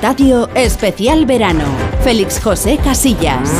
Estadio Especial Verano. Félix José Casillas.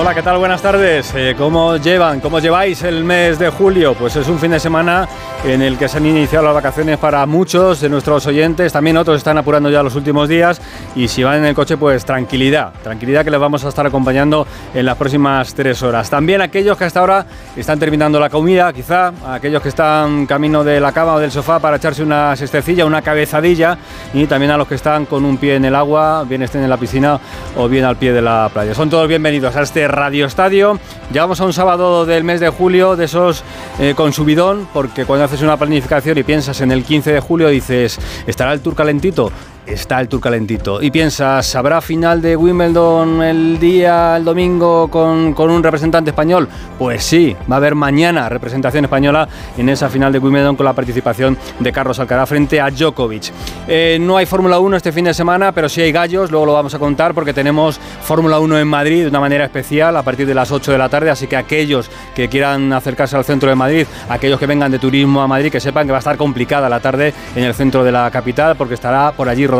Hola, ¿qué tal? Buenas tardes. Eh, ¿Cómo llevan? ¿Cómo lleváis el mes de julio? Pues es un fin de semana en el que se han iniciado las vacaciones para muchos de nuestros oyentes. También otros están apurando ya los últimos días. Y si van en el coche, pues tranquilidad. Tranquilidad que les vamos a estar acompañando en las próximas tres horas. También aquellos que hasta ahora están terminando la comida, quizá. Aquellos que están camino de la cama o del sofá para echarse una siestecilla, una cabezadilla. Y también a los que están con un pie en el agua, bien estén en la piscina o bien al pie de la playa. Son todos bienvenidos a este Radio Estadio. Llegamos a un sábado del mes de julio, de esos eh, con subidón, porque cuando haces una planificación y piensas en el 15 de julio, dices, ¿estará el tour calentito? Está el Tour calentito. Y piensas, ¿habrá final de Wimbledon el día, el domingo, con, con, un representante español? Pues sí, va a haber mañana representación española en esa final de Wimbledon con la participación de Carlos Alcaraz frente a Djokovic. Eh, no hay Fórmula 1 este fin de semana, pero sí hay gallos, luego lo vamos a contar porque tenemos Fórmula 1 en Madrid de una manera especial a partir de las 8 de la tarde, así que aquellos que quieran acercarse al centro de Madrid, aquellos que vengan de turismo a Madrid, que sepan que va a estar complicada la tarde en el centro de la capital porque estará por allí rodando,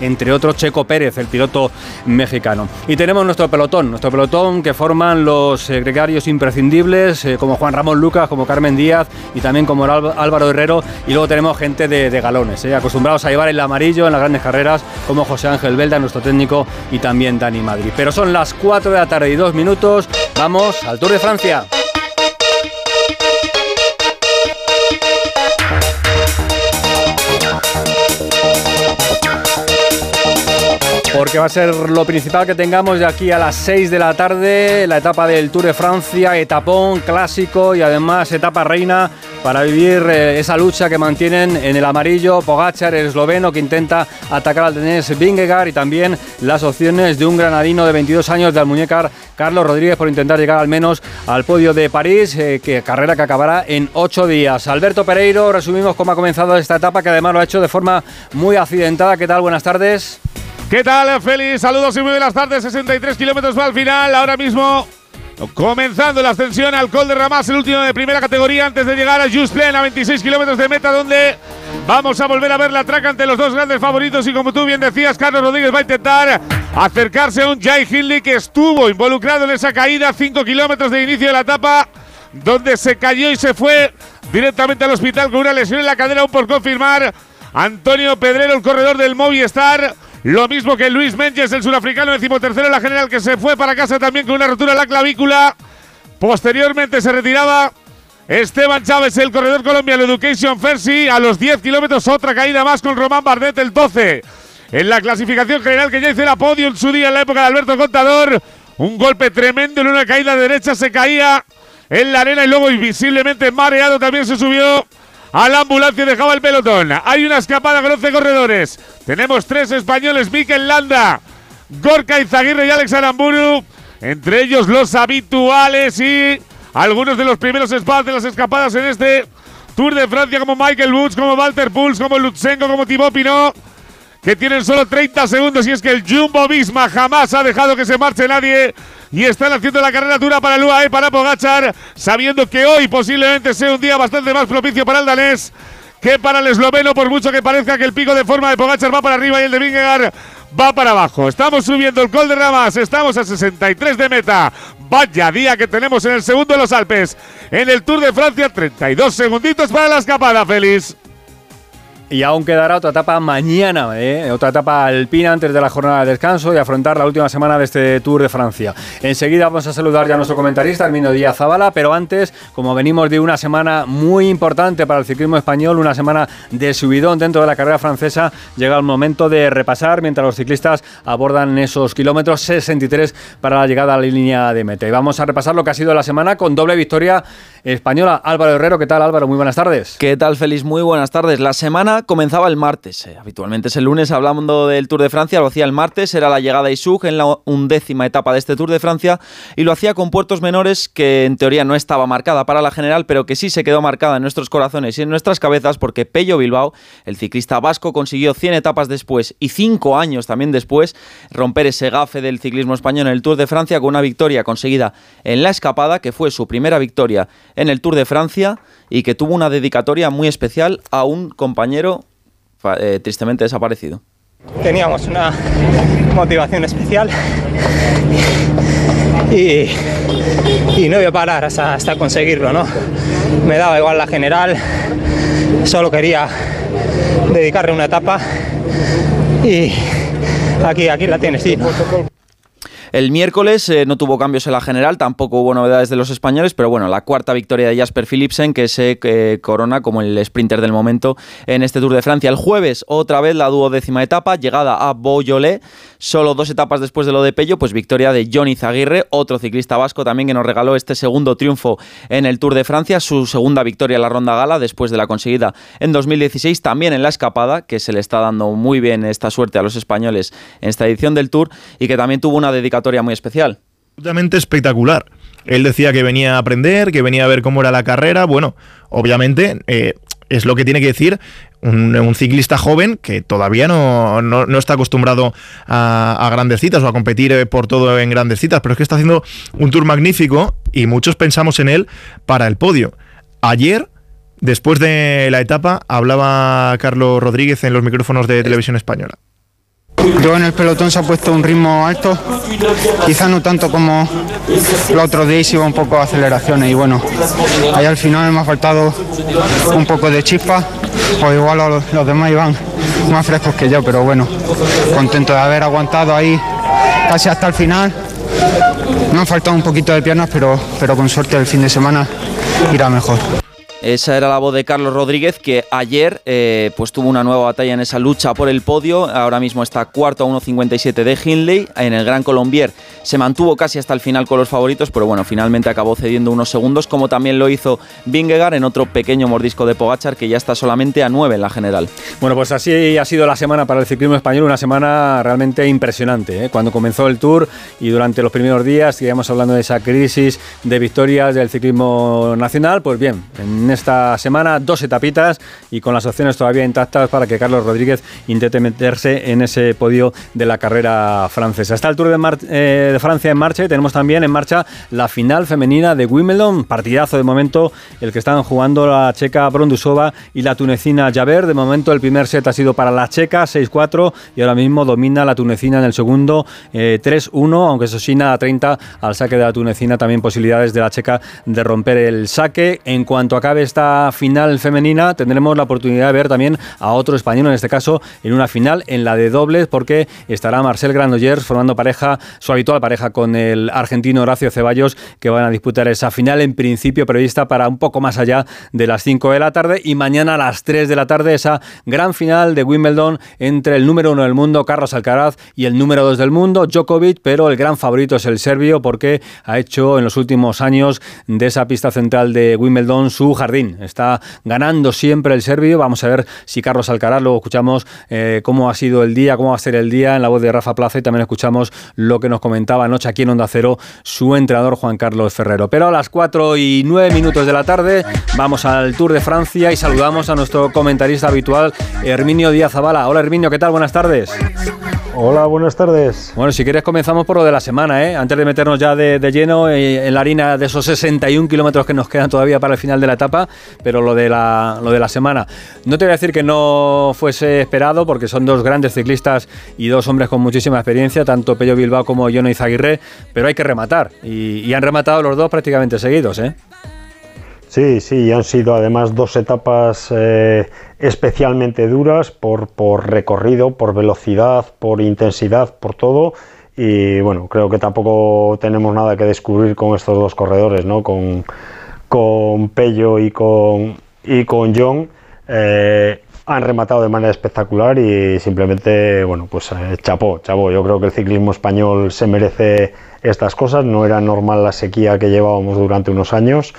entre otros, Checo Pérez, el piloto mexicano. Y tenemos nuestro pelotón, nuestro pelotón que forman los eh, gregarios imprescindibles, eh, como Juan Ramón Lucas, como Carmen Díaz y también como Álvaro Herrero. Y luego tenemos gente de, galones, eh, acostumbrados a llevar el amarillo en las grandes carreras, como José Ángel Belda, nuestro técnico, y también Dani Madrid. Pero son las 4 de la tarde y 2 minutos. Vamos al Tour de Francia. Porque va a ser lo principal que tengamos de aquí a las 6 de la tarde, la etapa del Tour de Francia, etapón clásico y además etapa reina para vivir eh, esa lucha que mantienen en el amarillo Pogachar, el esloveno que intenta atacar al tenés Vingegaard y también las opciones de un granadino de 22 años de Almuñécar, Carlos Rodríguez, por intentar llegar al menos al podio de París, eh, que carrera que acabará en 8 días. Alberto Pereiro, resumimos cómo ha comenzado esta etapa que además lo ha hecho de forma muy accidentada. ¿Qué tal? Buenas tardes. ¿Qué tal, Félix? Saludos y muy buenas tardes. 63 kilómetros va al final. Ahora mismo comenzando la ascensión al Col de Ramas, el último de primera categoría, antes de llegar a Just Plain a 26 kilómetros de meta, donde vamos a volver a ver la traca ante los dos grandes favoritos. Y como tú bien decías, Carlos Rodríguez va a intentar acercarse a un Jai Hindley que estuvo involucrado en esa caída, 5 kilómetros de inicio de la etapa, donde se cayó y se fue directamente al hospital con una lesión en la cadera, aún por confirmar. Antonio Pedrero, el corredor del Movistar lo mismo que Luis Menges, el surafricano, decimotercero en la general, que se fue para casa también con una rotura en la clavícula. Posteriormente se retiraba Esteban Chávez, el corredor colombiano Education Fersi. A los 10 kilómetros, otra caída más con Román Bardet, el 12. En la clasificación general que ya hizo la podio en su día en la época de Alberto Contador. Un golpe tremendo en una caída derecha, se caía en la arena y luego invisiblemente mareado también se subió a la ambulancia dejaba el pelotón. Hay una escapada con 11 corredores. Tenemos tres españoles, Mikel Landa, Gorka Izaguirre y Alex Aramburu. Entre ellos los habituales y algunos de los primeros espadas de las escapadas en este Tour de Francia, como Michael Woods, como Walter Puls, como Lutsenko, como Thibaut Pinot, que tienen solo 30 segundos. Y es que el Jumbo Visma jamás ha dejado que se marche nadie y están haciendo la carrera dura para el UAE, para Pogachar, sabiendo que hoy posiblemente sea un día bastante más propicio para el danés que para el esloveno, por mucho que parezca que el pico de forma de Pogachar va para arriba y el de Vingegaard va para abajo. Estamos subiendo el Col de Ramas, estamos a 63 de meta. Vaya día que tenemos en el segundo de los Alpes. En el Tour de Francia, 32 segunditos para la escapada, Félix. Y aún quedará otra etapa mañana, ¿eh? otra etapa alpina antes de la jornada de descanso y afrontar la última semana de este Tour de Francia. Enseguida vamos a saludar ya a nuestro comentarista, Armino Díaz Zabala, pero antes, como venimos de una semana muy importante para el ciclismo español, una semana de subidón dentro de la carrera francesa, llega el momento de repasar mientras los ciclistas abordan esos kilómetros 63 para la llegada a la línea de meta. Y vamos a repasar lo que ha sido la semana con doble victoria española. Álvaro Herrero, ¿qué tal Álvaro? Muy buenas tardes. ¿Qué tal Feliz? Muy buenas tardes. La semana comenzaba el martes. Eh, habitualmente es el lunes hablando del Tour de Francia, lo hacía el martes, era la llegada a Isug en la undécima etapa de este Tour de Francia y lo hacía con puertos menores que en teoría no estaba marcada para la general, pero que sí se quedó marcada en nuestros corazones y en nuestras cabezas porque Pello Bilbao, el ciclista vasco, consiguió 100 etapas después y 5 años también después romper ese gafe del ciclismo español en el Tour de Francia con una victoria conseguida en la escapada, que fue su primera victoria en el Tour de Francia y que tuvo una dedicatoria muy especial a un compañero eh, tristemente desaparecido. Teníamos una motivación especial y, no iba a parar hasta, hasta conseguirlo, ¿no? Me daba igual la general, solo quería dedicarle una etapa y aquí, aquí la tienes, sí. El miércoles eh, no tuvo cambios en la general, tampoco hubo novedades de los españoles, pero bueno, la cuarta victoria de Jasper Philipsen que se eh, corona como el sprinter del momento en este Tour de Francia. El jueves otra vez la duodécima etapa, llegada a Beaujolais, solo dos etapas después de lo de Pello, pues victoria de Johnny Zaguirre, otro ciclista vasco también que nos regaló este segundo triunfo en el Tour de Francia, su segunda victoria en la ronda gala después de la conseguida en 2016, también en la escapada, que se le está dando muy bien esta suerte a los españoles en esta edición del Tour y que también tuvo una muy especial. Absolutamente espectacular. Él decía que venía a aprender, que venía a ver cómo era la carrera. Bueno, obviamente eh, es lo que tiene que decir un, ciclista joven que todavía no, no, está acostumbrado a, grandes citas o a competir eh, por todo en grandes citas, pero es que está haciendo un tour magnífico y muchos pensamos en él para el podio. Ayer Después de la etapa, hablaba Carlos Rodríguez en los micrófonos de Televisión Española. Yo en el pelotón se ha puesto un ritmo alto, quizá no tanto como los otros días, iba un poco de aceleraciones y bueno, ahí al final me ha faltado un poco de chispa, o igual los, los demás iban más frescos que yo, pero bueno, contento de haber aguantado ahí casi hasta el final. Me han faltado un poquito de piernas, pero, pero con suerte el fin de semana irá mejor. Esa era la voz de Carlos Rodríguez que ayer eh, pues tuvo una nueva batalla en esa lucha por el podio. Ahora mismo está cuarto a 1.57 de Hindley. En el Gran Colombier se mantuvo casi hasta el final con los favoritos, pero bueno, finalmente acabó cediendo unos segundos, como también lo hizo Vingegaard en otro pequeño mordisco de Pogachar que ya está solamente a 9 en la general. Bueno, pues así ha sido la semana para el ciclismo español, una semana realmente impresionante. ¿eh? Cuando comenzó el Tour y durante los primeros días, seguíamos hablando de esa crisis de victorias del ciclismo nacional, pues bien, en esta semana, dos etapitas y con las opciones todavía intactas para que Carlos Rodríguez intente meterse en ese podio de la carrera francesa. Está el Tour de, eh, de Francia en marcha y tenemos también en marcha la final femenina de Wimbledon, partidazo de momento el que están jugando la checa Brondusova y la tunecina Javer. De momento el primer set ha sido para la checa 6-4 y ahora mismo domina la tunecina en el segundo 3-1, eh, aunque eso sí nada 30 al saque de la tunecina, también posibilidades de la checa de romper el saque. En cuanto acabe esta final femenina tendremos la oportunidad de ver también a otro español, en este caso en una final, en la de dobles, porque estará Marcel Granollers formando pareja, su habitual pareja con el argentino Horacio Ceballos, que van a disputar esa final en principio prevista para un poco más allá de las 5 de la tarde y mañana a las 3 de la tarde esa gran final de Wimbledon entre el número uno del mundo, Carlos Alcaraz, y el número dos del mundo, Djokovic, pero el gran favorito es el serbio porque ha hecho en los últimos años de esa pista central de Wimbledon su jardín Está ganando siempre el serbio. Vamos a ver si Carlos Alcaraz, luego escuchamos eh, cómo ha sido el día, cómo va a ser el día en la voz de Rafa Plaza y también escuchamos lo que nos comentaba anoche aquí en Onda Cero su entrenador Juan Carlos Ferrero. Pero a las 4 y 9 minutos de la tarde vamos al Tour de Francia y saludamos a nuestro comentarista habitual, Herminio Díaz Zavala. Hola Herminio, ¿qué tal? Buenas tardes. Hola, buenas tardes. Bueno, si quieres comenzamos por lo de la semana, ¿eh? antes de meternos ya de, lleno eh, en la harina de esos 61 kilómetros que nos quedan todavía para el final de la etapa, pero lo de la, lo de la semana. No te voy a decir que no fuese esperado, porque son dos grandes ciclistas y dos hombres con muchísima experiencia, tanto Pello Bilbao como Jono Izaguirre, pero hay que rematar, y, han rematado los dos prácticamente seguidos. ¿eh? Sí, sí, han sido además dos etapas eh, especialmente duras por, por, recorrido, por velocidad, por intensidad, por todo. Y bueno, creo que tampoco tenemos nada que descubrir con estos dos corredores, ¿no? Con, con Pello y con, y con John. Eh, han rematado de manera espectacular y simplemente, bueno, pues eh, chapó, chapó. Yo creo que el ciclismo español se merece estas cosas. No era normal la sequía que llevábamos durante unos años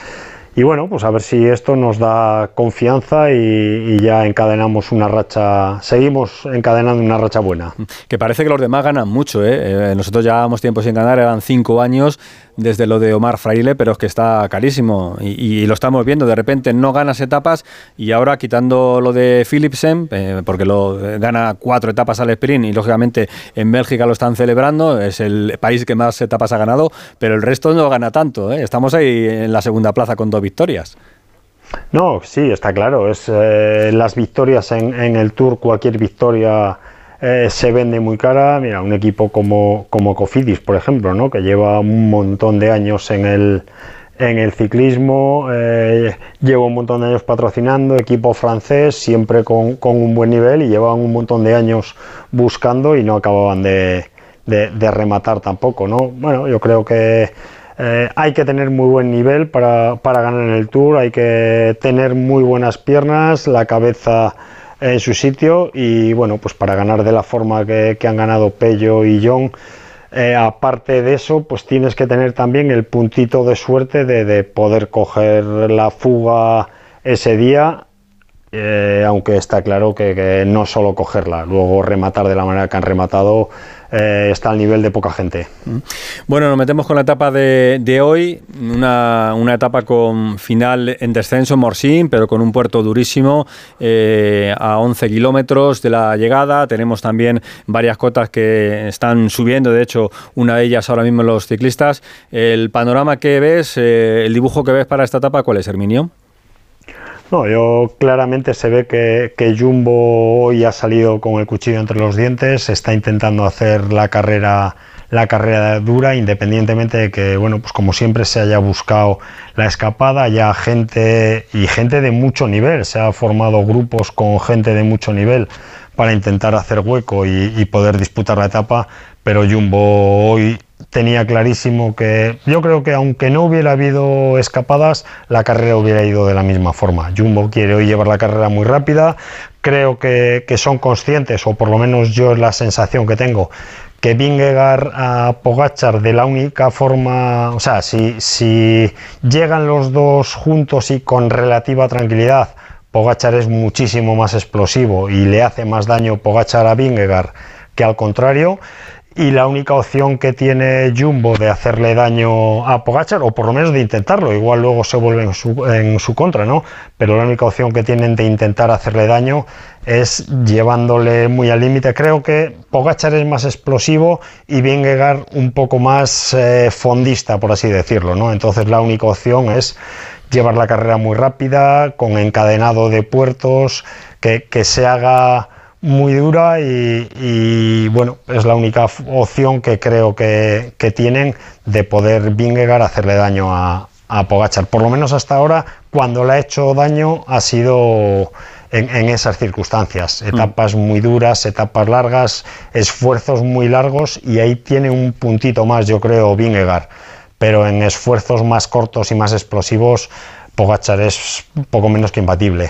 y bueno, pues a ver si esto nos da confianza y, ya encadenamos una racha, seguimos encadenando una racha buena. Que parece que los demás ganan mucho, ¿eh? eh nosotros llevábamos tiempo sin ganar, eran cinco años desde lo de Omar Fraile, pero es que está carísimo y, lo estamos viendo. De repente no ganas etapas y ahora quitando lo de Philipsen, eh, porque lo gana cuatro etapas al sprint y lógicamente en Bélgica lo están celebrando, es el país que más etapas ha ganado, pero el resto no gana tanto. ¿eh? Estamos ahí en la segunda plaza con dos victorias. No, sí, está claro. Es eh, las victorias en, el Tour, cualquier victoria eh, se vende muy cara. Mira, un equipo como, como Cofidis, por ejemplo, ¿no? que lleva un montón de años en el, en el ciclismo, eh, lleva un montón de años patrocinando, equipo francés, siempre con, un buen nivel y llevan un montón de años buscando y no acababan de, rematar tampoco. ¿no? Bueno, yo creo que eh, hay que tener muy buen nivel para, para ganar en el Tour, hay que tener muy buenas piernas, la cabeza en su sitio y bueno, pues para ganar de la forma que, han ganado Pello y John, eh, aparte de eso, pues tienes que tener también el puntito de suerte de, poder coger la fuga ese día, eh, aunque está claro que, no solo cogerla, luego rematar de la manera que han rematado eh, está al nivel de poca gente. Mm. Bueno, nos metemos con la etapa de, hoy, una, etapa con final en descenso en Morsín, pero con un puerto durísimo eh, a 11 kilómetros de la llegada. Tenemos también varias cotas que están subiendo, de hecho, una de ellas ahora mismo los ciclistas. El panorama que ves, el dibujo que ves para esta etapa, ¿cuál es, Herminio? No, yo claramente se ve que, Jumbo hoy ha salido con el cuchillo entre los dientes, está intentando hacer la carrera la carrera dura, independientemente de que, bueno, pues como siempre se haya buscado la escapada, ya gente y gente de mucho nivel, se ha formado grupos con gente de mucho nivel para intentar hacer hueco y poder disputar la etapa, pero Jumbo hoy tenía clarísimo que yo creo que aunque no hubiera habido escapadas, la carrera hubiera ido de la misma forma. Jumbo quiere hoy llevar la carrera muy rápida, creo que, son conscientes, o por lo menos yo es la sensación que tengo, que Vingegaard a Pogachar de la única forma, o sea, si, si llegan los dos juntos y con relativa tranquilidad, Pogachar es muchísimo más explosivo y le hace más daño Pogachar a Vingegaard que al contrario y la única opción que tiene Jumbo de hacerle daño a Pogachar, o por lo menos de intentarlo, igual luego se vuelve en su, en su, contra, ¿no? Pero la única opción que tienen de intentar hacerle daño es llevándole muy al límite. Creo que Pogachar es más explosivo y Vingegaard un poco más eh, fondista, por así decirlo, ¿no? Entonces la única opción es llevar la carrera muy rápida, con encadenado de puertos, que, que se haga muy dura y, bueno, es la única opción que creo que, tienen de poder Vingegaard hacerle daño a, a, Pogachar. Por lo menos hasta ahora, cuando le ha hecho daño ha sido en, esas circunstancias. Mm. Etapas muy duras, etapas largas, esfuerzos muy largos y ahí tiene un puntito más, yo creo, Vingegaard. Pero en esfuerzos más cortos y más explosivos Pogachar es poco menos que imbatible.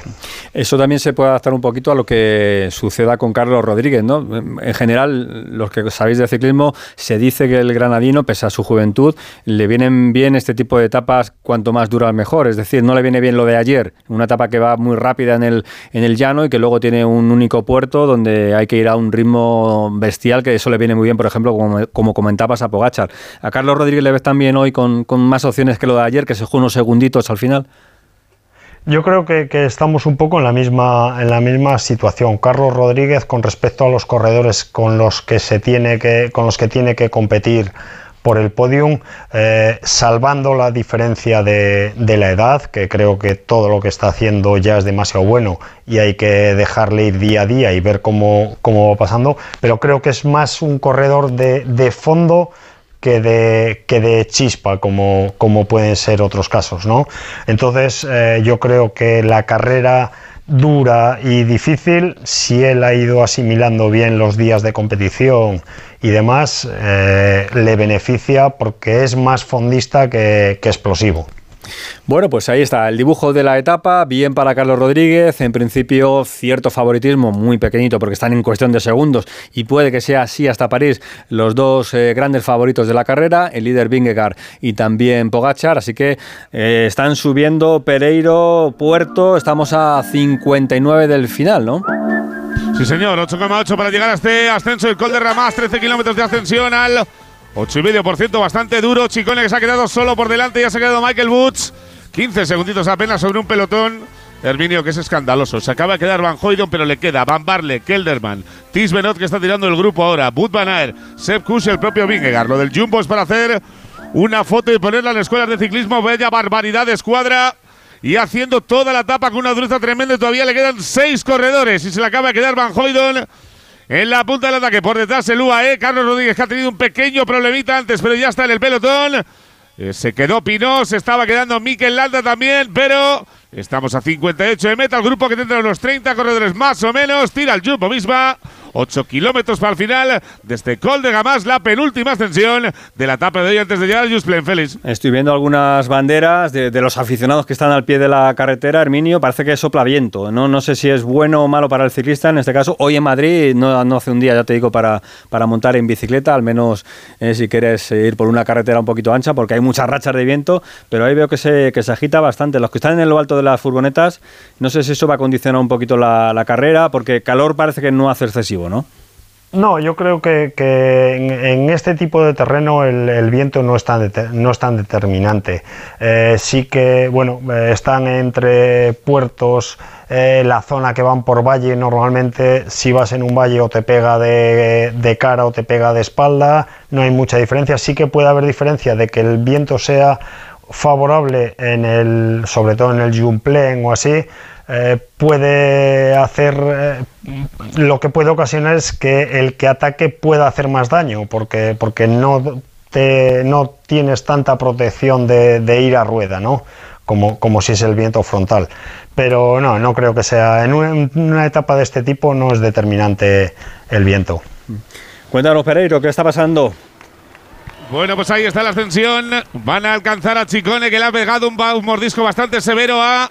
Eso también se puede adaptar un poquito a lo que suceda con Carlos Rodríguez, ¿no? En general, los que sabéis de ciclismo, se dice que el granadino, pese a su juventud, le vienen bien este tipo de etapas cuanto más duras mejor. Es decir, no le viene bien lo de ayer, una etapa que va muy rápida en el, en el llano y que luego tiene un único puerto donde hay que ir a un ritmo bestial, que eso le viene muy bien, por ejemplo, como, como comentabas a Pogachar. ¿A Carlos Rodríguez le ves también hoy con, con más opciones que lo de ayer, que se juega unos segunditos al final? Yo creo que, estamos un poco en la, misma, en la misma situación. Carlos Rodríguez con respecto a los corredores con los que, se tiene, que, con los que tiene que competir por el podium, eh, salvando la diferencia de, la edad, que creo que todo lo que está haciendo ya es demasiado bueno y hay que dejarle ir día a día y ver cómo, cómo va pasando, pero creo que es más un corredor de, de fondo que de, que de chispa, como, como pueden ser otros casos. ¿no? Entonces, eh, yo creo que la carrera dura y difícil, si él ha ido asimilando bien los días de competición y demás, eh, le beneficia porque es más fondista que, explosivo. Bueno, pues ahí está el dibujo de la etapa, bien para Carlos Rodríguez, en principio cierto favoritismo, muy pequeñito porque están en cuestión de segundos y puede que sea así hasta París los dos eh, grandes favoritos de la carrera, el líder Vingegaard y también Pogachar, así que eh, están subiendo Pereiro, Puerto, estamos a 59 del final, ¿no? Sí, señor, 8,8 para llegar a este ascenso del Col de Ramás, 13 kilómetros de ascensión al 8,5%, bastante duro. Chicone que se ha quedado solo por delante, ya se ha quedado Michael Woods. 15 segunditos apenas sobre un pelotón. Herminio, que es escandaloso. Se acaba de quedar Van Hoydon, pero le queda Van Barle, Kelderman, Tis Benot, que está tirando el grupo ahora, Bud Van Aert, Sepp Kuss y el propio Vingegaard. Lo del Jumbo es para hacer una foto y ponerla en las escuelas de ciclismo. Bella barbaridad de escuadra. Y haciendo toda la etapa con una dureza tremenda. Todavía le quedan seis corredores. Y se le acaba de quedar Van Hoydon en la punta del ataque. Por detrás el UAE. Carlos Rodríguez que ha tenido un pequeño problemita antes, pero ya está en el pelotón. Eh, se quedó Pinó, se estaba quedando Mikel Landa también, pero estamos a 58 de meta. El grupo que tendrá unos 30 corredores más o menos. Tira el Jumbo misma. 8 kilómetros para el final de este Col de Gamás, la penúltima ascensión de la etapa de hoy antes de llegar al Just Plain Félix. Estoy viendo algunas banderas de, los aficionados que están al pie de la carretera, Herminio, parece que sopla viento. ¿no? no sé si es bueno o malo para el ciclista en este caso. Hoy en Madrid no, no hace un día, ya te digo, para, para montar en bicicleta, al menos eh, si quieres ir por una carretera un poquito ancha, porque hay muchas rachas de viento, pero ahí veo que se, que se agita bastante. Los que están en lo alto de las furgonetas, no sé si eso va a condicionar un poquito la, carrera, porque calor parece que no hace excesivo. ¿no? No, yo creo que, en, este tipo de terreno el, viento no es tan, no es tan determinante. Eh, sí que, bueno, eh, están entre puertos, eh, la zona que van por valle, normalmente si vas en un valle o te pega de, cara o te pega de espalda, no hay mucha diferencia. Sí que puede haber diferencia de que el viento sea favorable en el, sobre todo en el Jumplen o así, eh, puede hacer eh, lo que puede ocasionar es que el que ataque pueda hacer más daño porque, porque no, te, no tienes tanta protección de, ir a rueda ¿no? como, como si es el viento frontal pero no, no creo que sea en una, etapa de este tipo no es determinante el viento Cuéntanos Pereiro, ¿qué está pasando? Bueno, pues ahí está la ascensión. Van a alcanzar a Chicone, que le ha pegado un, un mordisco bastante severo a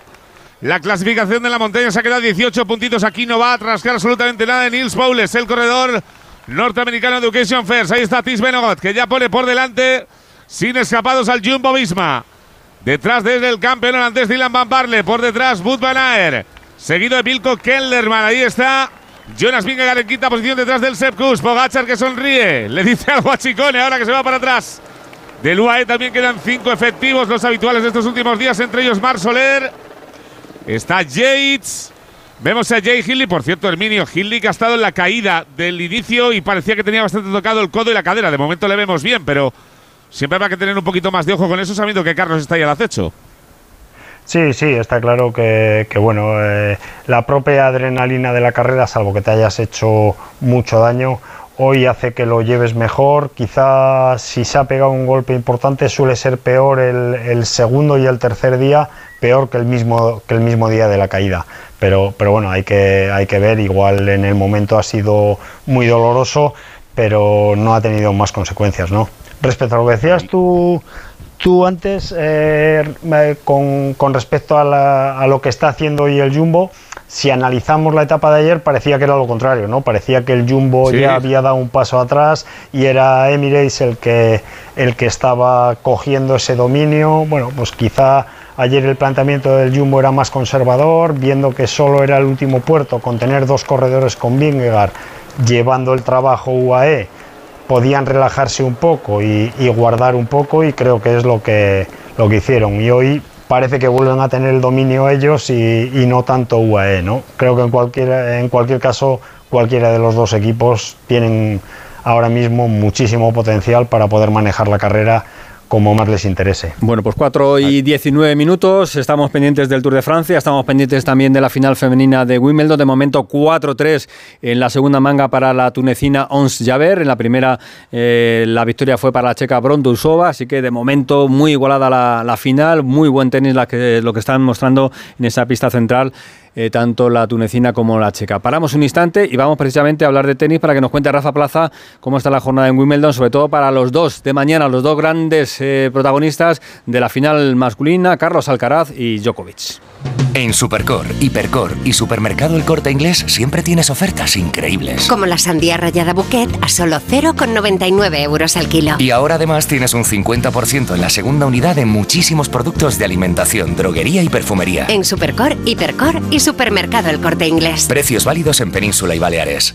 la clasificación de la montaña se ha quedado 18 puntitos. Aquí no va a rascar absolutamente nada de Nils Paules, el corredor norteamericano de Education First. Ahí está Tis Benogot, que ya pone por delante, sin escapados al Jumbo Visma. Detrás desde el campeón holandés Dylan Van Barle. Por detrás, Bud Van Aer. Seguido de Pilko Kellerman. Ahí está Jonas Vingegaard en quinta posición detrás del Sepkus. Pogachar que sonríe. Le dice algo a Chicone ahora que se va para atrás. Del UAE también quedan cinco efectivos, los habituales de estos últimos días, entre ellos Mar Soler Está Yates. Vemos a Jay Hindley, por cierto, Herminio Hindley que ha estado en la caída del inicio y parecía que tenía bastante tocado el codo y la cadera. De momento le vemos bien, pero siempre habrá que tener un poquito más de ojo con eso sabiendo que Carlos está ahí al acecho. Sí, sí, está claro que, bueno, eh, la propia adrenalina de la carrera, salvo que te hayas hecho mucho daño, hoy hace que lo lleves mejor. Quizá si se ha pegado un golpe importante suele ser peor el segundo y el tercer día, peor que el mismo, que el mismo día de la caída. Pero, pero bueno, hay que, hay que ver, igual en el momento ha sido muy doloroso, pero no ha tenido más consecuencias, ¿no? Respecto a lo que decías tú, tú antes, eh, con, con, respecto a, a, lo que está haciendo hoy el Jumbo, si analizamos la etapa de ayer, parecía que era lo contrario, ¿no? Parecía que el Jumbo ya había dado un paso atrás y era Emirates el que, el que estaba cogiendo ese dominio. Bueno, pues quizá Ayer el planteamiento del Jumbo era más conservador, viendo que solo era el último puerto con tener dos corredores con Vingegaard llevando el trabajo UAE, podían relajarse un poco y, guardar un poco y creo que es lo que, lo que hicieron. Y hoy parece que vuelven a tener el dominio ellos y, no tanto UAE. ¿no? Creo que en cualquier, en cualquier caso cualquiera de los dos equipos tienen ahora mismo muchísimo potencial para poder manejar la carrera como más les interese. Bueno, pues 4 y 19 minutos, estamos pendientes del Tour de Francia, estamos pendientes también de la final femenina de Wimbledon, de momento 4-3 en la segunda manga para la tunecina Ons Javer, en la primera eh, la victoria fue para la checa Brondusova, así que de momento muy igualada la, la final, muy buen tenis la que, lo que están mostrando en esa pista central eh, tanto la tunecina como la checa. Paramos un instante y vamos precisamente a hablar de tenis para que nos cuente Rafa Plaza cómo está la jornada en Wimbledon, sobre todo para los dos de mañana, los dos grandes eh, protagonistas de la final masculina, Carlos Alcaraz y Djokovic. En Supercor, Hipercor y Supermercado El Corte Inglés siempre tienes ofertas increíbles. Como la sandía rallada bouquet a solo 0,99 euros al kilo. Y ahora además tienes un 50% en la segunda unidad de muchísimos productos de alimentación, droguería y perfumería. En Supercor, Hipercor y Supermercado El Corte Inglés. Precios válidos en Península y Baleares.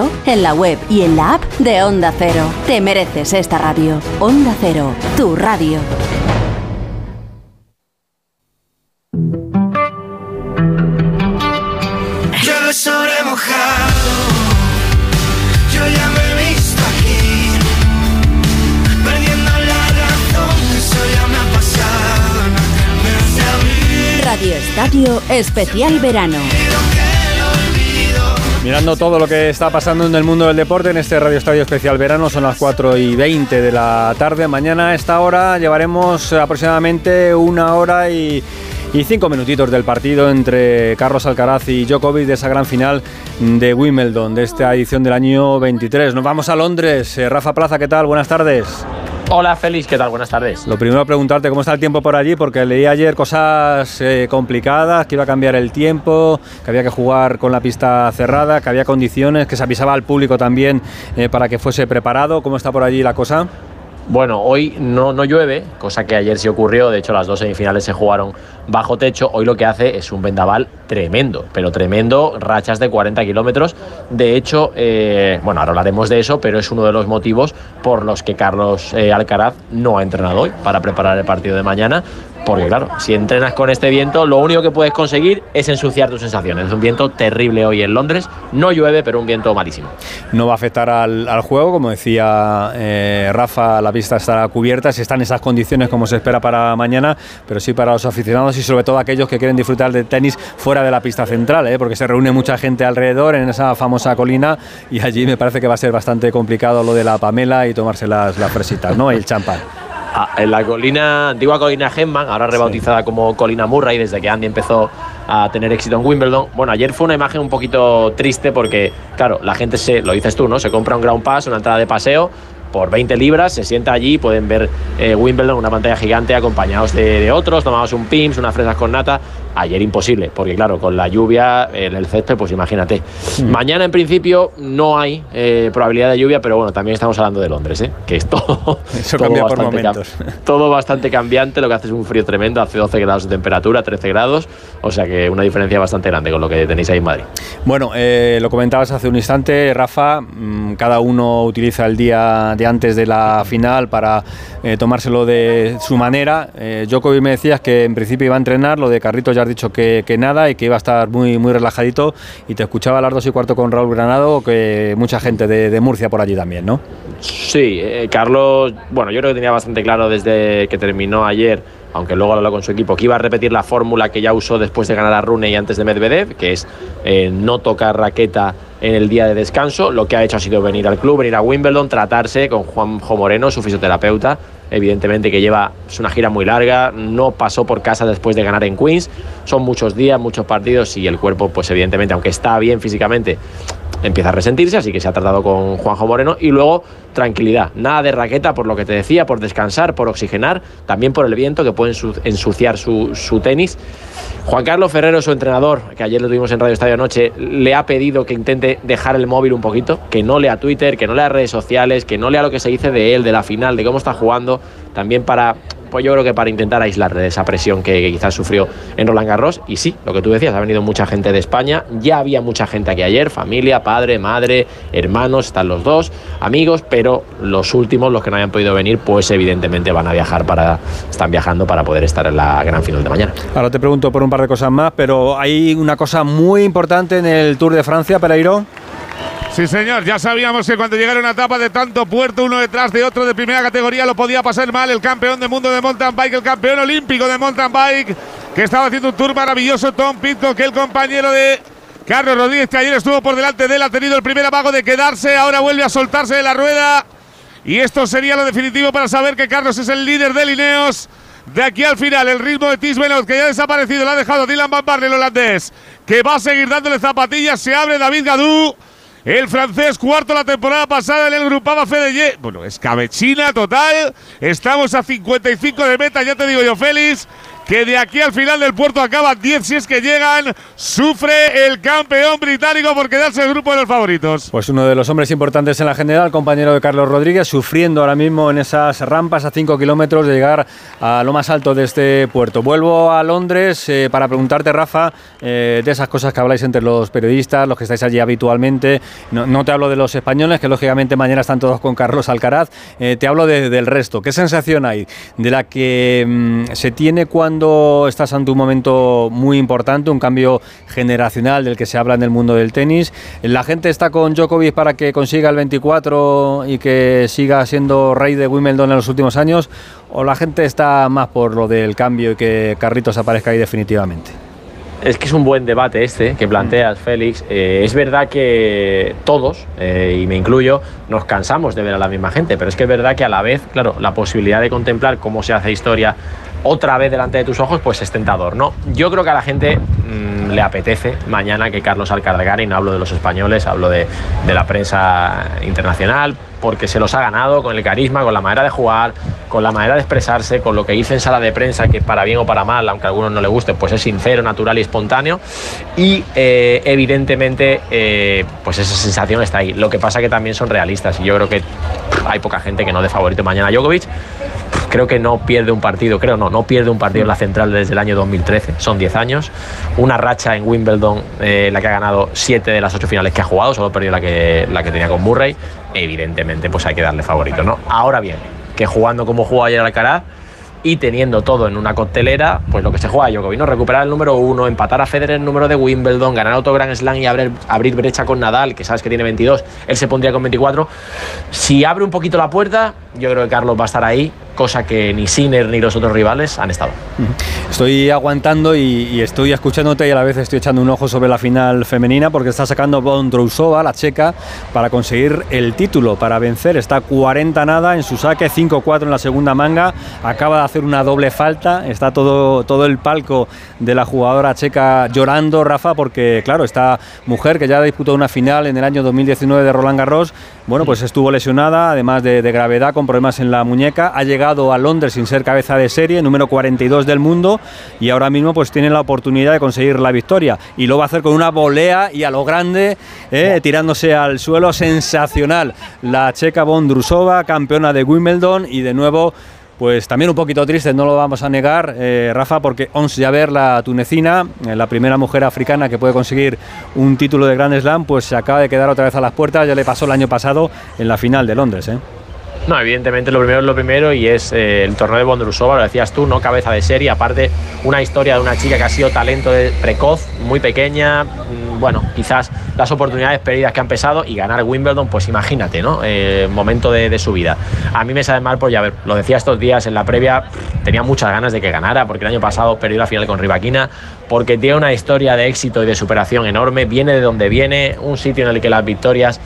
en la web y en la app de Onda Cero. Te mereces esta radio. Onda Cero, tu radio. Yo lo sobre mojado, yo ya me he visto aquí, perdiendo la razón, eso ya me ha pasado abril. Radio Estadio Especial Verano. Mirando todo lo que está pasando en el mundo del deporte en este Radio Estadio Especial Verano, son las 4 y 20 de la tarde. Mañana a esta hora llevaremos aproximadamente una hora y, y cinco minutitos del partido entre Carlos Alcaraz y Djokovic de esa gran final de Wimbledon, de esta edición del año 23. Nos vamos a Londres. Eh, Rafa Plaza, ¿qué tal? Buenas tardes. Hola Félix, ¿qué tal? Buenas tardes. Lo primero preguntarte cómo está el tiempo por allí, porque leí ayer cosas eh, complicadas, que iba a cambiar el tiempo, que había que jugar con la pista cerrada, que había condiciones, que se avisaba al público también eh, para que fuese preparado. ¿Cómo está por allí la cosa? Bueno, hoy no, no llueve, cosa que ayer sí ocurrió. De hecho, las dos semifinales se jugaron bajo techo. Hoy lo que hace es un vendaval tremendo, pero tremendo, rachas de 40 kilómetros. De hecho, eh, bueno, ahora hablaremos de eso, pero es uno de los motivos por los que Carlos eh, Alcaraz no ha entrenado hoy para preparar el partido de mañana. Porque claro, si entrenas con este viento, lo único que puedes conseguir es ensuciar tus sensaciones. Es un viento terrible hoy en Londres. No llueve, pero un viento malísimo. No va a afectar al, juego, como decía eh, Rafa, la pista estará cubierta, si están esas condiciones como se espera para mañana, pero sí para los aficionados y sobre todo aquellos que quieren disfrutar del tenis fuera de la pista central, ¿eh? porque se reúne mucha gente alrededor en esa famosa colina y allí me parece que va a ser bastante complicado lo de la Pamela y tomarse las, las fresitas, ¿no? El champán. Ah, en la colina, antigua colina Gemman, ahora rebautizada como colina Murray desde que Andy empezó a tener éxito en Wimbledon. Bueno, ayer fue una imagen un poquito triste porque, claro, la gente se, lo dices tú, ¿no? Se compra un ground pass, una entrada de paseo por 20 libras, se sienta allí, pueden ver eh, Wimbledon, una pantalla gigante, acompañados de, de otros, tomamos un pims, unas fresas con nata. Ayer imposible, porque claro, con la lluvia en el césped, pues imagínate. Mañana en principio no hay eh, probabilidad de lluvia, pero bueno, también estamos hablando de Londres, ¿eh? que es todo, Eso todo cambia por bastante momentos. cam- todo bastante cambiante, lo que hace es un frío tremendo, hace 12 grados de temperatura, 13 grados, o sea que una diferencia bastante grande con lo que tenéis ahí en Madrid. Bueno, eh, lo comentabas hace un instante, Rafa, mm, cada uno utiliza el día de antes de la final para eh, tomárselo de su manera. Djokovic me decías que en principio iba a entrenar, lo de Carrito ya has dicho que, que nada y que iba a estar muy, muy relajadito y te escuchaba a las dos y cuarto con Raúl Granado, que mucha gente de, de Murcia por allí también, ¿no? Sí, eh, Carlos, bueno, yo creo que tenía bastante claro desde que terminó ayer, aunque luego habló con su equipo, que iba a repetir la fórmula que ya usó después de ganar a Rune y antes de Medvedev, que es eh, no tocar raqueta en el día de descanso. Lo que ha hecho ha sido venir al club, venir a Wimbledon, tratarse con Juanjo Moreno, su fisioterapeuta, evidentemente que lleva es una gira muy larga, no pasó por casa después de ganar en Queens, son muchos días, muchos partidos y el cuerpo, pues evidentemente, aunque está bien físicamente, empieza a resentirse, así que se ha tratado con Juanjo Moreno y luego tranquilidad, nada de raqueta por lo que te decía, por descansar, por oxigenar, también por el viento que puede ensu- ensuciar su, tenis. Juan Carlos Ferrero, su entrenador, que ayer lo tuvimos en Radio Estadio Anoche, le ha pedido que intente dejar el móvil un poquito, que no lea Twitter, que no lea redes sociales, que no lea lo que se dice de él, de la final, de cómo está jugando, también para, pues yo creo que para intentar aislarle de esa presión que, que quizás sufrió en Roland Garros. Y sí, lo que tú decías, ha venido mucha gente de España, ya había mucha gente aquí ayer, familia, padre, madre, hermanos, están los dos, amigos, pero los últimos, los que no hayan podido venir, pues evidentemente van a viajar para, están viajando para poder estar en la gran final de mañana. Ahora te pregunto por un par de cosas más, pero hay una cosa muy importante en el Tour de Francia, Pereiro. Sí, señor, ya sabíamos que cuando llegara una etapa de tanto puerto uno detrás de otro de primera categoría lo podía pasar mal el campeón del mundo de mountain bike, el campeón olímpico de mountain bike, que estaba haciendo un tour maravilloso, Tom Pitcock, que el compañero de Carlos Rodríguez, que ayer estuvo por delante de él, ha tenido el primer amago de quedarse, ahora vuelve a soltarse de la rueda. Y esto sería lo definitivo para saber que Carlos es el líder de Lineos. De aquí al final, el ritmo de Tisbenot, que ya ha desaparecido, lo ha dejado Dylan Van el holandés, que va a seguir dándole zapatillas. Se abre David Gadú, el francés, cuarto la temporada pasada en el Grupama Fedeye. Bueno, escabechina total. Estamos a 55 de meta, ya te digo yo, Félix. Que de aquí al final del puerto acaban 10 si es que llegan. Sufre el campeón británico por quedarse el grupo de los favoritos. Pues uno de los hombres importantes en la general, compañero de Carlos Rodríguez, sufriendo ahora mismo en esas rampas a 5 kilómetros de llegar a lo más alto de este puerto. Vuelvo a Londres eh, para preguntarte, Rafa, eh, de esas cosas que habláis entre los periodistas, los que estáis allí habitualmente. No, no te hablo de los españoles, que lógicamente mañana están todos con Carlos Alcaraz. Eh, te hablo de- del resto. ¿Qué sensación hay de la que mm, se tiene cuando estás ante un momento muy importante, un cambio generacional del que se habla en el mundo del tenis? La gente está con Djokovic para que consiga el 24 y que siga siendo rey de Wimbledon en los últimos años, o la gente está más por lo del cambio y que Carritos aparezca ahí definitivamente. Es que es un buen debate este que planteas, Félix. Eh, es verdad que todos, eh, y me incluyo, nos cansamos de ver a la misma gente, pero es que es verdad que a la vez, claro, la posibilidad de contemplar cómo se hace historia otra vez delante de tus ojos, pues es tentador, ¿no? Yo creo que a la gente mm, le apetece mañana que Carlos y no hablo de los españoles, hablo de la prensa internacional, porque se los ha ganado con el carisma, con la manera de jugar, con la manera de expresarse, con lo que hizo en sala de prensa, que para bien o para mal, aunque a algunos no le guste, pues es sincero, natural y espontáneo. Y eh, evidentemente, eh, pues esa sensación está ahí. Lo que pasa que también son realistas y yo creo que hay poca gente que no dé favorito mañana a Djokovic. Creo que no pierde un partido, creo no, no pierde un partido en la central desde el año 2013, son 10 años. Una racha en Wimbledon, eh, la que ha ganado 7 de las 8 finales que ha jugado, solo perdió la que, la que tenía con Murray. Evidentemente, pues hay que darle favorito, ¿no? Ahora bien, que jugando como jugó ayer Alcaraz y teniendo todo en una coctelera, pues lo que se juega a Djokovic, ¿no? Recuperar el número uno, empatar a Federer el número de Wimbledon, ganar otro Grand Slam y abrir, abrir brecha con Nadal, que sabes que tiene 22, él se pondría con 24. Si abre un poquito la puerta, yo creo que Carlos va a estar ahí, cosa que ni Sinner ni los otros rivales han estado. Estoy aguantando y, estoy escuchándote y a la vez estoy echando un ojo sobre la final femenina porque está sacando Bondrousova, la checa, para conseguir el título, para vencer. Está 40 nada en su saque, 5-4 en la segunda manga. Acaba de hacer una doble falta. Está todo, todo el palco de la jugadora checa llorando, Rafa, porque claro, esta mujer que ya disputó una final en el año 2019 de Roland Garros, bueno, pues estuvo lesionada, además de, de gravedad, con problemas en la muñeca. Ha llegado a Londres sin ser cabeza de serie, número 42 del mundo, y ahora mismo pues tiene la oportunidad de conseguir la victoria. Y lo va a hacer con una volea y a lo grande, eh, tirándose al suelo, sensacional. La checa Bondrusova, campeona de Wimbledon, y de nuevo pues también un poquito triste, no lo vamos a negar, eh, Rafa, porque Ons Jaber, la tunecina, eh, la primera mujer africana que puede conseguir un título de Grand Slam, pues se acaba de quedar otra vez a las puertas, ya le pasó el año pasado en la final de Londres. ¿eh? No, evidentemente lo primero es lo primero y es eh, el torneo de Bondrusova, lo decías tú, ¿no? Cabeza de serie, aparte una historia de una chica que ha sido talento de- precoz, muy pequeña, mm, bueno, quizás las oportunidades perdidas que han pesado y ganar Wimbledon, pues imagínate, ¿no? Eh, momento de, su vida. A mí me sabe mal por ya ver, lo decía estos días en la previa, tenía muchas ganas de que ganara, porque el año pasado perdió la final con Rivaquina, porque tiene una historia de éxito y de superación enorme, viene de donde viene, un sitio en el que las victorias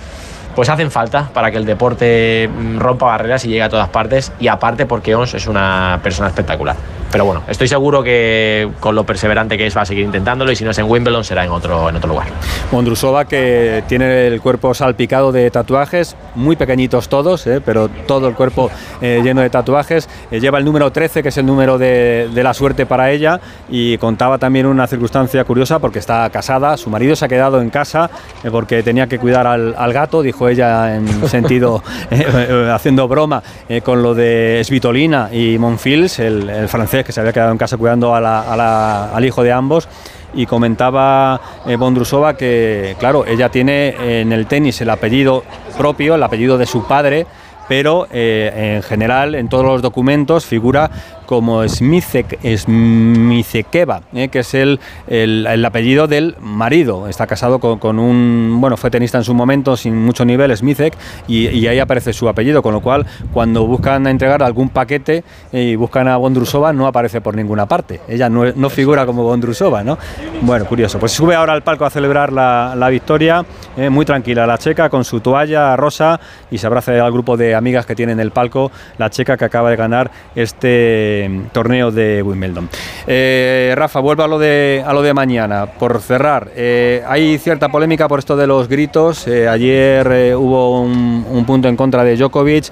pues hacen falta para que el deporte mm, rompa barreras y llegue a todas partes. Y aparte porque Ons es una persona espectacular. Pero bueno, estoy seguro que con lo perseverante que es va a seguir intentándolo y si no es en Wimbledon será en otro, en otro lugar. Mondrusova que tiene el cuerpo salpicado de tatuajes, muy pequeñitos todos, eh, pero todo el cuerpo eh, lleno de tatuajes. Eh, lleva el número 13, que es el número de, la suerte para ella, y contaba también una circunstancia curiosa porque está casada, su marido se ha quedado en casa porque tenía que cuidar al, al gato, dijo ella en sentido, eh, eh, haciendo broma eh, con lo de Svitolina y Monfils, el, francés que se había quedado en casa cuidando a la- al hijo de ambos. Y comentaba eh, Bondrusova que, claro, ella tiene en el tenis el apellido propio, el apellido de su padre, pero en general en todos los documentos figura como Smicek, Smicekeva, eh, que es el, el- el apellido del marido. Está casado con, un, bueno, fue tenista en su momento sin mucho nivel, Smicek, y, y ahí aparece su apellido, con lo cual cuando buscan entregar algún paquete eh, y buscan a Bondrusova no aparece por ninguna parte. Ella no, no figura como Bondrusova, ¿no? Bueno, curioso. Pues sube ahora al palco a celebrar la, la victoria, eh, muy tranquila la checa con su toalla rosa y se abraza al grupo de amigas que tiene en el palco la checa que acaba de ganar este torneo de Wimbledon. Eh, Rafa, vuelvo a lo de, a lo de mañana. Por cerrar, eh, hay cierta polémica por esto de los gritos. Eh, ayer hubo un, un punto en contra de Djokovic.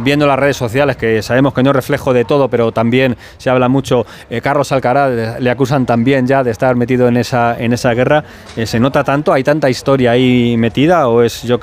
Viendo las redes sociales, que sabemos que no es reflejo de todo, pero también se habla mucho. Carlos Alcaraz le, acusan también ya de estar metido en esa, en esa guerra. ¿Se nota tanto? ¿Hay tanta historia ahí metida? ¿O es, yo,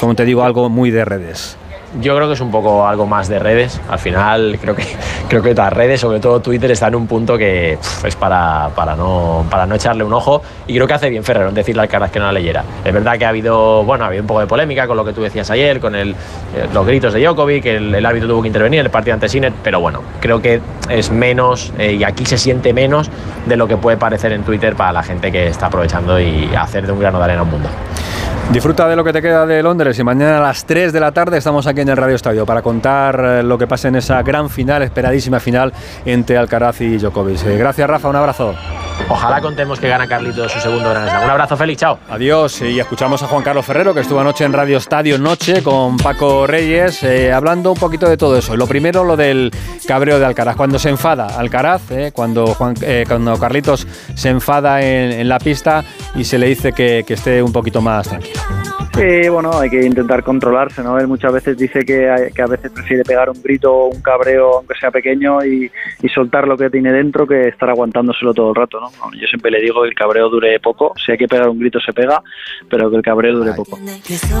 como te digo, algo muy de redes? Yo creo que es un poco algo más de redes. Al final creo que creo que las redes, sobre todo Twitter, está en un punto que es para, para, no, para no echarle un ojo. Y creo que hace bien Ferrero en decirle al Caras que no la leyera. Es verdad que ha habido, bueno, ha habido un poco de polémica con lo que tú decías ayer, con el, eh, los gritos de Djokovic, que el, el árbitro tuvo que intervenir en el partido ante Sinner, pero bueno, creo que es menos eh, y aquí se siente menos de lo que puede parecer en Twitter para la gente que está aprovechando y hacer de un grano de arena un mundo. Disfruta de lo que te queda de Londres y mañana a las 3 de la tarde estamos aquí en el Radio Estadio para contar eh, lo que pasa en esa gran final, esperadísima final entre Alcaraz y Djokovic. Eh, Gracias Rafa, un abrazo. Ojalá contemos que gana Carlitos su segundo Gran Slam. Un abrazo, Félix, chao. Adiós y escuchamos a Juan Carlos Ferrero que estuvo anoche en Radio Estadio Noche con Paco Reyes eh, hablando un poquito de todo eso. Lo primero lo del cabreo de Alcaraz. Cuando se enfada Alcaraz, eh, cuando, Juan, eh, cuando Carlitos se enfada en, la pista y se le dice que esté un poquito más tranquilo. Sí, bueno, hay que intentar controlarse, ¿no? Él muchas veces dice que, que a veces prefiere pegar un grito o un cabreo, aunque sea pequeño, y, y soltar lo que tiene dentro que estar aguantándoselo todo el rato, ¿no? Yo siempre le digo que el cabreo dure poco, si hay que pegar un grito se pega, pero que el cabreo dure poco.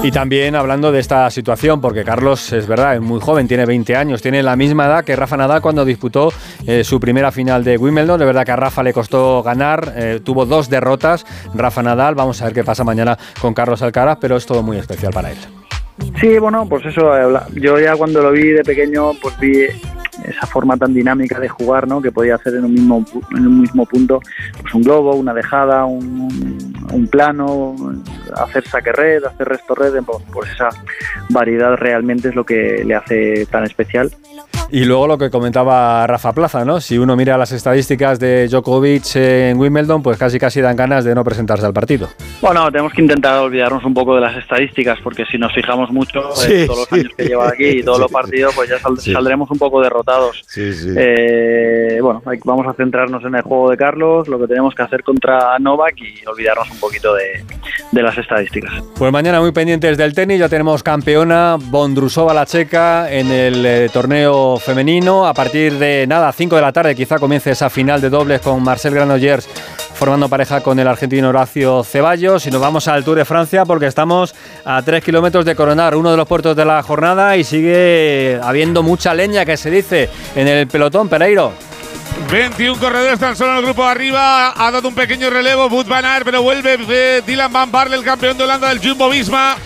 Y también hablando de esta situación, porque Carlos es verdad, es muy joven, tiene 20 años, tiene la misma edad que Rafa Nadal cuando disputó eh, su primera final de Wimbledon. De verdad que a Rafa le costó ganar, eh, tuvo dos derrotas. Rafa Nadal, vamos a ver qué pasa mañana con Carlos Alcaraz, pero es todo muy especial para él. Sí, bueno, pues eso, eh, yo ya cuando lo vi de pequeño, pues vi esa forma tan dinámica de jugar, ¿no? Que podía hacer en un mismo, en un mismo punto, pues un globo, una dejada, un, un plano, hacer saque red, hacer resto red, pues, pues esa variedad realmente es lo que le hace tan especial. Y luego lo que comentaba Rafa Plaza, ¿no? Si uno mira las estadísticas de Djokovic en Wimbledon, pues casi casi dan ganas de no presentarse al partido. Bueno, tenemos que intentar olvidarnos un poco de las estadísticas, porque si nos fijamos mucho Sí, en todos los sí. años que lleva aquí y todos los partidos, pues ya sal- Sí. saldremos un poco derrotados. Eh, bueno, vamos a centrarnos en el juego de Carlos, lo que tenemos que hacer contra Novak y olvidarnos un poquito de, de las estadísticas. Pues mañana muy pendientes del tenis, ya tenemos campeona Bondrusova la checa en el eh, torneo femenino. A partir de nada, 5 de la tarde quizá comience esa final de dobles con Marcel Granollers formando pareja con el argentino Horacio Ceballos y nos vamos al Tour de Francia porque estamos a 3 kilómetros de coronar uno de los puertos de la jornada y sigue habiendo mucha leña que se dice en el pelotón Pereiro. 21 corredores tan solo en el grupo de arriba. Ha dado un pequeño relevo Wout van Aert, pero vuelve eh, Dylan Van Barle, el campeón de Holanda del Jumbo Visma.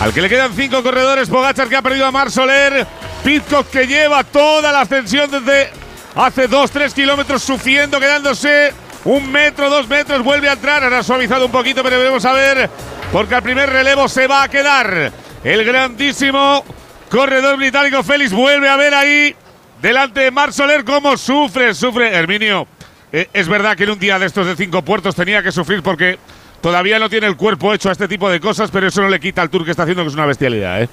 Al que le quedan cinco corredores. Pogachar que ha perdido a Mar Soler. Pitcock que lleva toda la ascensión desde hace 2-3 kilómetros sufriendo, quedándose un metro, dos metros. Vuelve a entrar. Ahora ha suavizado un poquito, pero veremos a. Porque al primer relevo se va a quedar el grandísimo corredor británico Félix. Vuelve a ver ahí delante de Mar Soler cómo sufre, sufre. Herminio, eh, es verdad que en un día de estos de cinco puertos tenía que sufrir porque Todavía no tiene el cuerpo hecho a este tipo de cosas, pero eso no le quita al tour que está haciendo, que es una bestialidad, ¿eh?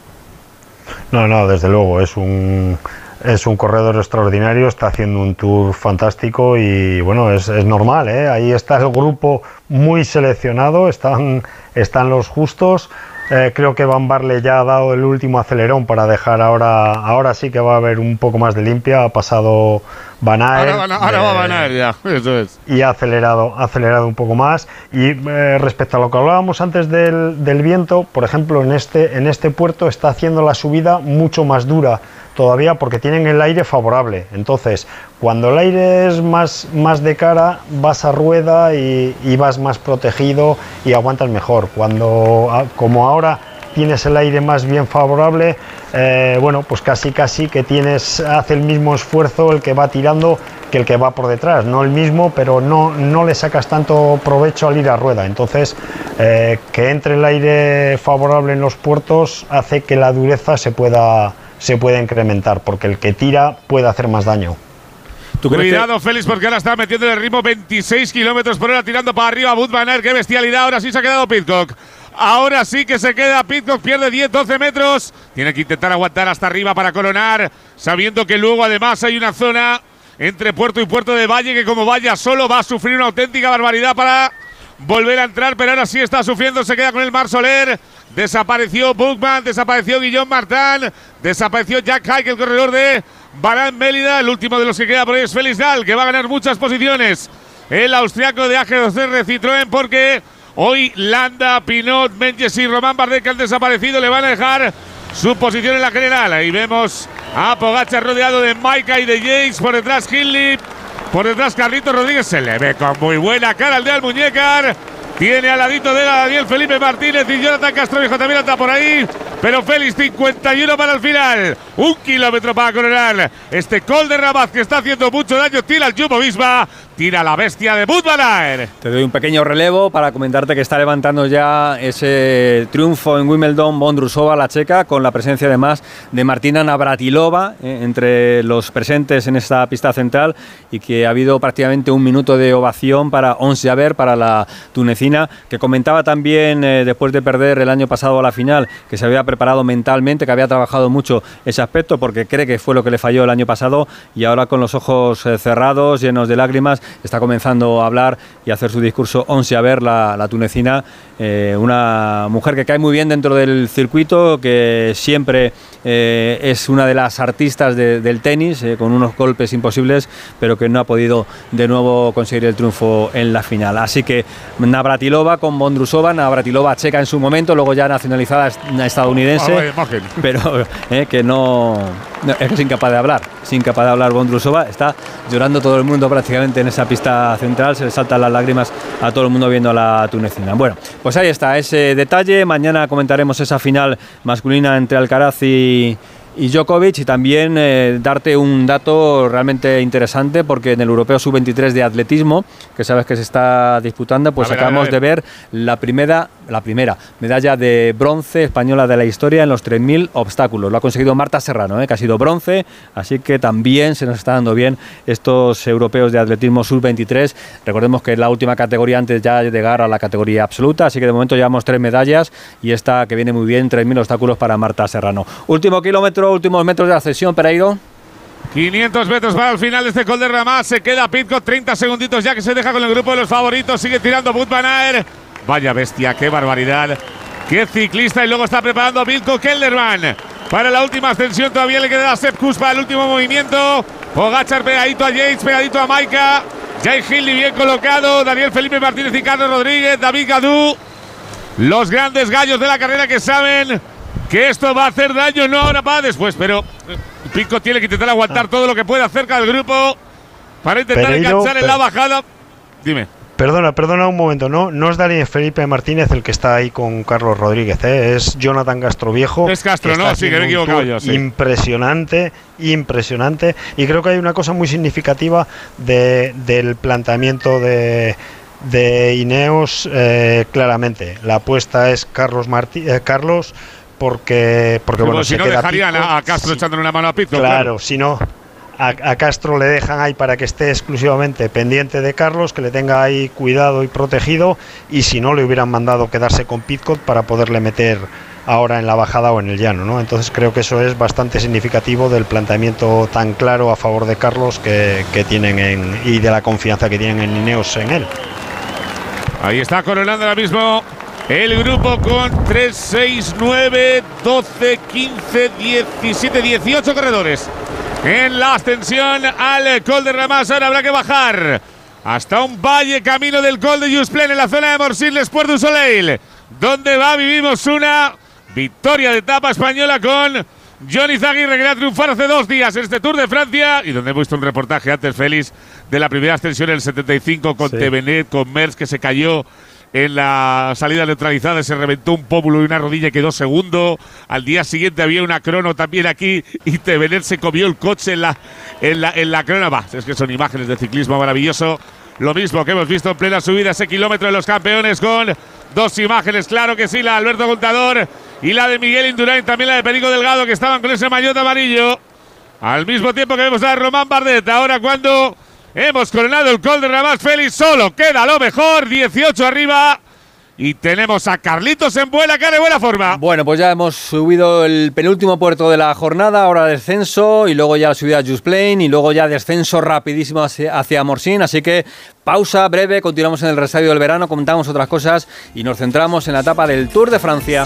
No, no, desde luego, es un, es un corredor extraordinario, está haciendo un tour fantástico y bueno, es, es normal, ¿eh? ahí está el grupo muy seleccionado, están, están los justos. Eh, creo que Van Barle ya ha dado el último acelerón para dejar ahora, ahora sí que va a haber un poco más de limpia. Ha pasado Van Aert, Ahora, van ahora va a ganar ya, eso es. y ha acelerado, ha acelerado un poco más. Y eh, respecto a lo que hablábamos antes del, del viento, por ejemplo, en este, en este puerto está haciendo la subida mucho más dura todavía porque tienen el aire favorable. Entonces, cuando el aire es más, más de cara, vas a rueda y, y vas más protegido y aguantas mejor. Cuando, ah, como ahora tienes el aire más bien favorable, eh, bueno, pues casi casi que tienes, hace el mismo esfuerzo el que va tirando que el que va por detrás, no el mismo, pero no, no le sacas tanto provecho al ir a rueda. Entonces, eh, que entre el aire favorable en los puertos hace que la dureza se pueda, se pueda incrementar, porque el que tira puede hacer más daño. Cuidado, Félix, porque ahora está metiendo el ritmo 26 kilómetros por hora, tirando para arriba a Bud Van Aert. ¡Qué bestialidad! Ahora sí se ha quedado Pitcock. Ahora sí que se queda Pitcock, pierde 10, 12 metros. Tiene que intentar aguantar hasta arriba para coronar, sabiendo que luego además hay una zona entre Puerto y Puerto de Valle que como vaya solo va a sufrir una auténtica barbaridad para volver a entrar, pero ahora sí está sufriendo, se queda con el Mar Soler. Desapareció Bookman, desapareció Guillaume Martin, desapareció Jack Hike, el corredor de Barán Mélida. El último de los que queda por ahí es Félix Gal, que va a ganar muchas posiciones. El austriaco de AG2R Citroën, porque hoy Landa, Pinot, Menges y Román Bardet, que han desaparecido, le van a dejar su posición en la general. Ahí vemos a Pogacar rodeado de Maika y de James, por detrás Hindley, por detrás Carlitos Rodríguez, se le ve con muy buena cara al de Almuñécar. Tiene al ladito de él a Daniel Felipe Martínez y Jonathan Castroviejo también anda por ahí. Pero Félix 51 para el final. Un kilómetro para coronar. Este Col de Rabat que está haciendo mucho daño. Tira el Jumbo Visma. Tira la bestia de Bud Van Aert. Te doy un pequeño relevo para comentarte que está levantando ya ese triunfo en Wimbledon Bondrusova, la checa, con la presencia además de Martina Navratilova eh, entre los presentes en esta pista central y que ha habido prácticamente un minuto de ovación para Ons Jaber, para la tunecina, que comentaba también eh, después de perder el año pasado a la final, que se había preparado mentalmente, que había trabajado mucho ese aspecto porque cree que fue lo que le falló el año pasado y ahora con los ojos eh, cerrados, llenos de lágrimas, está comenzando a hablar y a hacer su discurso Onsi a ver la, la tunecina, eh, una mujer que cae muy bien dentro del circuito, que siempre eh, es una de las artistas de- del tenis, eh, con unos golpes imposibles, pero que no ha podido de nuevo conseguir el triunfo en la final. Así que Navratilova con Bondrusova, Navratilova checa en su momento, luego ya nacionalizada est- estadounidense pero que no, es incapaz de hablar, es incapaz de hablar Bondrusova, está llorando todo el mundo prácticamente en esa pista central, se le saltan las lágrimas a todo el mundo viendo a la tunecina. Bueno, pues ahí está ese detalle, mañana comentaremos esa final masculina entre Alcaraz y y Djokovic y también eh, darte un dato realmente interesante porque en el Europeo Sub-23 de atletismo, que sabes que se está disputando, pues ver, acabamos ver. de ver la primera, la primera medalla de bronce española de la historia en los 3.000 obstáculos. Lo ha conseguido Marta Serrano, eh, que ha sido bronce, así que también se nos está dando bien estos europeos de atletismo Sub-23. Recordemos que es la última categoría antes ya de llegar a la categoría absoluta, así que de momento llevamos tres medallas y esta que viene muy bien, 3.000 obstáculos para Marta Serrano. Último kilómetro, últimos metros de la sesión, Pereiro. 500 metros para el final de este Col de. Se queda Pitcock 30 segunditos ya que se deja con el grupo de los favoritos. Sigue tirando Aert. Vaya bestia, qué barbaridad. Qué ciclista. Y luego está preparando a Pilco Kelderman. Para la última ascensión todavía le queda a Sepp para el último movimiento. Pogachar pegadito a Yates, pegadito a Maika. Jay Hindley bien colocado. Daniel Felipe Martínez y Carlos Rodríguez. David Gadú. Los grandes gallos de la carrera que saben que esto va a hacer daño, no ahora para después, pero Pico tiene que intentar aguantar todo lo que pueda cerca del grupo para intentar Pereiro, enganchar en la bajada. Dime. Perdona, perdona un momento, no, no es Daniel Felipe Martínez el que está ahí con Carlos Rodríguez, ¿eh? es Jonathan Castroviejo. Es Castro, ¿no? Sí, que me he equivocado yo, sí. Impresionante, impresionante. Y creo que hay una cosa muy significativa de- del planteamiento de, de Ineos, eh, claramente. La apuesta es Carlos Martí eh, Carlos porque, porque bueno, si se no queda dejarían a, Castro echándole una mano a Pitcock. Claro, si no, a, Castro le dejan ahí para que esté exclusivamente pendiente de Carlos, que le tenga ahí cuidado y protegido, y si no le hubieran mandado quedarse con Pitcott para poderle meter ahora en la bajada o en el llano, ¿no? Entonces creo que eso es bastante significativo del planteamiento tan claro a favor de Carlos que, tienen en, y de la confianza que tienen en Ineos en él. Ahí está coronando ahora mismo el grupo con 3, 6, 9, 12, 15, 17, 18 corredores. En la ascensión al Col de Ramas ahora habrá que bajar hasta un valle camino del Col de Jusplen en la zona de Morsiles, Puerto du Soleil. Donde va, vivimos una victoria de etapa española con Johnny Zaguirre, que a triunfar hace dos días en este Tour de Francia y donde hemos visto un reportaje antes, Félix, de la primera ascensión en el 75 con Sí. Tevenet, con Mers, que se cayó en la salida neutralizada, se reventó un pómulo y una rodilla y quedó segundo. Al día siguiente había una crono también aquí y Tevenet se comió el coche en la, en la, en la crono. Es que son imágenes de ciclismo maravilloso. Lo mismo que hemos visto en plena subida ese kilómetro de los campeones con dos imágenes, claro que sí, la de Alberto Contador y la de Miguel Indurain, también la de Perico Delgado, que estaban con ese maillot amarillo. Al mismo tiempo que vemos a Román Bardet. Ahora cuando hemos coronado el Col de Ramas Félix, solo queda lo mejor, 18 arriba. Y tenemos a Carlitos en buena cara y buena forma. Bueno, pues ya hemos subido el penúltimo puerto de la jornada, ahora descenso y luego ya la subida a Just Plain y luego ya descenso rapidísimo hacia, hacia Morsin. Así que pausa breve, continuamos en el resabio del verano, comentamos otras cosas y nos centramos en la etapa del Tour de Francia.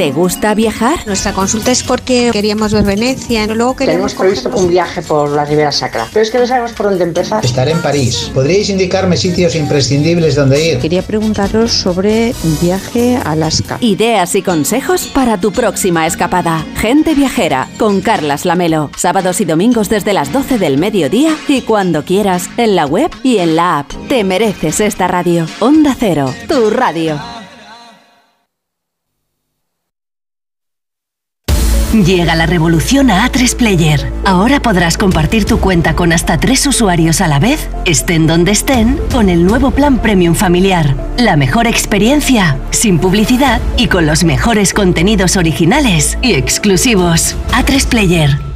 ¿Te gusta viajar? Nuestra consulta es porque queríamos ver Venecia, luego Tenemos previsto un viaje por la Ribera Sacra, pero es que no sabemos por dónde empezar. Estaré en París. ¿Podríais indicarme sitios imprescindibles donde ir? Quería preguntaros sobre un viaje a Alaska. Ideas y consejos para tu próxima escapada. Gente viajera con Carlas Lamelo. Sábados y domingos desde las 12 del mediodía y cuando quieras en la web y en la app. Te mereces esta radio. Onda Cero, tu radio. Llega la revolución a A3 Player. Ahora podrás compartir tu cuenta con hasta tres usuarios a la vez, estén donde estén, con el nuevo plan Premium Familiar. La mejor experiencia, sin publicidad y con los mejores contenidos originales y exclusivos. A3 Player.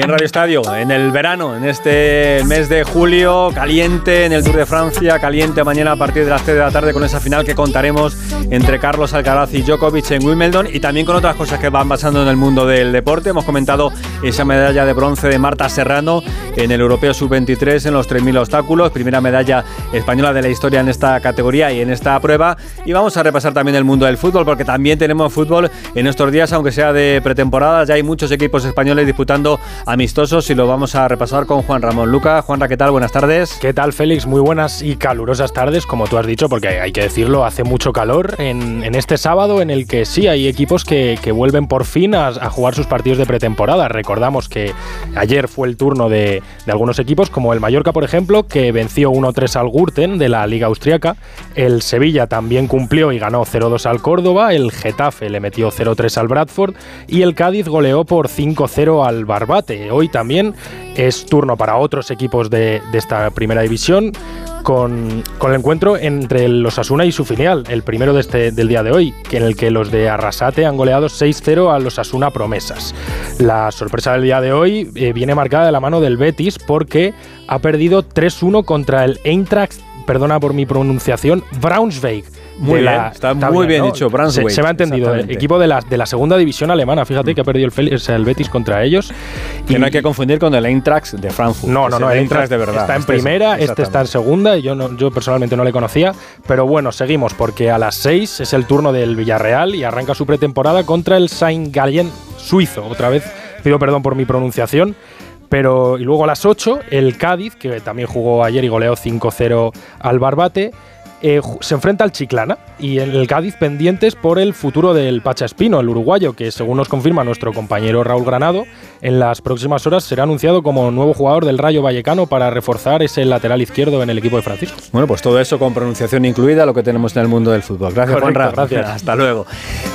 En Radio Estadio, en el verano, en este mes de julio, caliente en el Tour de Francia, caliente mañana a partir de las 3 de la tarde con esa final que contaremos entre Carlos Alcaraz y Djokovic en Wimbledon y también con otras cosas que van pasando en el mundo del deporte. Hemos comentado esa medalla de bronce de Marta Serrano en el Europeo Sub-23 en los 3.000 obstáculos, primera medalla española de la historia en esta categoría y en esta prueba. Y vamos a repasar también el mundo del fútbol porque también tenemos fútbol en estos días, aunque sea de pretemporada. Ya hay muchos equipos españoles disputando amistosos y lo vamos a repasar con Juan Ramón Luca. Juanra, ¿qué tal? Buenas tardes. ¿Qué tal, Félix? Muy buenas y calurosas tardes, como tú has dicho, porque hay que decirlo, hace mucho calor en, este sábado en el que sí hay equipos que, vuelven por fin a, jugar sus partidos de pretemporada. Recordamos que ayer fue el turno de, algunos equipos, como el Mallorca, por ejemplo, que venció 1-3 al Gurten de la Liga Austriaca. El Sevilla también cumplió y ganó 0-2 al Córdoba. El Getafe le metió 0-3 al Bradford. Y el Cádiz goleó por 5-0 al Barbate. Hoy también es turno para otros equipos de esta primera división con, el encuentro entre los Asuna y su filial, el primero de este, del día de hoy, en el que los de Arrasate han goleado 6-0 a los Asuna Promesas. La sorpresa del día de hoy eh, viene marcada de la mano del Betis porque ha perdido 3-1 contra el Eintracht, perdona por mi pronunciación, Braunschweig. Muy bien, la- está muy bien ¿no? dicho, Braunschweig, Se, se me ha entendido. el equipo de la, de la segunda división alemana, fíjate que ha perdido el, o sea, el Betis contra ellos. Que no hay que confundir con el Eintracht de Frankfurt. No, no, es no, el Eintracht de verdad. Está en Este es- primera, este está en segunda y yo, no, yo personalmente no le conocía. Pero bueno, seguimos porque a las 6 es el turno del Villarreal y arranca su pretemporada contra el Saint Gallen suizo. Otra vez pido perdón por mi pronunciación. Pero y luego a las 8 el Cádiz, que también jugó ayer y goleó 5-0 al Barbate, eh, se enfrenta al Chiclana y el Cádiz pendientes por el futuro del Pacha Espino, el uruguayo, que según nos confirma nuestro compañero Raúl Granado, en las próximas horas será anunciado como nuevo jugador del Rayo Vallecano para reforzar ese lateral izquierdo en el equipo de Francisco. Bueno, pues todo eso con pronunciación incluida, lo que tenemos en el mundo del fútbol. Gracias, Correcto, Juanra. gracias. Hasta luego.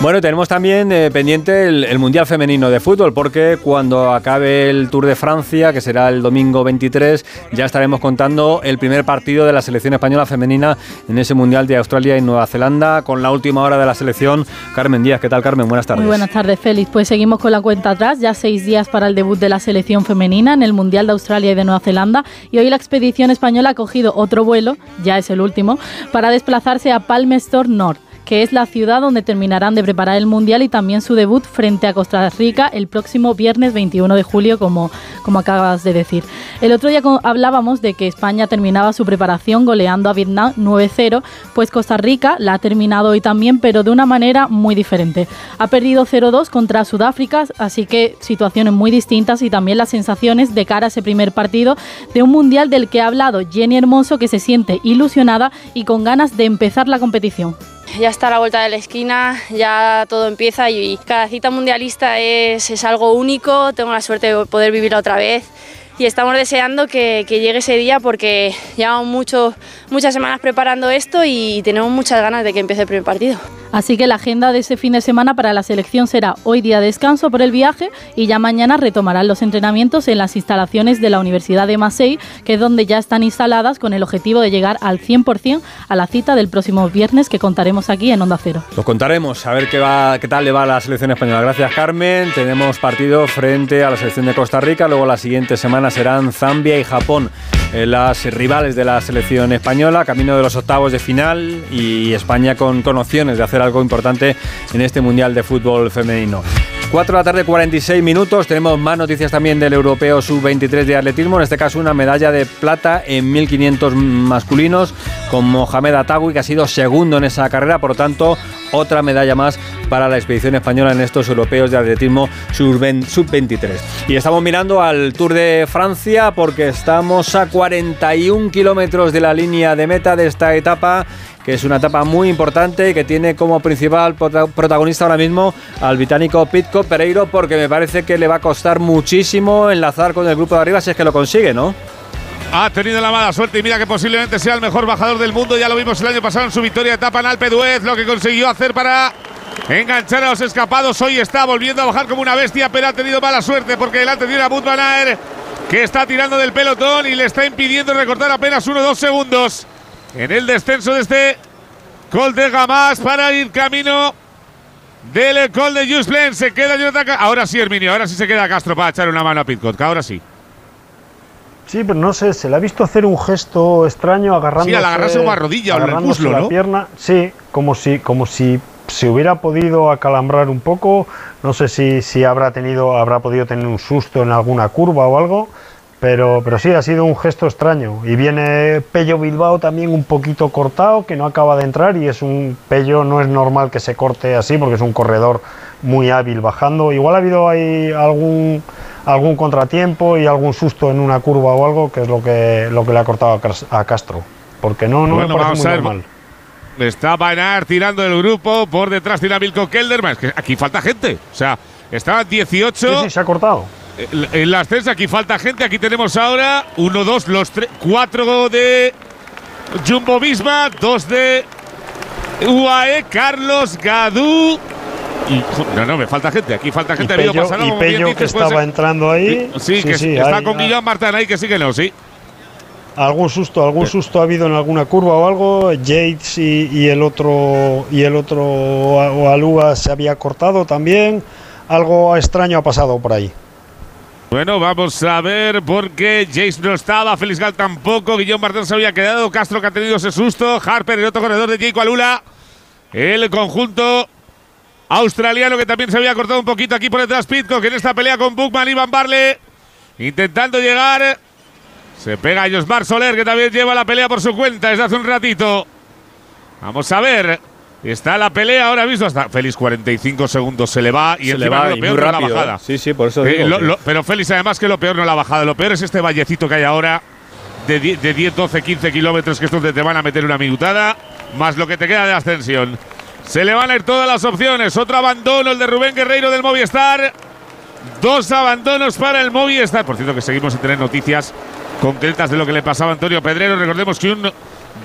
Bueno, tenemos también eh, pendiente el, el Mundial Femenino de Fútbol, porque cuando acabe el Tour de Francia, que será el domingo 23, ya estaremos contando el primer partido de la selección española femenina en ese Mundial de Australia y Nueva Zelanda, con la última hora de la selección. Carmen Díaz, ¿qué tal, Carmen? Buenas tardes. Muy buenas tardes, Félix. Pues seguimos con la cuenta atrás, ya seis días para el debut de la selección femenina en el Mundial de Australia y de Nueva Zelanda. Y hoy la expedición española ha cogido otro vuelo, ya es el último, para desplazarse a Palmerston North que es la ciudad donde terminarán de preparar el Mundial y también su debut frente a Costa Rica el próximo viernes 21 de julio, como, como acabas de decir. El otro día hablábamos de que España terminaba su preparación goleando a Vietnam 9-0, pues Costa Rica la ha terminado hoy también, pero de una manera muy diferente. Ha perdido 0-2 contra Sudáfrica, así que situaciones muy distintas y también las sensaciones de cara a ese primer partido de un Mundial del que ha hablado Jenny Hermoso, que se siente ilusionada y con ganas de empezar la competición. Ya está a la vuelta de la esquina, ya todo empieza y cada cita mundialista es, es algo único, tengo la suerte de poder vivirla otra vez y estamos deseando que, que llegue ese día porque llevamos mucho, muchas semanas preparando esto y tenemos muchas ganas de que empiece el primer partido. Así que la agenda de ese fin de semana para la selección será hoy día de descanso por el viaje y ya mañana retomarán los entrenamientos en las instalaciones de la Universidad de Marseille, que es donde ya están instaladas con el objetivo de llegar al 100% a la cita del próximo viernes que contaremos aquí en Onda Cero. Lo contaremos, a ver qué, va, qué tal le va a la selección española. Gracias, Carmen. Tenemos partido frente a la selección de Costa Rica. Luego la siguiente semana serán Zambia y Japón, eh, las rivales de la selección española, camino de los octavos de final y España con, con opciones de hacer algo importante en este Mundial de Fútbol Femenino. 4 de la tarde, 46 minutos. Tenemos más noticias también del Europeo Sub-23 de atletismo. En este caso, una medalla de plata en 1500 masculinos con Mohamed Atagui, que ha sido segundo en esa carrera. Por lo tanto, otra medalla más para la expedición española en estos europeos de atletismo Sub-23. Y estamos mirando al Tour de Francia porque estamos a 41 kilómetros de la línea de meta de esta etapa que es una etapa muy importante y que tiene como principal prota- protagonista ahora mismo al británico Pitcock Pereiro porque me parece que le va a costar muchísimo enlazar con el grupo de arriba si es que lo consigue, ¿no? Ha tenido la mala suerte y mira que posiblemente sea el mejor bajador del mundo. Ya lo vimos el año pasado en su victoria etapa en Alpe d'Huez, lo que consiguió hacer para enganchar a los escapados. Hoy está volviendo a bajar como una bestia, pero ha tenido mala suerte porque delante tiene a Bud Aert, que está tirando del pelotón y le está impidiendo recortar apenas 1-2 segundos en el descenso de este Col de Gamas para ir camino del Col de Jusplen. Se queda Jonathan Ahora sí, Herminio, ahora sí se queda Castro para echar una mano a Pitcock. Ahora sí. Sí, pero no sé, se le ha visto hacer un gesto extraño agarrándose, Sí, al agarrarse una rodilla o el muslo, la ¿no? pierna. Sí, como si, como si se hubiera podido acalambrar un poco. No sé si, si habrá tenido, habrá podido tener un susto en alguna curva o algo. Pero, pero sí, ha sido un gesto extraño. Y viene Pello Bilbao también un poquito cortado, que no acaba de entrar. Y es un Pello, no es normal que se corte así, porque es un corredor muy hábil bajando. Igual ha habido ahí algún, algún contratiempo y algún susto en una curva o algo, que es lo que, lo que le ha cortado a Cas- a Castro. Porque no, no Bueno, me parece muy a normal. Está Bainar tirando el grupo. Por detrás tiene a Milko Kelderman. Es que aquí falta gente. O sea, estaban 18. Sí, sí, se ha cortado. En- En la ascensa aquí falta gente. Aquí tenemos ahora 1, 2, los 4 de Jumbo Visma, 2 de UAE, Carlos Gadú. Y, no, no, me falta gente. Aquí falta gente. Y Ha Pello, y dices, que estaba entrando ahí. Sí, que está hay- con Guillaume Martán ahí, que sí que no, sí. algún susto, algún susto ha habido en alguna curva o algo. Yates y, y el otro y el otro o Aluga se había cortado también. Algo extraño ha pasado por ahí. Bueno, vamos a ver porque Jace no estaba, Félix Gal tampoco, Guillón Martín se había quedado, Castro que ha tenido ese susto, Harper el otro corredor de Jake Alula, el conjunto australiano que también se había cortado un poquito aquí por detrás Pitcock en esta pelea con Bookman y Van Barle, intentando llegar, se pega a Josmar Soler que también lleva la pelea por su cuenta desde hace un ratito. Vamos a ver. Está la pelea ahora mismo hasta Félix 45 segundos se le va y Se le va lo y peor no rápido, la bajada. ¿eh? Sí, sí, por eso Eh, lo- pero Félix, además que lo peor no la bajada, lo peor es este vallecito que hay ahora de, die- de 10, 12, 15 kilómetros que es donde te van a meter una minutada, más lo que te queda de ascensión. Se le van a ir todas las opciones. Otro abandono, el de Rubén Guerreiro del Movistar. Dos abandonos para el Movistar. Por cierto, que seguimos sin tener noticias concretas de lo que le pasaba a Antonio Pedrero. Recordemos que un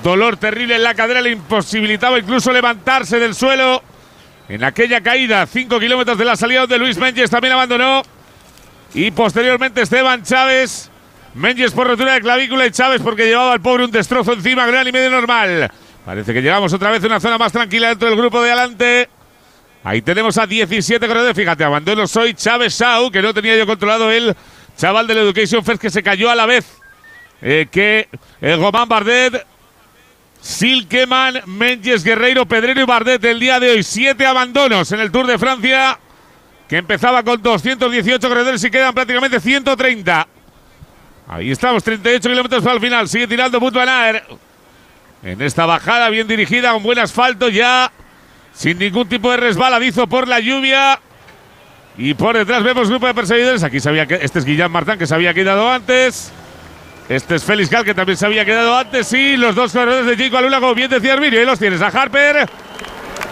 dolor terrible en la cadera le imposibilitaba incluso levantarse del suelo. En aquella caída, 5 kilómetros de la salida donde Luis Menges también abandonó. Y posteriormente Esteban Chávez. Menges por rotura de clavícula y Chávez porque llevaba al pobre un destrozo encima, gran y medio normal. Parece que llegamos otra vez a una zona más tranquila dentro del grupo de adelante. Ahí tenemos a 17 corredores. Fíjate, abandono soy Chávez Sau, que no tenía yo controlado el chaval del Education First que se cayó a la vez eh, que el Román Bardet. Silkeman, Menges, Guerreiro, Pedrero y Bardet el día de hoy. Siete abandonos en el Tour de Francia, que empezaba con 218 corredores y quedan prácticamente 130. Ahí estamos, 38 kilómetros para el final. Sigue tirando Aert. En esta bajada bien dirigida, con buen asfalto ya, sin ningún tipo de resbaladizo por la lluvia. Y por detrás vemos grupo de perseguidores. Aquí sabía que este es Guillán Martán, que se había quedado antes. Este es Félix Gal, que también se había quedado antes. Y los dos corredores de Jake Alula, como bien decía Arminio. Ahí los tienes a Harper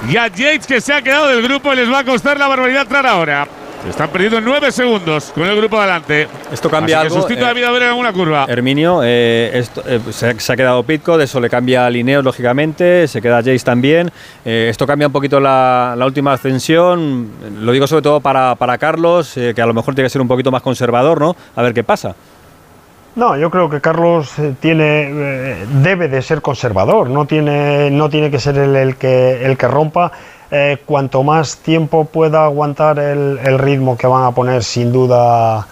y a Yates, que se ha quedado del grupo y les va a costar la barbaridad entrar ahora. Están perdiendo en nueve segundos con el grupo adelante. Esto cambia Así que algo, eh, haber en alguna curva. Herminio, eh, esto, eh, se, ha- se ha quedado Pitco, de eso le cambia a Lineos, lógicamente, se queda Jace también. Eh, esto cambia un poquito la, la última ascensión, lo digo sobre todo para, para Carlos, eh, que a lo mejor tiene que ser un poquito más conservador, ¿no? A ver qué pasa. No, yo creo que Carlos tiene, eh, debe de ser conservador, no tiene, no tiene que ser el, el que, el que rompa. Eh, cuanto más tiempo pueda aguantar el, ritmo que van a poner, sin duda,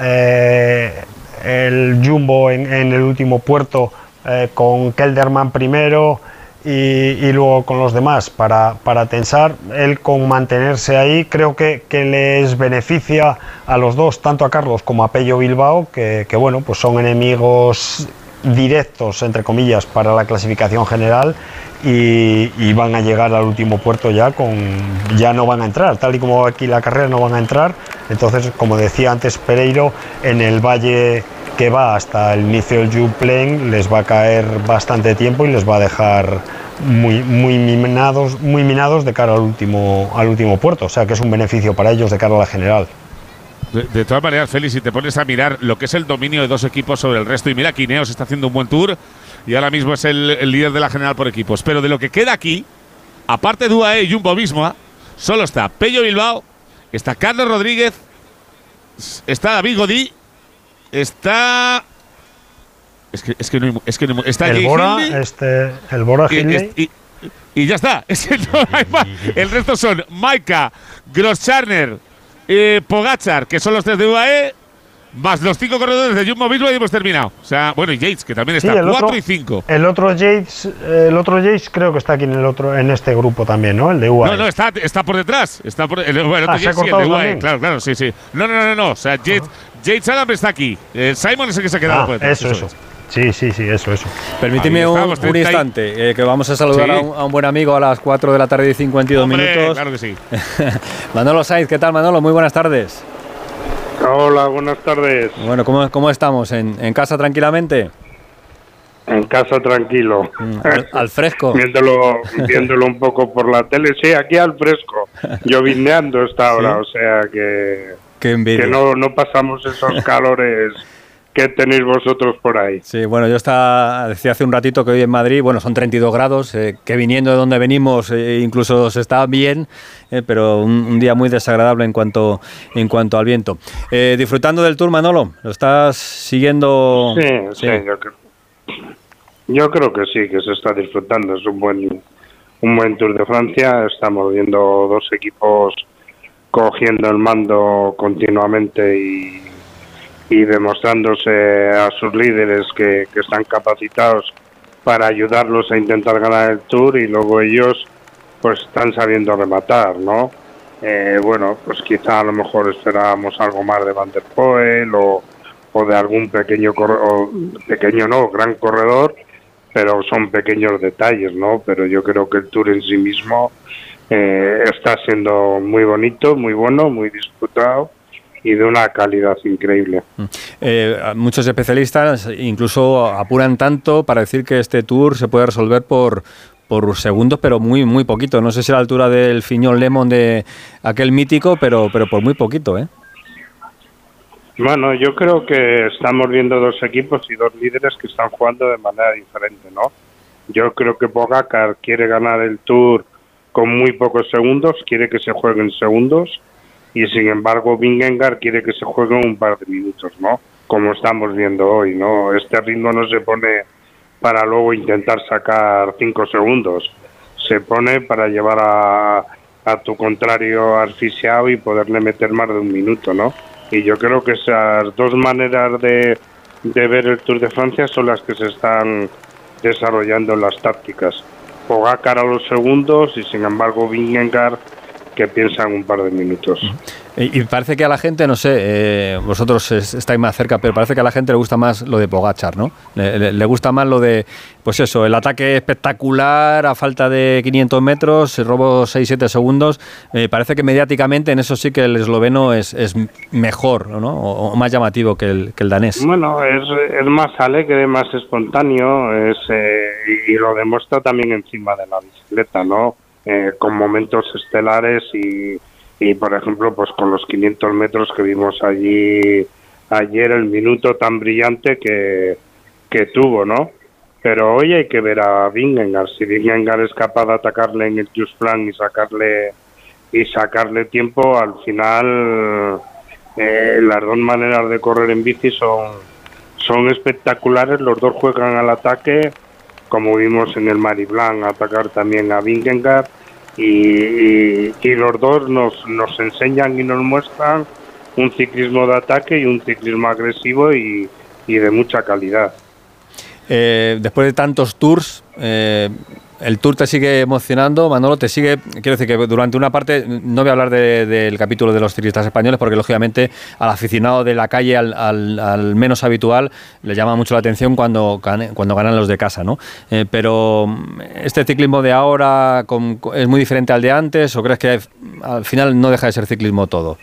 eh, el Jumbo en, el último puerto, eh, con Kelderman primero y, y luego con los demás para, para tensar. Él con mantenerse ahí creo que, que les beneficia a los dos, tanto a Carlos como a Pello Bilbao, que, que, bueno, pues son enemigos directos, entre comillas, para la clasificación general y, van a llegar al último puerto ya con ya no van a entrar, tal y como aquí la carrera no van a entrar. Entonces, como decía antes Pereiro, en el valle que va hasta el inicio del Juve Plain les va a caer bastante tiempo y les va a dejar muy, muy, minados, muy minados de cara al último, al último puerto. O sea que es un beneficio para ellos de cara a la general. De, de todas maneras, Félix, si te pones a mirar lo que es el dominio de dos equipos sobre el resto, y mira, Quineos está haciendo un buen tour y ahora mismo es el, el líder de la general por equipos. Pero de lo que queda aquí, aparte de UAE y Jumbo Visma, solo está Pello Bilbao, está Carlos Rodríguez, está David Godí, está. Es que, es que no hay es que no hay mu- está el Bora, Hindley este, el Bora y, y- y ya está. Es que no hay más. El resto son Maika, Grosscharner, eh, Pogachar, que son los tres de UAE, más los cinco corredores de Jumbo Visma y hemos terminado. O sea, bueno, y Yates, que también Sí, está, 4 otro- y 5. El otro Yates, el otro Yates creo que está aquí en el otro, en este grupo también, ¿no? El de UAE. No, no, está, está por detrás. Está por, el, bueno, el Ah, otro ¿se ha Yates sí, el de UAE? Claro, claro, sí, sí. No, no, no, no. no. O sea, Yates, Yates Adam está aquí. Eh, Simon es el que se ha quedado Ah, por detrás. eso, eso. es. Sí, sí, sí, eso, eso. Permíteme un, estamos, un 30 y- instante, eh, que vamos a saludar Sí. a, un, a un buen amigo a las 4 de la tarde y 52 Hombre, minutos. claro que sí. Manolo Saiz, ¿qué tal Manolo? Muy buenas tardes. Hola, buenas tardes. Bueno, ¿cómo, cómo estamos? ¿En, en casa tranquilamente? En casa tranquilo. Al, al fresco. viéndolo, viéndolo un poco por la tele. Sí, aquí al fresco. Llovineando esta hora, o sea que, Qué envidia. que no, no pasamos esos calores que tenéis vosotros por ahí. Sí, bueno, yo estaba, decía hace un ratito que hoy en Madrid, bueno, son 32 grados, eh, que viniendo de donde venimos eh, incluso se está bien, eh, pero un, un día muy desagradable en cuanto, en cuanto al viento. Eh, disfrutando del tour, Manolo, ¿lo estás siguiendo? Sí, sí, yo creo. Yo creo que sí, que se está disfrutando. Es un buen, un buen Tour de Francia. Estamos viendo dos equipos cogiendo el mando continuamente y, y demostrándose a sus líderes que, que están capacitados para ayudarlos a intentar ganar el Tour y luego ellos pues están sabiendo rematar, ¿no? Eh, bueno, pues quizá a lo mejor esperábamos algo más de Van der Poel o, o de algún pequeño corredor, pequeño no, gran corredor, pero son pequeños detalles, ¿no? Pero yo creo que el Tour en sí mismo eh, está siendo muy bonito, muy bueno, muy disputado y de una calidad increíble. Eh, muchos especialistas incluso apuran tanto para decir que este tour se puede resolver por, por segundos, pero muy muy poquito. No sé si a la altura del Fiñón Lemon de aquel mítico, pero, pero por muy poquito, ¿eh? Bueno, yo creo que estamos viendo dos equipos y dos líderes que están jugando de manera diferente, ¿no? Yo creo que Pogacar quiere ganar el Tour con muy pocos segundos, quiere que se jueguen segundos y sin embargo Vingegaard quiere que se juegue un par de minutos, ¿no? Como estamos viendo hoy, ¿no? Este ritmo no se pone para luego intentar sacar cinco segundos, se pone para llevar a, a tu contrario asfixiado y poderle meter más de un minuto, ¿no? Y yo creo que esas dos maneras de, de ver el Tour de Francia son las que se están desarrollando en las tácticas. Pogacar a los segundos y sin embargo Vingegaard que piensan un par de minutos. Y, y parece que a la gente, no sé, eh, vosotros es- estáis más cerca, pero parece que a la gente le gusta más lo de Pogachar, ¿no? Le, le- le gusta más lo de, pues eso, el ataque espectacular a falta de 500 metros, robo 6-7 segundos. Eh, parece que mediáticamente en eso sí que el esloveno es, es mejor, ¿no? O, o más llamativo que el, que el danés. Bueno, es, es más alegre, más espontáneo es, eh, y, y lo demuestra también encima de la bicicleta, ¿no? Eh, con momentos estelares y, y, por ejemplo, pues con los 500 metros que vimos allí ayer, el minuto tan brillante que, que tuvo, ¿no? Pero hoy hay que ver a Vingegaard. Si Vingegaard es capaz de atacarle en el Just y sacarle y sacarle tiempo, al final eh, las dos maneras de correr en bici son, son espectaculares. Los dos juegan al ataque, como vimos en el Mariblanc, atacar también a Vingegaard. Y, y- y los dos nos, nos enseñan y nos muestran un ciclismo de ataque y un ciclismo agresivo y, y de mucha calidad. Eh, después de tantos tours, eh, el tour te sigue emocionando, Manolo, te sigue, quiero decir que durante una parte, no voy a hablar de- del capítulo de los ciclistas españoles, porque lógicamente al aficionado de la calle, al, al- menos habitual, le llama mucho la atención cuando, cuando ganan los de casa, ¿no? Eh, pero este ciclismo de ahora con- es muy diferente al de antes, o crees que al final no deja de ser ciclismo todo?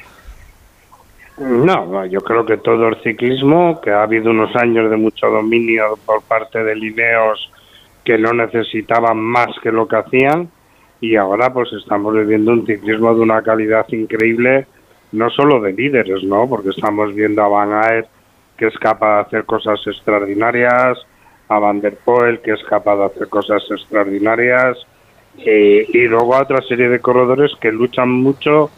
No, yo creo que todo el ciclismo, que ha habido unos años de mucho dominio por parte de Lineos que no necesitaban más que lo que hacían y ahora pues estamos viviendo un ciclismo de una calidad increíble, no solo de líderes, ¿no? Porque estamos viendo a Van Aert que es capaz de hacer cosas extraordinarias, a Van der Poel que es capaz de hacer cosas extraordinarias eh, y luego a otra serie de corredores que luchan mucho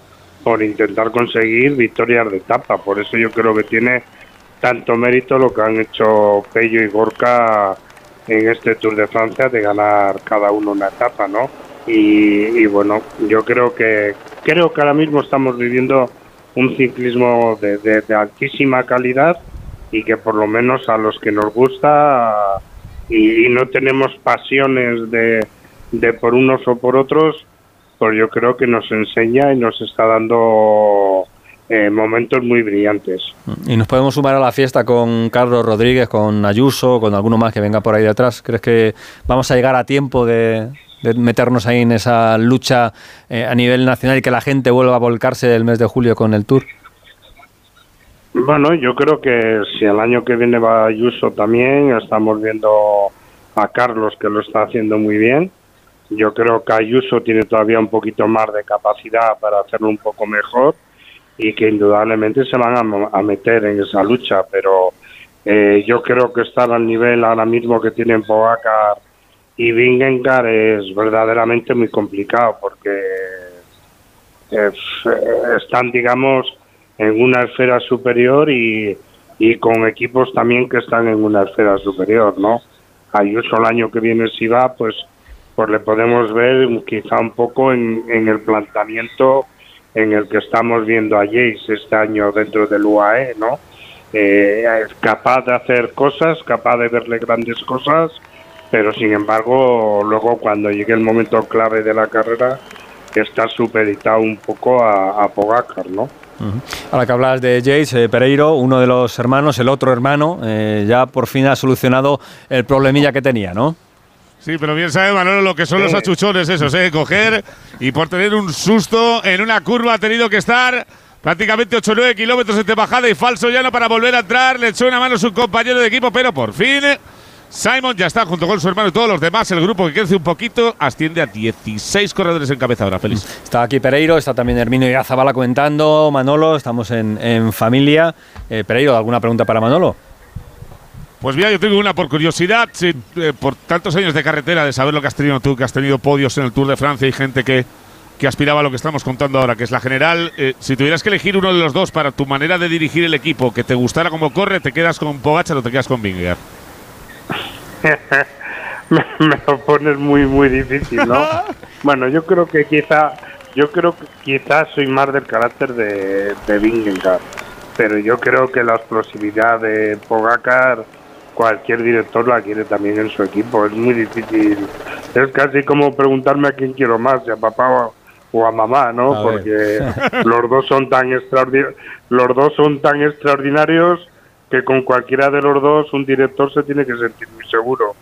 por intentar conseguir victorias de etapa. Por eso yo creo que tiene tanto mérito lo que han hecho Pello y Gorka en este Tour de Francia de ganar cada uno una etapa, ¿no? Y, y bueno, yo creo que creo que ahora mismo estamos viviendo un ciclismo de, altísima calidad y que por lo menos a los que nos gusta y, y no tenemos pasiones de, de por unos o por otros, pues yo creo que nos enseña y nos está dando eh, momentos muy brillantes. Y nos podemos sumar a la fiesta con Carlos Rodríguez, con Ayuso, con alguno más que venga por ahí detrás. ¿Crees que vamos a llegar a tiempo de, de meternos ahí en esa lucha eh, a nivel nacional y que la gente vuelva a volcarse el mes de julio con el Tour? Bueno, yo creo que si el año que viene va Ayuso también, estamos viendo a Carlos que lo está haciendo muy bien. Yo creo que Ayuso tiene todavía un poquito más de capacidad para hacerlo un poco mejor y que indudablemente se van a, a meter en esa lucha, pero eh, yo creo que estar al nivel ahora mismo que tienen Pogacar y Vingegaard es verdaderamente muy complicado porque eh, están, digamos, en una esfera superior y, y con equipos también que están en una esfera superior, ¿no? Ayuso el año que viene si va, pues, pues le podemos ver quizá un poco en, en el planteamiento en el que estamos viendo a Jace este año dentro del UAE, ¿no? Eh, es capaz de hacer cosas, capaz de verle grandes cosas, pero sin embargo luego cuando llegue el momento clave de la carrera está supeditado un poco a, Pogacar, ¿no? Ahora que hablas de Jace, eh, Pereiro, uno de los hermanos, el otro hermano, eh, ya por fin ha solucionado el problemilla que tenía, ¿no? Sí, pero bien sabe Manolo lo que son los achuchones esos, ¿eh? Coger y por tener un susto en una curva ha tenido que estar prácticamente 8 o 9 kilómetros de bajada y falso llano para volver a entrar. Le echó una mano a su compañero de equipo, pero por fin Simon ya está junto con su hermano y todos los demás. El grupo que crece un poquito asciende a 16 corredores en cabeza ahora, Félix. Está aquí Pereiro, está también Hermino y Azabala comentando. Manolo, estamos en, en familia. Eh, Pereiro, ¿alguna pregunta para Manolo? Pues mira, yo tengo una por curiosidad, eh, por tantos años de carretera, de saber lo que has tenido tú, que has tenido podios en el Tour de Francia y gente que, que aspiraba a lo que estamos contando ahora, que es la general. Eh, si tuvieras que elegir uno de los dos para tu manera de dirigir el equipo, que te gustara como corre, ¿te quedas con Pogacar o te quedas con Vingegaard? me, me lo pones muy muy difícil, ¿no? bueno, yo creo que quizá yo creo que quizás soy más del carácter de, de Vingegaard, pero yo creo que la explosividad de Pogacar cualquier director la quiere también en su equipo. Es muy difícil. Es casi como preguntarme a quién quiero más, si a papá o, a mamá, ¿no? A. Porque los dos son tan extraordinarios, los dos son tan extraordinarios que con cualquiera de los dos un director se tiene que sentir muy seguro.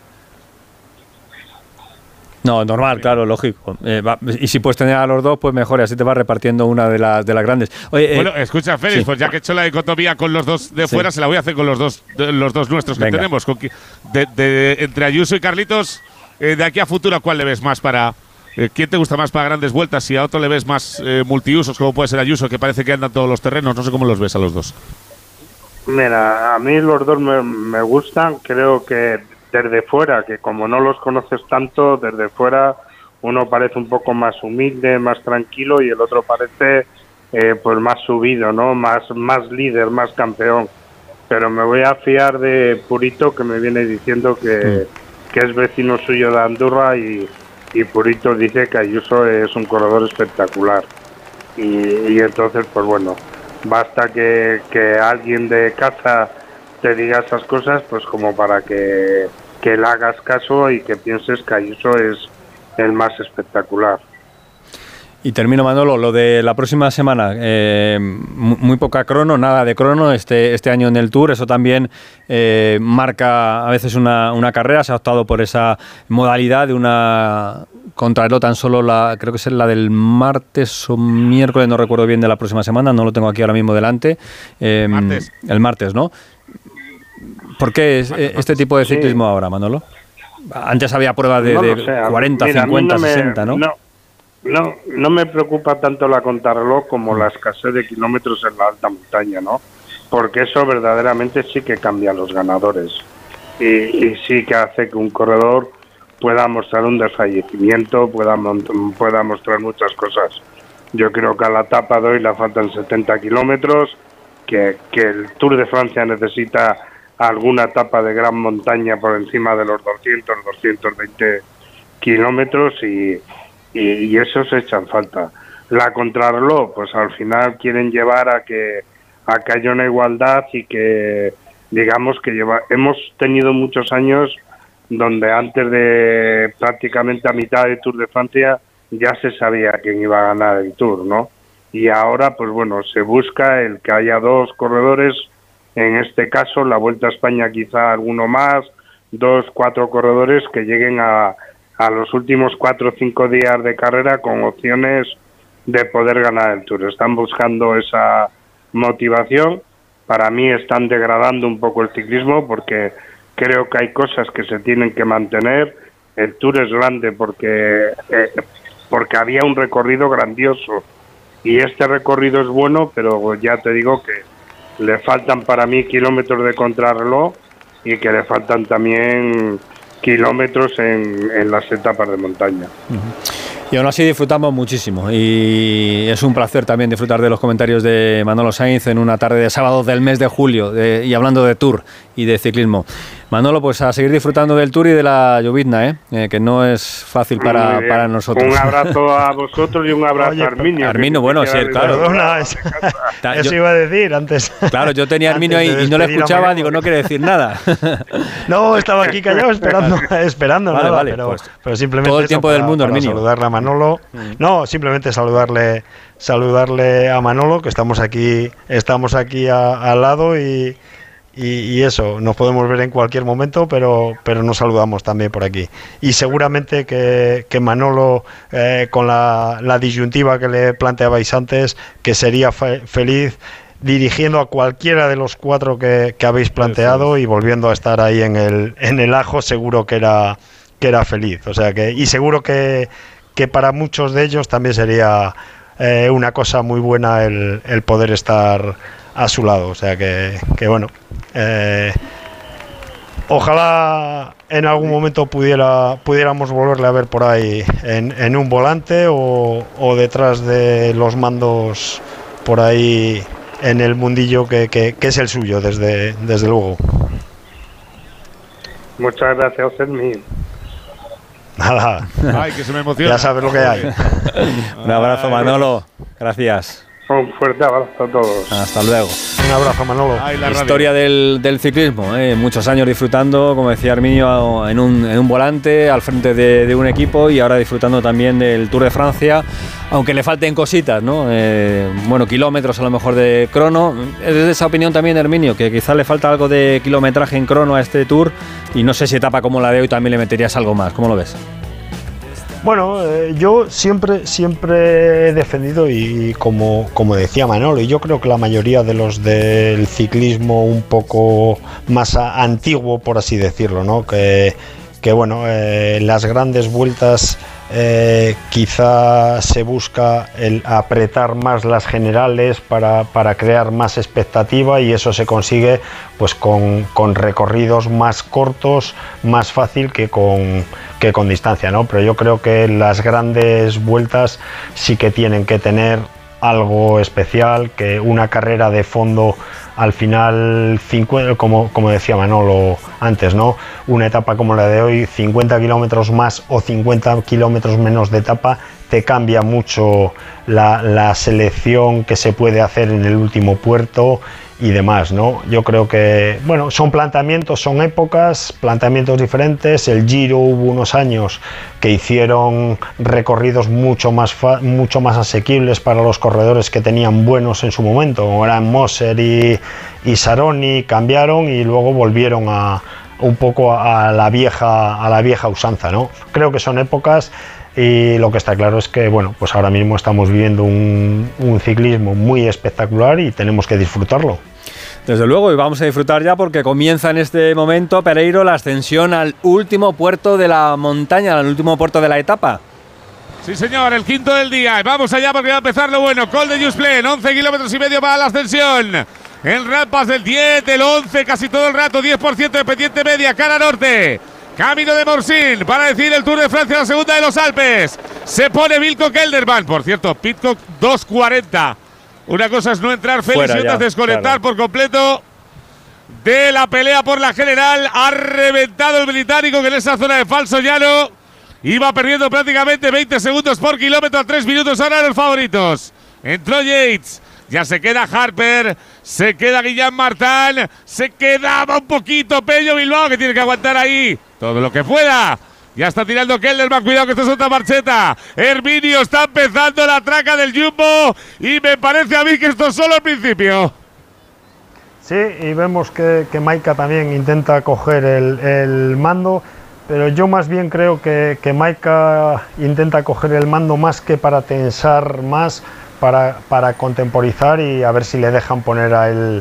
No, normal, claro, lógico. Eh, va- y si puedes tener a los dos, pues mejor, y así te vas repartiendo una de las, de las grandes. Oye, eh, Bueno, escucha, Félix, sí. pues ya que he hecho la dicotomía con los dos de Sí. fuera, se la voy a hacer con los dos, de- los dos nuestros que Venga. tenemos. Con qui- de- de- entre Ayuso y Carlitos, eh, de aquí a futuro, ¿a cuál le ves más para. eh, ¿Quién te gusta más para grandes vueltas? Si a otro le ves más eh, multiusos, como puede ser Ayuso, que parece que anda en todos los terrenos. No sé cómo los ves a los dos. Mira, a mí los dos me, me gustan, creo que desde fuera, que como no los conoces tanto, desde fuera uno parece un poco más humilde, más tranquilo y el otro parece eh, pues más subido, ¿no? Más, más líder, más campeón. Pero me voy a fiar de Purito que me viene diciendo que, que es vecino suyo de Andorra y, y Purito dice que Ayuso es un corredor espectacular. Y, y entonces, pues bueno, basta que, que alguien de casa te diga esas cosas, pues como para que, que le hagas caso y que pienses que Ayuso es el más espectacular. Y termino, Manolo, lo de la próxima semana. eh, mu- muy poca crono, nada de crono este, este año en el Tour. Eso también eh, marca a veces una, una carrera. Se ha optado por esa modalidad de una contrarreloj tan solo la, creo que es la del martes o miércoles, no recuerdo bien de la próxima semana, no lo tengo aquí ahora mismo delante. Eh, Martes. El martes, ¿no? ¿Por qué es, eh, este tipo de Sí. ciclismo ahora, Manolo? Antes había pruebas de, No de sé, a- 40, mira, a mí 50, no me- 60, ¿no? No, no, no me preocupa tanto la contrarreloj como la escasez de kilómetros en la alta montaña, ¿no? Porque eso verdaderamente sí que cambia a los ganadores y, y sí que hace que un corredor pueda mostrar un desfallecimiento, pueda, pueda mostrar muchas cosas. Yo creo que a la etapa de hoy le faltan 70 kilómetros, que, que el Tour de Francia necesita alguna etapa de gran montaña por encima de los 200, 220 kilómetros y, y, y esos echan falta. La contrarreloj, pues al final quieren llevar a que, a que haya una igualdad y que digamos que lleva, hemos tenido muchos años donde antes de prácticamente a mitad del Tour de Francia ya se sabía quién iba a ganar el Tour, ¿no? Y ahora, pues bueno, se busca el que haya dos corredores, en este caso la Vuelta a España quizá alguno más, dos, cuatro corredores que lleguen a, los últimos cuatro o cinco días de carrera con opciones de poder ganar el Tour. Están buscando esa motivación. Para mí están degradando un poco el ciclismo porque creo que hay cosas que se tienen que mantener. El Tour es grande porque eh, porque había un recorrido grandioso y este recorrido es bueno, pero ya te digo que le faltan para mí kilómetros de contrarreloj y que le faltan también kilómetros en, en las etapas de montaña. Y aún así disfrutamos muchísimo y es un placer también disfrutar de los comentarios de Manolo Sainz en una tarde de sábado del mes de julio y hablando de Tour y de ciclismo. Manolo, pues a seguir disfrutando del tour y de la llovizna, ¿eh? Eh, que no es fácil para, para nosotros. Un abrazo a vosotros y un abrazo Oye, a Arminio. Arminio, bueno, sí, claro. Perdona, eso yo- iba a decir antes. Claro, yo tenía a Arminio ahí y no le escuchaba, digo, no quiere decir nada. No, estaba aquí callado esperando, esperando Vale, nada, vale, pero, pues, pero simplemente todo el eso, tiempo para- del mundo, para Herminio. saludarle a Manolo. No, simplemente saludarle, saludarle a Manolo, que estamos aquí, estamos aquí a- al lado y, y, y eso, nos podemos ver en cualquier momento, pero, pero nos saludamos también por aquí. Y seguramente que, que Manolo, eh, con la, la disyuntiva que le planteabais antes, que sería fe- feliz dirigiendo a cualquiera de los cuatro que, que habéis planteado y volviendo a estar ahí en el, en el ajo, seguro que era, que era feliz. O sea que, y seguro que, que para muchos de ellos también sería eh, una cosa muy buena el, el poder estar a su lado. O sea que, que bueno. eh, Ojalá en algún momento pudiera, pudiéramos volverle a ver por ahí en, en un volante o, o detrás de los mandos por ahí en el mundillo que, que- que es el suyo, desde, desde luego. Muchas gracias, Fermín. Nada. Ay, que se me emociona. Ya sabes lo que hay. Un abrazo, Manolo. Gracias. Un fuerte abrazo a todos. Hasta luego. Un abrazo, Manolo. Ay, la. Historia del, del ciclismo, ¿eh? muchos años disfrutando, como decía Arminio, en un, en un volante, al frente de, de un equipo y ahora disfrutando también del Tour de Francia, aunque le falten cositas, ¿no? Eh, bueno, kilómetros a lo mejor de crono. Es de esa opinión también, Herminio, que quizás le falta algo de kilometraje en crono a este Tour y no sé si etapa como la de hoy también le meterías algo más. ¿Cómo lo ves? Bueno, eh, yo siempre, siempre he defendido y como, como decía Manolo, y yo creo que la mayoría de los del ciclismo un poco más antiguo, por así decirlo, ¿no? Que, que bueno, eh, las grandes vueltas eh, quizá se busca el apretar más las generales para, para crear más expectativa y eso se consigue pues con, con recorridos más cortos, más fácil que con, que con distancia, ¿no? Pero yo creo que las grandes vueltas sí que tienen que tener algo especial, que una carrera de fondo al final, 50, como, como decía Manolo antes, ¿no? Una etapa como la de hoy, 50 kilómetros más o 50 kilómetros menos de etapa, te cambia mucho la, la selección que se puede hacer en el último puerto y demás, ¿no? Yo creo que, bueno, son planteamientos, son épocas, planteamientos diferentes. El Giro hubo unos años que hicieron recorridos mucho más, mucho más asequibles para los corredores que tenían buenos en su momento, como eran Moser y, y Saroni, cambiaron y luego volvieron a un poco a la vieja, a la vieja usanza, ¿no? Creo que son épocas y lo que está claro es que bueno, pues ahora mismo estamos viviendo un, un ciclismo muy espectacular y tenemos que disfrutarlo. Desde luego, y vamos a disfrutar ya porque comienza en este momento Pereiro la ascensión al último puerto de la montaña, al último puerto de la etapa. Sí, señor, el quinto del día. Vamos allá porque va a empezar lo bueno. Col de Jusplen, 11 kilómetros y medio para la ascensión. En rampas del 10, del 11, casi todo el rato, 10% de pendiente media, cara norte. Camino de Morsin para decir el Tour de Francia, la segunda de los Alpes. Se pone Vilco Kelderman. Por cierto, Pitcock 2.40. Una cosa es no entrar feliz Fuera y otra desconectar claro. por completo de la pelea por la general. Ha reventado el británico que en esa zona de falso llano iba perdiendo prácticamente 20 segundos por kilómetro a 3 minutos ahora los favoritos. Entró Yates. Ya se queda Harper, se queda Guillán Martán, se quedaba un poquito Pello Bilbao que tiene que aguantar ahí todo lo que pueda. Ya está tirando Kelderman, cuidado que esto es otra marcheta. Herminio está empezando la traca del Jumbo y me parece a mí que esto es solo el principio. Sí, y vemos que, que Maika también intenta coger el, mando, pero yo más bien creo que, que Maika intenta coger el mando más que para tensar más, para, para contemporizar y a ver si le dejan poner a él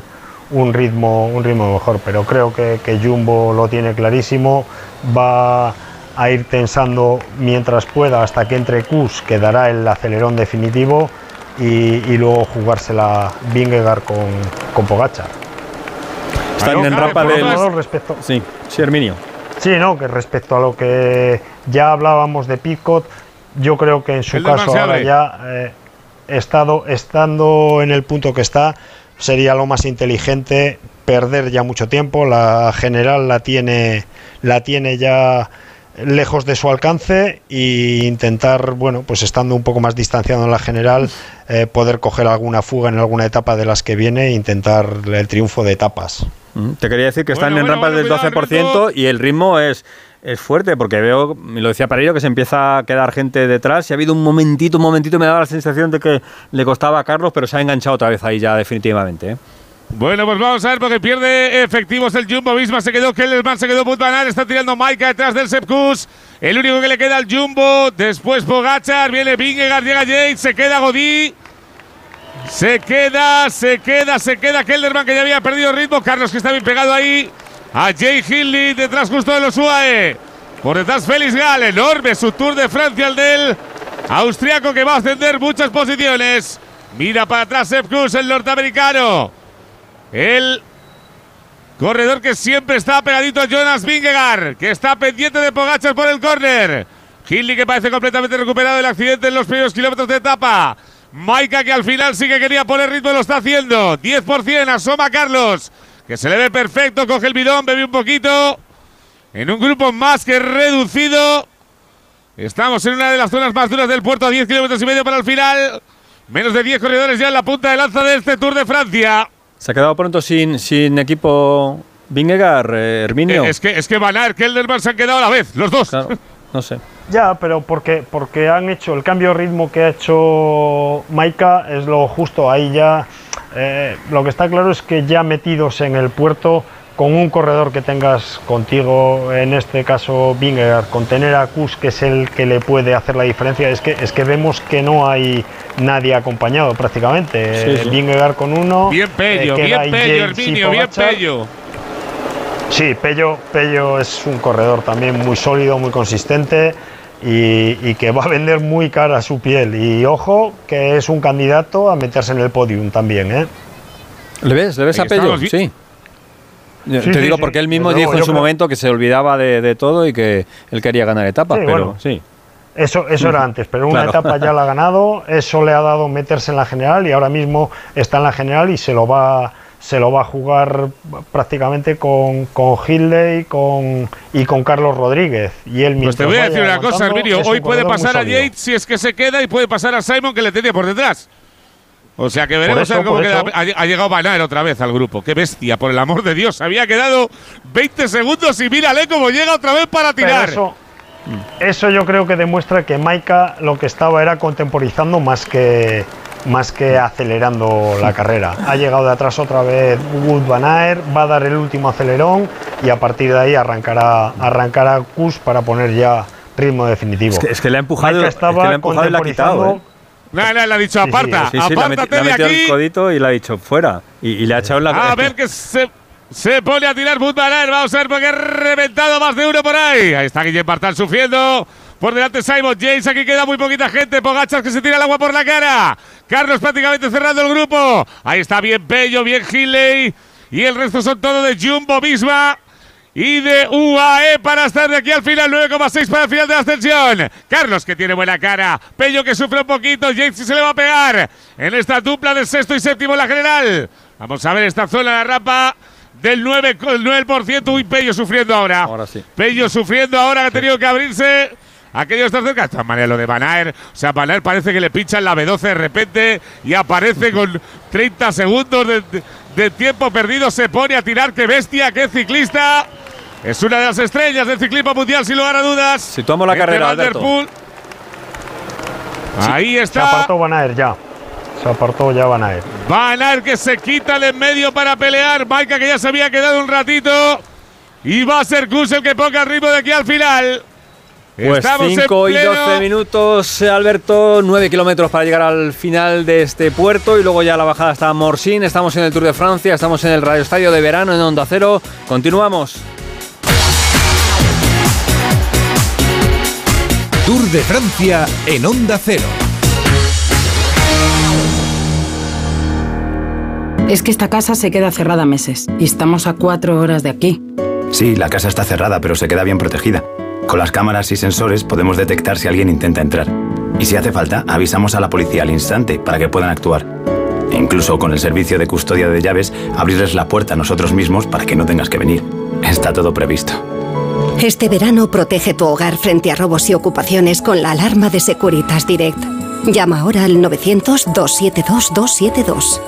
un ritmo, un ritmo mejor. Pero creo que, que Jumbo lo tiene clarísimo, va a ir tensando mientras pueda hasta que entre Kus, que dará el acelerón definitivo, y, y luego jugársela Vingegaard con, con Pogacar. Están Aló, en Jaime, rampa del. menos- respecto, Sí, sí, Herminio. Sí, no, que respecto a lo que ya hablábamos de Pitcott, yo creo que en su El caso demasiado. ahora ya eh, estado, estando en el punto que está, sería lo más inteligente perder ya mucho tiempo. La general la tiene, la tiene ya lejos de su alcance e intentar, bueno, pues estando un poco más distanciado en la general, eh, poder coger alguna fuga en alguna etapa de las que viene e intentar el triunfo de etapas. Mm, Te quería decir que están Bueno, en bueno, rampas bueno, del cuidado, 12% y el ritmo es, es fuerte, porque veo, lo decía Pereiro, que se empieza a quedar gente detrás. Y ha habido un momentito, un momentito, me daba la sensación de que le costaba a Carlos, pero se ha enganchado otra vez ahí ya definitivamente. ¿eh? Bueno, pues vamos a ver porque pierde efectivos el Jumbo Visma. Se quedó Kellerman, se quedó Putbanar. Está tirando Maika detrás del Sepkus. El único que le queda al Jumbo. Después Pogachar. Viene Vingegaard, llega Yates. Se queda Godí. Se queda, se queda, se queda Kellerman que ya había perdido ritmo. Carlos que está bien pegado ahí. A Jay Hindley detrás justo de los UAE. Por detrás Félix Gal. Enorme su Tour de Francia el del austriaco que va a ascender muchas posiciones. Mira para atrás Sepkus, el norteamericano. El corredor que siempre está pegadito a Jonas Vingegaard, que está pendiente de Pogachar por el córner. Hindley que parece completamente recuperado del accidente en los primeros kilómetros de etapa. Maika que al final sí que quería poner ritmo, lo está haciendo. 10% asoma Carlos, que se le ve perfecto, coge el bidón, bebe un poquito. En un grupo más que reducido. Estamos en una de las zonas más duras del puerto, a 10 kilómetros y medio para el final. Menos de 10 corredores ya en la punta de lanza de este Tour de Francia. Se ha quedado pronto sin, sin equipo Vingegaard, eh, Herminio. Eh, Es que, es que Van Aert, Kelderman se han quedado a la vez, los dos. no sé. Ya, pero porque, porque han hecho el cambio de ritmo que ha hecho Maika es lo justo. Ahí ya eh, lo que está claro es que ya metidos en el puerto con un corredor que tengas contigo, en este caso Vingegaard, con tener a Kus, que es el que le puede hacer la diferencia, es que, es que vemos que no hay nadie acompañado prácticamente. Sí, sí. Vingegaard con uno. Bien Pello, eh, queda bien Pello, Herminio, bien. Pello. Sí, Pello, Pello es un corredor también muy sólido, muy consistente y, y que va a vender muy cara su piel. Y ojo, que es un candidato a meterse en el podium también, ¿eh? ¿Le ves? ¿Le ves Ahí a Pello? estamos, Sí. Te sí, digo sí. porque él mismo dijo en su creo- momento que se olvidaba de, de todo y que él quería ganar etapas, Sí, pero bueno. sí. Eso, eso era antes, pero una Claro. etapa ya la ha ganado, eso le ha dado meterse en la general y ahora mismo está en la general y se lo va, se lo va a jugar prácticamente con, con Hindley con, y con Carlos Rodríguez. Y él Pues te voy a decir una cosa, un Hoy puede pasar a. Yates si es que se queda y puede pasar a Simon que le tenía por detrás. O sea que veremos eso, a ver cómo queda. Ha, llegado Aert otra vez al grupo. Qué bestia, por el amor de Dios. Había quedado 20 segundos y mírale cómo llega otra vez para Pero tirar. eso, eso yo creo que demuestra que Maika lo que estaba era contemporizando más que más que acelerando la carrera. Ha llegado de atrás otra vez Wood Van Aert, va a dar el último acelerón y a partir de ahí arrancará arrancará Kus para poner ya ritmo definitivo. Es que, es que le ha empujado, Maika es que le estaba ha empujado y le ha quitado. ¿eh? No, no, le ha dicho Sí, sí, aparta, Sí, sí, le ha, meti- apártate le ha de metido aquí. el codito y le ha dicho fuera. Y, y le ha echado en la A ver que se, se pone a tirar Wout van Aert. Vamos a ver porque ha reventado más de uno por ahí. Ahí está Guillem Bartal sufriendo. Por delante Simon James. Aquí queda muy poquita gente. Pogachas que se tira el agua por la cara. Carlos prácticamente cerrando el grupo. Ahí está bien Pello, bien Hindley. Y el resto son todo de Jumbo misma. Y de UAE para estar de aquí al final, 9,6 para el final de la ascensión. Carlos que tiene buena cara. Pello que sufre un poquito. James se le va a pegar en esta dupla del sexto y séptimo en la general. Vamos a ver esta zona de la rampa del 9, con el 9%. Uy, Pello sufriendo ahora. Ahora sí. Pello sufriendo ahora, que ha tenido que abrirse. Ha querido estar cerca. De todas maneras, lo de Van Aert. O sea, Van Aert parece que le pinchan la B12 de repente y aparece con 30 segundos de, de- de tiempo perdido. Se pone a tirar. ¡Qué bestia! ¡Qué ciclista! Es una de las estrellas del ciclismo mundial, sin lugar a dudas. Situamos la carrera, Alberto. Ahí Se está. apartó Van Aert ya. Se apartó ya. Van Aert que se quita el en medio para pelear. Maika que ya se había quedado un ratito. Y va a ser Kus el que ponga el ritmo de aquí al final. Pues Estamos en 5 y pleno- 12 minutos, eh, Alberto. 9 kilómetros para llegar al final de este puerto. Y luego ya la bajada hasta Morsin. Estamos en el Tour de Francia. Estamos en el Radio Estadio de verano en Onda Cero. Continuamos. Tour de Francia en Onda Cero. Es que esta casa se queda cerrada meses y estamos a cuatro horas de aquí. Sí, la casa está cerrada, pero se queda bien protegida. Con las cámaras y sensores podemos detectar si alguien intenta entrar. Y si hace falta, avisamos a la policía al instante para que puedan actuar. incluso con el servicio de custodia de llaves, abrirles la puerta a nosotros mismos para que no tengas que venir. Está todo previsto. Este verano protege tu hogar frente a robos y ocupaciones con la alarma de Securitas Direct. Llama ahora al 900-272-272.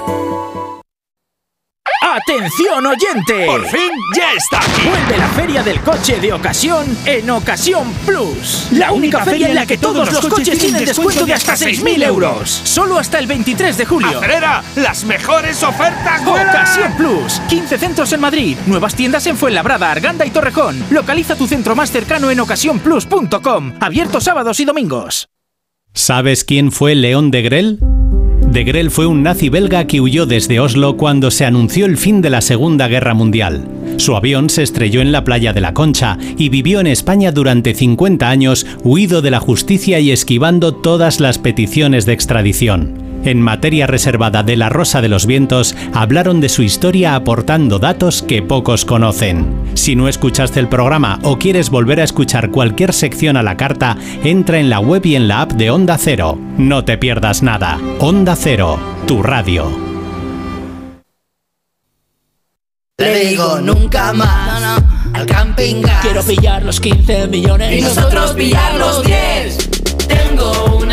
¡Atención oyente! ¡Por fin ya está aquí! Vuelve la feria del coche de ocasión en Ocasión Plus. La, única, feria en la que todos los coches tienen descuento de hasta 6.000 euros. Solo hasta el 23 de julio. ¡Acelera! ¡Las mejores ofertas vuelan! Ocasión Plus. 15 centros en Madrid. Nuevas tiendas en Fuenlabrada, Arganda y Torrejón. Localiza tu centro más cercano en ocasiónplus.com. Abierto sábados y domingos. ¿Sabes quién fue León de Grel? De Grel fue un nazi belga que huyó desde Oslo cuando se anunció el fin de la Segunda Guerra Mundial. Su avión se estrelló en la playa de la Concha y vivió en España durante 50 años, huido de la justicia y esquivando todas las peticiones de extradición. En materia reservada de La Rosa de los Vientos, hablaron de su historia aportando datos que pocos conocen. Si no escuchaste el programa o quieres volver a escuchar cualquier sección a la carta, entra en la web y en la app de Onda Cero. No te pierdas nada. Onda Cero, tu radio. Le digo nunca más al camping gas. Quiero pillar los 15 millones y nosotros pillar los 10. Tengo una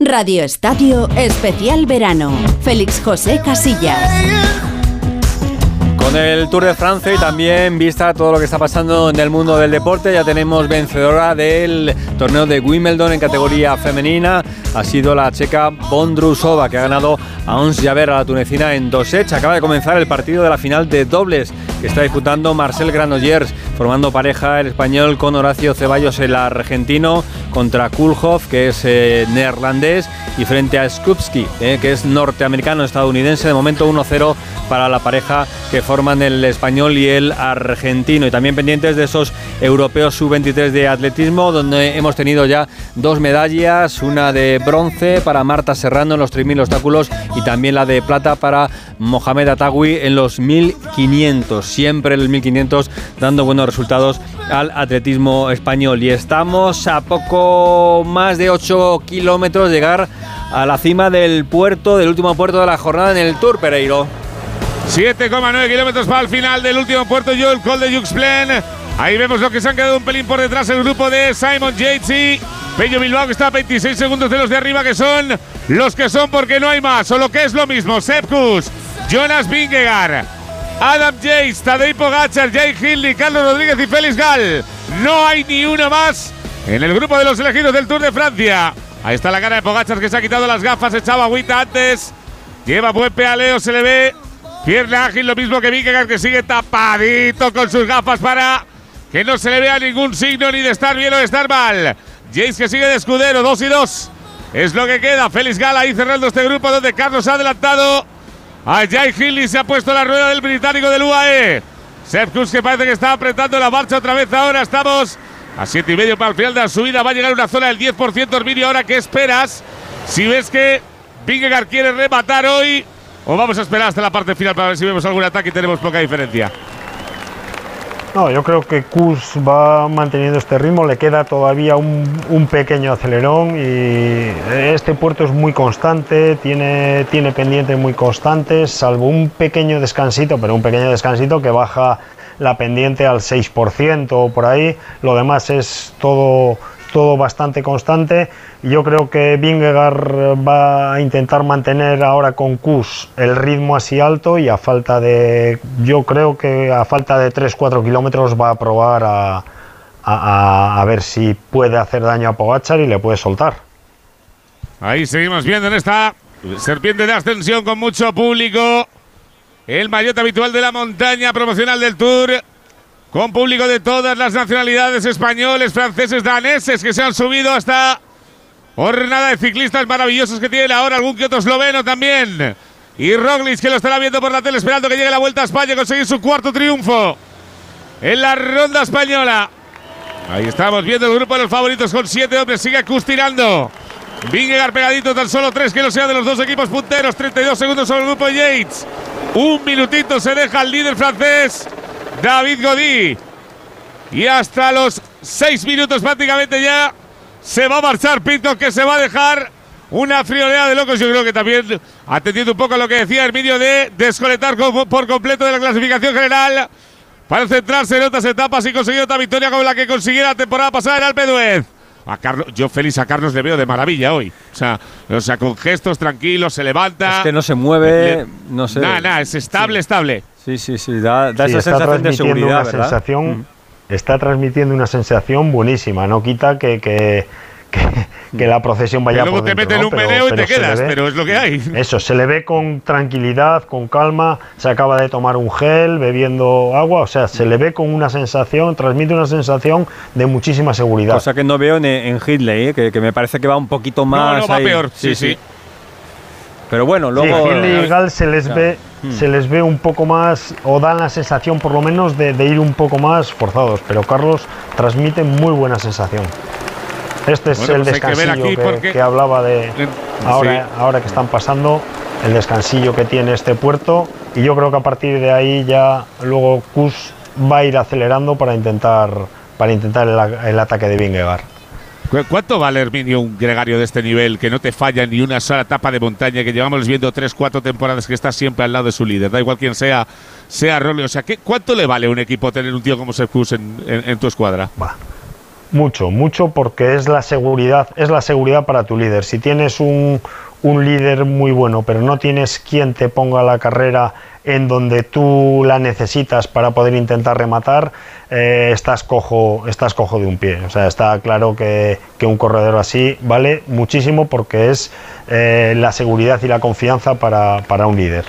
Radio Estadio Especial Verano. Félix José Casillas. Con el Tour de Francia y también vista todo lo que está pasando en el mundo del deporte, ya tenemos vencedora del torneo de Wimbledon en categoría femenina. Ha sido la checa Bondrusova que ha ganado a Ons Javer a la tunecina en dos sets. Acaba de comenzar el partido de la final de dobles que está disputando Marcel Granollers, formando pareja el español con Horacio Ceballos, el argentino, contra Kulhoff, que es eh, neerlandés, y frente a Skupski, eh, que es norteamericano-estadounidense. De momento 1-0 para la pareja que forman el español y el argentino. Y también pendientes de esos europeos sub-23 de atletismo, donde hemos tenido ya dos medallas, una de bronce para Marta Serrano en los 3.000 obstáculos y también la de plata para Mohamed Atagui en los 1.500. Siempre el 1.500 dando buenos resultados al atletismo español. Y estamos a poco más de 8 kilómetros de llegar a la cima del puerto, del último puerto de la jornada en el Tour Pereiro. 7,9 kilómetros para el final del último puerto, yo el Col de Juxplen. Ahí vemos lo que se han quedado un pelín por detrás el grupo de Simon Yates Pello Bilbao que está a 26 segundos de los de arriba que son los que son porque no hay más, o lo que es lo mismo, Sepkus, Jonas Vingegaard, Adam Yates, Tadej Pogacar, Jay Hindley, Carlos Rodríguez y Félix Gal. No hay ni una más en el grupo de los elegidos del Tour de Francia. Ahí está la cara de Pogacar que se ha quitado las gafas, echaba agüita antes. Lleva buen pealeo, se le ve Pierna ágil, lo mismo que Vingegaard, que sigue tapadito con sus gafas para que no se le vea ningún signo ni de estar bien o de estar mal. Jace que sigue de escudero, 2 y 2. Es lo que queda. Félix Gala ahí cerrando este grupo donde Carlos ha adelantado. A Jay Hindley se ha puesto la rueda del británico del UAE. Seth Kuss que parece que está apretando la marcha otra vez ahora. Estamos a 7 y medio para el final de la subida. Va a llegar una zona del 10%. Herminio, ahora qué esperas? Si ves que Vingegaard quiere rematar hoy. ¿O vamos a esperar hasta la parte final para ver si vemos algún ataque y tenemos poca diferencia? No, yo creo que Kus va manteniendo este ritmo, le queda todavía un, un, pequeño acelerón y este puerto es muy constante, tiene, tiene pendientes muy constantes, salvo un pequeño descansito, pero un pequeño descansito que baja la pendiente al 6% o por ahí, lo demás es todo todo bastante constante. Yo creo que Vingegaard va a intentar mantener ahora con Kus el ritmo así alto y a falta de, yo creo que a falta de 3-4 kilómetros va a probar a, a- a- a ver si puede hacer daño a Pogachar y le puede soltar. Ahí seguimos viendo en esta serpiente de ascensión con mucho público. El maillot habitual de la montaña promocional del Tour. Con público de todas las nacionalidades, españoles, franceses, daneses, que se han subido a esta jornada de ciclistas maravillosos que tiene ahora algún que otro esloveno también. Y Roglic, que lo estará viendo por la tele, esperando que llegue la Vuelta a España, conseguir su cuarto triunfo en la ronda española. Ahí estamos viendo el grupo de los favoritos con siete hombres. Sigue Kus tirando. Vingegaard pegadito, tan solo tres que no sea de los dos equipos punteros. 32 segundos sobre el grupo Yates. Un minutito se deja el líder francés, David Godí. Y hasta los seis minutos prácticamente ya se va a marchar Pitcock, que se va a dejar una friolera de locos. Yo creo que también, atendiendo un poco a lo que decía Herminio de desconectar co- por completo de la clasificación general para centrarse en otras etapas y conseguir otra victoria como la que consiguiera la temporada pasada en Alpe d'Huez. A Carlos, yo feliz a Carlos le veo de maravilla hoy. O sea, o sea, con gestos tranquilos, se levanta. Es que no se mueve, no sé. Nada, nada, es estable, estable. Sí, sí, sí, da, da Sí, esa está sensación de transmitiendo seguridad, una ¿verdad? Mm. sensación, está transmitiendo una sensación buenísima. No quita que, que, que- que la procesión vaya Que luego por te meten ¿no? un Pero- y te pero quedas, ve- pero es lo que hay. Eso, se le ve con tranquilidad, con calma. Se acaba de tomar un gel, bebiendo agua. O sea, se le ve con una sensación, transmite una sensación de muchísima seguridad. Cosa que no veo en, en Hindley, ¿eh? que, que me parece que va un poquito más. no, va ahí. peor, sí, sí. Pero bueno, luego. sí, y Gal se les ve Hmm. se les ve un poco más o dan la sensación por lo menos de, de ir un poco más forzados pero Carlos transmite muy buena sensación este es Bueno, el pues que descansillo que, hablaba de ahora, sí. ahora que están pasando el descansillo que tiene este puerto y yo creo que a partir de ahí ya luego Kus va a ir acelerando para intentar para intentar el, el ataque de Vingegaard ¿Cu- ¿Cuánto vale, Herminio, un gregario de este nivel que no te falla ni una sola etapa de montaña, que llevamos viendo tres, cuatro temporadas que está siempre al lado de su líder? Da igual quién sea, sea Rolly. O sea, ¿qué, ¿cuánto le vale a un equipo tener un tío como Serkus en, en- tu escuadra? Mucho, mucho porque es la seguridad, es la seguridad para tu líder. Si tienes un, un líder muy bueno, pero no tienes quien te ponga la carrera en donde tú la necesitas para poder intentar rematar, eh, estás cojo, estás cojo de un pie. O sea, está claro que, que un corredor así vale muchísimo porque es eh, la seguridad y la confianza para, para un líder.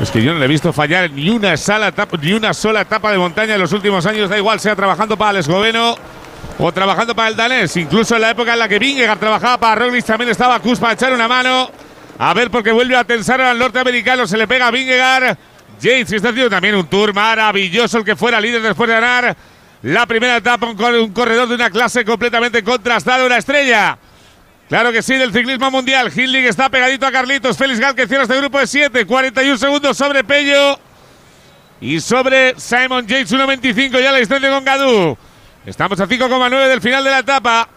Es que yo no le he visto fallar ni una, etapa, ni una sola etapa de montaña en los últimos años, da igual, sea trabajando para el esloveno o trabajando para el danés. Incluso en la época en la que Vingegaard trabajaba para Roglic también estaba Kus para echar una mano. A ver, porque vuelve a tensar al norteamericano, se le pega a Vingegaard. Que está haciendo también un tour maravilloso, el que fuera líder después de ganar la primera etapa, un, un corredor de una clase completamente contrastada, una estrella. Claro que sí, del ciclismo mundial. Hindley está pegadito a Carlitos. Félix Gal que cierra este grupo de 7. 41 segundos sobre Pello. Y sobre Simon Yates 1.25 ya la distancia con Gadú. Estamos a 5,9 del final de la etapa.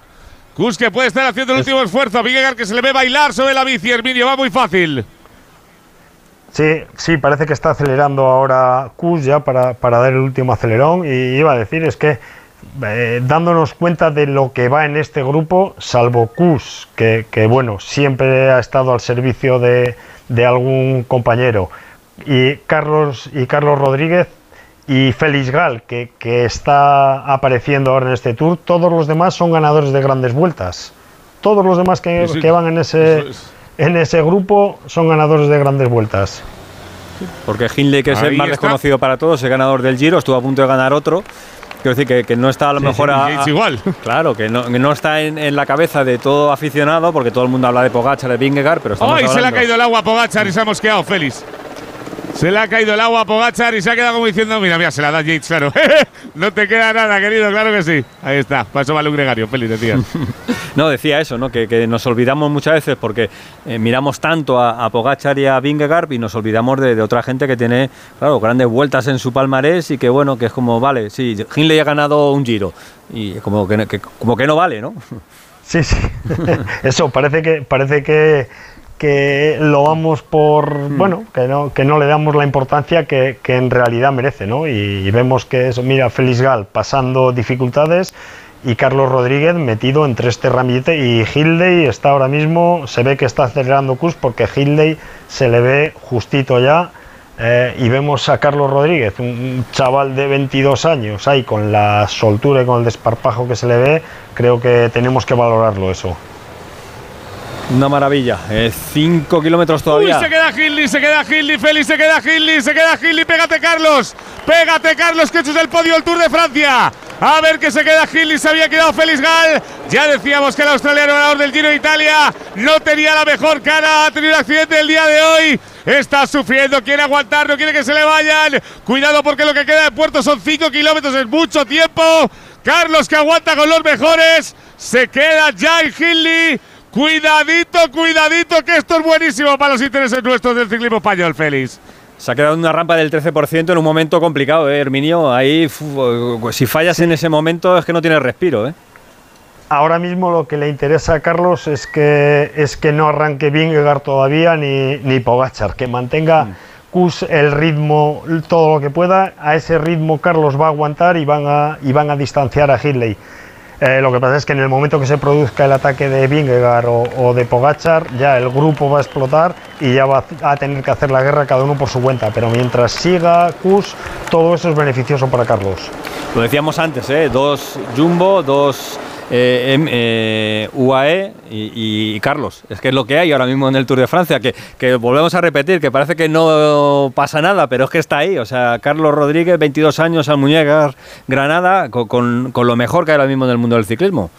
Kus que puede estar haciendo el último esfuerzo. Vingegaard que se le ve bailar sobre la bici. Herminio va muy fácil. Sí, sí, parece que está acelerando ahora Kus ya para, para dar el último acelerón. Y iba a decir, es que eh, dándonos cuenta de lo que va en este grupo, salvo Kus, que, que, bueno, siempre ha estado al servicio de, de algún compañero, y Carlos, y Carlos Rodríguez y Félix Gal, que, que está apareciendo ahora en este tour, todos los demás son ganadores de grandes vueltas. Todos los demás que, Sí, sí, que van en ese, es. en ese grupo son ganadores de grandes vueltas. Porque Hindley, que es el Ahí más está. reconocido para todos, es ganador del Giro, estuvo a punto de ganar otro. Quiero decir que, que no está a lo Sí, mejor sí, a, a- igual. Claro, que no, que no está en, en la cabeza de todo aficionado, porque todo el mundo habla de Pogacar, de Vingegaard, pero estamos ¡Ay! Se le ha caído el agua a Pogachar y se ha mosqueado Félix. Se le ha caído el agua a Pogachar y se ha quedado como diciendo: Mira, mira, se la da Yates, claro. no te queda nada, querido, claro que sí. Ahí está. Eso vale un gregario, Félix, decía. No, decía eso, ¿no? que, que nos olvidamos muchas veces porque eh, miramos tanto a, a Pogachar y a Vingegaard y nos olvidamos de, de otra gente que tiene, claro, grandes vueltas en su palmarés y que, bueno, que es como, vale, sí, Hindley ha ganado un Giro y como que, que- como que no vale, ¿no? Sí, sí. Eso, parece que, parece que, que lo vamos por. Hmm. Bueno, que no, que no le damos la importancia que, que en realidad merece, ¿no? Y, y vemos que eso, mira, Félix Gal pasando dificultades y Carlos Rodríguez metido entre este ramillete y Hildey está ahora mismo, se ve que está acelerando Kus porque Hildey se le ve justito ya eh, y vemos a Carlos Rodríguez, un chaval de 22 años, ahí con la soltura y con el desparpajo que se le ve, creo que tenemos que valorarlo eso. Una maravilla. 5 kilómetros todavía. Uy, se queda Hindley, se queda Hindley, Félix, se queda Hindley, se queda Hindley. Pégate, Carlos. Pégate, Carlos, que es el podio del Tour de Francia. A ver que se queda Hindley, se había quedado Félix Gal. Ya decíamos que el australiano ganador del Giro de Italia no tenía la mejor cara. Ha tenido un accidente el día de hoy. Está sufriendo, quiere aguantar, no quiere que se le vayan. Cuidado porque lo que queda de puerto son 5 kilómetros, es mucho tiempo. Carlos que aguanta con los mejores. Se queda Jai Hindley. Cuidadito, cuidadito, que esto es buenísimo para los intereses nuestros del ciclismo español, Félix. Se ha quedado en una rampa del 13% en un momento complicado, ¿eh, Herminio? Ahí, fu- si fallas en ese momento, es que no tienes respiro, ¿eh? Ahora mismo lo que le interesa a Carlos es que, es que no arranque Vingegaard todavía ni, ni Pogachar, que mantenga Kus el ritmo todo lo que pueda. A ese ritmo Carlos va a aguantar y van a, y van a distanciar a Hindley. Eh, lo que pasa es que en el momento que se produzca el ataque de Vingegaard o, de Pogachar, ya el grupo va a explotar y ya va a tener que hacer la guerra cada uno por su cuenta. Pero mientras siga Kus, todo eso es beneficioso para Carlos. Lo decíamos antes, ¿eh? Dos Jumbo, dos eh, em- eh, UAE y, y Carlos. Es que es lo que hay ahora mismo en el Tour de Francia, que, que volvemos a repetir, que parece que no pasa nada, pero es que está ahí. O sea, Carlos Rodríguez, 22 años, Almuñécar, Granada, con, con- con lo mejor que hay ahora mismo en el mundo del ciclismo.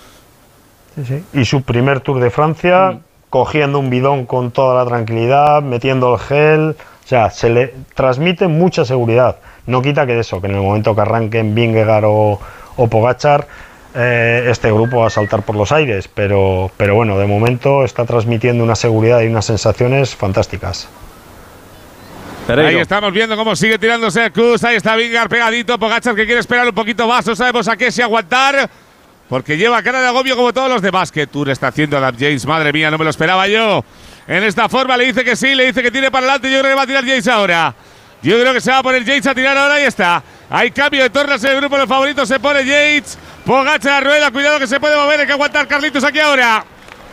Y su primer Tour de Francia, cogiendo un bidón con toda la tranquilidad, metiendo el gel, o sea, se le transmite mucha seguridad. No quita que eso, que en el momento que arranquen Vingegaard o, o Pogachar, eh, este grupo va a saltar por los aires, pero, pero bueno, de momento está transmitiendo una seguridad y unas sensaciones fantásticas. Ahí estamos viendo cómo sigue tirándose el Cruz. Ahí está Vingar pegadito. Pogachar que quiere esperar un poquito más. No sabemos a qué si aguantar. Porque lleva cara de agobio como todos los demás. ¿Qué tour está haciendo Adam James? Madre mía, no me lo esperaba yo. En esta forma le dice que sí, le dice que tire para adelante. Yo creo que va a tirar James ahora. Yo creo que se va a poner James a tirar ahora. Ahí está. Hay cambio de tornas en el grupo de los favoritos. Se pone Yates. Pogacha la rueda. Cuidado que se puede mover. Hay que aguantar Carlitos aquí ahora.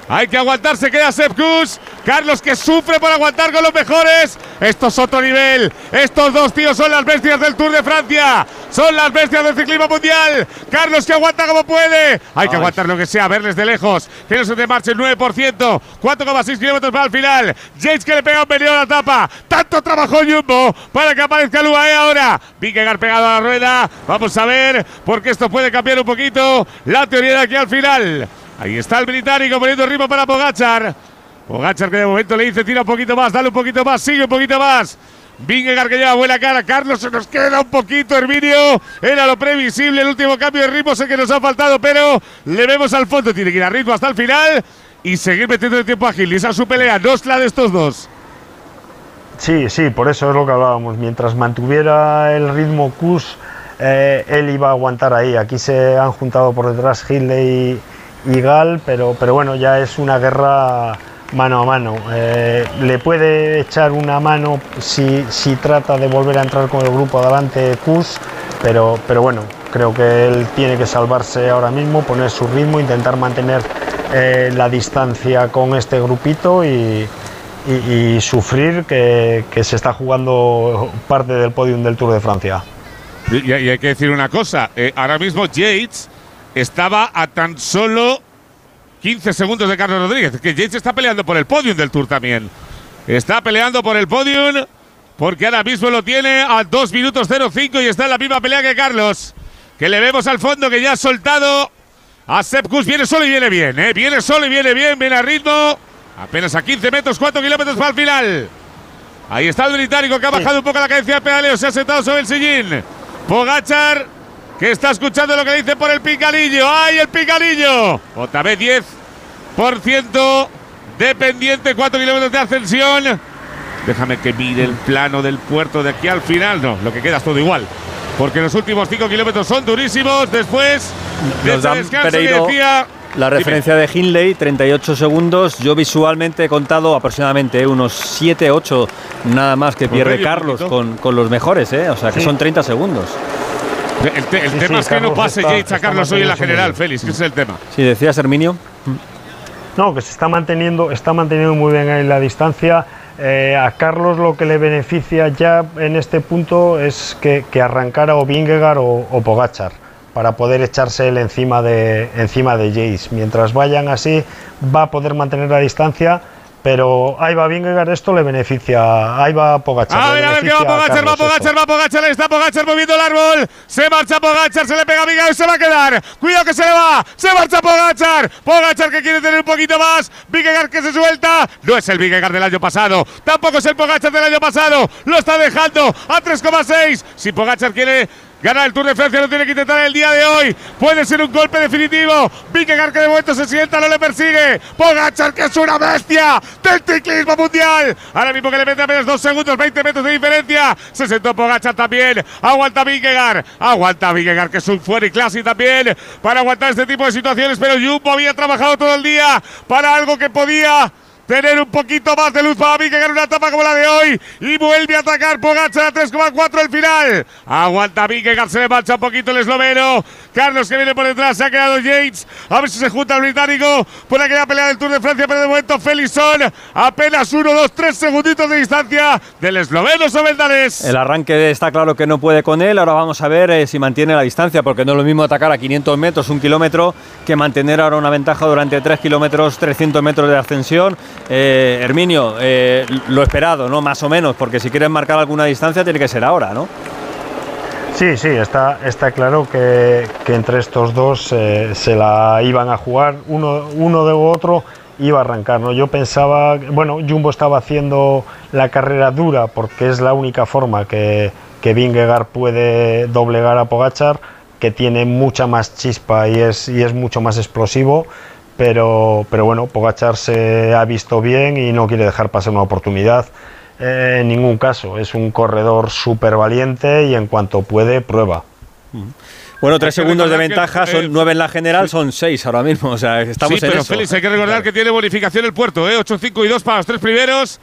Hay que aguantar, se queda Sepp Kuss. Carlos que sufre por aguantar con los mejores. Esto es otro nivel. Estos dos tíos son las bestias del Tour de Francia. Son las bestias del ciclismo mundial. Carlos que aguanta como puede. Hay que Ay. aguantar lo que sea, verles de lejos. Se te marche el 9%. 4,6 kilómetros para el final. James que le pega un venido a la tapa. Tanto trabajó Jumbo para que aparezca el UAE ahora. Vingegaard pegado a la rueda. Vamos a ver, porque esto puede cambiar un poquito la teoría de aquí al final. Ahí está el británico poniendo ritmo para Pogachar. Pogachar que de momento le dice tira un poquito más, dale un poquito más, sigue un poquito más. Vingegaard que lleva buena cara. Carlos se nos queda un poquito, Herminio. Era lo previsible. El último cambio de ritmo sé que nos ha faltado, pero le vemos al fondo. Tiene que ir a ritmo hasta el final y seguir metiendo el tiempo a Gil. Y esa es su pelea. No la de estos dos. Sí, sí, por eso es lo que hablábamos. Mientras mantuviera el ritmo Kus, eh, él iba a aguantar ahí. Aquí se han juntado por detrás Hindley y, y Gal, pero, pero bueno, ya es una guerra mano a mano. Eh, le puede echar una mano si, si trata de volver a entrar con el grupo adelante Kus, pero, pero bueno, creo que él tiene que salvarse ahora mismo, poner su ritmo, intentar mantener eh, la distancia con este grupito y, sufrir que, que se está jugando parte del podium del Tour de Francia. Y, y hay que decir una cosa. eh, ahora mismo Yates estaba a tan solo 15 segundos de Carlos Rodríguez. Que Yates está peleando por el podium del Tour también. Está peleando por el podium porque ahora mismo lo tiene a 2 minutos 05 y está en la misma pelea que Carlos. Que le vemos al fondo que ya ha soltado a Sepp Kuss. Viene solo y viene bien, ¿eh? Viene solo y viene bien, viene a ritmo. Apenas a 15 metros, 4 kilómetros para el final. Ahí está el británico que ha bajado un poco la cadencia de pedaleo, se ha sentado sobre el sillín. Pogachar, que está escuchando lo que dice por el picalillo. ¡Ay, el picalillo! Otra vez 10% de pendiente, 4 kilómetros de ascensión. Déjame que mire el plano del puerto de aquí al final. No, lo que queda es todo igual. Porque los últimos 5 kilómetros son durísimos. Después de Nos ese dan Pereiro decía. la referencia de Hindley, 38 segundos. Yo visualmente he contado aproximadamente eh, unos 7, 8 nada más que pierde Carlos con, con los mejores, ¿eh? o sea que Sí. son 30 segundos. El, te- el Sí, tema sí, es que no pase está- Yates a Carlos hoy en la general, bien. Félix, que ese es el tema. Sí, decías, Herminio. No, que se está manteniendo, está manteniendo muy bien ahí la distancia. Eh, a Carlos lo que le beneficia ya en este punto es que, que arrancara o Vingegaard o, o Pogachar para poder echarse él encima de, encima de Jace. Mientras vayan así, va a poder mantener la distancia, pero ahí va Vingegaard, esto le beneficia. Ahí va Pogachar. A ver, a ver qué va Pogachar, va. Pogachar, va Pogachar, ahí está Pogachar moviendo el árbol. Se marcha Pogachar, se le pega a Vingegaard y se va a quedar. Cuidado que se le va, se marcha Pogachar. Pogachar que quiere tener un poquito más. Vingegaard que se suelta. No es el Vingegaard del año pasado, tampoco es el Pogachar del año pasado. Lo está dejando a 3,6. Si Pogachar quiere Gana el Tour de Francia, lo tiene que intentar el día de hoy. Puede ser un golpe definitivo. Vingegaard que de momento se sienta, no le persigue. Pogachar que es una bestia del ciclismo mundial. Ahora mismo que le mete apenas dos segundos, 20 metros de diferencia. Se sentó Pogachar también. Aguanta Vingegaard. Aguanta Vingegaard que es un fuera y clase también para aguantar este tipo de situaciones. Pero Jumbo había trabajado todo el día para algo que podía tener un poquito más de luz para Vingegaard en una etapa como la de hoy y vuelve a atacar Pogacar a 3,4 el final. Aguanta Vingegaard, se le marcha un poquito el esloveno. Carlos que viene por detrás, se ha quedado Yates. A ver si se junta el británico por aquella pelea del Tour de Francia, pero de momento Félix son apenas 1, 2, 3 segunditos de distancia del esloveno sobre el danés. El arranque está claro que no puede con él. Ahora vamos a ver eh, si mantiene la distancia, porque no es lo mismo atacar a 500 metros, un kilómetro, que mantener ahora una ventaja durante 3 kilómetros, 300 metros de ascensión. Eh, Herminio, eh, lo esperado, ¿no? Más o menos, porque si quieres marcar alguna distancia tiene que ser ahora, ¿no? Sí, sí, está, está claro que, entre estos dos eh, se la iban a jugar, uno, uno de otro iba a arrancar. ¿no? Yo pensaba, bueno, Jumbo estaba haciendo la carrera dura porque es la única forma que, que puede doblegar a Pogachar, que tiene mucha más chispa y es, y es mucho más explosivo. Pero, pero bueno, Pogachar se ha visto bien y no quiere dejar pasar una oportunidad. Eh, en ningún caso, es un corredor súper valiente y en cuanto puede, prueba. Bueno, tres segundos de recordar que, ventaja, eh, son nueve en la general, son seis ahora mismo. O sea, estamos sí, en pero eso. Félix, hay que recordar que tiene bonificación el puerto, ¿eh? 8, 5 y 2 para los tres primeros.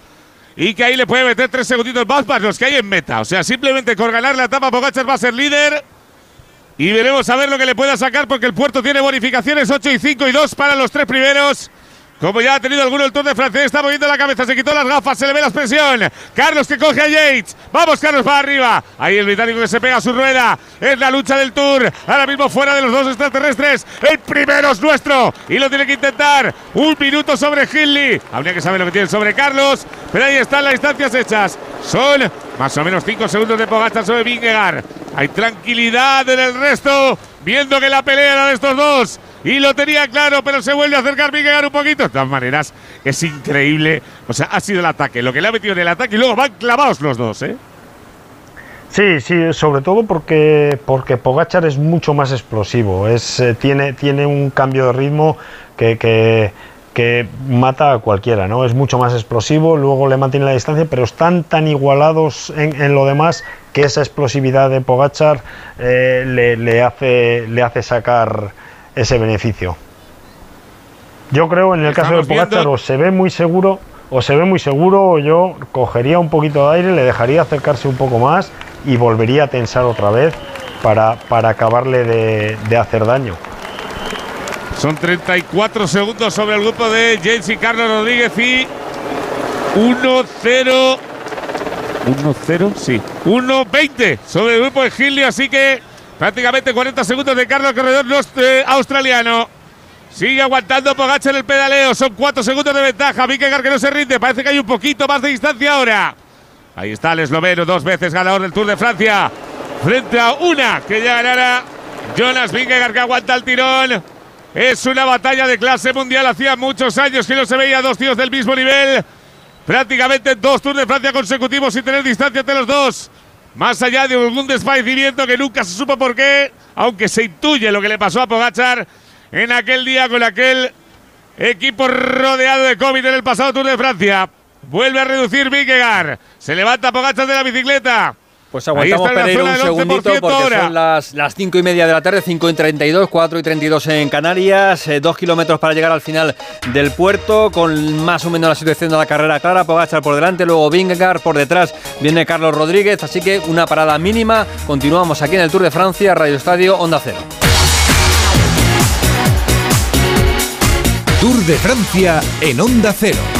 Y que ahí le puede meter tres segunditos más para los que hay en meta. O sea, simplemente con ganar la etapa, Pogacar va a ser líder. Y veremos a ver lo que le pueda sacar porque el puerto tiene bonificaciones 8 y 5 y 2 para los tres primeros. Como ya ha tenido alguno el Tour de Francia, está moviendo la cabeza, se quitó las gafas, se le ve la expresión. Carlos que coge a Yates. Vamos, Carlos, para arriba. Ahí el británico que se pega a su rueda. Es la lucha del Tour. Ahora mismo fuera de los dos extraterrestres. El primero es nuestro. Y lo tiene que intentar. Un minuto sobre Hindley. Habría que saber lo que tiene sobre Carlos. Pero ahí están las distancias hechas. Son más o menos 5 segundos de Pogacar sobre Vingegaard. Hay tranquilidad en el resto. Viendo que la pelea era de estos dos. Y lo tenía claro, pero se vuelve a acercar Vingegaard un poquito. De todas maneras, es increíble. O sea, ha sido el ataque, lo que le ha metido en el ataque y luego van clavados los dos, ¿eh? Sí, sí, sobre todo porque, porque Pogachar es mucho más explosivo, es, eh, tiene, tiene un cambio de ritmo que, que, que mata a cualquiera, ¿no? Es mucho más explosivo, luego le mantiene la distancia, pero están tan igualados en, en lo demás que esa explosividad de Pogachar eh, le, le hace, le hace sacar ese beneficio. Yo creo en el caso de Pogachar viendo- o se ve muy seguro o se ve muy seguro o yo cogería un poquito de aire, le dejaría acercarse un poco más y volvería a tensar otra vez para, para acabarle de, de hacer daño. Son 34 segundos sobre el grupo de James y Carlos Rodríguez y 1-0. 1-0, sí. 1-20 sobre el grupo de Hindley, así que prácticamente 40 segundos de Carlos Corredor eh, australiano. Sigue aguantando Pogacar en el pedaleo. Son 4 segundos de ventaja. Vingegaard que no se rinde. Parece que hay un poquito más de distancia ahora. Ahí está el esloveno, dos veces ganador del Tour de Francia. Frente a una que ya ganará Jonas Vingegaard que aguanta el tirón. Es una batalla de clase mundial. Hacía muchos años que no se veía dos tíos del mismo nivel. Prácticamente dos Tours de Francia consecutivos sin tener distancia entre los dos. Más allá de algún desfallecimiento que nunca se supo por qué, aunque se intuye lo que le pasó a Pogachar en aquel día con aquel equipo rodeado de COVID en el pasado Tour de Francia. Vuelve a reducir Vingegaard. Se levanta Pogachar de la bicicleta. Pues aguantamos Pereiro un segundito 11% porque ahora. son las, las 5 y media de la tarde, 5 y 32, 4 y 32 en Canarias, eh, dos kilómetros para llegar al final del puerto, con más o menos la situación de la carrera clara, Pogachar por delante, luego Vingegaard por detrás, viene Carlos Rodríguez, así que una parada mínima, continuamos aquí en el Tour de Francia, Radio Estadio, Onda Cero. Tour de Francia en Onda Cero.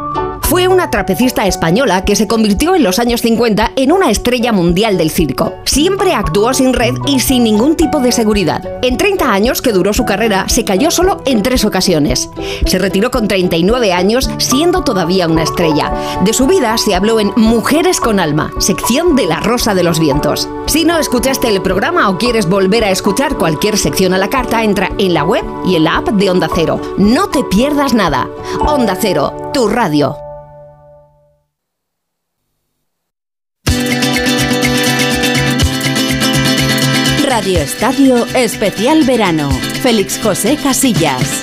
Fue una trapecista española que se convirtió en los años 50 en una estrella mundial del circo. Siempre actuó sin red y sin ningún tipo de seguridad. En 30 años que duró su carrera, se cayó solo en tres ocasiones. Se retiró con 39 años, siendo todavía una estrella. De su vida se habló en Mujeres con Alma, sección de La Rosa de los Vientos. Si no escuchaste el programa o quieres volver a escuchar cualquier sección a la carta, entra en la web y en la app de Onda Cero. No te pierdas nada. Onda Cero, tu radio. Radio Estadio Especial Verano. Félix José Casillas.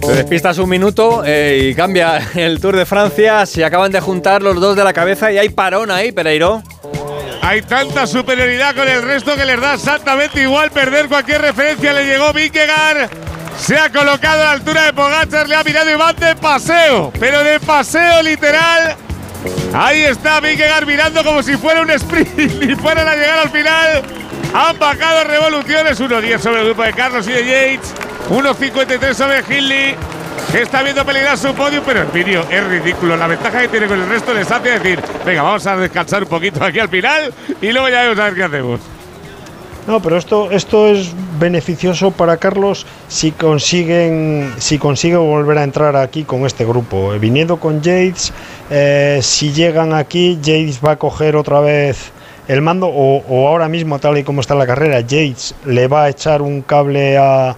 Te despistas un minuto eh, y cambia el Tour de Francia. Se acaban de juntar los dos de la cabeza y hay parón ahí, Pereiro. Hay tanta superioridad con el resto que les da exactamente igual perder cualquier referencia. Le llegó Vingegaard. Se ha colocado a la altura de Pogachar, le ha mirado y van de paseo, pero de paseo literal. Ahí está Vingegaard mirando como si fuera un sprint y fueran a llegar al final. Han bajado revoluciones, 1.10 sobre el grupo de Carlos y de Yates, 1.53 sobre Hindley, que está viendo peligrar su podio, pero el vídeo es ridículo. La ventaja que tiene con el resto les hace decir, venga, vamos a descansar un poquito aquí al final y luego ya vamos a ver qué hacemos. No, pero esto, esto es beneficioso para Carlos si consiguen, si consigue volver a entrar aquí con este grupo. Eh, Viniendo con Yates, eh, si llegan aquí, Yates va a coger otra vez el mando o, ahora mismo, tal y como está la carrera, Yates le va a echar un cable a,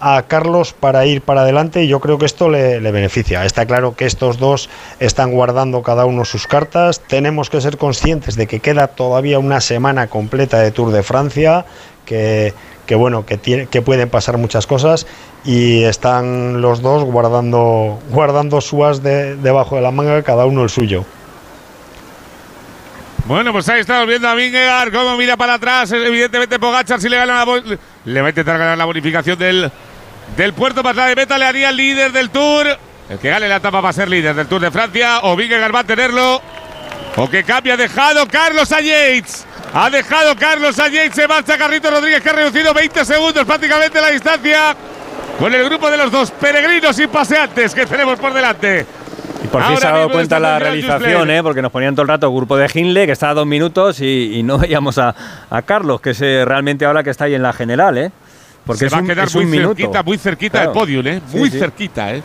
a Carlos para ir para adelante y yo creo que esto le, beneficia. Está claro que estos dos están guardando cada uno sus cartas. Tenemos que ser conscientes de que queda todavía una semana completa de Tour de Francia, que, que bueno, que, que pueden pasar muchas cosas y están los dos guardando, guardando su as de, debajo de la manga, cada uno el suyo. Bueno, pues ahí estamos viendo a Vingegaard cómo mira para atrás. Evidentemente Pogachar si le gana la le va a intentar ganar la bonificación del, del puerto para de meta, le haría el líder del Tour. El que gane la etapa va a ser líder del Tour de Francia. O Vingegaard va a tenerlo. O que cambia, ha dejado Carlos a Yates. Ha dejado Carlos a Yates. Se marcha Carrito Rodríguez que ha reducido 20 segundos prácticamente la distancia. Con el grupo de los dos peregrinos y paseantes que tenemos por delante. Y por fin se ha dado cuenta la realización, ¿eh? porque nos ponían todo el rato grupo de Hinle, que está a dos minutos, y, y no veíamos a, a, Carlos, que es realmente ahora que está ahí en la general. ¿eh? Porque se es va un, a quedar muy minuto. cerquita, muy cerquita Claro. del podio, ¿eh? Muy Sí, sí. cerquita, ¿eh?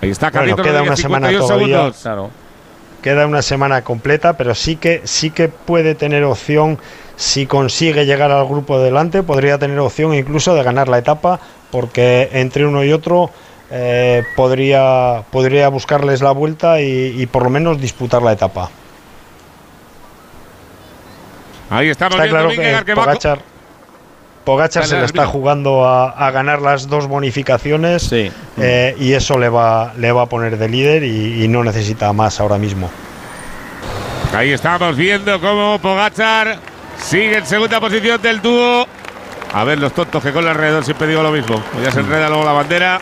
Ahí está Bueno, Carlito queda una semana 51 todavía. segundos. Claro. Queda una semana completa, pero sí que sí que puede tener opción si consigue llegar al grupo de delante, podría tener opción incluso de ganar la etapa, porque entre uno y otro eh, podría podría buscarles la vuelta y, y por lo menos disputar la etapa. Ahí estamos Está viendo claro Vingegaard que. Pogachar, Pogachar se le está jugando a, a ganar las dos bonificaciones eh, y eso le va le va a poner de líder y, y no necesita más ahora mismo. Ahí estamos viendo cómo Pogachar sigue en segunda posición del dúo. A ver los tontos que con el alrededor siempre digo lo mismo. Ya se enreda luego la bandera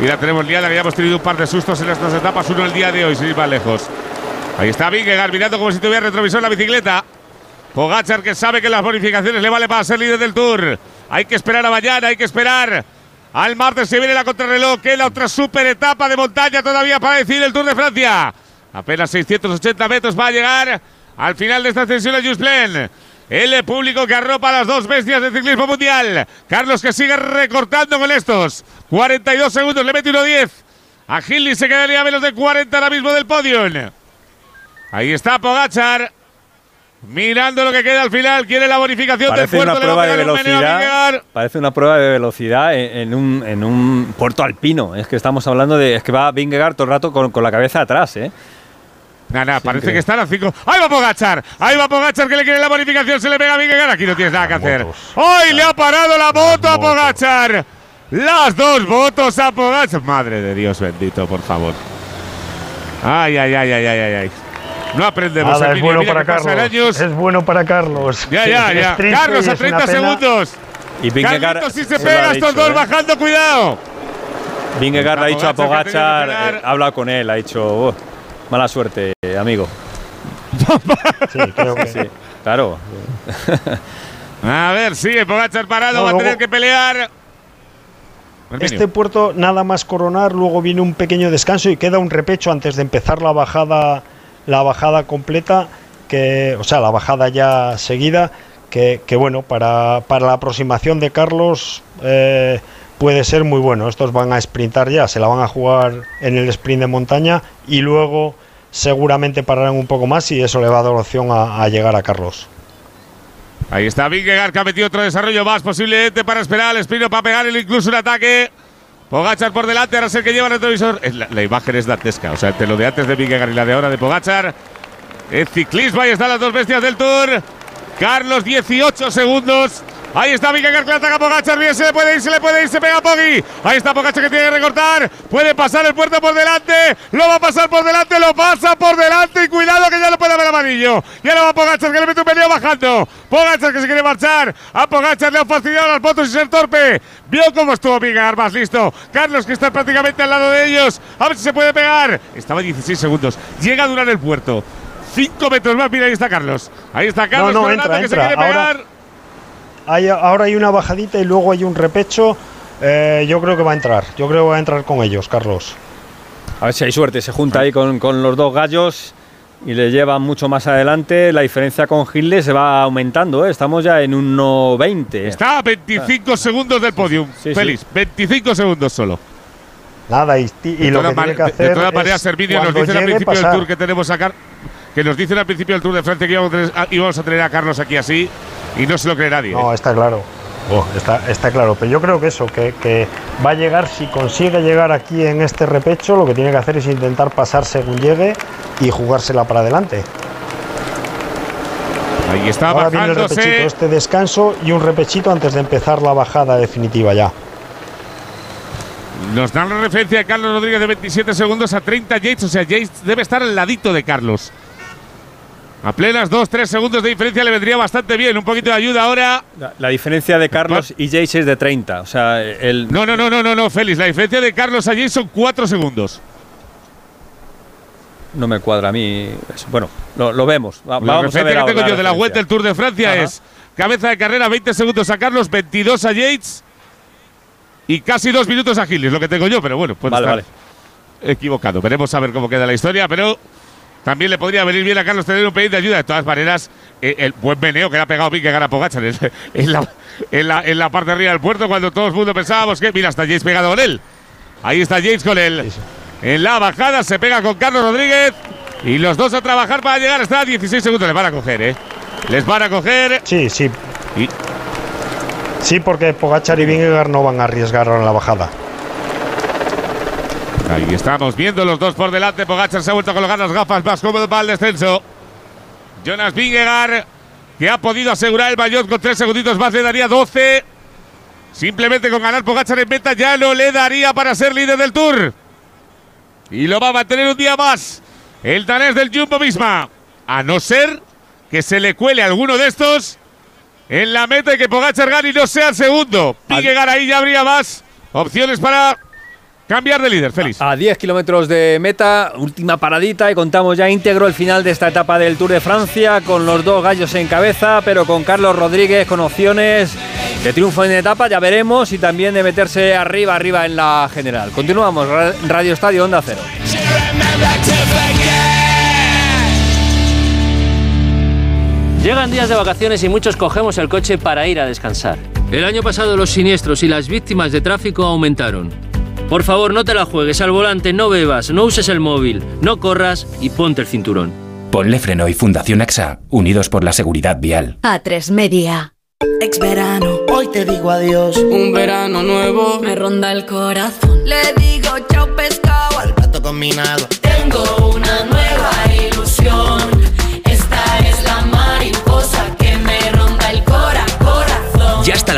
y la tenemos liada. hemos tenido un par de sustos en estas etapas. Uno el día de hoy, sin ir más lejos. Ahí está Vingegaard mirando como si tuviera retrovisor la bicicleta. Pogachar que sabe que las bonificaciones le vale para ser líder del Tour. Hay que esperar a mañana, hay que esperar. Al martes se viene la contrarreloj, que la otra super etapa de montaña todavía para decidir el Tour de Francia. Apenas 680 metros va a llegar al final de esta sesión a Jusplen. El público que arropa a las dos bestias del ciclismo mundial. Carlos que sigue recortando con estos. 42 segundos, le mete 1.10. A Gilly se quedaría a menos de 40 ahora mismo del podio. Ahí está Pogachar. Mirando lo que queda al final, quiere la bonificación Parece del puerto. una prueba de velocidad. Parece una prueba de velocidad en, en un, en un puerto alpino. Es que estamos hablando de. Es que va Vingegaard todo el rato con, con la cabeza atrás, ¿eh? Nada, nada, parece que está a las 5. ¡Ahí va Pogachar! ¡Ahí va Pogachar que le quiere la bonificación! Se le pega a Vingegaard. Aquí no tienes nada que hacer. ¡Ay, le ha parado la moto a Pogachar! Las dos motos a Pogachar. Madre de Dios bendito, por favor. Ay, ay, ay, ay, ay, ay. ay. No aprendemos. Nada, es bueno mira para Carlos. años. Es bueno para Carlos. Ya, ya, ya. Carlos y a es 30 una pena. segundos. Y Vingegaard. Carlitos, si se pega ha estos dicho, dos ¿eh? bajando, cuidado. Vingegaard le ha dicho a Pogachar, eh, ha hablado con él, ha dicho, "Oh, mala suerte, amigo. Sí, creo que Sí, claro. A ver, sigue Pogachar parado, No, va a tener que pelear. Este puerto, nada más coronar, luego viene un pequeño descanso y queda un repecho antes de empezar la bajada, la bajada completa, que, o sea, la bajada ya seguida, que, que bueno, para, para la aproximación de Carlos eh, puede ser muy bueno. Estos van a sprintar ya, se la van a jugar en el sprint de montaña y luego seguramente pararán un poco más y eso le va a dar opción a, llegar a Carlos. Ahí está Vingegaard que ha metido otro desarrollo más posiblemente para esperar al sprint para pegar el incluso un ataque. Pogachar por delante, ahora es el que lleva el retrovisor. La, la imagen es dantesca, o sea, entre lo de antes de Vingegaard y la de ahora de Pogachar. El ciclismo, ahí están las dos bestias del Tour. Carlos, 18 segundos. Ahí está Vingegaard que ataca a Pogachar. Bien, se le puede ir, se le puede ir, se pega a Poggi. Ahí está Pogachar que tiene que recortar. Puede pasar el puerto por delante. Lo va a pasar por delante, lo pasa por delante. Y cuidado que ya lo puede ver amarillo. Y ahora va Pogachar que le mete un peleo bajando. Pogachar que se quiere marchar. A Pogachar le han fastidiado las motos y ser torpe. Vio cómo estuvo Vingegaard más listo. Carlos que está prácticamente al lado de ellos. A ver si se puede pegar. Estaba 16 segundos. Llega a durar el puerto. 5 metros más. Mira, ahí está Carlos. Ahí está Carlos no, entra, que entra. se quiere Ahora- pegar. Hay- ahora hay una bajadita y luego hay un repecho. Eh, yo creo que va a entrar. Yo creo que va a entrar con ellos, Carlos. A ver si hay suerte. Se junta ahí con, con los dos gallos y le lleva mucho más adelante. La diferencia con Gilles se va aumentando. ¿eh? Estamos ya en 1.20. Está a 25 segundos del podium. sí. Félix, 25 segundos solo. Nada, y, y de lo que tiene que hacer de todas maneras, Servideo nos dicen al principio del pasar. tour que tenemos a Car- que nos dicen al principio del Tour de Francia que íbamos a tener a Carlos aquí así y no se lo cree nadie. No, ¿eh? está claro. Está, está claro, pero yo creo que eso, que, que va a llegar, si consigue llegar aquí en este repecho, lo que tiene que hacer es intentar pasar según llegue y jugársela para adelante. Ahí está Ahora viene el repechito, bajándose. este descanso y un repechito antes de empezar la bajada definitiva ya. Nos dan la referencia de Carlos Rodríguez de 27 segundos a 30 Yates. O sea, Yates debe estar al ladito de Carlos. A plenas 2-3 segundos de diferencia le vendría bastante bien. Un poquito de ayuda ahora. La, la diferencia de Carlos y Jace es de 30. O sea, el. No, no, no, no, no, no, Félix. La diferencia de Carlos a Yates son 4 segundos. No me cuadra a mí. eso. Bueno, lo, lo vemos. Va- La vamos a ver que tengo la yo de la vuelta del Tour de Francia Ajá. es cabeza de carrera 20 segundos a Carlos, 22 a Yates y casi 2 minutos a Gilles, lo que tengo yo, pero bueno, pues Vale, vale. equivocado. Veremos a ver cómo queda la historia, pero también le podría venir bien a Carlos tener un pelín de ayuda. De todas maneras, eh, el buen meneo que le ha pegado Pique gana Pogachar en, en la, en, la, en la parte de arriba del puerto cuando todo el mundo pensábamos que, mira, está Yates pegado con él. Ahí está Yates con él. En la bajada se pega con Carlos Rodríguez y los dos a trabajar para llegar hasta 16 segundos. Les van a coger, ¿eh? Les van a coger. Sí, sí. Y Sí, porque Pogachar y Vingegaard no van a arriesgar en la bajada. Ahí estamos viendo los dos por delante. Pogachar se ha vuelto a colocar las gafas más cómodo para el descenso. Jonas Vingegaard, que ha podido asegurar el maillot con tres segunditos más, le daría 12. Simplemente con ganar Pogachar en meta ya no le daría para ser líder del Tour. Y lo va a mantener un día más el danés del Jumbo Visma. A no ser que se le cuele alguno de estos en la meta y que Pogachar gane y no sea el segundo. Vingegaard ahí ya habría más opciones para cambiar de líder, feliz. A 10 kilómetros de meta, última paradita y contamos ya íntegro el final de esta etapa del Tour de Francia con los dos gallos en cabeza, pero con Carlos Rodríguez con opciones de triunfo en etapa, ya veremos, y también de meterse arriba, arriba en la general. Continuamos, Radio Estadio Onda Cero. Llegan días de vacaciones y muchos cogemos el coche para ir a descansar. El año pasado los siniestros y las víctimas de tráfico aumentaron. Por favor, no te la juegues al volante, no bebas, no uses el móvil, no corras y ponte el cinturón. Ponle freno y Fundación AXA, unidos por la seguridad vial. A3 Media. Ex verano, hoy te digo adiós. Un verano nuevo me ronda el corazón. Le digo chao pescado al plato combinado. Tengo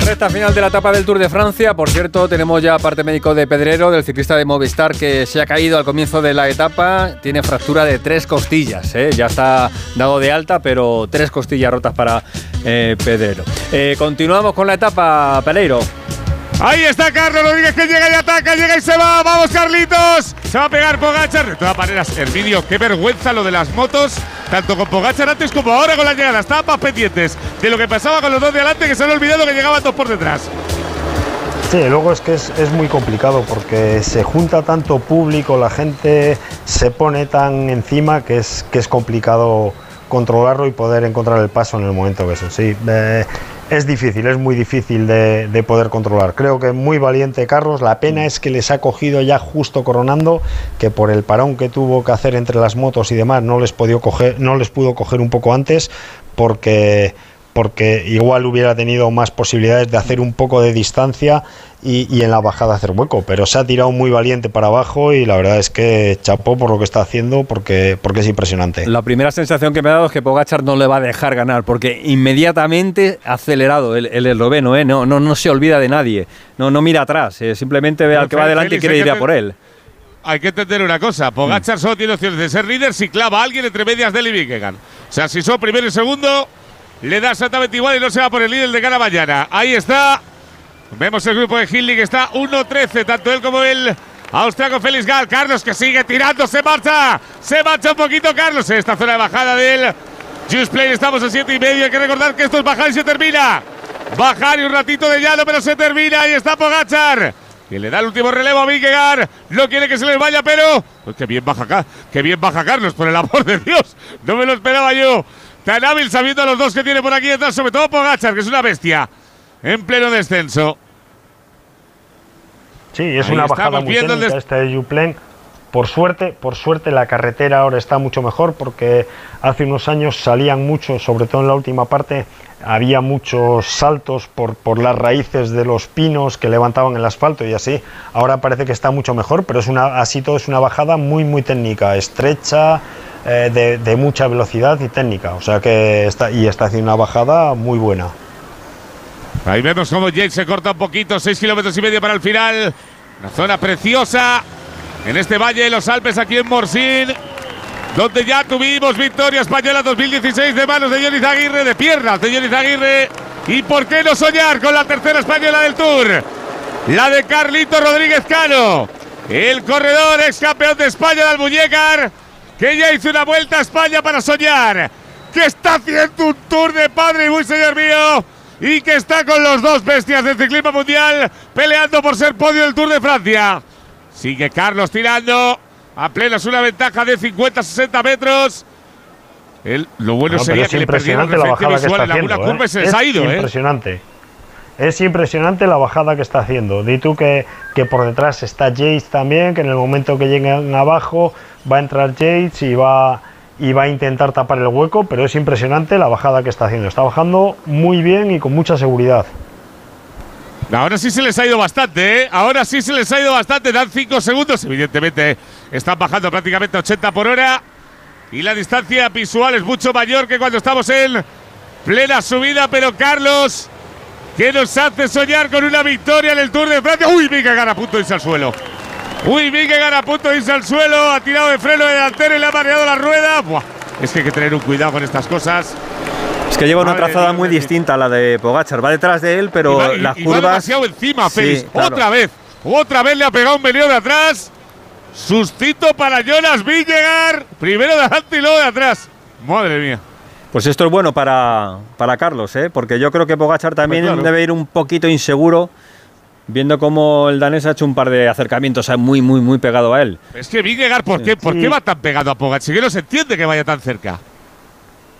Recta final de la etapa del Tour de Francia. Por cierto, tenemos ya parte médico de Pedrero, del ciclista de Movistar, que se ha caído al comienzo de la etapa. Tiene fractura de tres costillas. ¿eh? Ya está dado de alta, pero tres costillas rotas para eh, Pedrero. Eh, continuamos con la etapa, Peleiro. Ahí está Carlos Rodríguez que llega y ataca, llega y se va. Vamos, Carlitos. Se va a pegar Pogachar. De todas maneras, Herminio, qué vergüenza lo de las motos. Tanto con Pogachar antes como ahora con las llegadas. Estaban pendientes de lo que pasaba con los dos de adelante que se han olvidado que llegaban dos por detrás. Sí, luego es que es, es, muy complicado porque se junta tanto público, la gente se pone tan encima que es, que es complicado controlarlo y poder encontrar el paso en el momento que eso. Sí, eh, es difícil, es muy difícil de, de, poder controlar. Creo que muy valiente Carlos. La pena es que les ha cogido ya justo coronando, que por el parón que tuvo que hacer entre las motos y demás no les, coger, no les pudo coger un poco antes porque porque igual hubiera tenido más posibilidades de hacer un poco de distancia y, y, en la bajada hacer hueco, pero se ha tirado muy valiente para abajo y la verdad es que chapó por lo que está haciendo porque, porque es impresionante. La primera sensación que me ha dado es que Pogachar no le va a dejar ganar porque inmediatamente ha acelerado el, el esloveno, ¿eh? no, no, no se olvida de nadie, no, no mira atrás, eh, simplemente ve al que va adelante y quiere ir a por él. Hay que entender una cosa, Pogachar mm. solo tiene opciones de ser líder si clava a alguien entre medias de él y Vingegaard. O sea, si son primero y segundo, le da exactamente igual y no se va por el líder de cara mañana. Ahí está. Vemos el grupo de Hindley que está 1-13, tanto él como el austriaco Félix Gal. Carlos que sigue tirando, se marcha. Se marcha un poquito Carlos en esta zona de bajada del Just Play. Estamos a 7 y medio. Hay que recordar que esto es bajar y se termina. Bajar y un ratito de llano, pero se termina. Ahí está Pogachar. Que le da el último relevo a Vingegaard. No quiere que se les vaya, pero. Pues bien baja acá. Que bien baja Carlos, por el amor de Dios. No me lo esperaba yo. Tan hábil sabiendo a los dos que tiene por aquí detrás, sobre todo Pogachar, que es una bestia. En pleno descenso. Sí, es Ahí una bajada muy técnica esta de Juplen. Por suerte, por suerte la carretera ahora está mucho mejor porque hace unos años salían mucho, sobre todo en la última parte, había muchos saltos por, por las raíces de los pinos que levantaban el asfalto y así. Ahora parece que está mucho mejor, pero es una, así todo es una bajada muy muy técnica, estrecha, eh, de, mucha velocidad y técnica. O sea que está, y está haciendo una bajada muy buena. Ahí vemos cómo Jake se corta un poquito, 6 kilómetros y medio para el final. Una zona preciosa en este valle de los Alpes, aquí en Morsin, donde ya tuvimos victoria española 2016 de manos de Johnny Zaguirre, de piernas de Johnny Zaguirre. Y por qué no soñar con la tercera española del Tour, la de Carlito Rodríguez Cano, el corredor ex campeón de España del Muñecar que ya hizo una vuelta a España para soñar, que está haciendo un tour de padre y muy señor mío, y que está con los dos bestias del ciclismo mundial peleando por ser podio del Tour de Francia. Sigue Carlos tirando, a plenas una ventaja de 50-60 metros. El, lo bueno no, sería que le impresionante la bajada que está en haciendo, alguna curva ¿eh? y se les es ha ido, impresionante. ¿eh? Es impresionante la bajada que está haciendo. Di tú que, que por detrás está Jace también, que en el momento que lleguen abajo va a entrar Yates y va, y va a intentar tapar el hueco, pero es impresionante la bajada que está haciendo. Está bajando muy bien y con mucha seguridad. Ahora sí se les ha ido bastante, ¿eh? Ahora sí se les ha ido bastante. Dan 5 segundos. Evidentemente están bajando prácticamente a 80 por hora. Y la distancia visual es mucho mayor que cuando estamos en plena subida. Pero Carlos que nos hace soñar con una victoria en el Tour de Francia. Uy, Vingegaard a punto de irse al suelo. Uy, Vingegaard a punto de irse al suelo, ha tirado de freno delantero y le ha mareado la rueda. Buah, es que hay que tener un cuidado con estas cosas. Es que lleva una Madre trazada muy distinta a la de Pogachar. Va detrás de él, pero y va, y- las y va curvas. demasiado encima, Sí, claro. Otra vez, otra vez le ha pegado un venido de atrás. Sustito para Jonas Vingegaard. Primero de adelante y luego de atrás. Madre mía. Pues esto es bueno para, para Carlos, ¿eh? porque yo creo que Pogachar también claro. debe ir un poquito inseguro, viendo cómo el danés ha hecho un par de acercamientos muy, muy, muy pegado a él. Es que Vingegaard, ¿por qué, ¿por qué va tan pegado a Pogacar? Si que no se entiende que vaya tan cerca.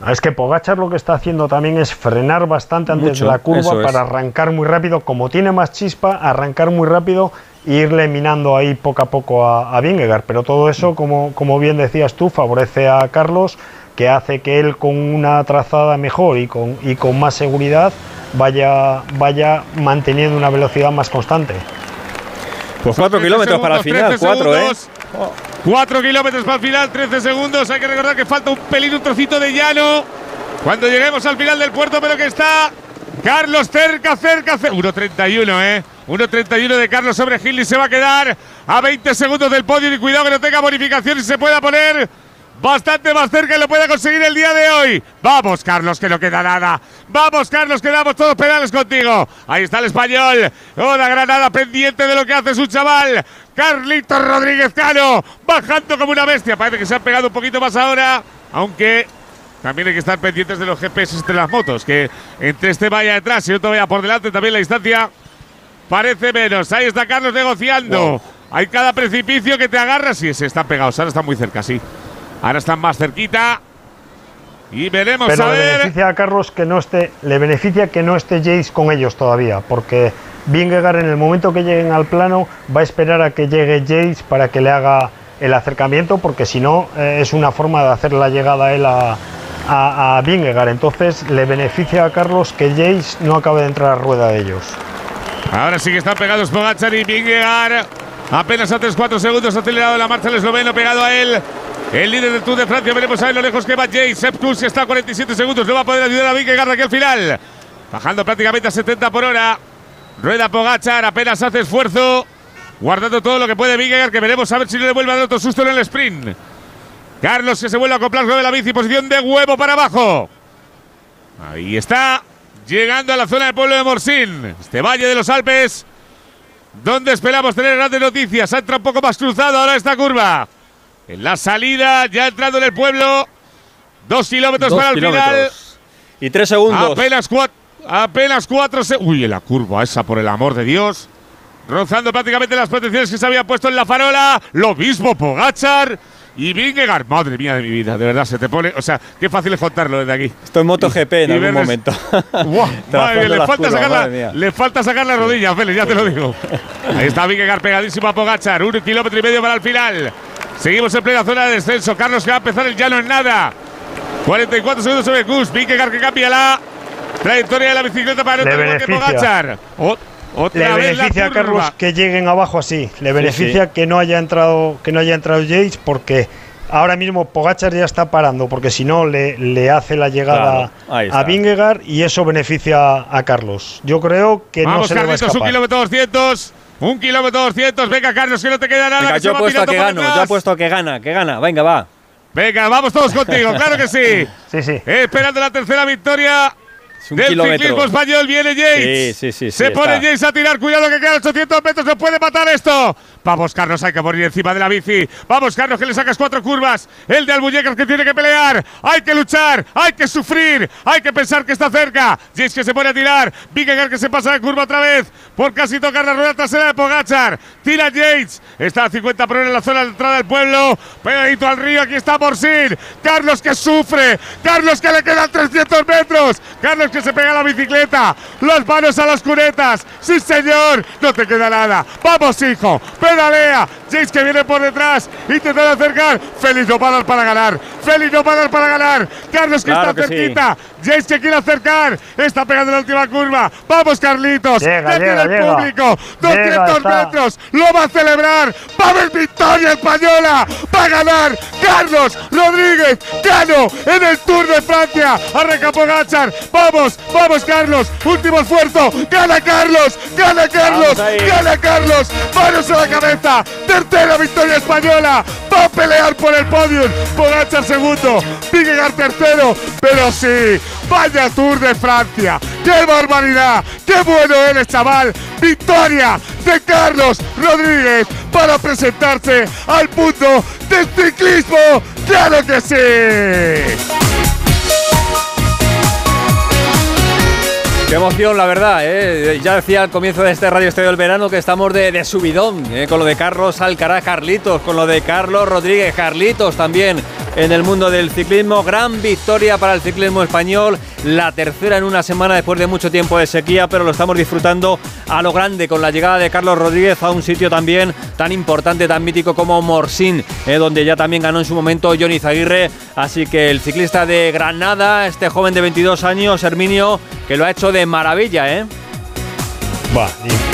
Es que Pogachar lo que está haciendo también es frenar bastante antes Mucho, de la curva para arrancar muy rápido. Como tiene más chispa, arrancar muy rápido e irle minando ahí poco a poco a, a Vingegaard. Pero todo eso, como, como bien decías tú, favorece a Carlos, que hace que él con una trazada mejor y con, y con más seguridad vaya, vaya manteniendo una velocidad más constante. Pues 4 kilómetros para el final, 4, ¿eh? 4 kilómetros para el final, 13 segundos. Hay que recordar que falta un pelín, un trocito de llano. Cuando lleguemos al final del puerto, pero que está Carlos cerca, cerca, cerca. 1.31, ¿eh? 1.31 de Carlos sobre Gil y se va a quedar a 20 segundos del podio. Y cuidado que no tenga bonificación y se pueda poner bastante más cerca y lo pueda conseguir el día de hoy. Vamos, Carlos, que no queda nada. Vamos, Carlos, que damos todos pedales contigo. Ahí está el español. Oda Granada pendiente de lo que hace su chaval. Carlitos Rodríguez Cano, bajando como una bestia. Parece que se han pegado un poquito más ahora, aunque también hay que estar pendientes de los GPS entre las motos, que entre este vaya detrás y otro vaya por delante, también la distancia parece menos. Ahí está Carlos negociando. Hay cada precipicio que te agarras y se están pegados. Ahora están muy cerca, sí. Ahora están más cerquita. Y veremos Pero a le beneficia a Carlos que no esté, le beneficia que no esté Jace con ellos todavía, porque Vingegaard en el momento que lleguen al plano va a esperar a que llegue Jace para que le haga el acercamiento, porque si no eh, es una forma de hacer la llegada a él a, a, a Vingegaard. Entonces le beneficia a Carlos que Jace no acabe de entrar a rueda de ellos. Ahora sí que están pegados Pogacar y Vingegaard. Apenas a 3-4 segundos ha acelerado la marcha el esloveno pegado a él. El líder del Tour de Francia, veremos a ver lo lejos que va Jay. Sepp Kuss está a 47 segundos, no va a poder ayudar a Vingegaard aquí al final. Bajando prácticamente a 70 por hora. Rueda Pogachar, apenas hace esfuerzo. Guardando todo lo que puede Vingegaard, que veremos a ver si no le vuelve a dar otro susto en el sprint. Carlos que se vuelve a acoplar de la bici, posición de huevo para abajo. Ahí está, llegando a la zona del pueblo de Morsín. Este valle de los Alpes, donde esperamos tener grandes noticias. Ha entrado un poco más cruzado ahora esta curva. En la salida, ya entrando en el pueblo. Dos kilómetros Dos para el kilómetros. Y 3 segundos. Apenas cuatro, apenas cuatro Uy, en la curva esa, por el amor de Dios. Rozando prácticamente las protecciones que se había puesto en la farola. Lo mismo Pogachar y Vingegaard. Madre mía de mi vida, de verdad, se te pone. O sea, qué fácil es contarlo desde aquí. Esto es MotoGP en y algún verles- momento. Madre mía, le, las falta curvas, sacar la, madre mía. le falta sacar la rodilla, Félix, ya te lo digo. Ahí está Vingegaard pegadísimo a Pogachar. Un kilómetro y medio para el final. Seguimos en plena zona de descenso. Carlos que va a empezar el llano en nada. 44 segundos sobre Kus. Vingegaard que cambia la trayectoria de la bicicleta para no tener que. Pogachar. Otra Le vez la beneficia a. Carlos que lleguen abajo así. Le beneficia sí. que no haya entrado que no haya entrado Jace porque ahora mismo Pogachar ya está parando porque si no le, le hace la llegada Claro, a Vingegaard y eso beneficia a Carlos. Yo creo que no Vamos, se le va a Carlitos, un escapar. kilómetro 200. Un kilómetro 200. Venga, Carlos, que no te queda nada. Venga, que se yo a pirando que gano, yo apuesto a que gana, que gana. Venga, va. Venga, vamos todos contigo, claro que sí. Sí, sí. Esperando la tercera victoria un del kilómetro. ciclismo español. Viene Yates. Sí, sí, sí, Se pone está. Yates a tirar. Cuidado que quedan 800 metros. No puede matar esto. Vamos, Carlos, hay que morir encima de la bici. Vamos, Carlos, que le sacas cuatro curvas. El de Albuñecas que tiene que pelear. Hay que luchar. Hay que sufrir. Hay que pensar que está cerca. Yates que se pone a tirar. Vingegaard que se pasa de curva otra vez. Por casi tocar la rueda trasera de Pogachar. Tira Yates. Está a 50 por hora en la zona de entrada del pueblo. Pegadito al río. Aquí está Morsin. Carlos que sufre. Carlos que le quedan 300 metros. Carlos que se pega la bicicleta. Las manos a las cunetas. Sí, señor. No te queda nada. Vamos, hijo. Pedalea. Jace que viene por detrás, intentando acercar. Félix no para para ganar. Félix no para para ganar. Carlos que Claro está que sí. cerquita. Jace que quiere acercar. Está pegando la última curva. Vamos, Carlitos. Llega, Ya tiene llega, el llega. público. Llega, 200 está. metros. Lo va a celebrar. Va a haber victoria española. Va a ganar Carlos Rodríguez Cano en el Tour de Francia. Arranca Pogachar. Vamos, vamos, Carlos. Último esfuerzo. Gana Carlos. Gana Carlos. Gana Carlos. Manos a la cabeza. Tercera victoria española. Va a pelear por el podium. Pogachar segundo. Vingegaard tercero. Pero sí, vaya Tour de Francia. ¡Qué barbaridad! ¡Qué bueno eres, chaval! Victoria de Carlos Rodríguez para presentarse al mundo del ciclismo. ¡Claro que sí! Qué emoción, la verdad. ¿eh? Ya decía al comienzo de este Radio Estadio del Verano que estamos de, subidón, ¿eh? con lo de Carlos Alcaraz Carlitos, con lo de Carlos Rodríguez Carlitos también en el mundo del ciclismo. Gran victoria para el ciclismo español, la tercera en una semana después de mucho tiempo de sequía, pero lo estamos disfrutando a lo grande con la llegada de Carlos Rodríguez a un sitio también tan importante, tan mítico como Morsín, ¿eh? donde ya también ganó en su momento Johnny Zaguirre. Así que el ciclista de Granada, este joven de 22 años, Herminio, que lo ha hecho de maravilla, ¿eh?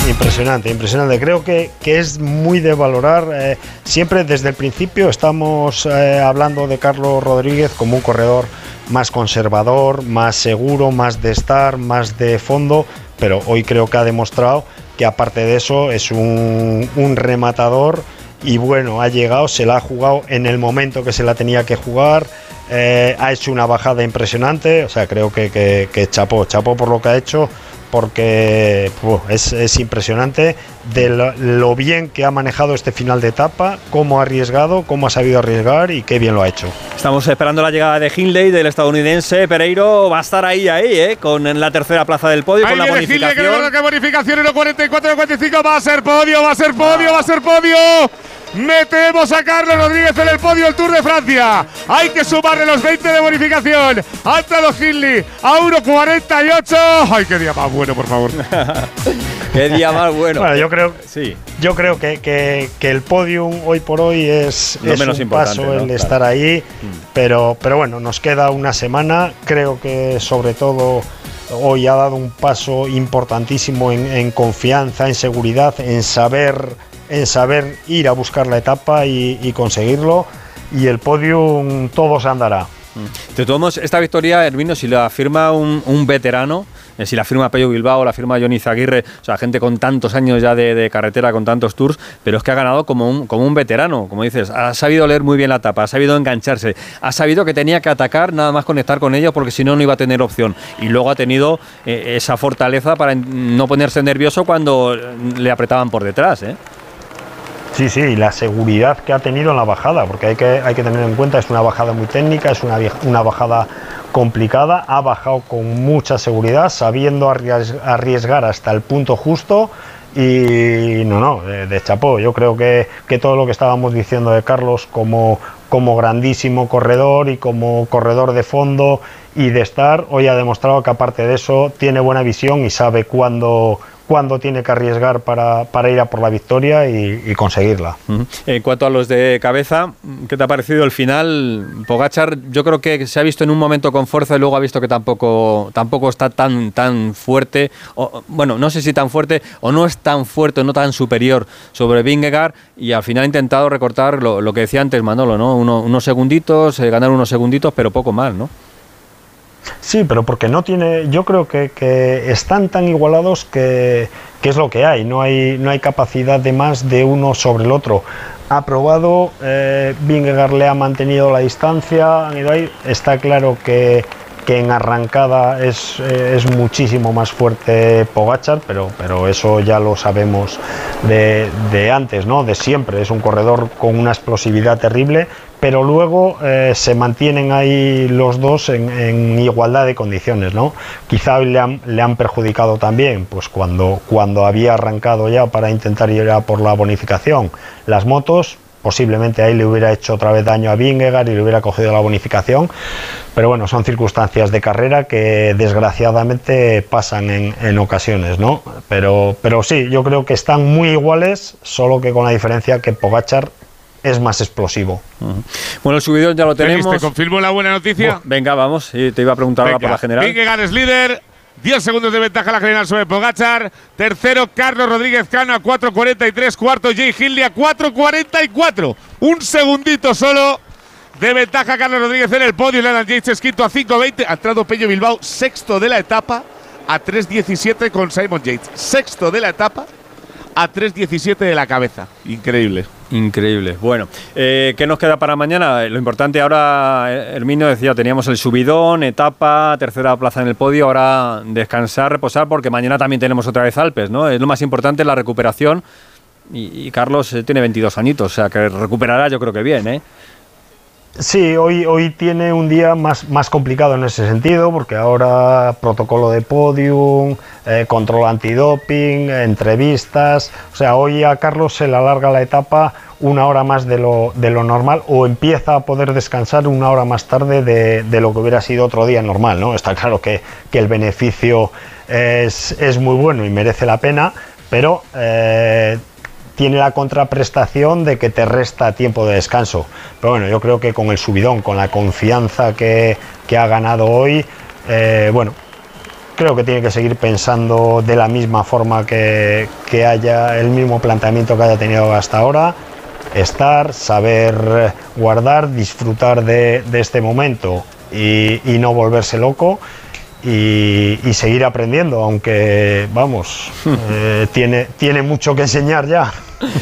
Impresionante, impresionante. Creo que, que es muy de valorar. eh, siempre desde el principio estamos eh, hablando de Carlos Rodríguez como un corredor más conservador, más seguro, más de estar, más de fondo, pero hoy creo que ha demostrado que aparte de eso es un rematador y bueno, ha llegado, se la ha jugado en el momento que se la tenía que jugar. eh, ha hecho una bajada impresionante, o sea, creo que, que, que chapó, chapó por lo que ha hecho, porque uf, es, es impresionante de lo, lo bien que ha manejado este final de etapa, cómo ha arriesgado, cómo ha sabido arriesgar y qué bien lo ha hecho. Estamos esperando la llegada de Hindley, del estadounidense. Pereiro va a estar ahí, ahí, ¿eh? con la tercera plaza del podio, Ahí con la viene Gilde, que bonificación. que bonificación 1.44, 45 va a ser podio, va a ser podio, va a ser podio. Metemos a Carlos Rodríguez en el podio del Tour de Francia. Hay que sumarle los 20 de bonificación. Ha entrado Hindley a 1.48. Ay, qué día más bueno, por favor. Qué día más bueno. Bueno, yo creo, sí. yo creo que, que- que el podium hoy por hoy es, Lo es menos un importante, paso ¿no? el Claro. estar ahí, pero, pero bueno, nos queda una semana. Creo que sobre todo hoy ha dado un paso importantísimo en, en confianza, en seguridad, en saber, en saber ir a buscar la etapa y, conseguirlo. Y el podium todo se andará. De todos esta victoria, Hermino, si la firma un, veterano, eh, si la firma Pello Bilbao, la firma Johnny Zaguirre, o sea, gente con tantos años ya de, carretera, con tantos tours, pero es que ha ganado como un, como un veterano, como dices, ha sabido leer muy bien la etapa, ha sabido engancharse, ha sabido que tenía que atacar, nada más conectar con ellos, porque si no, no iba a tener opción. Y luego ha tenido eh, esa fortaleza para no ponerse nervioso cuando le apretaban por detrás, ¿eh? Sí, sí, y la seguridad que ha tenido en la bajada, porque hay que, hay que tener en cuenta, es una bajada muy técnica, es una, una bajada complicada, ha bajado con mucha seguridad, sabiendo arries- arriesgar hasta el punto justo y no, no, de, de chapó. Yo creo que, que todo lo que estábamos diciendo de Carlos como, como grandísimo corredor y como corredor de fondo y de estar, hoy ha demostrado que aparte de eso tiene buena visión y sabe cuándo, cuándo tiene que arriesgar para, para ir a por la victoria y, conseguirla. En cuanto a los de cabeza, ¿qué te ha parecido el final? Pogachar, yo creo que se ha visto en un momento con fuerza y luego ha visto que tampoco, tampoco está tan, tan fuerte, o, bueno, no sé si tan fuerte o no es tan fuerte, no tan superior sobre Vingegaard y al final ha intentado recortar lo, lo que decía antes Manolo, ¿no? Uno- unos segunditos, eh, ganar unos segunditos, pero poco más, ¿no? Sí, pero porque no tiene, yo creo que, que están tan igualados que, que es lo que hay, no hay, no hay capacidad de más de uno sobre el otro. Ha probado, eh, le ha mantenido la distancia, han ido ahí. está claro que, que en arrancada es, eh, es muchísimo más fuerte Pogachar, pero, pero eso ya lo sabemos de, de antes, ¿no? de siempre, es un corredor con una explosividad terrible, pero luego eh, se mantienen ahí los dos en, en igualdad de condiciones, ¿no? Quizá le han, le han perjudicado también, pues cuando, cuando había arrancado ya para intentar ir a por la bonificación las motos, posiblemente ahí le hubiera hecho otra vez daño a Vingegaard y le hubiera cogido la bonificación. Pero bueno, son circunstancias de carrera que desgraciadamente pasan en, en ocasiones, ¿no? Pero, pero sí, yo creo que están muy iguales, solo que con la diferencia que Pogachar es más explosivo. Bueno, el subidón ya lo tenemos. ¿Te confirmo la buena noticia? venga, vamos. te iba a preguntar ahora por la general. Vingegaard es líder. 10 segundos de ventaja la general sobre Pogachar. Tercero, Carlos Rodríguez Cano a 4.43. Cuarto, Jay Hindley a 4.44. Un segundito solo de ventaja Carlos Rodríguez en el podio. Leonard Yates es quinto a 5.20. Ha entrado Peño Bilbao, sexto de la etapa a 3.17 con Simon Yates. Sexto de la etapa a 3.17 de la cabeza. Increíble. Increíble. Bueno, eh, ¿qué nos queda para mañana? Lo importante ahora, eh, Herminio decía, teníamos el subidón, etapa, tercera plaza en el podio, ahora descansar, reposar, porque mañana también tenemos otra vez Alpes, ¿no? Es lo más importante, la recuperación. Y, y Carlos eh, tiene 22 añitos, o sea que recuperará yo creo que bien, ¿eh? Sí, hoy, hoy tiene un día más, más complicado en ese sentido, porque ahora protocolo de podium, eh, control antidoping, entrevistas. O sea, hoy a Carlos se le alarga la etapa una hora más de lo, de lo normal o empieza a poder descansar una hora más tarde de, de lo que hubiera sido otro día normal. ¿no? Está claro que, que el beneficio es, es, muy bueno y merece la pena, pero eh, tiene la contraprestación de que te resta tiempo de descanso. Pero bueno, yo creo que con el subidón, con la confianza que, que ha ganado hoy, eh, bueno, creo que tiene que seguir pensando de la misma forma que, que, haya el mismo planteamiento que haya tenido hasta ahora. Estar, saber guardar, disfrutar de, este momento y, no volverse loco. Y, y, seguir aprendiendo, aunque vamos, eh, tiene, tiene mucho que enseñar ya.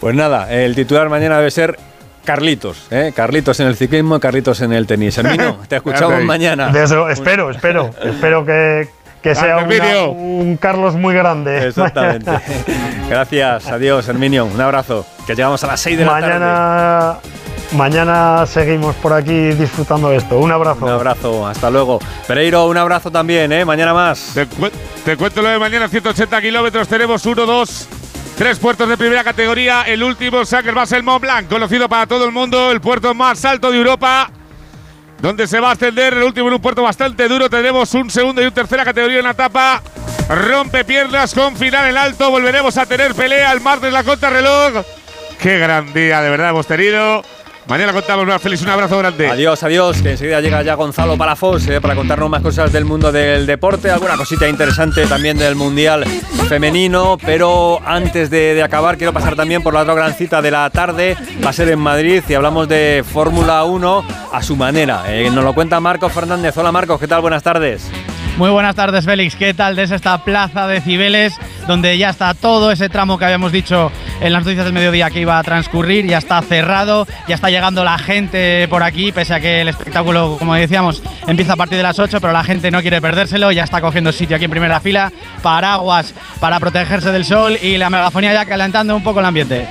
Pues nada, el titular mañana debe ser Carlitos, ¿eh? Carlitos en el ciclismo, Carlitos en el tenis. Hermino, te escuchamos mañana. Eso, espero, espero, espero que, que sea una, un Carlos muy grande. Exactamente. Gracias, adiós, Herminio. Un abrazo. Que llegamos a las 6 de la tarde. Mañana seguimos por aquí disfrutando de esto. Un abrazo. Un abrazo, hasta luego. Pereiro, un abrazo también, ¿eh? Mañana más. Te, cu te cuento lo de mañana, 180 kilómetros. Tenemos 1, 2, Tres puertos de primera categoría. El último, Sacker va a ser Mont Blanc, conocido para todo el mundo, el puerto más alto de Europa, donde se va a ascender. El último en un puerto bastante duro. Tendremos un segundo y un tercera categoría en la etapa. Rompe piernas con final en alto. Volveremos a tener pelea el martes la contrarreloj. Qué gran día, de verdad, hemos tenido. Mañana contamos más. Feliz, un abrazo grande. Adiós, adiós. Que enseguida llega ya Gonzalo Palafos eh, para contarnos más cosas del mundo del deporte, alguna cosita interesante también del Mundial Femenino. Pero antes de, de, acabar, quiero pasar también por la otra gran cita de la tarde. Va a ser en Madrid y hablamos de Fórmula 1 a su manera. Eh, nos lo cuenta Marcos Fernández. Hola, Marcos, ¿qué tal? Buenas tardes. Muy buenas tardes, Félix. ¿Qué tal desde esta plaza de Cibeles, donde ya está todo ese tramo que habíamos dicho en las noticias del mediodía que iba a transcurrir? Ya está cerrado, ya está llegando la gente por aquí, pese a que el espectáculo, como decíamos, empieza a partir de las 8, pero la gente no quiere perdérselo, ya está cogiendo sitio aquí en primera fila, paraguas para protegerse del sol y la megafonía ya calentando un poco el ambiente.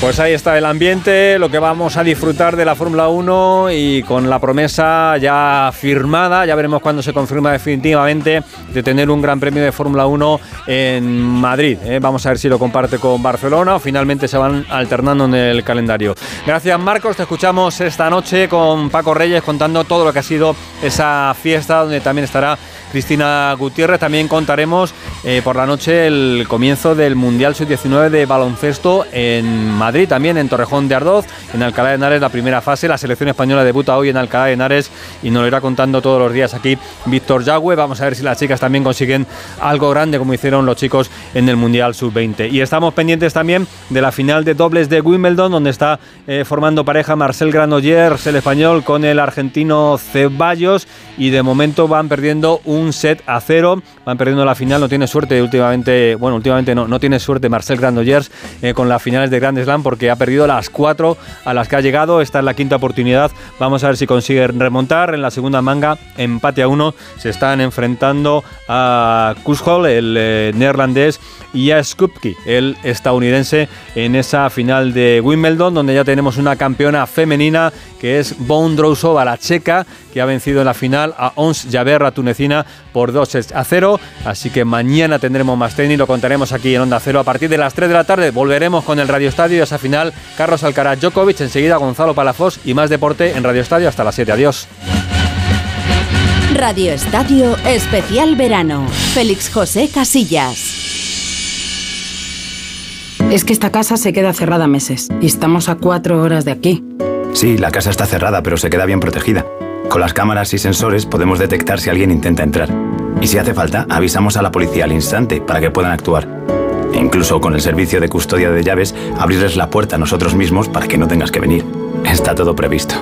Pues ahí está el ambiente, lo que vamos a disfrutar de la Fórmula 1 y con la promesa ya firmada, ya veremos cuándo se confirma definitivamente de tener un gran premio de Fórmula 1 en Madrid. ¿eh? Vamos a ver si lo comparte con Barcelona o finalmente se van alternando en el calendario. Gracias Marcos, te escuchamos esta noche con Paco Reyes contando todo lo que ha sido esa fiesta donde también estará Cristina Gutiérrez. También contaremos eh, por la noche el comienzo del Mundial Sub-19 de baloncesto en Madrid, también en Torrejón de Ardoz, en Alcalá de Henares, la primera fase. La selección española debuta hoy en Alcalá de Henares y nos lo irá contando todos los días aquí Víctor Yagüe. Vamos a ver si las chicas también consiguen algo grande como hicieron los chicos en el Mundial Sub-20. Y estamos pendientes también de la final de dobles de Wimbledon, donde está eh, formando pareja Marcel Granollers, el español, con el argentino Ceballos. Y de momento van perdiendo un un set a cero. Van perdiendo la final, no tiene suerte últimamente, bueno, últimamente no, no tiene suerte Marcel Granollers eh, con las finales de Grand Slam porque ha perdido las cuatro a las que ha llegado. Esta es la quinta oportunidad. Vamos a ver si consiguen remontar. En la segunda manga, empate a uno. Se están enfrentando a Kushol, el eh, neerlandés, y a Skupki, el estadounidense, en esa final de Wimbledon, donde ya tenemos una campeona femenina que es Bondrousova, la checa, que ha vencido en la final a Ons Javer, la tunecina, por 2 a 0. Así que mañana tendremos más tenis, lo contaremos aquí en Onda Cero. A partir de las 3 de la tarde volveremos con el Radio Estadio y esa final. Carlos Alcaraz Djokovic, enseguida Gonzalo Palafos y más deporte en Radio Estadio hasta las 7. Adiós. Radio Estadio Especial Verano. Félix José Casillas. Es que esta casa se queda cerrada meses y estamos a cuatro horas de aquí. Sí, la casa está cerrada, pero se queda bien protegida. Con las cámaras y sensores podemos detectar si alguien intenta entrar. Y si hace falta, avisamos a la policía al instante para que puedan actuar. E incluso con el servicio de custodia de llaves, abrirles la puerta a nosotros mismos para que no tengas que venir. Está todo previsto.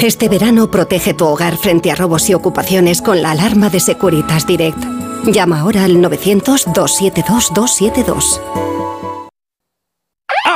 Este verano protege tu hogar frente a robos y ocupaciones con la alarma de Securitas Direct. Llama ahora al 900-272-272.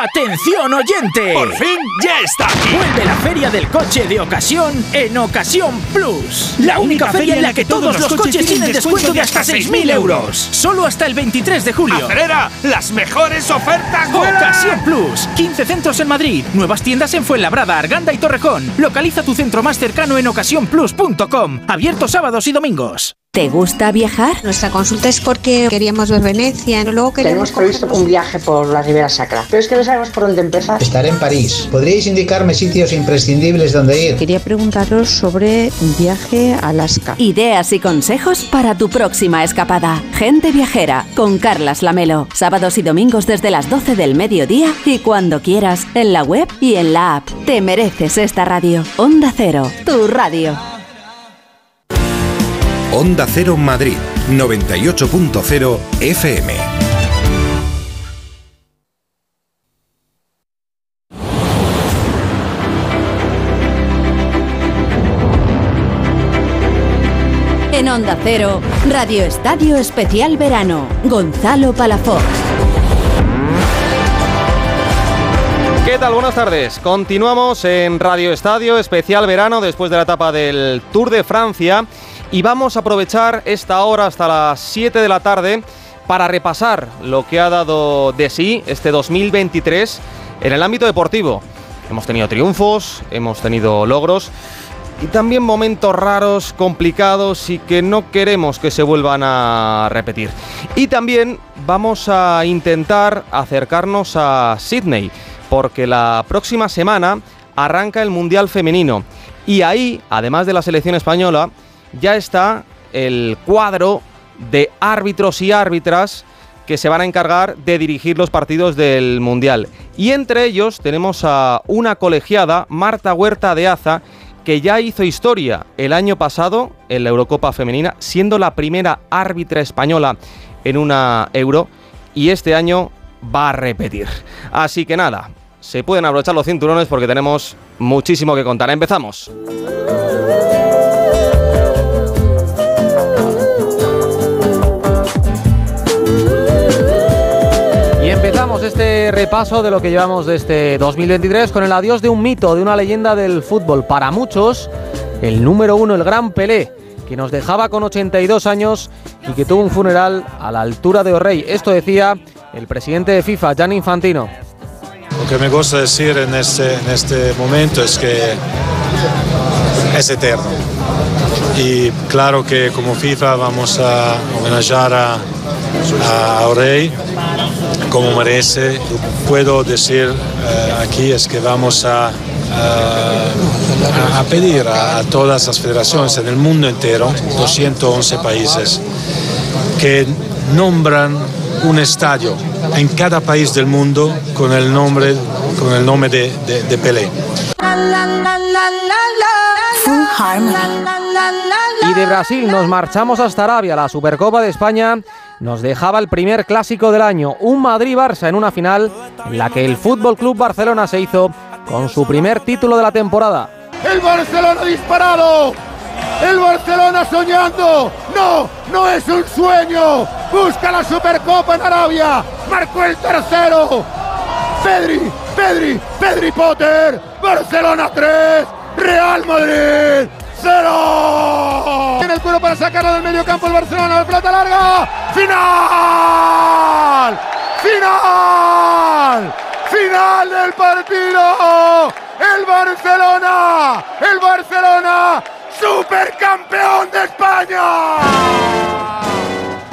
¡Atención oyente! ¡Por fin ya está aquí! Vuelve la feria del coche de ocasión en Ocasión Plus. La única feria en la que todos los coches tienen descuento de hasta 6.000 euros. Solo hasta el 23 de julio. ¡Acelera! ¡Las mejores ofertas vuelan! Ocasión Plus. 15 centros en Madrid. Nuevas tiendas en Fuenlabrada, Arganda y Torrejón. Localiza tu centro más cercano en ocasiónplus.com. Abierto sábados y domingos. ¿Te gusta viajar? Nuestra consulta es porque queríamos ver Venecia, luego queríamos Tenemos previsto un viaje por la Ribera Sacra, pero es que no sabemos por dónde empezar. Estaré en París. ¿Podríais indicarme sitios imprescindibles donde ir? Quería preguntaros sobre un viaje a Alaska. Ideas y consejos para tu próxima escapada. Gente viajera con Carlas Lamelo. Sábados y domingos desde las 12 del mediodía y cuando quieras en la web y en la app. Te mereces esta radio. Onda Cero, tu radio. Onda Cero Madrid, 98.0 FM. En Onda Cero, Radio Estadio Especial Verano. Gonzalo Palafox. ¿Qué tal? Buenas tardes. Continuamos en Radio Estadio Especial Verano después de la etapa del Tour de Francia y vamos a aprovechar esta hora hasta las 7 de la tarde para repasar lo que ha dado de sí este 2023 en el ámbito deportivo. Hemos tenido triunfos, hemos tenido logros y también momentos raros, complicados y que no queremos que se vuelvan a repetir. Y también vamos a intentar acercarnos a Sydney, porque la próxima semana arranca el Mundial Femenino. Y ahí, además de la selección española, ya está el cuadro de árbitros y árbitras que se van a encargar de dirigir los partidos del Mundial. Y entre ellos tenemos a una colegiada, Marta Huerta de Aza, que ya hizo historia el año pasado en la Eurocopa Femenina, siendo la primera árbitra española en una Euro, y este año va a repetir. Así que nada, se pueden abrochar los cinturones porque tenemos muchísimo que contar. Empezamos. Y empezamos este repaso de lo que llevamos de este 2023 con el adiós de un mito, de una leyenda del fútbol. Para muchos, el número uno, el gran Pelé, que nos dejaba con 82 años y que tuvo un funeral a la altura de O'Reilly. Esto decía el presidente de FIFA, Gianni Infantino. Lo que me gusta decir en este, en este momento es que es eterno. Y claro que como FIFA vamos a homenajear a, a O'Reilly como merece. Puedo decir eh, aquí es que vamos a, a- a pedir a, a todas las federaciones en el mundo entero, 211 países, que nombran un estadio en cada país del mundo con el nombre, con el nombre de, de- de Pelé. Y de Brasil nos marchamos hasta Arabia. La Supercopa de España nos dejaba el primer clásico del año, un Madrid-Barça en una final en la que el Fútbol Club Barcelona se hizo con su primer título de la temporada. El Barcelona disparado. El Barcelona soñando. No, no es un sueño. Busca la Supercopa en Arabia. Marcó el tercero. Pedri, Pedri, Pedri Potter. Barcelona 3. Real Madrid 0. Tiene el cuero para sacarlo del medio campo el Barcelona. La pelota larga. Final. Final. Final del partido. El Barcelona. El Barcelona. Supercampeón de España.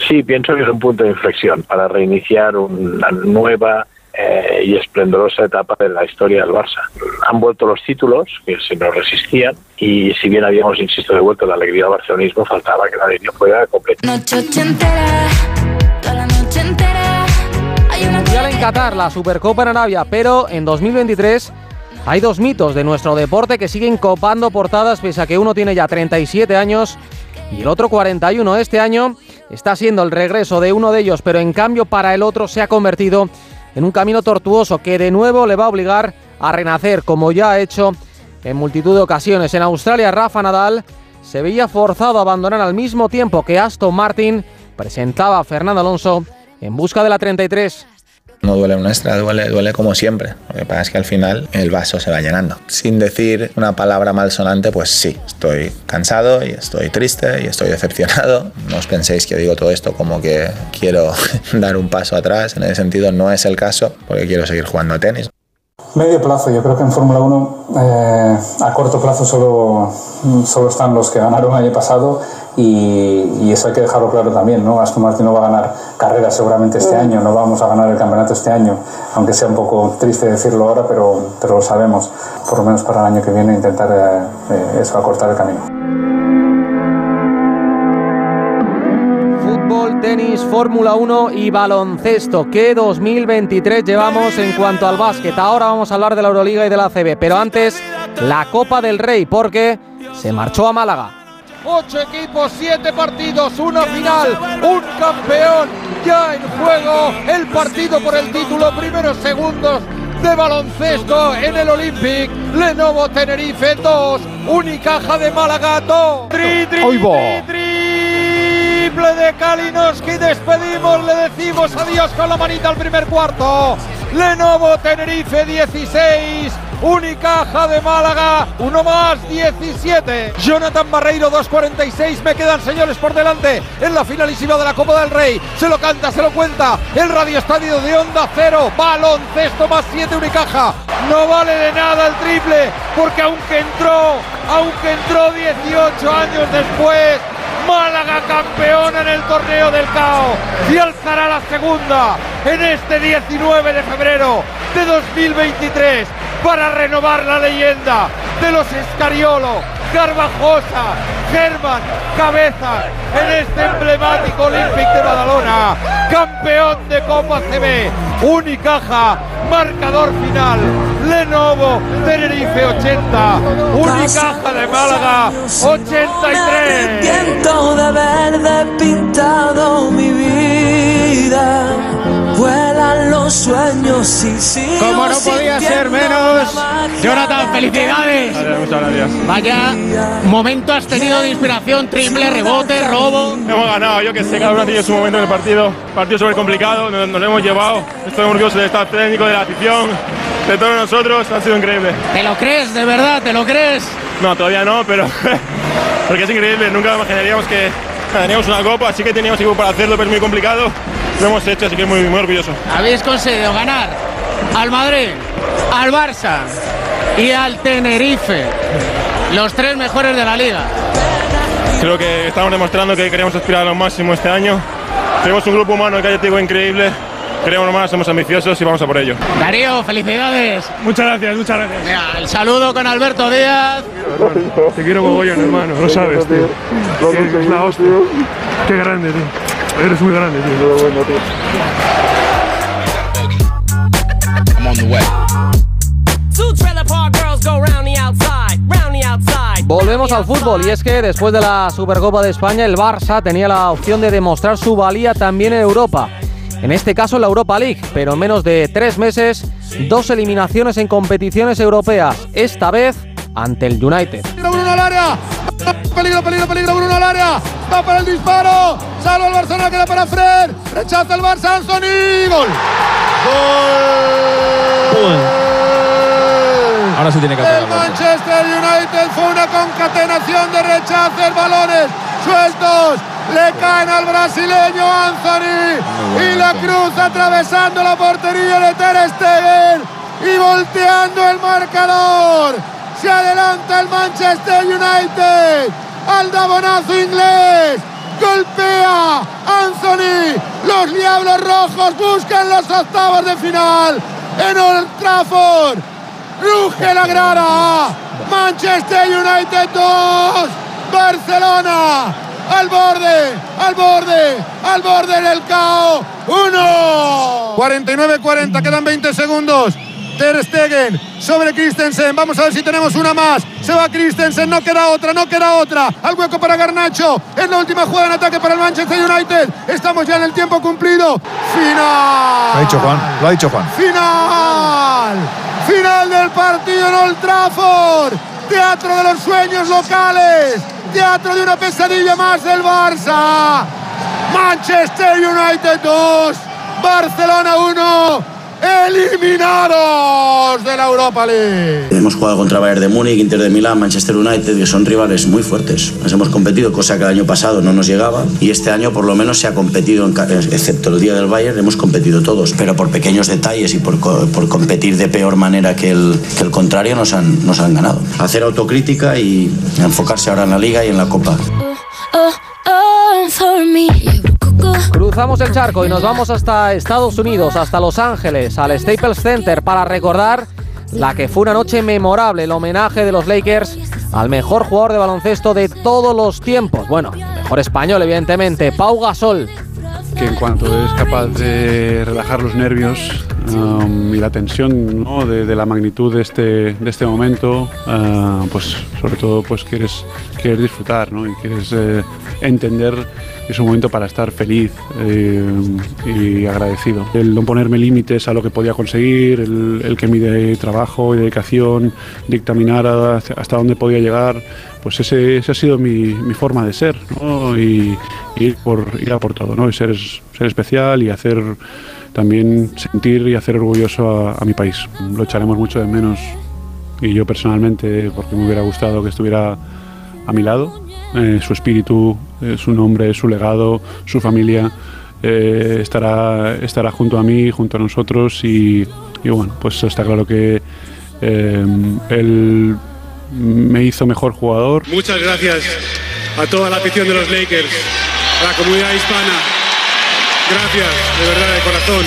Sí, pienso que es un punto de inflexión para reiniciar una nueva eh, y esplendorosa etapa de la historia del Barça. Han vuelto los títulos, que se nos resistían, y si bien habíamos, insisto, devuelto la alegría al barcelonismo, faltaba que la línea fuera completa. Mundial en Qatar, la Supercopa en Arabia, pero en 2023 hay dos mitos de nuestro deporte que siguen copando portadas pese a que uno tiene ya 37 años y el otro 41. Este año está siendo el regreso de uno de ellos, pero en cambio para el otro se ha convertido en un camino tortuoso que de nuevo le va a obligar a renacer, como ya ha hecho en multitud de ocasiones. En Australia, Rafa Nadal se veía forzado a abandonar al mismo tiempo que Aston Martin presentaba a Fernando Alonso en busca de la 33. No duele un extra, duele, duele como siempre. Lo que pasa es que al final el vaso se va llenando. Sin decir una palabra malsonante, pues sí, estoy cansado y estoy triste y estoy decepcionado. No os penséis que digo todo esto como que quiero dar un paso atrás. En ese sentido no es el caso, porque quiero seguir jugando tenis. Medio plazo, yo creo que en Fórmula 1 eh, a corto plazo solo, solo están los que ganaron el año pasado y, y, eso hay que dejarlo claro también, ¿no? Aston Martin no va a ganar carreras seguramente este año, no vamos a ganar el campeonato este año, aunque sea un poco triste decirlo ahora, pero, pero lo sabemos, por lo menos para el año que viene intentar eh, eh, eso, acortar el camino. Tenis, Fórmula 1 y baloncesto. ¿Qué 2023 llevamos en cuanto al básquet? Ahora vamos a hablar de la Euroliga y de la ACB, pero antes la Copa del Rey, porque se marchó a Málaga. Ocho equipos, siete partidos, una final, un campeón ya en juego. El partido por el título, primeros segundos de baloncesto en el Olympic. Lenovo Tenerife 2, Unicaja de Málaga 2. Tri, tri, tri, triple de Kalinowski. Despedimos, le decimos adiós con la manita al primer cuarto. Lenovo Tenerife 16. Unicaja de Málaga, uno más, 17. Jonathan Barreiro, 2.46. Me quedan señores por delante en la finalísima de la Copa del Rey. Se lo canta, se lo cuenta. El Radio Estadio de Onda Cero. Baloncesto más 7 Unicaja. No vale de nada el triple, porque aunque entró, aunque entró 18 años después, Málaga campeona en el torneo del CAO. Y alzará la segunda en este 19 de febrero de 2023 para renovar la leyenda de los Escariolo, Garbajosa, Germán, Cabeza en este emblemático Olympic de Badalona, campeón de Copa CB, Unicaja, marcador final, Lenovo, Tenerife 80, Unicaja de Málaga 83. Siento de pintado mi vida. Vuelan los sueños y sigo Como no podía ser menos, Jonathan, felicidades. muchas gracias. Vaya momento has tenido de inspiración, triple, rebote, robo. Hemos ganado, yo que sé, cada uno tiene su momento en el partido. Partido súper complicado, nos, nos lo hemos llevado. Estoy orgulloso del staff técnico, de la afición, de todos nosotros. Ha sido increíble. ¿Te lo crees, de verdad? ¿Te lo crees? No, todavía no, pero porque es increíble. Nunca imaginaríamos que ganaríamos una copa, así que teníamos equipo para hacerlo, pero es muy complicado. Lo hemos hecho, así que muy, muy orgulloso. Habéis conseguido ganar al Madrid, al Barça y al Tenerife. Los tres mejores de la liga. Creo que estamos demostrando que queremos aspirar a lo máximo este año. Tenemos un grupo humano calle increíble. Queremos más, somos ambiciosos y vamos a por ello. Darío, felicidades. Muchas gracias, muchas gracias. Mira, el saludo con Alberto Díaz. Te quiero mogollón, hermano, lo sabes, tío. Es la hostia. Qué grande, tío. Eres muy grande, tío. I'm on the way. Two trailer park girls go round the outside, round the outside. Volvemos al fútbol y es que después de la Supercopa de España el Barça tenía la opción de demostrar su valía también en Europa. En este caso en la Europa League, pero en menos de tres meses, dos eliminaciones en competiciones europeas, esta vez ante el United. Bruno al área. Peligro, peligro, peligro, Bruno al área. Va para el disparo. Salva el Barcelona, queda para Fred. Rechaza el Barça, Anthony. Gol. Gol. Ahora sí tiene que hacer El Manchester United fue una concatenación de rechazos, balones sueltos. Le caen al brasileño Anthony y la cruz atravesando la portería de Ter Stegen y volteando el marcador. Se adelanta el Manchester United al dabonazo inglés. golpea Anthony. Los Diablos Rojos buscan los octavos de final en Old Trafford. Ruge la grada. Manchester United 2. Barcelona al borde, al borde, al borde del caos. ¡Uno! 49-40, quedan 20 segundos. Ter Stegen sobre Christensen. Vamos a ver si tenemos una más. Se va Christensen, no queda otra, no queda otra. Al hueco para Garnacho. Es la última jugada en ataque para el Manchester United. Estamos ya en el tiempo cumplido. Final. Lo ha dicho Juan, lo ha dicho Juan. Final. Final del partido en Old Trafford. Teatro de los sueños locales. Teatro de una pesadilla más del Barça. Manchester United 2. Barcelona 1 eliminados de la Europa League. Hemos jugado contra Bayern de Múnich, Inter de Milán, Manchester United, que son rivales muy fuertes. Nos hemos competido, cosa que el año pasado no nos llegaba, y este año por lo menos se ha competido, excepto el día del Bayern, hemos competido todos, pero por pequeños detalles y por, por competir de peor manera que el, que el contrario nos han, nos han ganado. Hacer autocrítica y enfocarse ahora en la liga y en la Copa. Cruzamos el charco y nos vamos hasta Estados Unidos, hasta Los Ángeles, al Staples Center para recordar la que fue una noche memorable, el homenaje de los Lakers al mejor jugador de baloncesto de todos los tiempos. Bueno, mejor español, evidentemente, Pau Gasol. Que en cuanto es capaz de relajar los nervios um, y la tensión de, la magnitud de este, de este momento, uh, pues sobre todo pues quieres, quieres disfrutar ¿no? y quieres eh, entender es un momento para estar feliz eh, y agradecido. El no ponerme límites a lo que podía conseguir, el, que mi trabajo y dedicación dictaminara hasta dónde podía llegar, pues ese, ha sido mi, forma de ser y, ir, por, ir a por todo, ¿no? y ser, ser especial y hacer también sentir y hacer orgulloso a mi país. Lo echaremos mucho de menos y yo personalmente, porque me hubiera gustado que estuviera a mi lado eh, su espíritu, eh, su nombre, su legado, su familia eh, estará, estará junto a mí, junto a nosotros y, bueno, pues está claro que él me hizo mejor jugador. Muchas gracias a toda la afición de los Lakers, a la comunidad hispana. Gracias, de verdad, de corazón.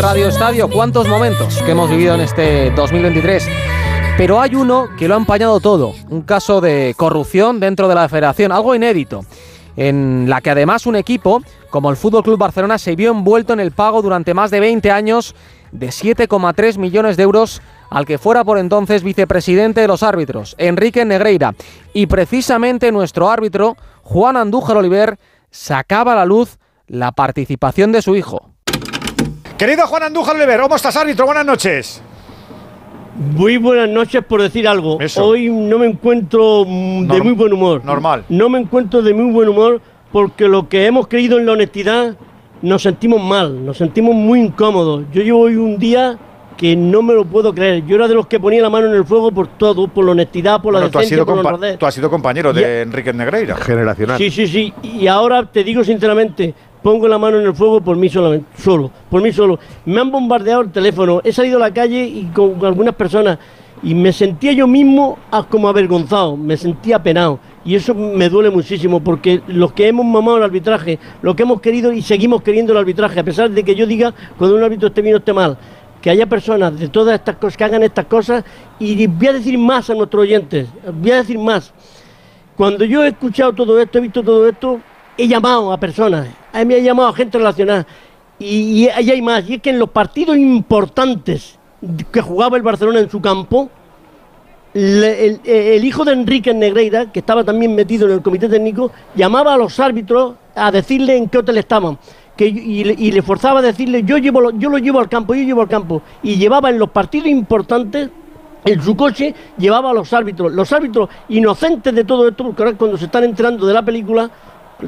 Radio Estadio. cuántos momentos que hemos vivido en este 2023. Pero hay uno que lo ha empañado todo, un caso de corrupción dentro de la federación, algo inédito, en la que además un equipo como el Fútbol Club Barcelona se vio envuelto en el pago durante más de 20 años de 7,3 millones de euros al que fuera por entonces vicepresidente de los árbitros, Enrique Negreira. Y precisamente nuestro árbitro, Juan Andújar Oliver, sacaba a la luz la participación de su hijo. Querido Juan Andújar Lever, ¿cómo estás, árbitro? Buenas noches. Muy buenas noches por decir algo. Hoy no me encuentro mm, de muy buen humor. Normal. No me encuentro de muy buen humor porque lo que hemos creído en la honestidad nos sentimos mal, nos sentimos muy incómodos. Yo llevo hoy un día que no me lo puedo creer. Yo era de los que ponía la mano en el fuego por todo, por la honestidad, por la decencia, por la Tú has sido compañero de Enrique Negreira. Generacional. Sí, sí, sí. Y ahora te digo sinceramente, pongo la mano en el fuego por mí solamente, solo, por mí solo. Me han bombardeado el teléfono, he salido a la calle y con algunas personas y me sentía yo mismo como avergonzado, me sentía penado. Y eso me duele muchísimo porque los que hemos mamado el arbitraje, lo que hemos querido y seguimos queriendo el arbitraje, a pesar de que yo diga cuando un árbitro esté bien o esté mal, que haya personas de todas estas cosas que hagan estas cosas y voy a decir más a nuestros oyentes, voy a decir más. Cuando yo he escuchado todo esto, he visto todo esto, he llamado a personas, a mí me ha llamado gente relacionada. Y, y, hay más, y es que en los partidos importantes que jugaba el Barcelona en su campo, el, hijo de Enrique Negreira, que estaba también metido en el comité técnico, llamaba a los árbitros a decirle en qué hotel estaban. Que, y, le forzaba a decirle, yo, llevo, yo lo llevo al campo, yo llevo al campo. Y llevaba en los partidos importantes en su coche llevaba a los árbitros, los árbitros inocentes de todo esto, porque ahora cuando se están enterando de la película,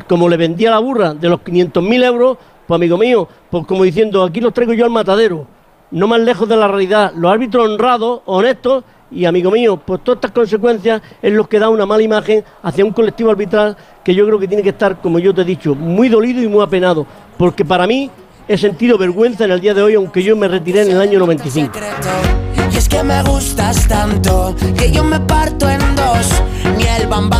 como le vendía la burra de los 500.000 euros, pues amigo mío, pues como diciendo, aquí los traigo yo al matadero, no más lejos de la realidad. Los árbitros honrados, honestos, y amigo mío, pues todas estas consecuencias es lo que da una mala imagen hacia un colectivo arbitral que yo creo que tiene que estar, como yo te he dicho, muy dolido y muy apenado, porque para mí he sentido vergüenza en el día de hoy, aunque yo me retiré en el año 95. Y es que me gustas tanto que yo me parto en dos.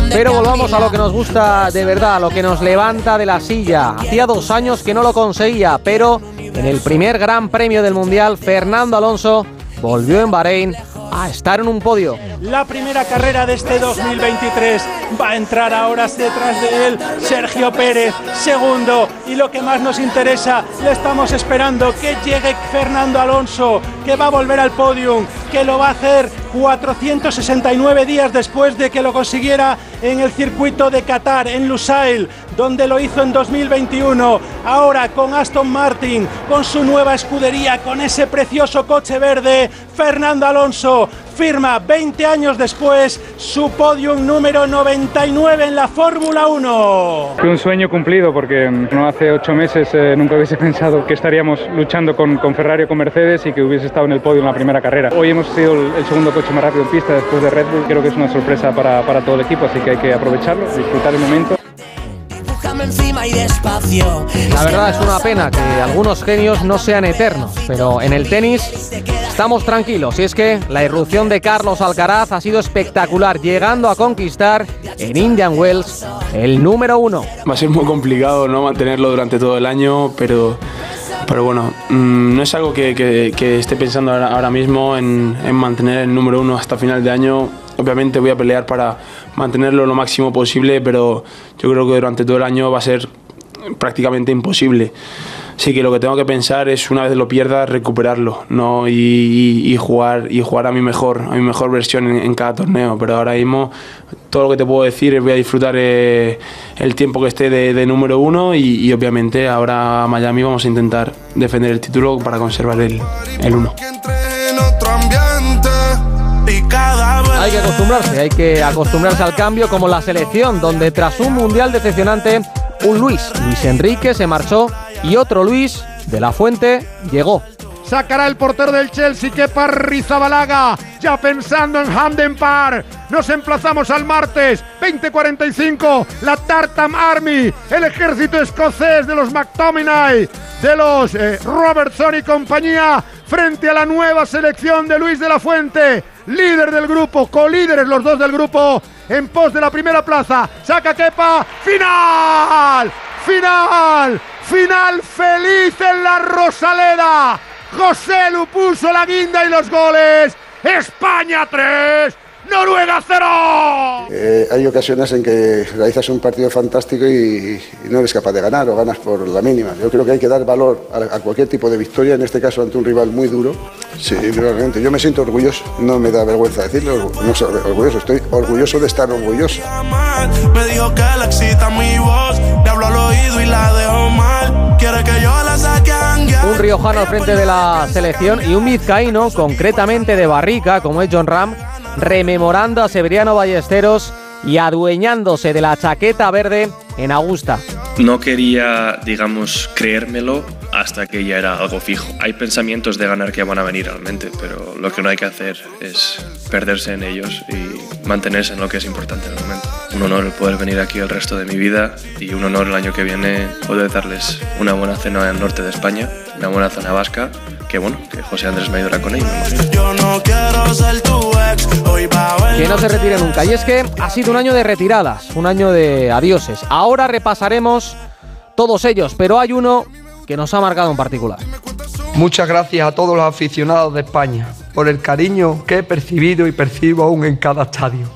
Pero volvamos a lo que nos gusta de verdad, a lo que nos levanta de la silla. Hacía dos años que no lo conseguía, pero en el primer Gran Premio del Mundial, Fernando Alonso volvió en Bahrein a estar en un podio. La primera carrera de este 2023 va a entrar ahora detrás de él Sergio Pérez, segundo. Y lo que más nos interesa, le estamos esperando que llegue Fernando Alonso, que va a volver al podium, que lo va a hacer 469 días después de que lo consiguiera en el circuito de Qatar, en Lusail, donde lo hizo en 2021. Ahora con Aston Martin, con su nueva escudería, con ese precioso coche verde, Fernando Alonso firma 20 años después su podium número 99 en la Fórmula 1. Fue un sueño cumplido porque no hace ocho meses eh, nunca hubiese pensado que estaríamos luchando con, con Ferrari o con Mercedes y que hubiese estado en el podio en la primera carrera. Hoy hemos sido el, el segundo coche más rápido en pista después de Red Bull. Creo que es una sorpresa para, para todo el equipo, así que hay que aprovecharlo, disfrutar el momento. La verdad es una pena que algunos genios no sean eternos, pero en el tenis estamos tranquilos. Y es que la irrupción de Carlos Alcaraz ha sido espectacular, llegando a conquistar en Indian Wells el número uno. Va a ser muy complicado no mantenerlo durante todo el año, pero, pero bueno, mm, no es algo que, esté pensando ahora, ahora mismo en, en mantener el número uno hasta final de año. Obviamente voy a pelear para mantenerlo lo máximo posible, pero yo creo que durante todo el año va a ser prácticamente imposible. Así que lo que tengo que pensar es una vez lo pierda recuperarlo, ¿no? Y, y- y jugar y jugar a mi mejor, a mi mejor versión en, en cada torneo. Pero ahora mismo todo lo que te puedo decir es voy a disfrutar eh, el tiempo que esté de, de número uno y, y obviamente ahora a Miami vamos a intentar defender el título para conservar el, el uno. Hay que acostumbrarse, hay que acostumbrarse al cambio como la selección, donde tras un mundial decepcionante, un Luis, Luis Enrique se marchó y otro Luis de la Fuente llegó. Sacará el portero del Chelsea, que Rizabalaga, ya pensando en Hamden Park. Nos emplazamos al martes, 20:45, la Tartam Army, el ejército escocés de los McTominay, de los eh, Robertson y compañía, frente a la nueva selección de Luis de la Fuente, líder del grupo, colíderes los dos del grupo, en pos de la primera plaza. Saca Kepa, final, final, final feliz en la Rosaleda. José Lu puso la guinda y los goles. España 3, Noruega 0. Eh, hay ocasiones en que realizas un partido fantástico y, y no eres capaz de ganar o ganas por la mínima. Yo creo que hay que dar valor a, a cualquier tipo de victoria, en este caso ante un rival muy duro. Sí, realmente. Yo me siento orgulloso, no me da vergüenza decirlo, no soy orgulloso, estoy orgulloso de estar orgulloso. Me dijo que le excita mi voz. Le hablo al oído y la dejo mal. Quiere que yo la saque. Un riojano al frente de la selección y un vizcaíno, concretamente de Barrica, como es John Ram, rememorando a Severiano Ballesteros y adueñándose de la chaqueta verde en Augusta. No quería, digamos, creérmelo hasta que ya era algo fijo. Hay pensamientos de ganar que van a venir realmente, pero lo que no hay que hacer es perderse en ellos y mantenerse en lo que es importante en el momento. Un honor poder venir aquí el resto de mi vida y un honor el año que viene poder darles una buena cena en el norte de España, una buena cena vasca, que bueno, que José Andrés me ayudará con ello. Yo no quiero ser tu ex. Hoy va a ver. Que no se retire nunca. Y es que ha sido un año de retiradas, un año de adioses. Ahora repasaremos todos ellos, pero hay uno que nos ha marcado en particular. Muchas gracias a todos los aficionados de España por el cariño que he percibido y percibo aún en cada estadio.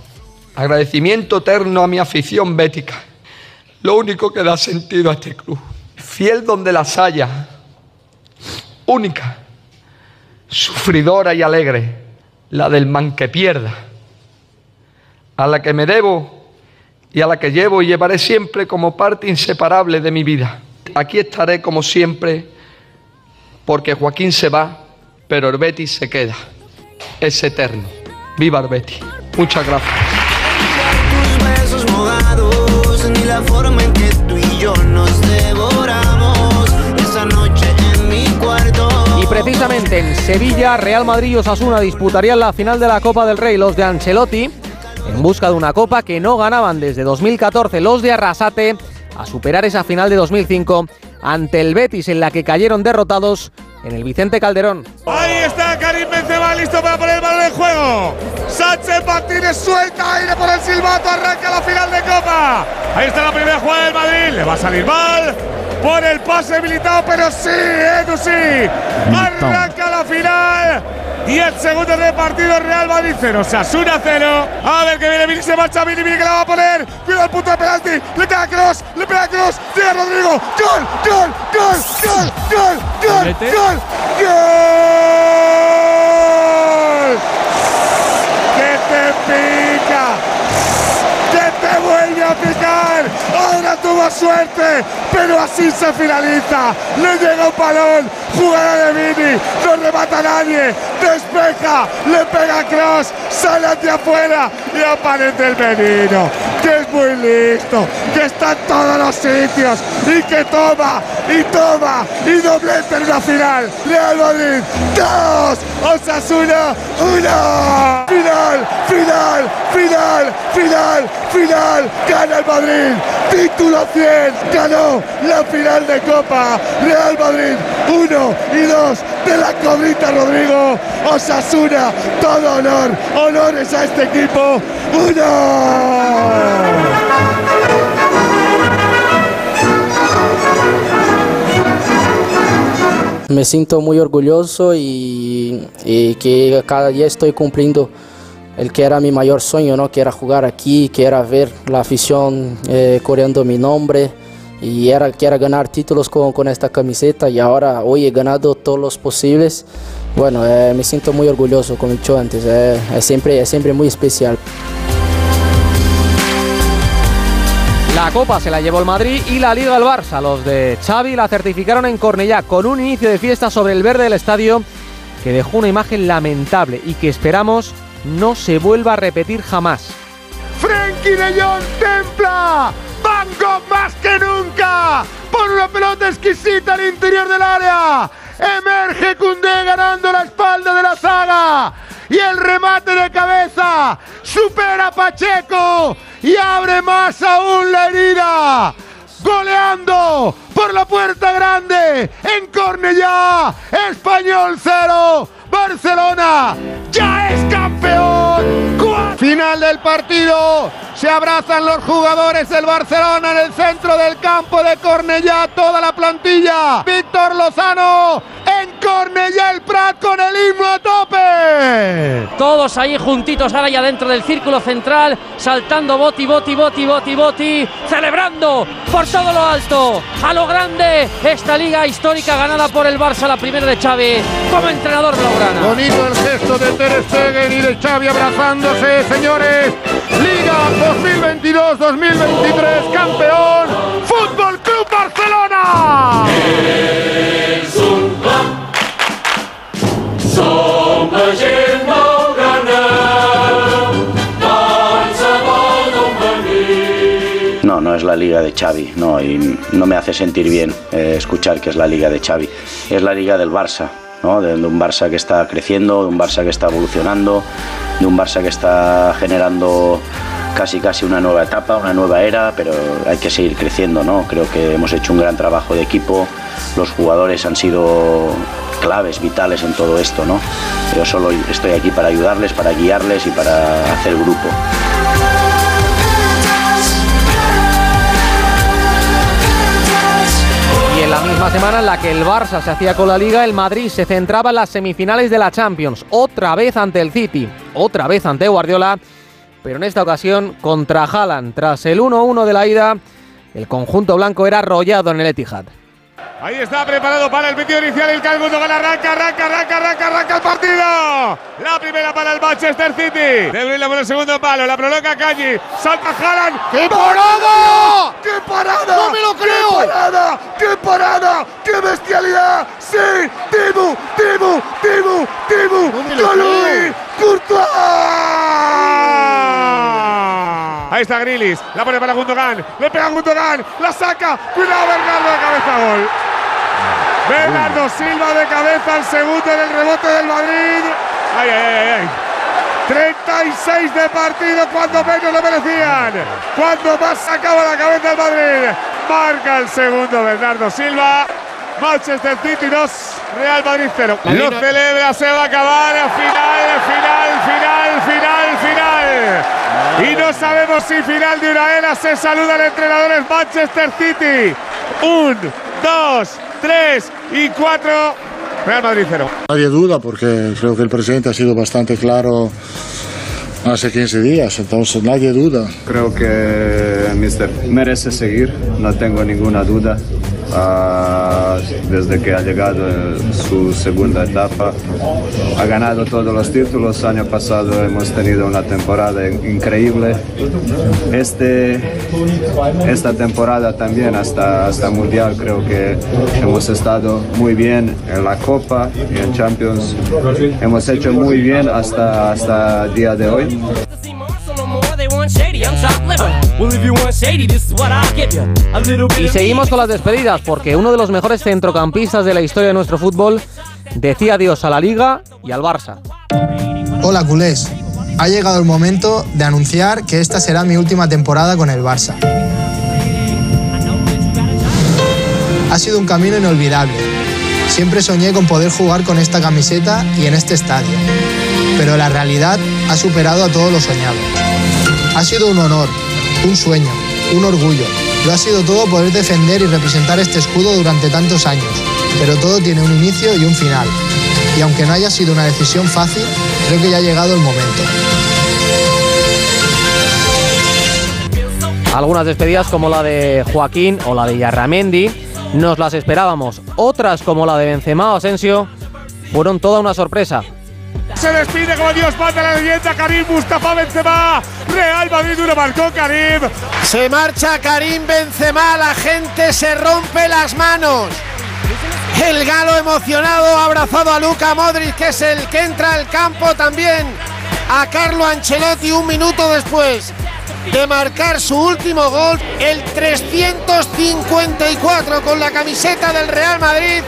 Agradecimiento eterno a mi afición bética, lo único que da sentido a este club. Fiel donde las haya, única, sufridora y alegre, la del man que pierda, a la que me debo y a la que llevo y llevaré siempre como parte inseparable de mi vida. Aquí estaré como siempre porque Joaquín se va, pero el Betis se queda. Es eterno. Viva el Betis. Muchas gracias. Precisamente en Sevilla, Real Madrid y Osasuna disputarían la final de la Copa del Rey, los de Ancelotti, en busca de una copa que no ganaban desde 2014 los de Arrasate, a superar esa final de 2005 ante el Betis en la que cayeron derrotados en el Vicente Calderón. Ahí está Karim Benzema listo para poner el balón en juego. Sánchez Martínez suelta aire por el silbato, arranca la final de Copa. Ahí está la primera jugada del Madrid, le va a salir mal. Por el pase habilitado, pero sí, Edu sí. Arranca la final. Y el segundo del partido Real Madrid 0, Sasuna 0. A ver que viene Vini, se marcha Vini, Vini que la va a poner. Cuidado el punto de penalti. Le pega Cross, le pega Cross. Llega Rodrigo. Gol, gol, gol, gol, gol, gol, gol, gol. Que te pica. Vuelve a picar. Ahora tuvo suerte, pero así se finaliza. Le llega un balón. Jugada de Vini. No remata nadie. Despeja. Le pega Cross. Sale hacia afuera. Y aparece el menino. Que es muy listo. Que está en todos los sitios. Y que toma. Y toma. Y doblete en la final. Real Madrid. Dos. Osasuna. Uno. Final. Final. Final. Final. Final. Gana el Madrid. Título 100. Ganó la final de Copa. Real Madrid. Uno y dos de la cobrita Rodrigo. Osasuna. Todo honor. Honores a este equipo. Uno. Me siento muy orgulloso y, que cada día estoy cumpliendo el que era mi mayor sueño, ¿no? que era jugar aquí, que era ver la afición eh, coreando mi nombre y era, que era ganar títulos con, con esta camiseta y ahora hoy he ganado todos los posibles. Bueno, eh, me siento muy orgulloso, como he dicho antes, eh, es, siempre, es siempre muy especial. La Copa se la llevó el Madrid y la Liga el Barça. Los de Xavi la certificaron en Cornellá con un inicio de fiesta sobre el verde del estadio que dejó una imagen lamentable y que esperamos no se vuelva a repetir jamás. Frenkie de Jong templa. Van más que nunca. Por una pelota exquisita al interior del área. Emerge Cundé ganando la espalda de la saga. Y el remate de cabeza supera a Pacheco y abre más aún la herida. Goleando por la puerta grande en Cornellá. Español 0. Barcelona ya es campeón. Final del partido. Se abrazan los jugadores del Barcelona en el centro del campo de Cornellá. Toda la plantilla. Víctor Lozano en Cornellá el Prat con el himno a tope. Todos ahí juntitos ahora ya dentro del círculo central, saltando boti, boti, boti, boti, boti, celebrando por todo lo alto, a lo grande, esta liga histórica ganada por el Barça, la primera de Xavi, como entrenador Bonito el gesto de Ter Stegen y de Xavi abrazándose, señores. Liga 2022-2023, campeón, Fútbol Club Barcelona. És un. No, no es la liga de Xavi, no, y no me hace sentir bien eh, escuchar que es la liga de Xavi. Es la liga del Barça, ¿no? de, de un Barça que está creciendo, de un Barça que está evolucionando, de un Barça que está generando casi casi una nueva etapa, una nueva era, pero hay que seguir creciendo, ¿no? Creo que hemos hecho un gran trabajo de equipo, los jugadores han sido claves, vitales en todo esto, ¿no? Yo solo estoy aquí para ayudarles, para guiarles y para hacer grupo. Misma semana en la que el Barça se hacía con la liga, el Madrid se centraba en las semifinales de la Champions, otra vez ante el City, otra vez ante Guardiola, pero en esta ocasión contra Haaland. Tras el 1-1 de la ida, el conjunto blanco era arrollado en el Etihad. Ahí está preparado para el pitido inicial. El Calgundo gana, arranca, arranca, arranca, arranca, arranca el partido. La primera para el Manchester City. De Bruyne por el segundo palo. La prolonga Calle. Salta Haaland. ¡Qué parada! ¡Qué parada! ¡No me lo creo! ¡Qué parada! ¡Qué parada! ¡Qué bestialidad! ¡Sí! ¡Tibu! ¡Tibu! ¡Tibu! ¡Tibu! creo! ¡Courtois! Ahí está Grilis. La pone para Gundogan. Le pega a Gundogan. La saca. Cuidado Bernardo de cabeza gol. Bernardo Silva de cabeza al segundo en el rebote del Madrid. Ay, ay, ay, ay. 36 de partido cuando menos lo merecían. Cuando más sacaba la cabeza el Madrid. Marca el segundo Bernardo Silva. Manchester City 2, Real Madrid 0. Lo celebra, se va a acabar. Final, final, final, final, final. Y no sabemos si final de una era. Se saludan entrenadores Manchester City. Un, dos, tres y cuatro. Real Madrid 0. Nadie duda porque creo que el presidente ha sido bastante claro hace 15 días, entonces nadie duda. Creo que Mister merece seguir, no tengo ninguna duda. Ah, desde que ha llegado su segunda etapa, ha ganado todos los títulos. Año pasado hemos tenido una temporada increíble. Este, esta temporada también hasta, hasta Mundial creo que hemos estado muy bien en la Copa y en Champions. Hemos hecho muy bien hasta, hasta día de hoy. Y seguimos con las despedidas porque uno de los mejores centrocampistas de la historia de nuestro fútbol decía adiós a la Liga y al Barça. Hola culés, ha llegado el momento de anunciar que esta será mi última temporada con el Barça. Ha sido un camino inolvidable. Siempre soñé con poder jugar con esta camiseta y en este estadio. Pero la realidad ha superado a todo lo soñado. Ha sido un honor, un sueño, un orgullo. Lo ha sido todo poder defender y representar este escudo durante tantos años. Pero todo tiene un inicio y un final. Y aunque no haya sido una decisión fácil, creo que ya ha llegado el momento. Algunas despedidas como la de Joaquín o la de Yarramendi nos las esperábamos. Otras como la de Benzema o Asensio fueron toda una sorpresa. Se despide como Dios manda la leyenda Karim Mustafa Benzema. Real Madrid uno marcó Karim. Se marcha Karim Benzema, la gente se rompe las manos. El galo emocionado abrazado a Luca Modric, que es el que entra al campo también. A Carlo Ancelotti un minuto después de marcar su último gol, el 354 con la camiseta del Real Madrid.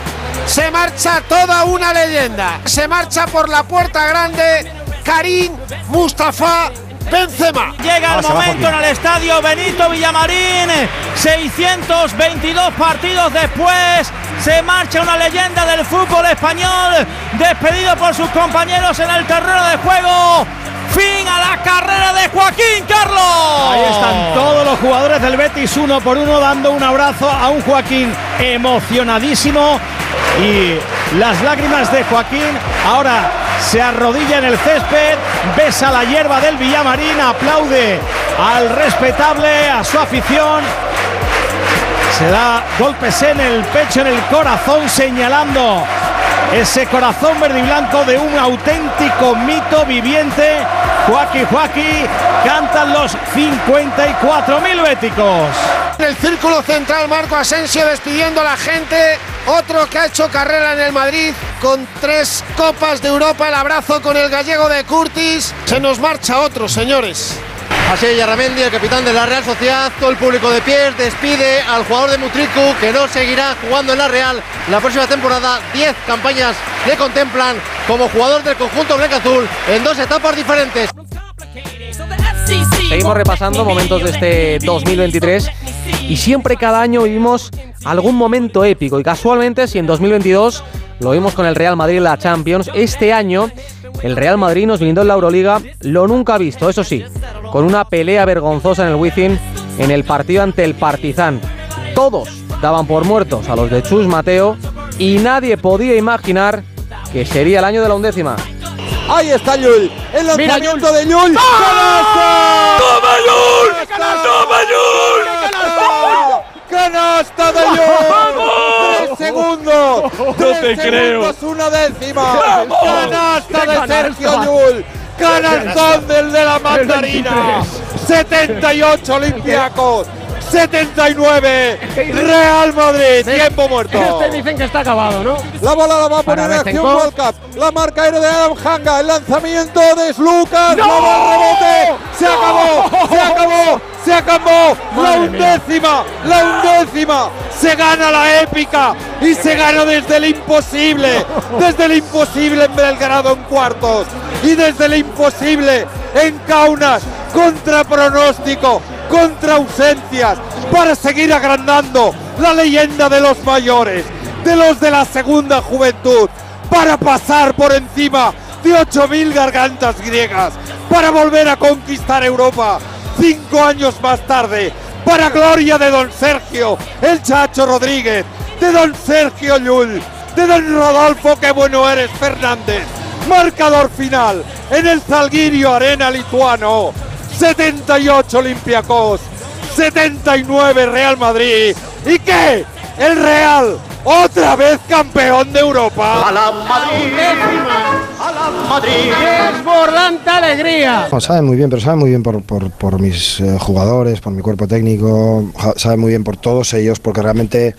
Se marcha toda una leyenda. Se marcha por la puerta grande Karim Mustafa Benzema. Llega el momento en el estadio Benito Villamarín. 622 partidos después. Se marcha una leyenda del fútbol español. Despedido por sus compañeros en el terreno de juego. Fin a la carrera de Joaquín Carlos. Ahí están todos los jugadores del Betis uno por uno dando un abrazo a un Joaquín emocionadísimo y las lágrimas de Joaquín ahora se arrodilla en el césped, besa la hierba del Villamarín, aplaude al respetable, a su afición. Se da golpes en el pecho, en el corazón, señalando ese corazón verde y blanco de un auténtico mito viviente. Joaquín Joaquín cantan los 54.000 béticos. En el círculo central, Marco Asensio despidiendo a la gente. Otro que ha hecho carrera en el Madrid con tres Copas de Europa. El abrazo con el gallego de Curtis. Se nos marcha otro, señores. Así Yarramendi, el capitán de la Real Sociedad, todo el público de pie despide al jugador de Mutriku que no seguirá jugando en la Real la próxima temporada. Diez campañas le contemplan como jugador del conjunto blanco-azul en dos etapas diferentes. Seguimos repasando momentos de este 2023 y siempre cada año vivimos algún momento épico y casualmente si en 2022 lo vimos con el Real Madrid en la Champions, este año el Real Madrid nos brindó en la Euroliga lo nunca visto, eso sí, con una pelea vergonzosa en el Wizzing en el partido ante el Partizan. Todos daban por muertos a los de Chus Mateo y nadie podía imaginar que sería el año de la undécima. Ahí está Yul, el lanzamiento de Yul. ¡Toma Yul! ¡Toma Yul! ¡Canasta de Yul! ¡Tres segundos! No ¡Tres te creo. segundos, una décima! ¡Vamos! ¡Canasta ¡Qué de! Sergio Yul! ¡Canastón del de la mandarina! 78 Olympiacos. 79 Real Madrid, tiempo muerto. Este dicen que está acabado, ¿no? La bola la va a Para poner en acción Cup. La marca aérea de Adam Hanga. El lanzamiento de Lucas. ¡No! La va al rebote. Se ¡No! acabó. Se acabó. Se acabó la undécima, la undécima, se gana la épica y se gana desde el imposible, desde el imposible en Belgrado en cuartos y desde el imposible en Kaunas, contra pronóstico, contra ausencias, para seguir agrandando la leyenda de los mayores, de los de la segunda juventud, para pasar por encima de 8.000 gargantas griegas, para volver a conquistar Europa cinco años más tarde, para gloria de don Sergio, el Chacho Rodríguez, de don Sergio Llull, de don Rodolfo, qué bueno eres Fernández. Marcador final en el Zalgirio Arena lituano. 78 Olympiacos, 79 Real Madrid. ¿Y qué? El Real, otra vez campeón de Europa. A la Madrid, a la Madrid. Desbordante alegría. No, sabe muy bien, pero sabe muy bien por, por- por mis eh, jugadores, por mi cuerpo técnico, sabe muy bien por todos ellos, porque realmente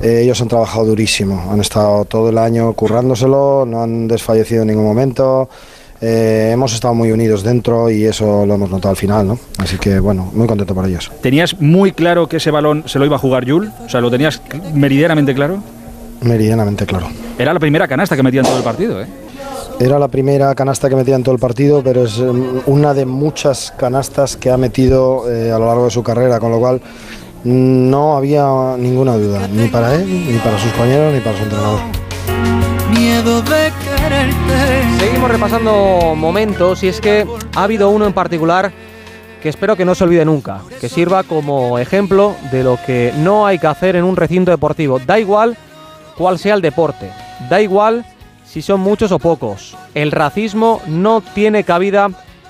eh, ellos han trabajado durísimo, han estado todo el año currándoselo, no han desfallecido en ningún momento. Eh, hemos estado muy unidos dentro y eso lo hemos notado al final, ¿no? Así que bueno, muy contento por ellos. ¿Tenías muy claro que ese balón se lo iba a jugar Yul? O sea, ¿lo tenías meridianamente claro? Meridianamente claro. Era la primera canasta que metía en todo el partido, ¿eh? Era la primera canasta que metía en todo el partido, pero es em, una de muchas canastas que ha metido eh, a lo largo de su carrera, con lo cual mm, no había ninguna duda, ni para él, ni para sus compañeros, ni para su entrenador. Miedo de Seguimos repasando momentos y es que ha habido uno en particular que espero que no se olvide nunca, que sirva como ejemplo de lo que no hay que hacer en un recinto deportivo. Da igual cuál sea el deporte, da igual si son muchos o pocos. El racismo no tiene cabida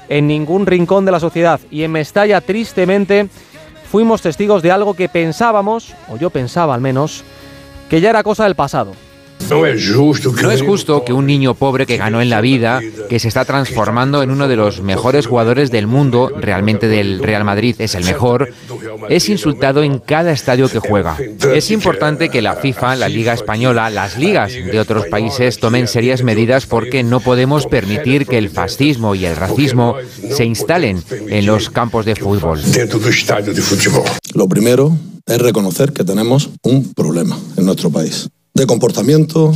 en ningún rincón de la sociedad y en Mestalla tristemente fuimos testigos de algo que pensábamos, o yo pensaba al menos, que ya era cosa del pasado. No es justo que un niño pobre que ganó en la vida, que se está transformando en uno de los mejores jugadores del mundo, realmente del Real Madrid es el mejor, es insultado en cada estadio que juega. Es importante que la FIFA, la Liga Española, las ligas de otros países tomen serias medidas porque no podemos permitir que el fascismo y el racismo se instalen en los campos de fútbol. Lo primero es reconocer que tenemos un problema en nuestro país. De comportamiento,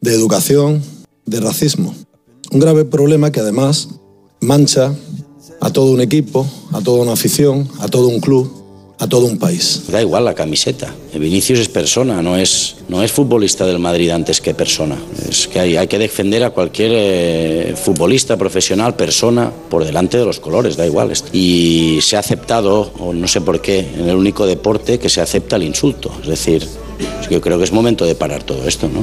de educación, de racismo. Un grave problema que además mancha a todo un equipo, a toda una afición, a todo un club, a todo un país. Da igual la camiseta. Vinicius es persona, no es, no es futbolista del Madrid antes que persona. Es que hay, hay que defender a cualquier eh, futbolista profesional, persona, por delante de los colores, da igual. Y se ha aceptado, o no sé por qué, en el único deporte que se acepta el insulto. Es decir, yo creo que es momento de parar todo esto, ¿no?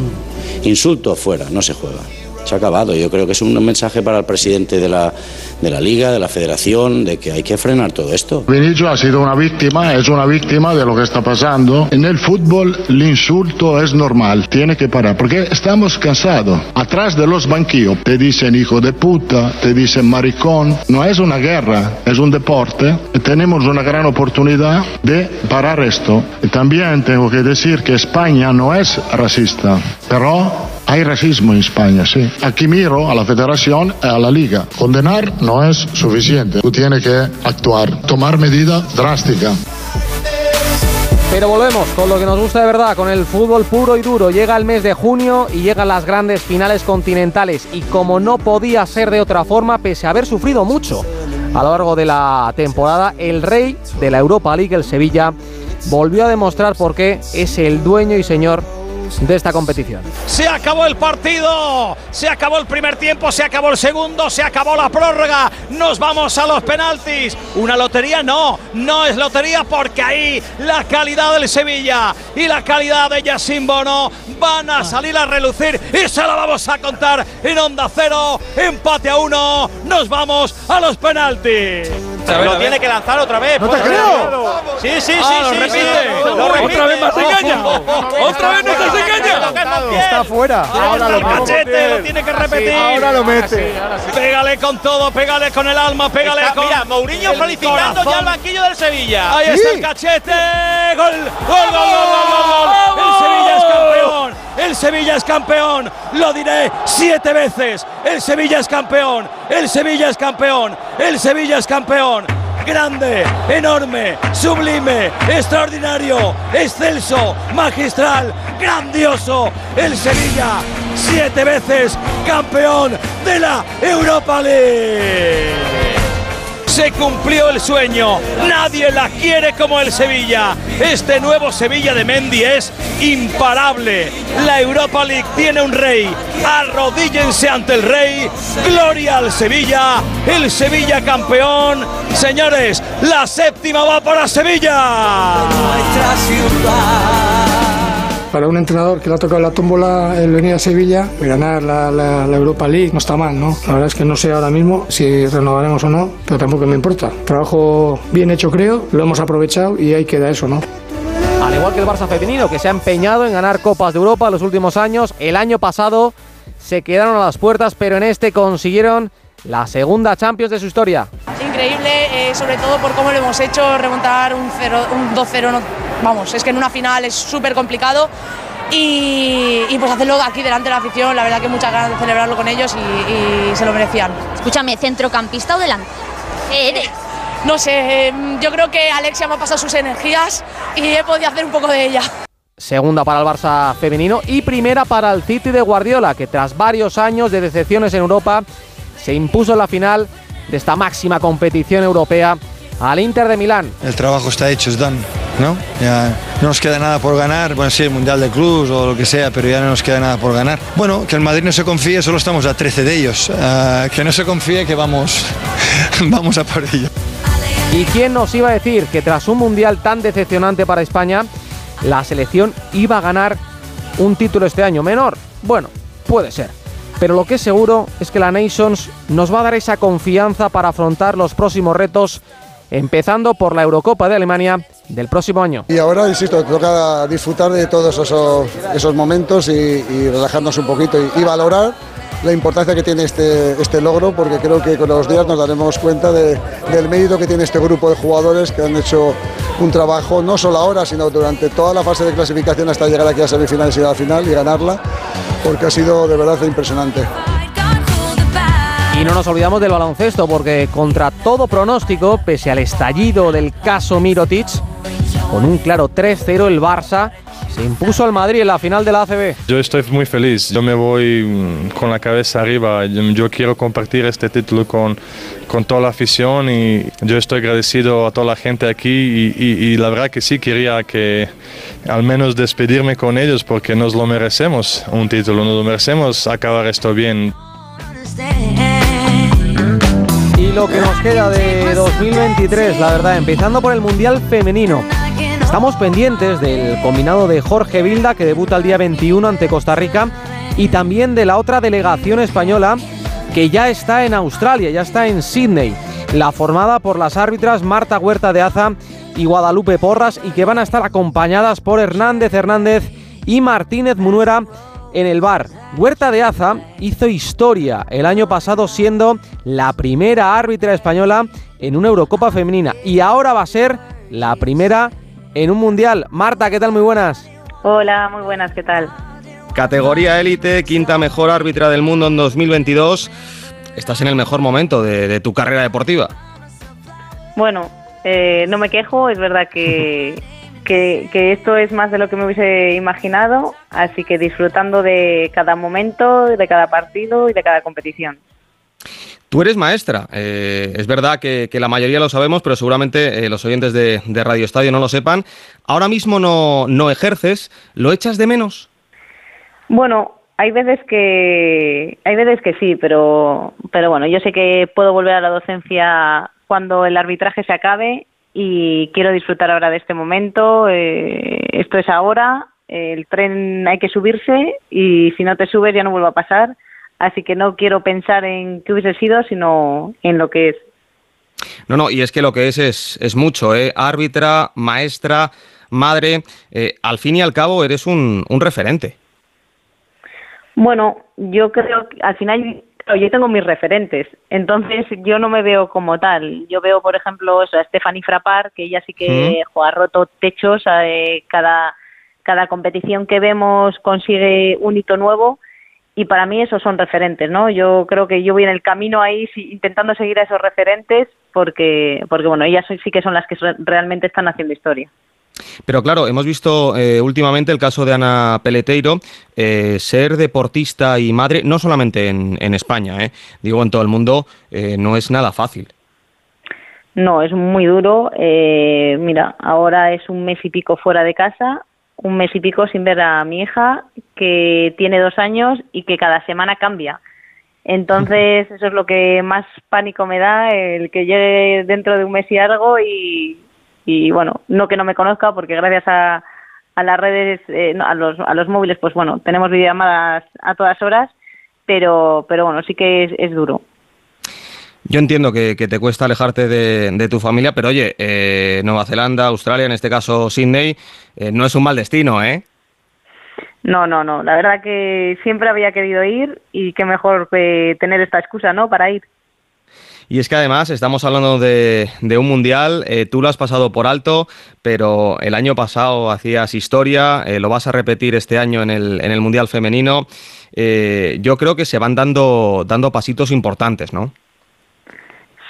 Insulto fuera, no se juega. Se ha acabado. Yo creo que es un mensaje para el presidente de la, de la liga, de la federación, de que hay que frenar todo esto. Vinicius ha sido una víctima, es una víctima de lo que está pasando. En el fútbol el insulto es normal, tiene que parar, porque estamos cansados. Atrás de los banquillos te dicen hijo de puta, te dicen maricón. No es una guerra, es un deporte. Tenemos una gran oportunidad de parar esto. También tengo que decir que España no es racista, pero hay racismo en España, sí. Aquí miro a la federación y a la liga. Condenar no es suficiente. Tú tienes que actuar, tomar medida drástica. Pero volvemos con lo que nos gusta de verdad, con el fútbol puro y duro. Llega el mes de junio y llegan las grandes finales continentales. Y como no podía ser de otra forma, pese a haber sufrido mucho a lo largo de la temporada, el rey de la Europa League, el Sevilla, volvió a demostrar por qué es el dueño y señor de esta competición. Se acabó el partido, se acabó el primer tiempo, se acabó el segundo, se acabó la prórroga, nos vamos a los penaltis. Una lotería no, no es lotería porque ahí la calidad del Sevilla y la calidad de Yacine Bono van a salir a relucir y se la vamos a contar en onda cero, empate a uno, nos vamos a los penaltis. Lo tiene que lanzar otra vez. No te creo. Sí, sí, sí, Ah, lo sí, repite. sí. Lo Otra repite. vez más engaña. Otra vez nos has engañado. Está fuera. Ahora lo cachete, lo tiene que repetir. Ahora lo mete. Pégale con todo, pégale con el alma, pégale Está- con. mira, Mourinho el felicitando ya al banquillo del Sevilla. Ahí está el cachete. Gol, gol, gol, gol, gol, gol, gol. El Sevilla es campeón. El Sevilla es campeón. Lo diré siete veces. El Sevilla es campeón. El Sevilla es campeón. El Sevilla es campeón. grande, enorme, sublime, extraordinario, excelso, magistral, grandioso. El Sevilla, siete veces campeón de la Europa League se cumplió el sueño. Nadie la quiere como el Sevilla. Este nuevo Sevilla de Mendy es imparable. La Europa League tiene un rey. Arrodíllense ante el rey. Gloria al Sevilla. El Sevilla campeón. Señores, la séptima va para Sevilla. Para un entrenador que le ha tocado la tómbola el venir a Sevilla y ganar la, la- la Europa League no está mal, ¿no? La verdad es que no sé ahora mismo si renovaremos o no, pero tampoco me importa. Trabajo bien hecho creo, lo hemos aprovechado y ahí queda eso, ¿no? Al igual que el Barça femenino, que se ha empeñado en ganar Copas de Europa en los últimos años, el año pasado se quedaron a las puertas, pero en este consiguieron la segunda Champions de su historia. Increíble, eh, sobre todo por cómo lo hemos hecho, remontar un, un 2-0, no- vamos, es que en una final es súper complicado y, y pues hacerlo aquí delante de la afición, la verdad que muchas ganas de celebrarlo con ellos y, y se lo merecían. Escúchame, ¿centrocampista o delante? ¿Qué eres? No sé, eh, yo creo que Alexia me ha pasado sus energías y he podido hacer un poco de ella. Segunda para el Barça femenino y primera para el City de Guardiola, que tras varios años de decepciones en Europa se impuso en la final de esta máxima competición europea al Inter de Milán. El trabajo está hecho, es done, ¿no? Ya no nos queda nada por ganar, bueno, sí, el Mundial de Clubs o lo que sea, pero ya no nos queda nada por ganar. Bueno, que el Madrid no se confíe, solo estamos a 13 de ellos. Ah, que no se confíe, que vamos, vamos a por ello. ¿Y quién nos iba a decir que tras un mundial tan decepcionante para España, la selección iba a ganar un título este año menor? Bueno, puede ser. Pero lo que es seguro es que la Nations nos va a dar esa confianza para afrontar los próximos retos, empezando por la Eurocopa de Alemania del próximo año. Y ahora, insisto, toca disfrutar de todos esos, esos momentos y, relajarnos un poquito y, valorar la importancia que tiene este, este logro, porque creo que con los días nos daremos cuenta de- del mérito que tiene este grupo de jugadores que han hecho un trabajo, no solo ahora, sino durante toda la fase de clasificación hasta llegar aquí a semifinales y a la final y ganarla, porque ha sido de verdad impresionante. Y no nos olvidamos del baloncesto, porque contra todo pronóstico, pese al estallido del caso Mirotic, con un claro 3-0 el Barça se impuso al Madrid en la final de la ACB. Yo estoy muy feliz, yo me voy mm, con la cabeza arriba, yo, quiero compartir este título con, con toda la afición y yo estoy agradecido a toda la gente aquí y, y- y la verdad que sí quería que al menos despedirme con ellos porque nos lo merecemos, un título, nos lo merecemos acabar esto bien. Lo que nos queda de 2023, la verdad, empezando por el Mundial Femenino. Estamos pendientes del combinado de Jorge Vilda, que debuta el día 21 ante Costa Rica, y también de la otra delegación española, que ya está en Australia, ya está en Sydney, la formada por las árbitras Marta Huerta de Aza y Guadalupe Porras, y que van a estar acompañadas por Hernández Hernández y Martínez Munuera en el bar. Huerta de Aza hizo historia el año pasado siendo la primera árbitra española en una Eurocopa femenina y ahora va a ser la primera en un mundial. Marta, ¿qué tal? Muy buenas. Hola, muy buenas, ¿qué tal? Categoría élite, quinta mejor árbitra del mundo en 2022. Estás en el mejor momento de, de tu carrera deportiva. Bueno, eh, no me quejo, es verdad que, que, que esto es más de lo que me hubiese imaginado, así que disfrutando de cada momento, de cada partido y de cada competición. Tú eres maestra. eh, es verdad que, que la mayoría lo sabemos, pero seguramente eh, los oyentes de, de Radio Estadio no lo sepan. Ahora mismo no, no ejerces. ¿Lo echas de menos? Bueno, hay veces que hay veces que sí, pero pero bueno, yo sé que puedo volver a la docencia cuando el arbitraje se acabe y quiero disfrutar ahora de este momento. eh, esto es ahora, el tren hay que subirse y si no te subes ya no vuelve a pasar. Así que no quiero pensar en qué hubiese sido, sino en lo que es. No, no, y es que lo que es es, es mucho, ¿eh? Árbitra, maestra, madre. eh, al fin y al cabo eres un, un referente. Bueno, yo creo que al final claro, yo tengo mis referentes, entonces yo no me veo como tal. Yo veo, por ejemplo, eso, a Stephanie Frappart, que ella sí que jo, ha roto techos, eh, cada, cada competición que vemos consigue un hito nuevo y para mí esos son referentes, ¿no? Yo creo que yo voy en el camino ahí intentando seguir a esos referentes porque, porque bueno, ellas sí que son las que realmente están haciendo historia. Pero claro, hemos visto eh, últimamente el caso de Ana Peleteiro, eh, ser deportista y madre, no solamente en, en España, eh, digo en todo el mundo, eh, no es nada fácil. No, es muy duro. Eh, mira, ahora es un mes y pico fuera de casa, un mes y pico sin ver a mi hija, que tiene dos años y que cada semana cambia. Entonces, eso es lo que más pánico me da, el que llegue dentro de un mes y algo y, y bueno, no que no me conozca, porque gracias a, a las redes, eh, no, a, los, a los móviles, pues bueno, tenemos videollamadas a todas horas, pero, pero bueno, sí que es, es duro. Yo entiendo que, que te cuesta alejarte de, de tu familia, pero oye, eh, Nueva Zelanda, Australia, en este caso Sydney, eh, no es un mal destino, ¿eh? No, no, no. La verdad que siempre había querido ir y qué mejor que tener esta excusa, ¿no? Para ir. Y es que además estamos hablando de, de un mundial, eh, tú lo has pasado por alto, pero el año pasado hacías historia, eh, lo vas a repetir este año en el, en el mundial femenino. Eh, yo creo que se van dando, dando pasitos importantes, ¿no?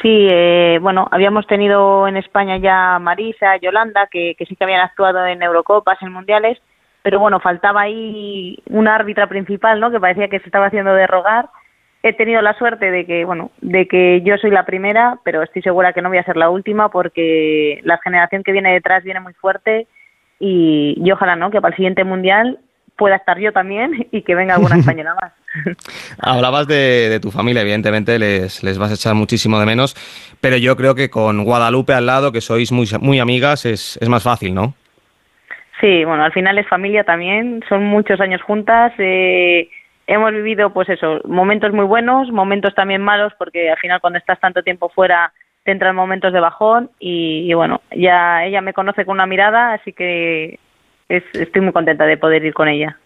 Sí, eh, bueno, habíamos tenido en España ya Marisa, Yolanda, que, que sí que habían actuado en Eurocopas, en Mundiales, pero bueno, faltaba ahí una árbitra principal, ¿no? Que parecía que se estaba haciendo de rogar. He tenido la suerte de que, bueno, de que yo soy la primera, pero estoy segura que no voy a ser la última porque la generación que viene detrás viene muy fuerte y, y ojalá, ¿no? Que para el siguiente Mundial pueda estar yo también y que venga alguna española más. Hablabas de, de tu familia, evidentemente les, les vas a echar muchísimo de menos, pero yo creo que con Guadalupe al lado, que sois muy, muy amigas, es, es más fácil, ¿no? Sí, bueno, al final es familia también, son muchos años juntas, eh, hemos vivido pues eso, momentos muy buenos, momentos también malos, porque al final cuando estás tanto tiempo fuera te entran momentos de bajón y, bueno, ya ella me conoce con una mirada, así que es- estoy muy contenta de poder ir con ella.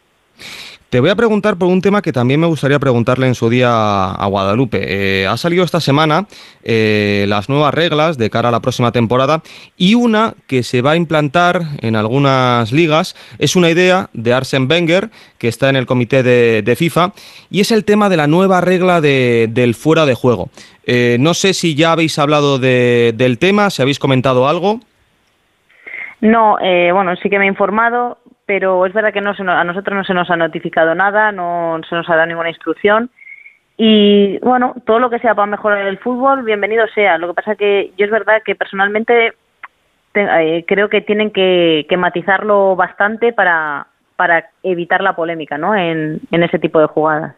Te voy a preguntar por un tema que también me gustaría preguntarle en su día a Guadalupe. Eh, ha salido esta semana eh, las nuevas reglas de cara a la próxima temporada y una que se va a implantar en algunas ligas es una idea de Arsen Wenger, que está en el comité de, FIFA, y es el tema de la nueva regla de- del fuera de juego. Eh, no sé si ya habéis hablado de- del tema, si habéis comentado algo. No, eh, bueno, sí que me he informado, pero es verdad que no se nos- a nosotros no se nos ha notificado nada, no se nos ha dado ninguna instrucción. Y bueno, todo lo que sea para mejorar el fútbol, bienvenido sea. Lo que pasa que yo es verdad que personalmente te- eh, creo que tienen que, que matizarlo bastante para, para evitar la polémica ¿no? en, en ese tipo de jugadas.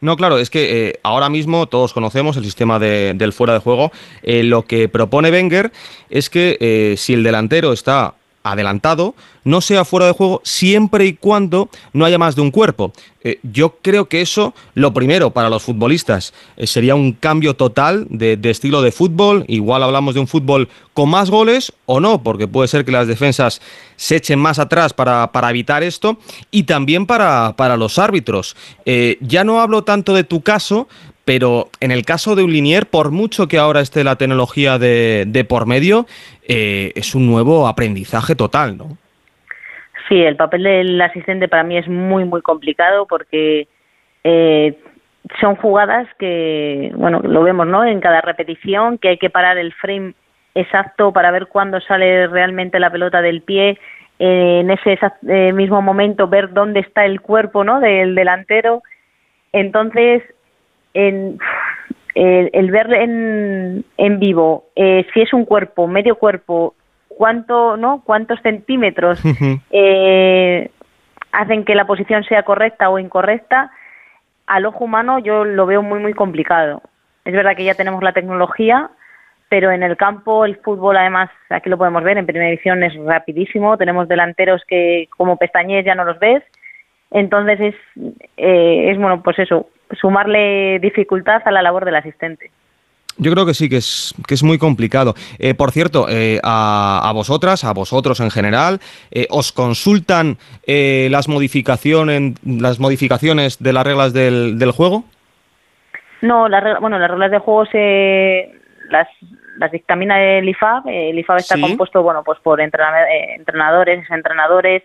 No, claro, es que eh, ahora mismo todos conocemos el sistema de- del fuera de juego. Eh, lo que propone Wenger es que si el delantero está adelantado, no sea fuera de juego siempre y cuando no haya más de un cuerpo. Eh, yo creo que eso, lo primero para los futbolistas, eh, sería un cambio total de, estilo de fútbol. Igual hablamos de un fútbol con más goles o no, porque puede ser que las defensas se echen más atrás para, para evitar esto. Y también para, para los árbitros. Eh, ya no hablo tanto de tu caso, pero en el caso de un linier, por mucho que ahora esté la tecnología de, de por medio, eh, es un nuevo aprendizaje total, ¿no? Sí, el papel del asistente para mí es muy, muy complicado porque eh, son jugadas que, bueno, lo vemos, ¿no? En cada repetición, que hay que parar el frame exacto para ver cuándo sale realmente la pelota del pie, eh, en ese eh, mismo momento ver dónde está el cuerpo, ¿no? Del delantero. Entonces, en, el, el ver en, en vivo eh, si es un cuerpo, medio cuerpo, cuánto, ¿no? Cuántos centímetros eh, hacen que la posición sea correcta o incorrecta, al ojo humano yo lo veo muy, muy complicado. Es verdad que ya tenemos la tecnología, pero en el campo el fútbol, además, aquí lo podemos ver, en primera división es rapidísimo, tenemos delanteros que como pestañez ya no los ves, entonces es, eh, es bueno, pues eso, sumarle dificultad a la labor del asistente. Yo creo que sí, que es, que es muy complicado. Eh, por cierto, eh, a, a vosotras, a vosotros en general, eh, ¿os consultan eh, las, modificaciones, las modificaciones de las reglas del, del juego? No, las bueno, las reglas de juego se las, las dictamina el IFAB. El IFAB está Sí. compuesto, bueno, pues por eh, entrenadores, entrenadores,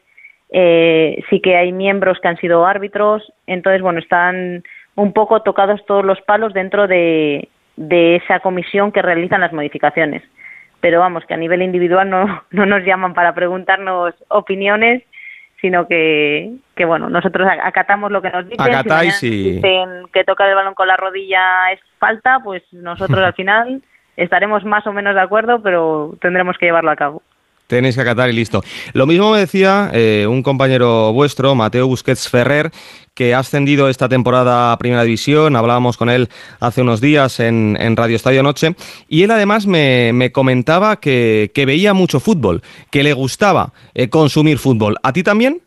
eh, sí que hay miembros que han sido árbitros, entonces, bueno, están un poco tocados todos los palos dentro de, de esa comisión que realizan las modificaciones. Pero vamos, que a nivel individual no, no nos llaman para preguntarnos opiniones, sino que, que bueno, nosotros acatamos lo que nos dicen. Acatáis si y- dicen que tocar el balón con la rodilla es falta, pues nosotros al final estaremos más o menos de acuerdo, pero tendremos que llevarlo a cabo. Tenéis que acatar y listo. Lo mismo me decía eh, un compañero vuestro, Mateo Busquets Ferrer, que ha ascendido esta temporada a Primera División. Hablábamos con él hace unos días en, en Radio Estadio Noche. Y él además me, me comentaba que, que veía mucho fútbol, que le gustaba eh, consumir fútbol. ¿A ti también?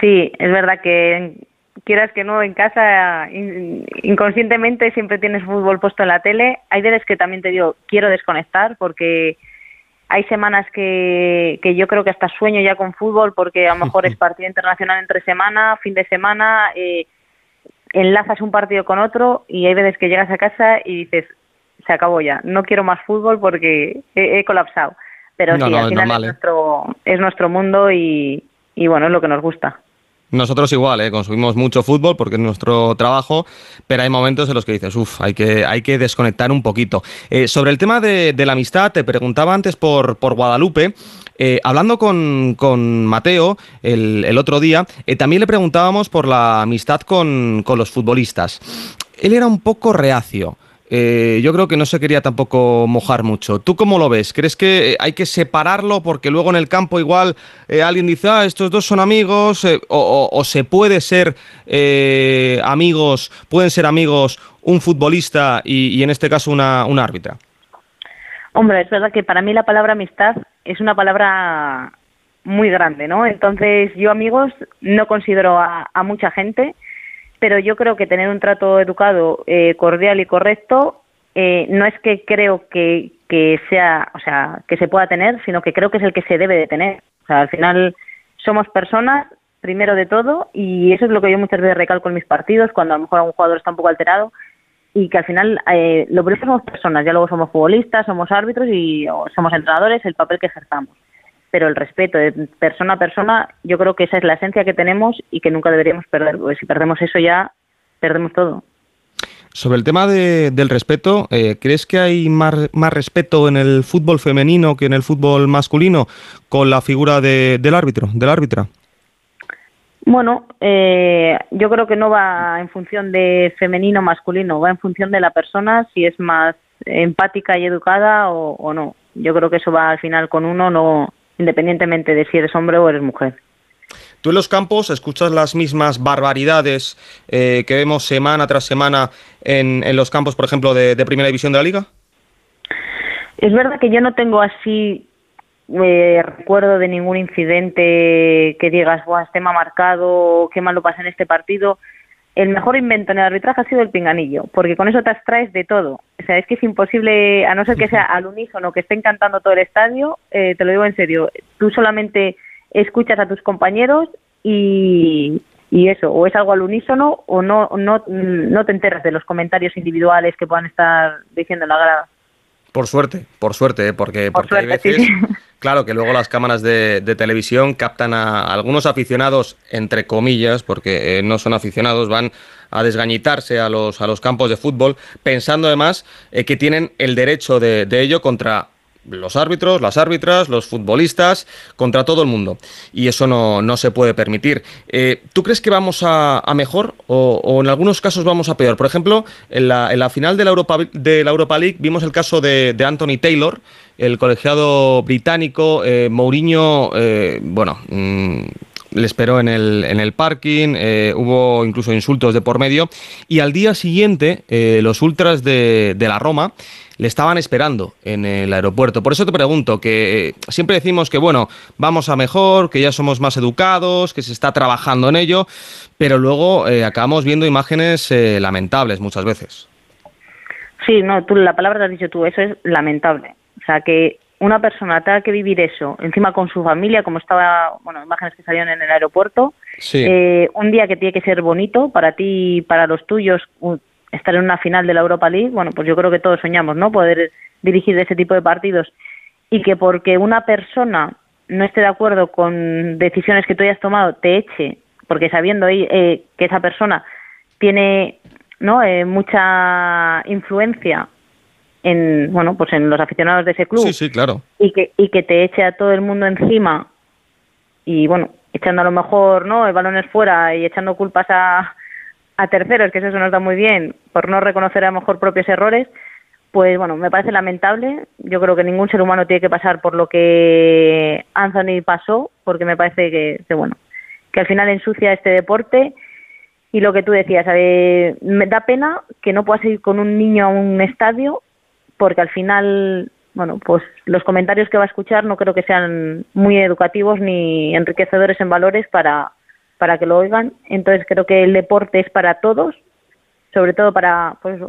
Sí, es verdad que quieras que no en casa in- inconscientemente siempre tienes fútbol puesto en la tele. Hay veces que también te digo quiero desconectar porque hay semanas que, que yo creo que hasta sueño ya con fútbol porque a lo mejor es partido internacional entre semana, fin de semana, eh, enlazas un partido con otro y hay veces que llegas a casa y dices se acabó ya, no quiero más fútbol porque he, he colapsado. Pero No, sí, no, al es final normal, es, ¿eh? nuestro, es nuestro mundo y, y bueno, es lo que nos gusta. Nosotros igual, ¿eh? consumimos mucho fútbol porque es nuestro trabajo, pero hay momentos en los que dices, uff, hay que, hay que desconectar un poquito. Eh, sobre el tema de, la amistad, te preguntaba antes por, por Guadalupe. eh, hablando con, con Mateo el, el otro día, también le preguntábamos por la amistad con, con los futbolistas. Él era un poco reacio. Eh, yo creo que no se quería tampoco mojar mucho. ¿Tú cómo lo ves? ¿Crees que eh, hay que separarlo porque luego en el campo igual eh, alguien dice, ah, estos dos son amigos? eh, o, o- o se puede ser amigos, pueden ser amigos un futbolista y, y en este caso una, una árbitra? Hombre, es verdad que para mí la palabra amistad es una palabra muy grande, ¿no? Entonces, yo amigos no considero a mucha gente, pero yo creo que tener un trato educado, eh, cordial y correcto, eh, no es que creo que, que sea, o sea, que se pueda tener, sino que creo que es el que se debe de tener. O sea, al final somos personas, primero de todo, y eso es lo que yo muchas veces recalco en mis partidos, cuando a lo mejor algún jugador está un poco alterado, y que al final eh, lo primero somos personas, ya luego somos futbolistas, somos árbitros y somos entrenadores, el papel que ejerzamos. Pero el respeto de persona a persona, yo creo que esa es la esencia que tenemos y que nunca deberíamos perder, porque si perdemos eso ya perdemos todo. Sobre el tema de- del respeto, eh, ¿crees que hay más, más respeto en el fútbol femenino que en el fútbol masculino con la figura de- del árbitro, del árbitra? Bueno, eh, yo creo que no va en función de femenino o masculino, va en función de la persona, si es más empática y educada o, o no. Yo creo que eso va al final con uno, no independientemente de si eres hombre o eres mujer. ¿Tú en los campos escuchas las mismas barbaridades eh, que vemos semana tras semana en, en los campos, por ejemplo, de, de Primera División de la Liga? Es verdad que yo no tengo así eh, recuerdo de ningún incidente que digas, Buah, este me ha marcado, qué mal lo pasé en este partido. El mejor invento en el arbitraje ha sido el pinganillo, porque con eso te abstraes de todo. O sea, es que es imposible, a no ser que sea al unísono, que estén cantando todo el estadio, eh, te lo digo en serio, tú solamente escuchas a tus compañeros y, y eso, o es algo al unísono o no, no, no te enteras de los comentarios individuales que puedan estar diciendo en la grada. Por suerte, por suerte, ¿eh? porque, Por porque hay veces, sí. claro, que luego las cámaras de, de televisión captan a algunos aficionados, entre comillas, porque eh, no son aficionados, van a desgañitarse a los, a los campos de fútbol, pensando además eh, que tienen el derecho de, de ello contra los árbitros, las árbitras, los futbolistas, contra todo el mundo. Y eso no, no se puede permitir. Eh, ¿Tú crees que vamos a, a mejor o, o en algunos casos vamos a peor? Por ejemplo, en la, en la final de la, Europa, de la Europa League vimos el caso de, de Anthony Taylor, el colegiado británico, eh, Mourinho, eh, bueno... mm, le esperó en el, en el parking, hubo incluso insultos de por medio, y al día siguiente los ultras de, de la Roma le estaban esperando en el aeropuerto. Por eso te pregunto, que eh, siempre decimos que, bueno, vamos a mejor, que ya somos más educados, que se está trabajando en ello, pero luego eh, acabamos viendo imágenes eh, lamentables muchas veces. Sí, no, tú, la palabra que has dicho tú, eso es lamentable. O sea, que una persona tenga que vivir eso, encima con su familia, como estaba, bueno, imágenes que salieron en el aeropuerto, Sí. eh, un día que tiene que ser bonito para ti y para los tuyos, estar en una final de la Europa League, bueno, pues yo creo que todos soñamos, ¿no? Poder dirigir ese tipo de partidos y que porque una persona no esté de acuerdo con decisiones que tú hayas tomado, te eche, porque sabiendo eh, que esa persona tiene no eh, mucha influencia en bueno pues en los aficionados de ese club Sí, sí, claro. y que y que te eche a todo el mundo encima y bueno echando a lo mejor no el balones fuera y echando culpas a a terceros que eso nos da muy bien por no reconocer a lo mejor propios errores pues bueno me parece lamentable. Yo creo que ningún ser humano tiene que pasar por lo que Anthony pasó porque me parece que, bueno que al final ensucia este deporte. Y lo que tú decías, eh, me da pena que no puedas ir con un niño a un estadio porque al final, bueno, pues los comentarios que va a escuchar no creo que sean muy educativos ni enriquecedores en valores para, para que lo oigan. Entonces creo que el deporte es para todos, sobre todo para, pues,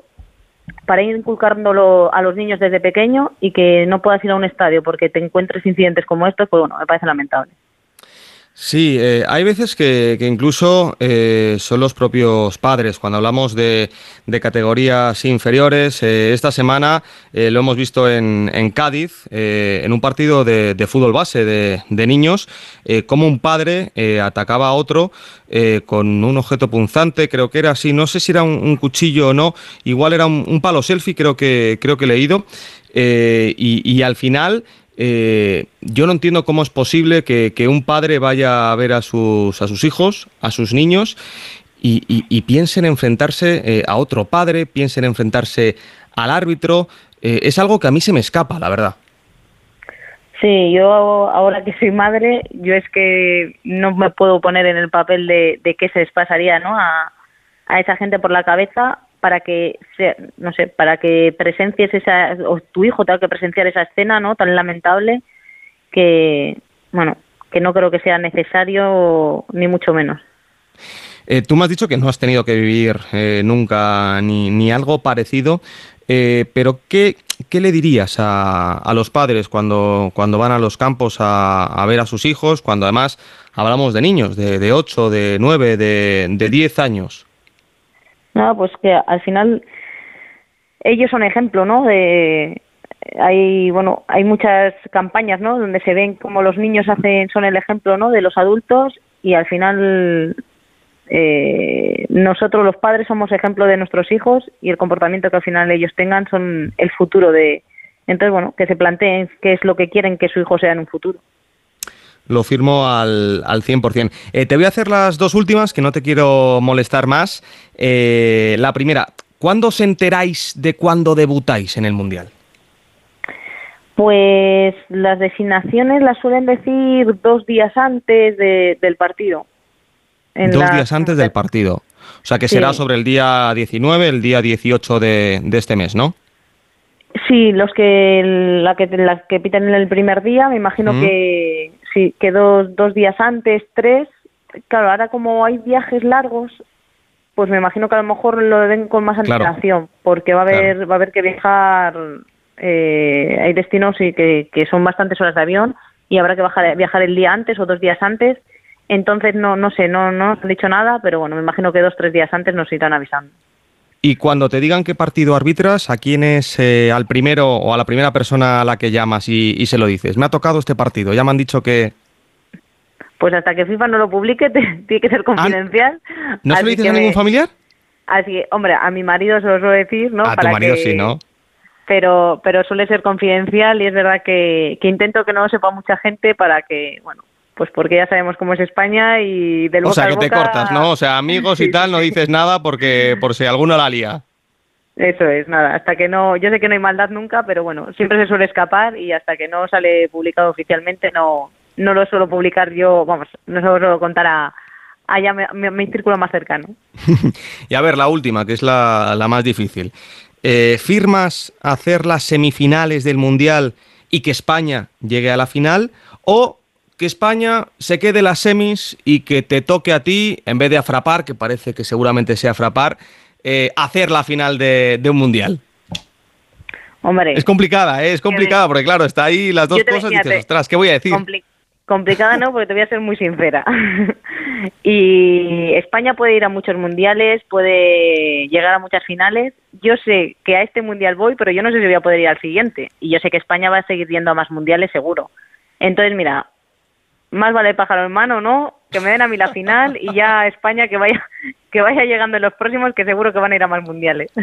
para ir inculcándolo a los niños desde pequeño y que no puedas ir a un estadio porque te encuentres incidentes como estos, pues bueno, me parece lamentable. Sí, eh, hay veces que, incluso eh, son los propios padres. Cuando hablamos de, de categorías inferiores, eh, esta semana lo hemos visto en, en Cádiz, en un partido de, fútbol base de, de niños, como un padre atacaba a otro con un objeto punzante, creo que era así, no sé si era un, cuchillo o no, igual era un, palo selfie, creo que, creo que he leído, y al final eh, yo no entiendo cómo es posible que, un padre vaya a ver a sus, a sus hijos, a sus niños, y, y- y piensen enfrentarse eh, a otro padre, piensen enfrentarse al árbitro. Eh, es algo que a mí se me escapa, la verdad. Sí, yo ahora que soy madre, yo es que no me puedo poner en el papel de, qué se les pasaría ¿no? a esa gente por la cabeza para que, se- no sé, para que presencies esa, o tu hijo tenga que presenciar esa escena no tan lamentable que, bueno, que no creo que sea necesario ni mucho menos. Eh, tú me has dicho que no has tenido que vivir eh, nunca ni, ni algo parecido, eh, pero ¿qué, qué le dirías a, a los padres cuando, cuando van a los campos a, a ver a sus hijos, cuando además hablamos de niños de, de 8, de 9, de, de 10 años? No, pues que al final ellos son ejemplo, ¿no? De hay bueno hay muchas campañas, ¿no? Donde se ven como los niños hacen son el ejemplo, ¿no? De los adultos y al final eh, nosotros los padres somos ejemplo de nuestros hijos y el comportamiento que al final ellos tengan son el futuro de entonces bueno que se planteen qué es lo que quieren que su hijo sea en un futuro. Lo firmo al, al 100%. Eh, te voy a hacer las dos últimas, que no te quiero molestar más. Eh, la primera, ¿cuándo os enteráis de cuándo debutáis en el Mundial? Pues las designaciones las suelen decir dos días antes de- del partido. En Dos la- días antes del partido. O sea que Sí. será sobre el día 19, el día 18 de, de este mes, ¿no? Sí, los que la que las que pitan en el primer día, me imagino Mm. que sí, que dos, días antes, tres. Claro, ahora como hay viajes largos, pues me imagino que a lo mejor lo den con más Claro. antelación, porque va a haber va a haber que viajar. eh, hay destinos y que, que son bastantes horas de avión y habrá que bajar, viajar el día antes o dos días antes. Entonces no no sé, no no han dicho nada, pero bueno, me imagino que dos tres días antes nos irán avisando. Y cuando te digan qué partido arbitras, ¿a quién es eh, al primero o a la primera persona a la que llamas y, y se lo dices? Me ha tocado este partido, ya me han dicho que... Pues hasta que FIFA no lo publique te- tiene que ser confidencial. Ah, ¿No se lo dices a ningún me- familiar? Así que, hombre, a mi marido se lo suelo decir, ¿no? a tu Para marido que- sí, ¿no? Pero, pero suele ser confidencial y es verdad que, que intento que no lo sepa mucha gente para que, bueno, pues porque ya sabemos cómo es España y del O boca sea, al que te cortas, ¿no? O sea, amigos y tal, no dices nada porque por si alguno la lía. Eso es, nada, hasta que no, yo sé que no hay maldad nunca, pero bueno, siempre se suele escapar y hasta que no sale publicado oficialmente no, no lo suelo publicar yo, vamos, no suelo contar a, a ya mi, mi- mi círculo más cercano. Y a ver, la última, que es la, la más difícil. Eh, ¿Firmas hacer las semifinales del Mundial y que España llegue a la final? ¿O que España se quede las semis y que te toque a ti, en vez de a frapar, que parece que seguramente sea frapar, eh, hacer la final de, de un Mundial? Hombre, Es complicada, ¿eh? es complicada, porque claro, está ahí las dos cosas y dices, ostras, ¿qué voy a decir? compli- complicada no, porque te voy a ser muy sincera. y España puede ir a muchos mundiales, puede llegar a muchas finales. Yo sé que a este mundial voy, pero yo no sé si voy a poder ir al siguiente. Y yo sé que España va a seguir yendo a más mundiales seguro. Entonces, mira, más vale pájaro en mano, ¿no? Que me den a mí la final y ya España que vaya que vaya llegando en los próximos, que seguro que van a ir a más mundiales.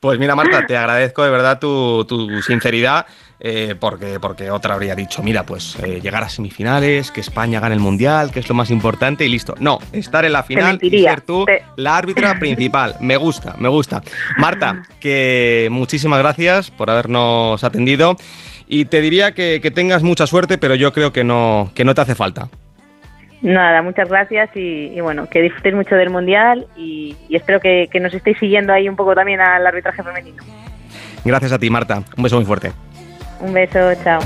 Pues mira, Marta, te agradezco de verdad tu, tu sinceridad, eh, porque, porque otra habría dicho, mira, pues eh, llegar a semifinales, que España gane el Mundial, que es lo más importante y listo. No, estar en la final y ser tú te- la árbitra principal. Me gusta, me gusta. Marta, que muchísimas gracias por habernos atendido y te diría que, que tengas mucha suerte, pero yo creo que no, que no te hace falta. Nada, muchas gracias y, y bueno, que disfrutéis mucho del mundial y, y espero que, que nos estéis siguiendo ahí un poco también al arbitraje femenino. Gracias a ti, Marta. Un beso muy fuerte. Un beso, chao.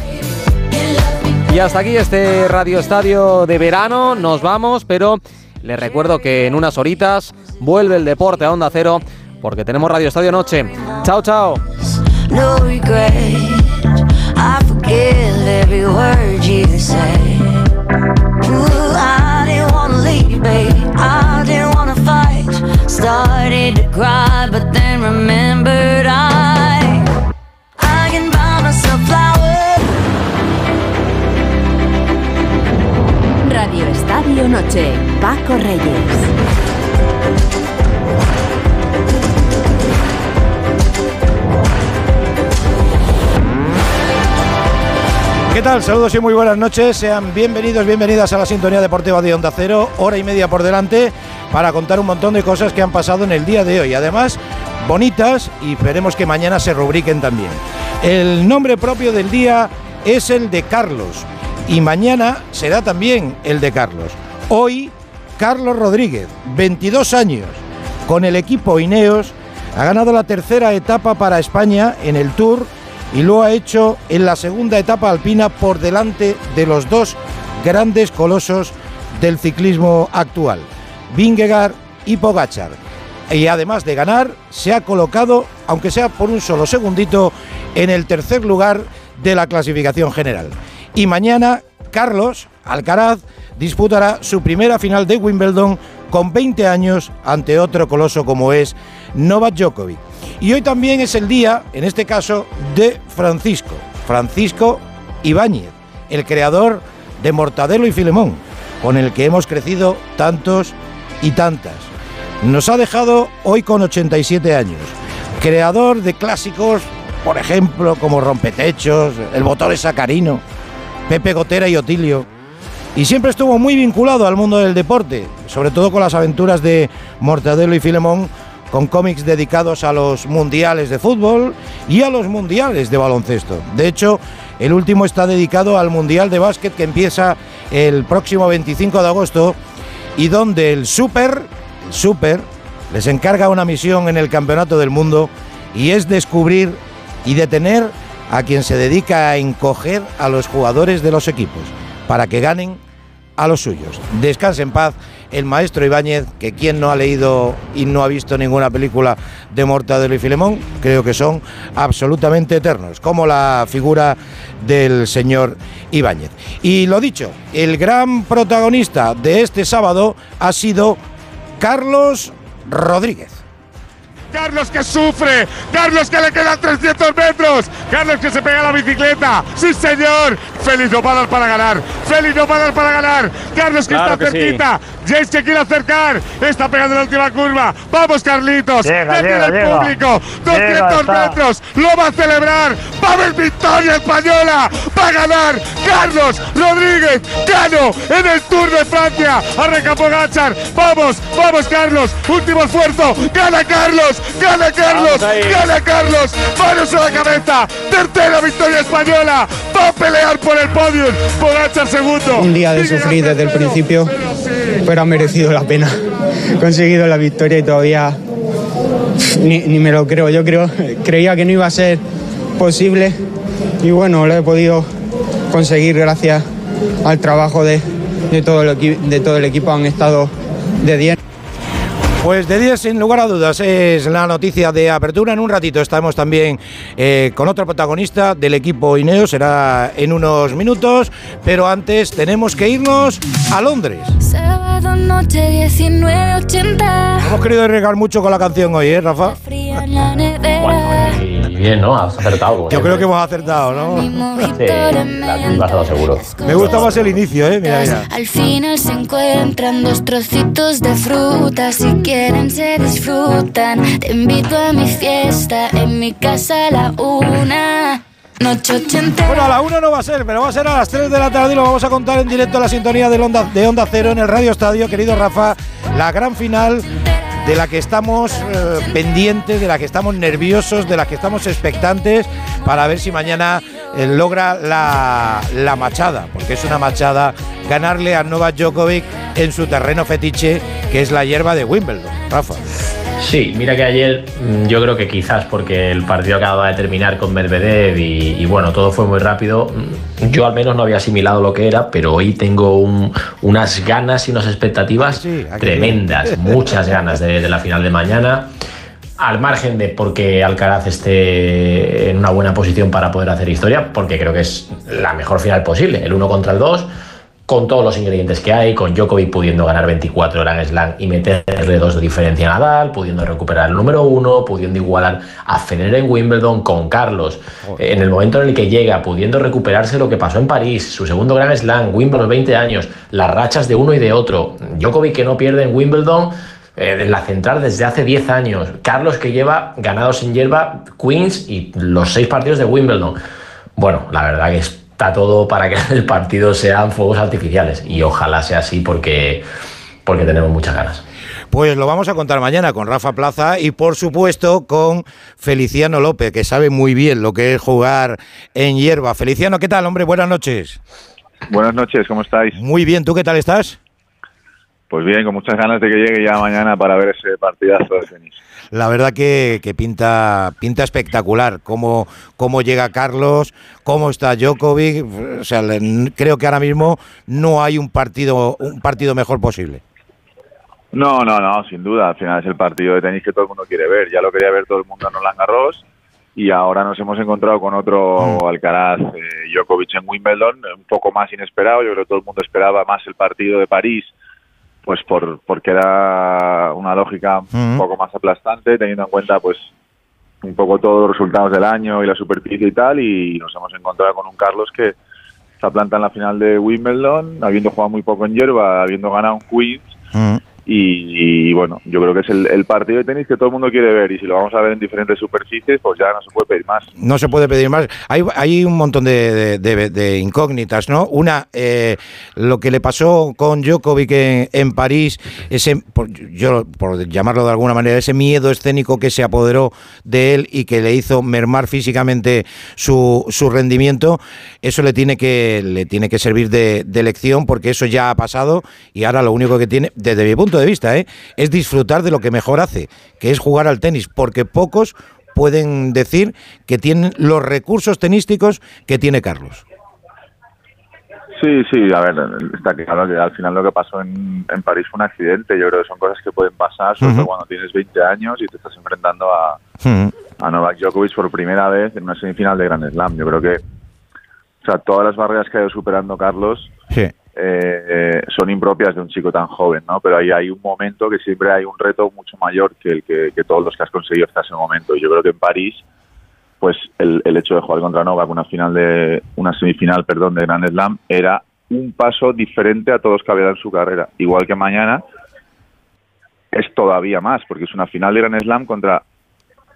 Y hasta aquí este Radio Estadio de verano. Nos vamos, pero les recuerdo que en unas horitas vuelve el deporte a Onda Cero porque tenemos Radio Estadio Noche. Chao, chao. Every word you say. Ooh, I didn't wanna leave, babe. I didn't wanna fight. Started to cry, but then remembered I I can buy myself flowers. Radio Estadio Noche, Paco Reyes. ¿Qué tal? Saludos y muy buenas noches. Sean bienvenidos, bienvenidas a la sintonía deportiva de Onda Cero. Hora y media por delante para contar un montón de cosas que han pasado en el día de hoy. Además, bonitas y esperemos que mañana se rubriquen también. El nombre propio del día es el de Carlos y mañana será también el de Carlos. Hoy, Carlos Rodríguez, 22 años, con el equipo Ineos, ha ganado la tercera etapa para España en el Tour y lo ha hecho en la segunda etapa alpina por delante de los dos grandes colosos del ciclismo actual, Vingegaard y Pogachar. Y además de ganar, se ha colocado, aunque sea por un solo segundito, en el tercer lugar de la clasificación general. Y mañana, Carlos Alcaraz disputará su primera final de Wimbledon con 20 años ante otro coloso como es Novak Djokovic. Y hoy también es el día, en este caso, de Francisco, Francisco Ibáñez, el creador de Mortadelo y Filemón, con el que hemos crecido tantos y tantas. Nos ha dejado hoy con 87 años, creador de clásicos, por ejemplo, como Rompetechos, El Motor es Sacarino, Pepe Gotera y Otilio. Y siempre estuvo muy vinculado al mundo del deporte, sobre todo con las aventuras de Mortadelo y Filemón, con cómics dedicados a los mundiales de fútbol y a los mundiales de baloncesto. De hecho, el último está dedicado al mundial de básquet que empieza el próximo 25 de agosto y donde el Super, Super, les encarga una misión en el Campeonato del Mundo y es descubrir y detener a quien se dedica a encoger a los jugadores de los equipos para que ganen a los suyos. Descanse en paz el maestro Ibáñez, que quien no ha leído y no ha visto ninguna película de Mortadelo y Filemón, creo que son absolutamente eternos, como la figura del señor Ibáñez. Y lo dicho, el gran protagonista de este sábado ha sido Carlos Rodríguez. Carlos que sufre, Carlos que le quedan 300 metros, Carlos que se pega a la bicicleta, sí señor, Félix no va a dar para ganar, Félix no va a dar para ganar, Carlos que Claro está que sí. cerquita, James que quiere acercar, está pegando la última curva, vamos Carlitos, Llega, llega, el llega. público, Llega, 200 está. metros, lo va a celebrar, va a haber victoria española, va a ganar Carlos Rodríguez, Cano en el Tour de Francia, arranca Pogachar, vamos, vamos Carlos, último esfuerzo, gana Carlos, gana Carlos, gana Carlos, manos a la cabeza, tercera victoria española, va a pelear por el podio, Pogachar segundo. Un día de sufrir desde el principio, pero ha merecido la pena. He conseguido la victoria y todavía ni, ni me lo creo. Yo creo, creía que no iba a ser posible y bueno, lo he podido conseguir gracias al trabajo de, de todo, el de todo el equipo. Han estado de 10. Pues de 10, sin lugar a dudas, es la noticia de apertura. En un ratito estamos también eh, con otro protagonista del equipo Ineo, será en unos minutos, pero antes tenemos que irnos a Londres. Sábado noche 19.80. Hemos querido arriesgar mucho con la canción hoy, ¿eh, Rafa? Fría en la nevera. Bien, ¿no? Has acertado. Yo creo que hemos acertado, ¿no? Sí, la has basado seguro. Me gusta más el inicio, ¿eh? Mira, mira. Al final se encuentran dos trocitos de fruta. Si quieren, se disfrutan. Te invito a mi fiesta en mi casa a la una. Noche ochenta. Bueno, a la 1 no va a ser, pero va a ser a las 3 de la tarde y lo vamos a contar en directo a la sintonía de Onda, de Onda Cero en el Radio Estadio, querido Rafa. La gran final de la que estamos eh, pendientes, de la que estamos nerviosos, de la que estamos expectantes para ver si mañana eh, logra la, la machada, porque es una machada ganarle a Novak Djokovic en su terreno fetiche, que es la hierba de Wimbledon. Rafa. Sí, mira que ayer mm, yo creo que quizás porque el partido acababa de terminar con Medvedev y, y bueno, todo fue muy rápido. mm, Yo al menos no había asimilado lo que era, pero hoy tengo un- unas ganas y unas expectativas tremendas, muchas ganas de, de la final de mañana. Al margen de porque Alcaraz esté en una buena posición para poder hacer historia, porque creo que es la mejor final posible, el uno contra el 2 con todos los ingredientes que hay, con Djokovic pudiendo ganar 24 Grand Slam y meterle dos de diferencia a Nadal, pudiendo recuperar el número uno, pudiendo igualar a Federer en Wimbledon, con Carlos, eh, en el momento en el que llega, pudiendo recuperarse lo que pasó en París, su segundo Grand Slam, Wimbledon 20 años, las rachas de uno y de otro, Djokovic que no pierde en Wimbledon, eh, en la central desde hace 10 años, Carlos que lleva ganados en hierba Queens y los seis partidos de Wimbledon. Bueno, la verdad que está todo para que el partido sean fuegos artificiales y ojalá sea así porque, porque tenemos muchas ganas. Pues lo vamos a contar mañana con Rafa Plaza y por supuesto con Feliciano López, que sabe muy bien lo que es jugar en hierba. Feliciano, ¿qué tal, hombre? Buenas noches. Buenas noches, ¿cómo estáis? Muy bien, ¿tú qué tal estás? Pues bien, con muchas ganas de que llegue ya mañana para ver ese partidazo de tenis. La verdad que, que pinta, pinta espectacular cómo, cómo llega Carlos, cómo está Djokovic. O sea, le- creo que ahora mismo no hay un partido, un partido mejor posible. No, no, no, sin duda. Al final es el partido de tenis que todo el mundo quiere ver. Ya lo quería ver todo el mundo en Roland Garros y ahora nos hemos encontrado con otro Alcaraz eh, Djokovic en Wimbledon, un poco más inesperado. Yo creo que todo el mundo esperaba más el partido de París, pues por porque era una lógica un poco más aplastante, teniendo en cuenta pues un poco todos los resultados del año y la superficie y tal, y nos hemos encontrado con un Carlos que se planta en la final de Wimbledon, habiendo jugado muy poco en hierba, habiendo ganado un Queens, y, y, bueno, yo creo que es el, partido de tenis que todo el mundo quiere ver, y si lo vamos a ver en diferentes superficies, pues ya no se puede pedir más. No se puede pedir más. Hay, hay un montón de- de incógnitas, ¿no? Una, eh, lo que le pasó con Djokovic en, en París, ese, por, yo por llamarlo de alguna manera, ese miedo escénico que se apoderó de él y que le hizo mermar físicamente su, su rendimiento, eso le tiene que, le tiene que servir de, de lección porque eso ya ha pasado y ahora lo único que tiene, desde mi punto de vista, ¿eh? es disfrutar de lo que mejor hace, que es jugar al tenis, porque pocos pueden decir que tienen los recursos tenísticos que tiene Carlos. Sí, sí, a ver, está claro que al final lo que pasó en, en París fue un accidente. Yo creo que son cosas que pueden pasar, sobre todo cuando tienes 20 años y te estás enfrentando a, a Novak Djokovic por primera vez en una semifinal de Grand Slam. Yo creo que, o sea, todas las barreras que ha ido superando Carlos Sí. Eh, son impropias de un chico tan joven, ¿no? Pero ahí hay un momento que siempre hay un reto mucho mayor que el que, que todos los que has conseguido hasta ese momento. Y yo creo que en París, pues el, el hecho de jugar contra Novak una final de una semifinal, perdón, de Grand Slam era un paso diferente a todos que había dado en su carrera. Igual que mañana es todavía más, porque es una final de Grand Slam contra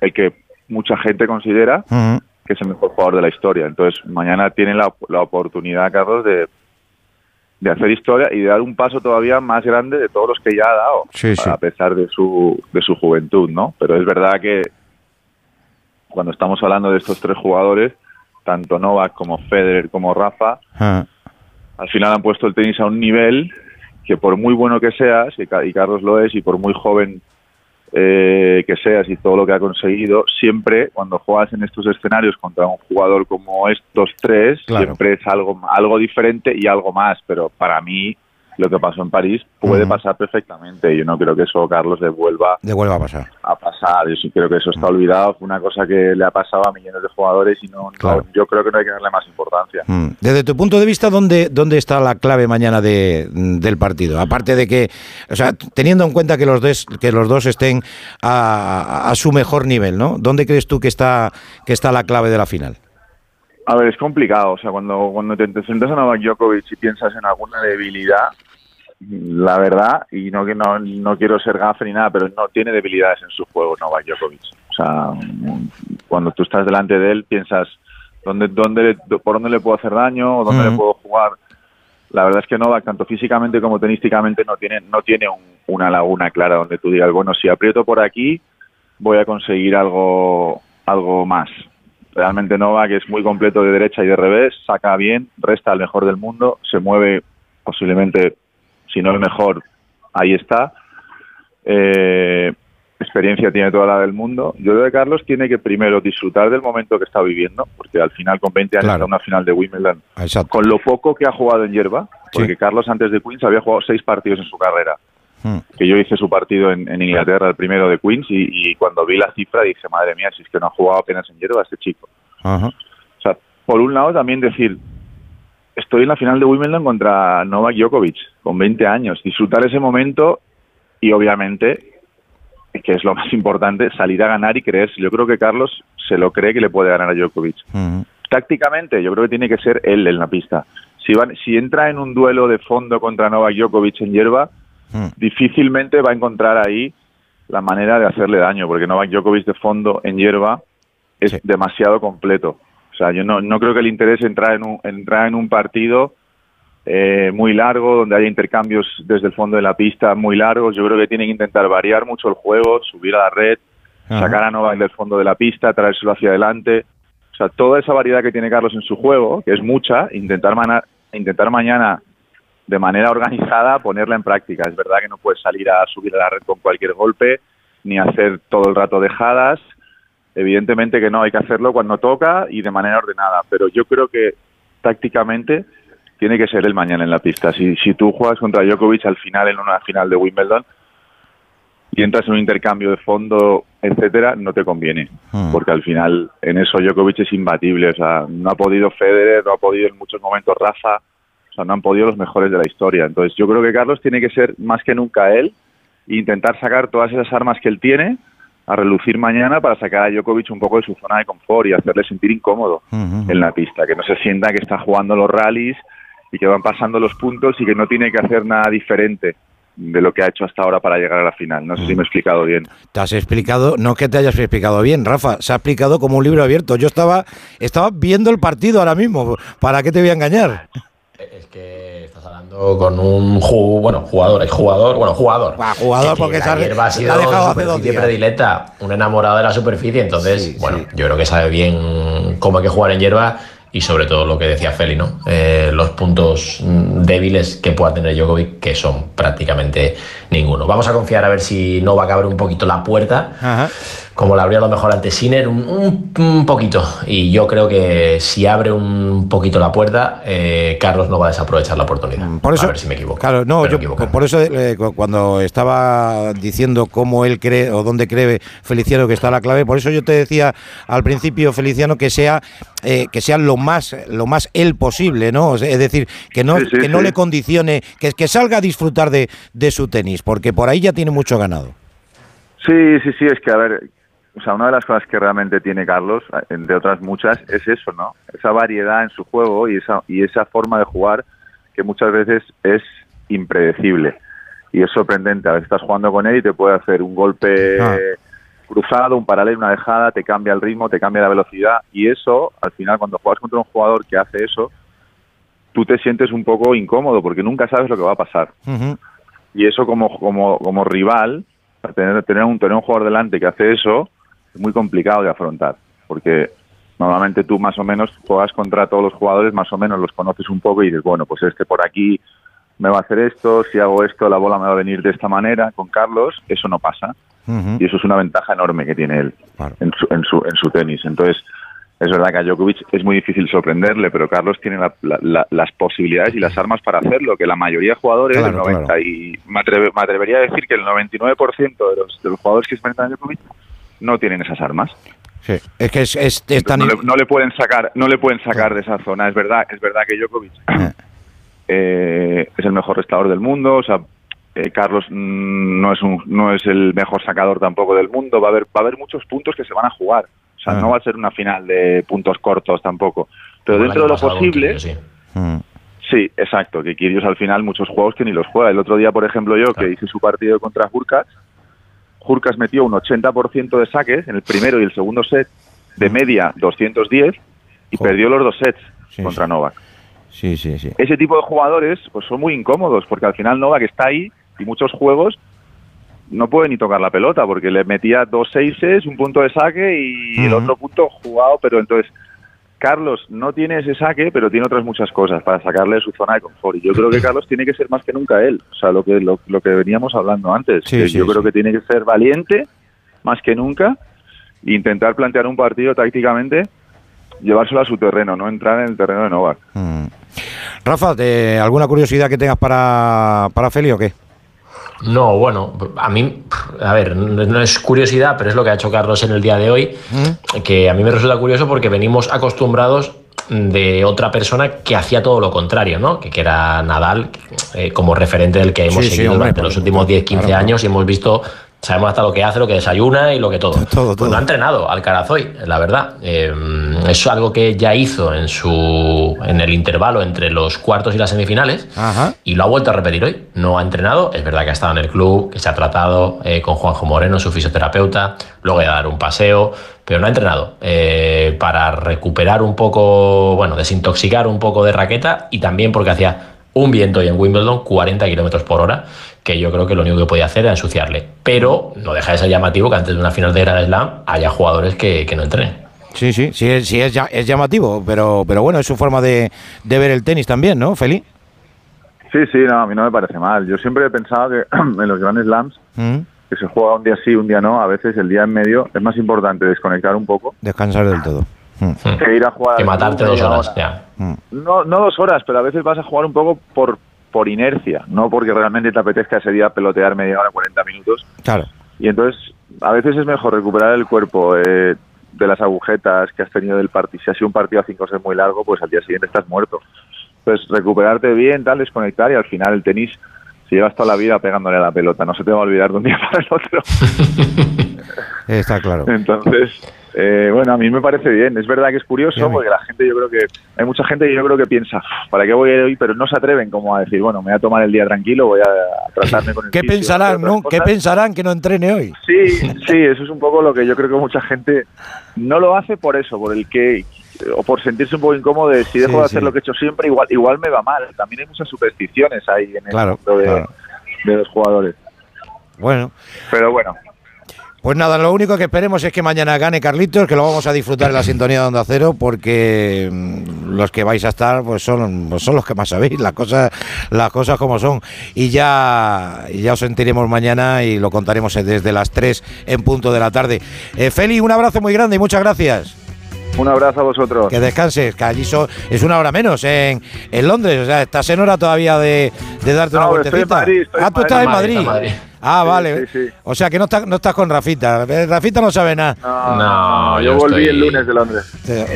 el que mucha gente considera que es el mejor jugador de la historia. Entonces, mañana tiene la, la oportunidad, Carlos, de, de hacer historia y de dar un paso todavía más grande de todos los que ya ha dado, Sí, sí. a pesar de su, de su juventud, ¿no? Pero es verdad que cuando estamos hablando de estos tres jugadores, tanto Novak como Federer como Rafa, al final han puesto el tenis a un nivel que por muy bueno que seas, y Carlos lo es, y por muy joven eh, que seas y todo lo que ha conseguido, siempre cuando juegas en estos escenarios contra un jugador como estos tres, Claro. siempre es algo, algo diferente y algo más, pero para mí lo que pasó en París puede pasar perfectamente. Yo no creo que eso Carlos devuelva Devuelva a pasar. a pasar. Yo sí creo que eso está olvidado. Fue una cosa que le ha pasado a millones de jugadores y no, no- Claro. yo creo que no hay que darle más importancia. Desde tu punto de vista, ¿dónde, dónde está la clave mañana de, del partido? Aparte de que, o sea, teniendo en cuenta que los, dos que los dos estén a, a su mejor nivel, ¿no? ¿Dónde crees tú que está, que está la clave de la final? A ver, es complicado. O sea, cuando, cuando te enfrentas a Novak Djokovic y piensas en alguna debilidad, la verdad, y no, que no, no quiero ser gafe ni nada, pero no tiene debilidades en su juego Novak Djokovic. O sea, mm, cuando tú estás delante de él, piensas dónde, dónde, por dónde le puedo hacer daño o dónde le puedo jugar. La verdad es que Novak, tanto físicamente como tenísticamente, no tiene, no tiene un- una laguna clara donde tú digas, bueno, si aprieto por aquí, voy a conseguir algo, algo más. Realmente Novak es muy completo de derecha y de revés, saca bien, resta al mejor del mundo, se mueve posiblemente, si no el mejor, ahí está. Eh, experiencia tiene toda la del mundo. Yo creo que Carlos tiene que primero disfrutar del momento que está viviendo, porque al final con 20 años Claro. está una final de Wimbledon, Exacto. con lo poco que ha jugado en hierba, porque Carlos antes de Queens había jugado seis partidos en su carrera Mm. que yo hice su partido en, en Inglaterra, el primero de Queens, y, y cuando vi la cifra dije, madre mía, si es que no ha jugado apenas en hierba este chico. Ajá. O sea, por un lado también decir, estoy en la final de Wimbledon contra Novak Djokovic, con 20 años, disfrutar ese momento y obviamente, que es lo más importante, salir a ganar y creerse. Yo creo que Carlos se lo cree que le puede ganar a Djokovic. Tácticamente, yo creo que tiene que ser él en la pista. Si, van, si entra en un duelo de fondo contra Novak Djokovic en hierba, difícilmente va a encontrar ahí la manera de hacerle daño, porque Novak Djokovic de fondo en hierba es demasiado completo. O sea, yo no, no creo que le interese entrar en un, entrar en un partido eh, muy largo, donde haya intercambios desde el fondo de la pista muy largos. Yo creo que tiene que intentar variar mucho el juego, subir a la red, Ajá. sacar a Novak del fondo de la pista, traérselo hacia adelante. O sea, toda esa variedad que tiene Carlos en su juego, que es mucha, intentar, mana- intentar mañana de manera organizada ponerla en práctica. Es verdad que no puedes salir a subir a la red con cualquier golpe, ni hacer todo el rato dejadas. Evidentemente que no, hay que hacerlo cuando toca y de manera ordenada. Pero yo creo que tácticamente tiene que ser el mañana en la pista. Si, si tú juegas contra Djokovic al final en una final de Wimbledon y entras en un intercambio de fondo, etcétera, no te conviene. Porque al final en eso Djokovic es imbatible. O sea, no ha podido Federer, no ha podido en muchos momentos Rafa. O sea, no han podido los mejores de la historia. Entonces yo creo que Carlos tiene que ser más que nunca él e intentar sacar todas esas armas que él tiene a relucir mañana para sacar a Djokovic un poco de su zona de confort y hacerle sentir incómodo en la pista, que no se sienta que está jugando los rallies y que van pasando los puntos y que no tiene que hacer nada diferente de lo que ha hecho hasta ahora para llegar a la final. No sé si me he explicado bien. Te has explicado, no que te hayas explicado bien, Rafa, se ha explicado como un libro abierto. Yo estaba, estaba viendo el partido ahora mismo. ¿Para qué te voy a engañar? Con un ju- bueno, jugador, exjugador, bueno, jugador. jugador, Que- porque que la hierba ha sido la superficie días. predilecta, un enamorado de la superficie, entonces, bueno, yo creo que sabe bien cómo hay que jugar en hierba y sobre todo lo que decía Feli, ¿no? Eh, los puntos débiles que pueda tener Djokovic, que son prácticamente ninguno. Vamos a confiar a ver si no va a caber un poquito la puerta como la abrió a lo mejor ante Sinner, un, un- un poquito. Y yo creo que si abre un poquito la puerta, eh, Carlos no va a desaprovechar la oportunidad. Por eso, a ver si me equivoco. Claro, no, yo por eso eh, cu- cuando estaba diciendo cómo él cree o dónde cree Feliciano que está la clave, por eso yo te decía al principio Feliciano que sea eh, que sea lo más lo más él posible, ¿no? Es decir, que no Sí, sí, que no sí. le condicione, que que salga a disfrutar de, de su tenis, porque por ahí ya tiene mucho ganado. Sí, sí, sí, es que a ver, o sea, una de las cosas que realmente tiene Carlos, entre otras muchas, es eso, ¿no? Esa variedad en su juego y esa, y esa forma de jugar que muchas veces es impredecible. Y es sorprendente, a veces estás jugando con él y te puede hacer un golpe Ah. cruzado, un paralelo, una dejada, te cambia el ritmo, te cambia la velocidad y eso, al final, cuando juegas contra un jugador que hace eso, tú te sientes un poco incómodo porque nunca sabes lo que va a pasar y eso como como como rival tener tener un tener un jugador delante que hace eso es muy complicado de afrontar porque normalmente tú más o menos juegas contra todos los jugadores más o menos los conoces un poco y dices bueno pues este por aquí me va a hacer esto si hago esto la bola me va a venir de esta manera con Carlos eso no pasa. Y eso es una ventaja enorme que tiene él en su en su en su tenis. Entonces Es verdad que a Djokovic es muy difícil sorprenderle, pero Carlos tiene la- la- la- las posibilidades y las armas para hacerlo, que la mayoría de jugadores, Claro, el 90 y me, atreve- me atrevería a decir que el 99% de los, de los jugadores que se enfrentan a Djokovic no tienen esas armas. Sí. Es que es, es- es tan... no, le, no le pueden sacar, no le pueden sacar de esa zona. Es verdad, es verdad que Djokovic eh, es el mejor restaurador del mundo. O sea, eh, Carlos mm, no es un, no es el mejor sacador tampoco del mundo. Va a haber, va a haber muchos puntos que se van a jugar. O sea, Ah. no va a ser una final de puntos cortos tampoco. Pero Como dentro de lo posible, sí. Mm. Sí, exacto, que Kyrgios al final muchos juegos que ni los juega. El otro día, por ejemplo, yo que hice su partido contra Hurkacz, Hurkacz metió un 80% de saques en el primero y el segundo set, de media 210, y perdió los dos sets contra Novak. Sí, sí, sí. Ese tipo de jugadores pues son muy incómodos, porque al final Novak está ahí y muchos juegos no puede ni tocar la pelota, porque le metía dos seises, un punto de saque y el Ujú. otro punto jugado, pero entonces Carlos no tiene ese saque, pero tiene otras muchas cosas para sacarle de su zona de confort. Y yo creo que Carlos tiene que ser más que nunca él. O sea, lo que, lo, lo que veníamos hablando antes. Sí, que sí, yo creo que tiene que ser valiente más que nunca e intentar plantear un partido tácticamente, llevárselo a su terreno, no entrar en el terreno de Novak. Mm. Rafa, ¿te- ¿alguna curiosidad que tengas para, para Feli o qué? No, bueno, a mí, a ver, no es curiosidad, pero es lo que ha hecho Carlos en el día de hoy, que a mí me resulta curioso porque venimos acostumbrados de otra persona que hacía todo lo contrario, ¿no? Que, que era Nadal eh, como referente del que hemos Sí, sí, seguido hombre, durante los últimos 10, 15 claro, claro. años y hemos visto, sabemos hasta lo que hace, lo que desayuna y lo que todo. Pues no ha entrenado Alcaraz hoy, la verdad. Eh, es algo que ya hizo en su en el intervalo entre los cuartos y las semifinales Ajá. y lo ha vuelto a repetir hoy. No ha entrenado, es verdad que ha estado en el club, que se ha tratado eh, con Juanjo Moreno, su fisioterapeuta, luego de dar un paseo, pero no ha entrenado eh, para recuperar un poco, bueno, desintoxicar un poco de raqueta y también porque hacía un viento hoy en Wimbledon, 40 kilómetros por hora, que yo creo que lo único que podía hacer era ensuciarle. Pero no deja de ser llamativo que antes de una final de Grand Slam haya jugadores que, que no entrenen. Sí, sí, sí, es, sí es, ya- es llamativo, pero, pero bueno, es su forma de, de ver el tenis también, ¿no, Feli? Sí, sí, no, a mí no me parece mal. Yo siempre he pensado que en los Grand Slams, Mm. que se juega un día sí, un día no, a veces el día en medio es más importante desconectar un poco Descansar del todo. Mm. que ir a jugar. Que matarte dos horas, hora. ya. No, no dos horas, pero a veces vas a jugar un poco por, por inercia, no porque realmente te apetezca ese día pelotear media hora, 40 minutos. Claro. Y entonces, a veces es mejor recuperar el cuerpo eh, de las agujetas que has tenido del partido. Si ha sido un partido a 5 es muy largo, pues al día siguiente estás muerto. Pues recuperarte bien, tal, desconectar y al final el tenis, si llevas toda la vida pegándole a la pelota, no se te va a olvidar de un día para el otro. Está claro. Entonces, eh, bueno, a mí me parece bien. Es verdad que es curioso porque la gente, yo creo que hay mucha gente que yo creo que piensa, ¿para qué voy a ir hoy? Pero no se atreven como a decir, bueno, me voy a tomar el día tranquilo, voy a tratarme con el ¿Qué fisio, pensarán, no? ¿Qué pensarán que no entrene hoy? Sí, sí, eso es un poco lo que yo creo que mucha gente no lo hace por eso, por el que o por sentirse un poco incómodo de si dejo Sí, de hacer sí. lo que he hecho siempre, igual igual me va mal. También hay muchas supersticiones ahí en el Claro, mundo de, claro. de los jugadores. Bueno. Pero bueno, Pues nada, lo único que esperemos es que mañana gane Carlitos, que lo vamos a disfrutar en la sintonía de Onda Cero, porque mm, los que vais a estar pues son, pues son los que más sabéis, las cosas, las cosas como son. Y ya, ya os sentiremos mañana y lo contaremos desde las 3 en punto de la tarde. Eh, Feli, un abrazo muy grande y muchas gracias. Un abrazo a vosotros. Que descanses, que allí so- es una hora menos en, en Londres, o sea, estás en hora todavía de, de darte una No, vueltecita. estoy en Madrid, estoy ah, en tú estás en Madrid, Madrid. está en Madrid. Ah, Sí, vale. sí, sí. O sea, que no estás, no estás con Rafita. Eh, Rafita no sabe nada. No, yo, yo volví estoy- el lunes de Londres.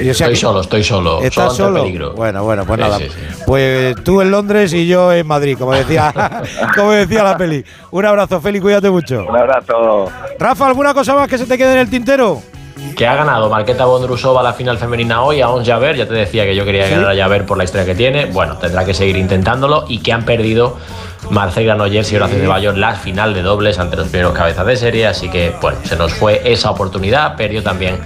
Y o sea Estoy solo, estoy solo. ¿Estás solo ante solo? peligro. Bueno, bueno, pues Sí, nada. sí, sí. Pues tú en Londres y yo en Madrid, como decía, como decía la peli. Un abrazo, Feli, cuídate mucho. Un abrazo. Rafa, ¿alguna cosa más que se te quede en el tintero? Que ha ganado Marqueta Bondrusova la final femenina hoy a Ons Javer. Ya te decía que yo quería Sí. ganar a Javer por la historia que tiene. Bueno, tendrá que seguir intentándolo. Y que han perdido Marcel Granollers y Horacio Ceballos la final de dobles ante los primeros cabezas de serie. Así que, bueno, se nos fue esa oportunidad. Perdió también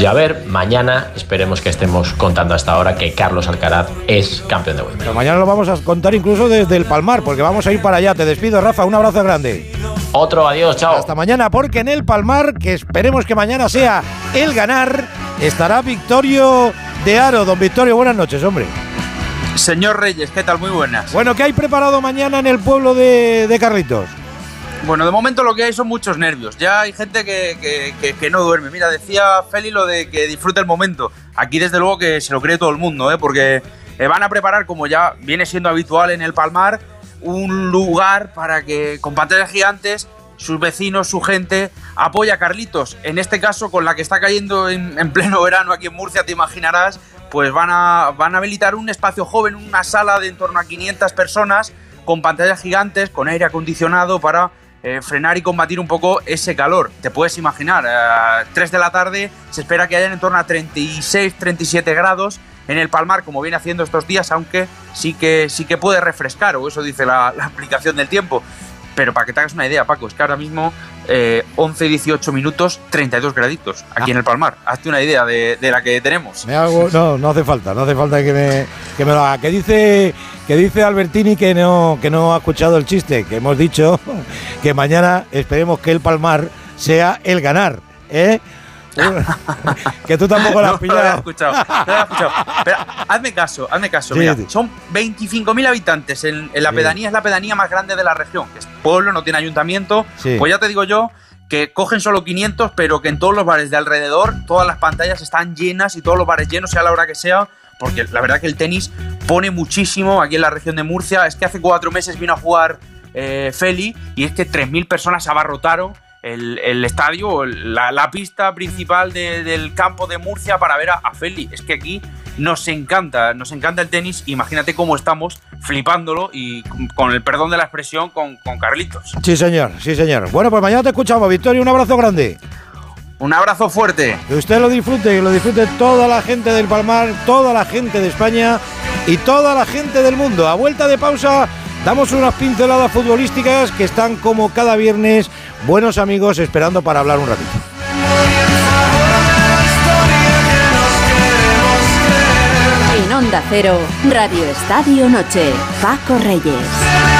Javer. Mañana esperemos que estemos contando hasta ahora que Carlos Alcaraz es campeón de Wimbledon. Mañana lo vamos a contar incluso desde el Palmar, porque vamos a ir para allá. Te despido, Rafa. Un abrazo grande. Otro adiós, chao. Hasta mañana, porque en el Palmar, que esperemos que mañana sea el ganar, estará Victorio de Aro. Don Victorio, buenas noches, hombre. Señor Reyes, ¿qué tal? Muy buenas. Bueno, ¿qué hay preparado mañana en el pueblo de, de Carlitos? Bueno, de momento lo que hay son muchos nervios. Ya hay gente que, que- que- que no duerme. Mira, decía Feli lo de que disfrute el momento. Aquí desde luego que se lo cree todo el mundo, ¿eh? porque eh, van a preparar, como ya viene siendo habitual en el Palmar, un lugar para que con pantallas gigantes sus vecinos, su gente, apoya a Carlitos. En este caso, con la que está cayendo en, en pleno verano aquí en Murcia, te imaginarás, pues van a, van a habilitar un espacio joven, una sala de en torno a 500 personas, con pantallas gigantes, con aire acondicionado para eh, frenar y combatir un poco ese calor. Te puedes imaginar, a 3 de la tarde se espera que hayan en torno a 36, 37 grados en el Palmar, como viene haciendo estos días, aunque sí que, sí que puede refrescar, o eso dice la, la aplicación del tiempo. Pero para que te hagas una idea, Paco, es que ahora mismo eh, 11 y 18 minutos, 32 graditos aquí en el Palmar. Hazte una idea de, de la que tenemos. Me hago, no, no hace falta, no hace falta que me, que me lo haga. Que dice, que dice Albertini que no, que no ha escuchado el chiste, que hemos dicho que mañana esperemos que el Palmar sea el ganar, ¿eh? que tú tampoco lo has No, no lo he escuchado, no lo he escuchado. Pero hazme caso, hazme caso. Sí, mira, sí. son 25.000 habitantes. En, en la Sí. pedanía es la pedanía más grande de la región. que es pueblo, no tiene ayuntamiento. Pues ya te digo yo que cogen solo 500, pero que en todos los bares de alrededor todas las pantallas están llenas y todos los bares llenos, sea la hora que sea. Porque la verdad que el tenis pone muchísimo aquí en la región de Murcia. Es que hace cuatro meses vino a jugar eh, Feli y es que 3.000 personas abarrotaron el, el estadio, la, la pista principal de- del campo de Murcia para ver a, a Feli. Es que aquí nos encanta, nos encanta el tenis. Imagínate cómo estamos flipándolo y con, con el perdón de la expresión con, con Carlitos. Sí, señor, sí, señor. Bueno, pues mañana te escuchamos, Victoria, un abrazo grande. Un abrazo fuerte. Que usted lo disfrute, que lo disfrute toda la gente del Palmar, toda la gente de España y toda la gente del mundo. A vuelta de pausa, damos unas pinceladas futbolísticas que están como cada viernes buenos amigos esperando para hablar un ratito. En Onda Cero, Radio Estadio Noche, Paco Reyes.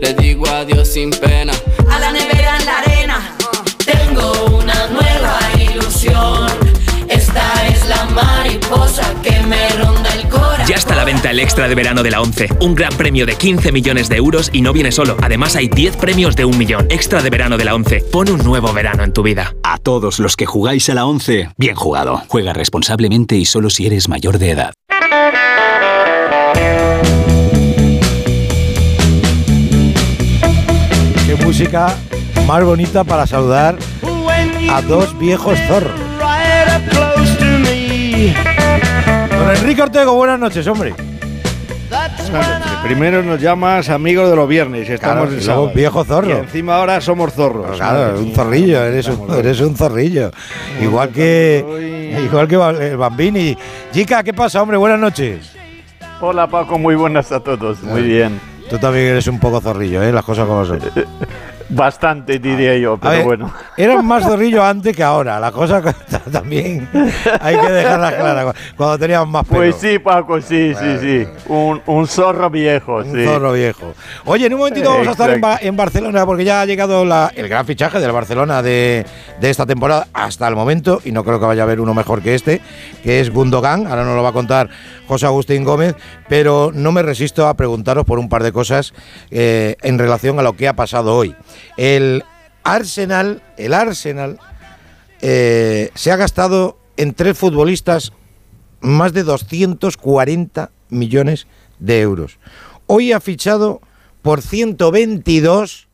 Le digo adiós sin pena. A la nevera en la arena. Tengo una nueva ilusión. Esta es la mariposa que me ronda el corazón. Ya está a la venta el extra de verano de la 11. Un gran premio de 15 millones de euros y no viene solo. Además hay 10 premios de un millón. Extra de verano de la 11. Pon un nuevo verano en tu vida. A todos los que jugáis a la 11, bien jugado. Juega responsablemente y solo si eres mayor de edad. Música más bonita para saludar a dos viejos zorros. Don Enrique Ortego, buenas noches, hombre. Primero nos llamas amigos de los viernes, estamos Claro, en luego viejo zorro. Y encima ahora somos zorros. Claro, un zorrillo, eres un, eres un zorrillo. Igual que igual que el Bambini. Chica, ¿qué pasa, hombre? Buenas noches. Hola Paco, muy buenas a todos. Muy bien. Tú también eres un poco zorrillo, ¿eh? Las cosas como son. Bastante, diría yo, pero ver, bueno. Eran más zorrillo antes que ahora. La cosa también hay que dejarla clara. Cuando teníamos más pelo. Pues sí, Paco, sí, sí, sí. Un, un zorro viejo, Un sí. zorro viejo. Oye, en un momentito vamos a estar en, Ba- en Barcelona porque ya ha llegado la- el gran fichaje del Barcelona de, de esta temporada hasta el momento y no creo que vaya a haber uno mejor que este, que es Gundogan. Ahora nos lo va a contar José Agustín Gómez, pero no me resisto a preguntaros por un par de cosas eh, en relación a lo que ha pasado hoy. El Arsenal, el Arsenal eh, se ha gastado en tres futbolistas más de 240 millones de euros. Hoy ha fichado por 122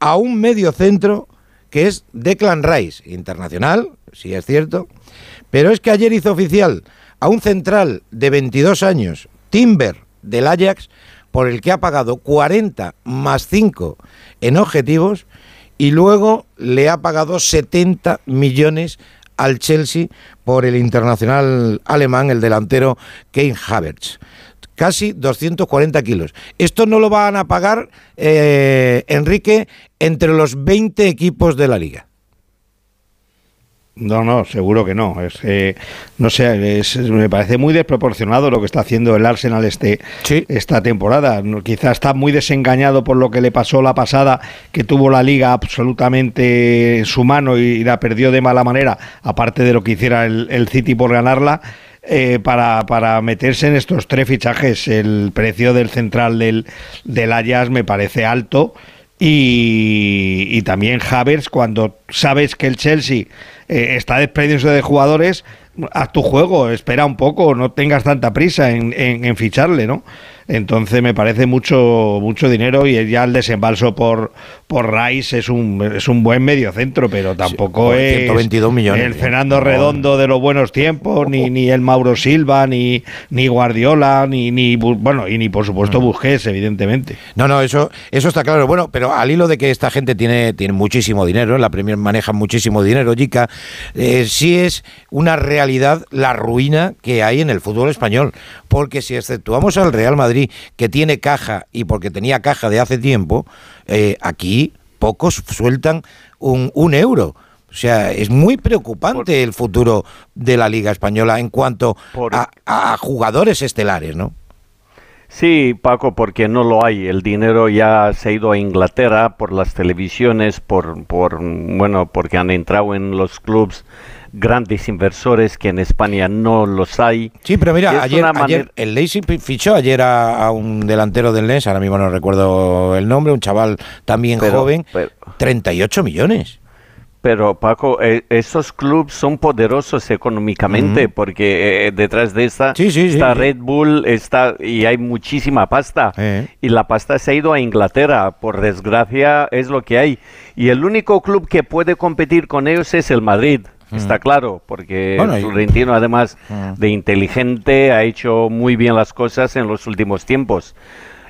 a un medio centro que es Declan Rice, internacional, sí es cierto, pero es que ayer hizo oficial a un central de 22 años, Timber, del Ajax, por el que ha pagado 40 más 5 en objetivos y luego le ha pagado 70 millones al Chelsea por el internacional alemán, el delantero Kane Havertz. Casi 240 kilos. Esto no lo van a pagar, eh, Enrique, entre los 20 equipos de la liga. No, no, seguro que no. Es, eh, no sé, es- me parece muy desproporcionado lo que está haciendo el Arsenal este, esta temporada. Quizá está muy desengañado por lo que le pasó la pasada, que tuvo la liga absolutamente en su mano y la perdió de mala manera, aparte de lo que hiciera el, el City por ganarla. eh, para, para meterse en estos tres fichajes, el precio del central del, del Ajax me parece alto y, y también Havers, cuando sabes que el Chelsea eh, está desprendiéndose de jugadores, haz tu juego, espera un poco, no tengas tanta prisa en, en- en ficharle, ¿no? Entonces me parece mucho mucho dinero y ya el desembalso por por Rice es un es un buen medio centro, pero tampoco es 122 millones, el. Fernando. Redondo de los buenos tiempos, ni, ni el Mauro Silva, ni, ni Guardiola, ni, ni Bu- bueno, y ni por supuesto Busquets, evidentemente. No, no, eso, eso está claro. Bueno, pero al hilo de que esta gente tiene, tiene muchísimo dinero, la Premier maneja muchísimo dinero, Jica, eh, sí es una realidad la ruina que hay en el fútbol español. Porque si exceptuamos al Real Madrid, que tiene caja y porque tenía caja de hace tiempo, eh, aquí pocos sueltan un, un euro. O sea, es muy preocupante el futuro de la Liga Española en cuanto a, a jugadores estelares, ¿no? Sí, Paco, porque no lo hay. El dinero ya se ha ido a Inglaterra por las televisiones, por, por bueno, porque han entrado en los clubs grandes inversores que en España no los hay. Sí, pero mira, ayer, el Leipzig fichó ayer a, a un delantero del Lens, ahora mismo no recuerdo el nombre, un chaval también Pero- joven, pero- 38 millones. Pero Paco, eh, esos clubes son poderosos económicamente porque eh, detrás de esta Sí, sí, sí, está sí. Red Bull, está y hay muchísima pasta. Eh. Y la pasta se ha ido a Inglaterra, por desgracia es lo que hay. Y el único club que puede competir con ellos es el Madrid. Está claro, porque Bueno, y- además Mm. de inteligente, ha hecho muy bien las cosas en los últimos tiempos.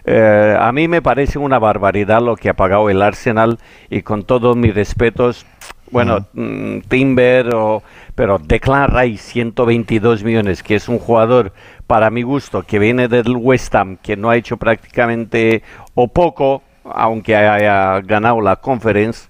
Eh, a mí me parece una barbaridad lo que ha pagado el Arsenal y con todos mis respetos, bueno, mm, Timber, o, pero Declan Rice, 122 millones, que es un jugador para mi gusto, que viene del West Ham, que no ha hecho prácticamente o poco, aunque haya ganado la conference,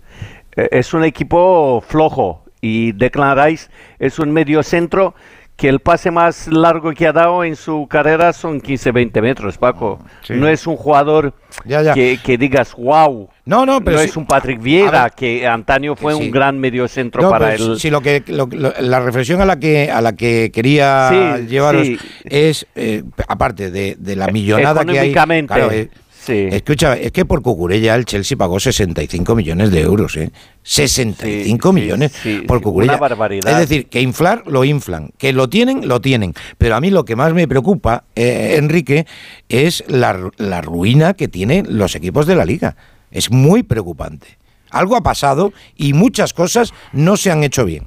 eh, es un equipo flojo y Declan Rice es un medio centro que el pase más largo que ha dado en su carrera son 15-20 metros, Paco. Sí. No es un jugador Ya, ya. Que, que digas, wow. No, no, pero sí- es un Patrick Vieira, ver, que antaño fue sí. un gran medio centro No, para el... si lo que lo- lo- la reflexión a la que a la que quería Sí, llevaros sí. es eh, aparte de, de la millonada que hay. Claro, eh, sí. Escucha, es que por Cucurella el Chelsea pagó 65 millones de euros, ¿eh? 65 Sí, millones sí, por Cucurella. una barbaridad. Es decir, que inflar lo inflan, que lo tienen, lo tienen. Pero a mí lo que más me preocupa, eh, Enrique, es la, la ruina que tienen los equipos de la liga. Es muy preocupante. Algo ha pasado y muchas cosas no se han hecho bien.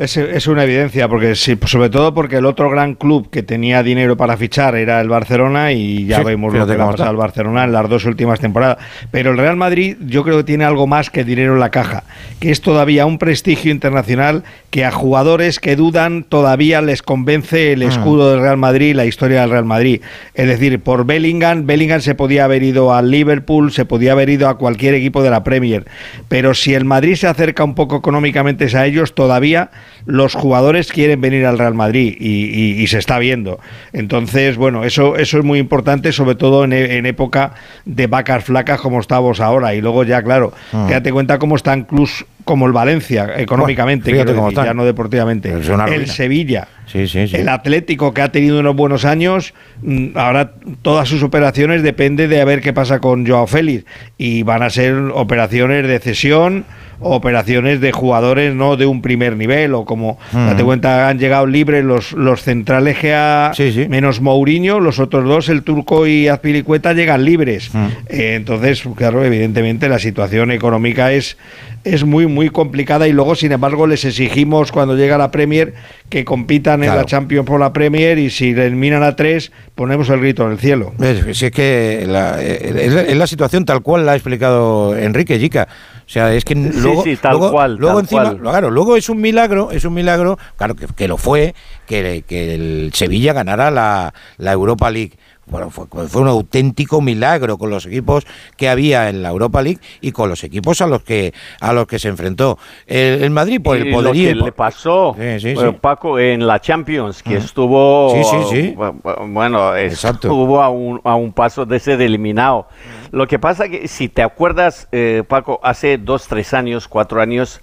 Es, es una evidencia, porque sí, sobre todo porque el otro gran club que tenía dinero para fichar era el Barcelona y ya Sí, vemos lo que le ha pasado al Barcelona en las dos últimas temporadas. Pero el Real Madrid yo creo que tiene algo más que dinero en la caja, que es todavía un prestigio internacional que a jugadores que dudan todavía les convence el Mm. escudo del Real Madrid, la historia del Real Madrid. Es decir, por Bellingham, Bellingham se podía haber ido al Liverpool, se podía haber ido a cualquier equipo de la Premier, pero si el Madrid se acerca un poco económicamente a ellos, todavía los jugadores quieren venir al Real Madrid y, y- y se está viendo. Entonces, bueno, eso, eso es muy importante, sobre todo en, e- en época de vacas flacas como estamos ahora. Y luego ya, claro, Ah. quédate cuenta cómo están clubs como el Valencia, económicamente, Bueno, decir, ya no deportivamente. El. Sevilla. Sí, sí, sí. El Atlético, que ha tenido unos buenos años, mm, ahora todas sus operaciones depende de a ver qué pasa con Joao Félix. Y van a ser operaciones de cesión, operaciones de jugadores no de un primer nivel, o como, Mm. date cuenta, han llegado libres los, los centrales que ha, menos Mourinho, los otros dos, el turco y Azpilicueta, llegan libres. Mm. Eh, entonces, claro, evidentemente la situación económica es, es muy, muy complicada y luego, sin embargo, les exigimos cuando llega la Premier que compitan en la Champions por la Premier y si eliminan a tres, ponemos el grito en el cielo. Es, si es que la, eh, es, la- es la situación tal cual la ha explicado Enrique Yica. O sea, es que luego, sí, tal luego, cual, luego tal encima, cual. claro, luego es un milagro, es un milagro, claro que, que lo fue, que, que el Sevilla ganara la, la Europa League. Bueno, fue, fue un auténtico milagro con los equipos que había en la Europa League y con los equipos a los que a los que se enfrentó. El, el Madrid por Y el poderío. Lo que por- le pasó, Sí, sí, sí. Paco, en la Champions, que estuvo. Sí, sí. bu- Bueno, estuvo a un, a un paso de ser eliminado. Lo que pasa que, si te acuerdas, eh, Paco, hace dos, tres años, cuatro años.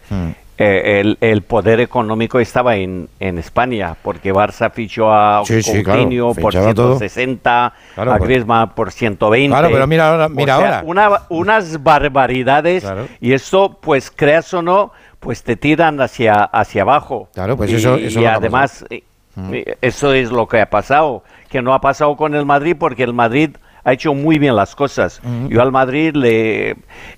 Eh, el, el poder económico estaba en, en España, porque Barça fichó a Sí, sí, claro, Coutinho por fichaba todo. 160, Claro, a. Griezmann por 120. Claro, pero mira ahora- mira O sea, ahora. una- unas barbaridades y eso, pues creas o no, pues te tiran hacia, hacia abajo. Claro, pues Y- eso- eso es y lo además, eh, eh, eso es lo que ha pasado, que no ha pasado con el Madrid porque el Madrid ha hecho muy bien las cosas. Yo al Madrid le...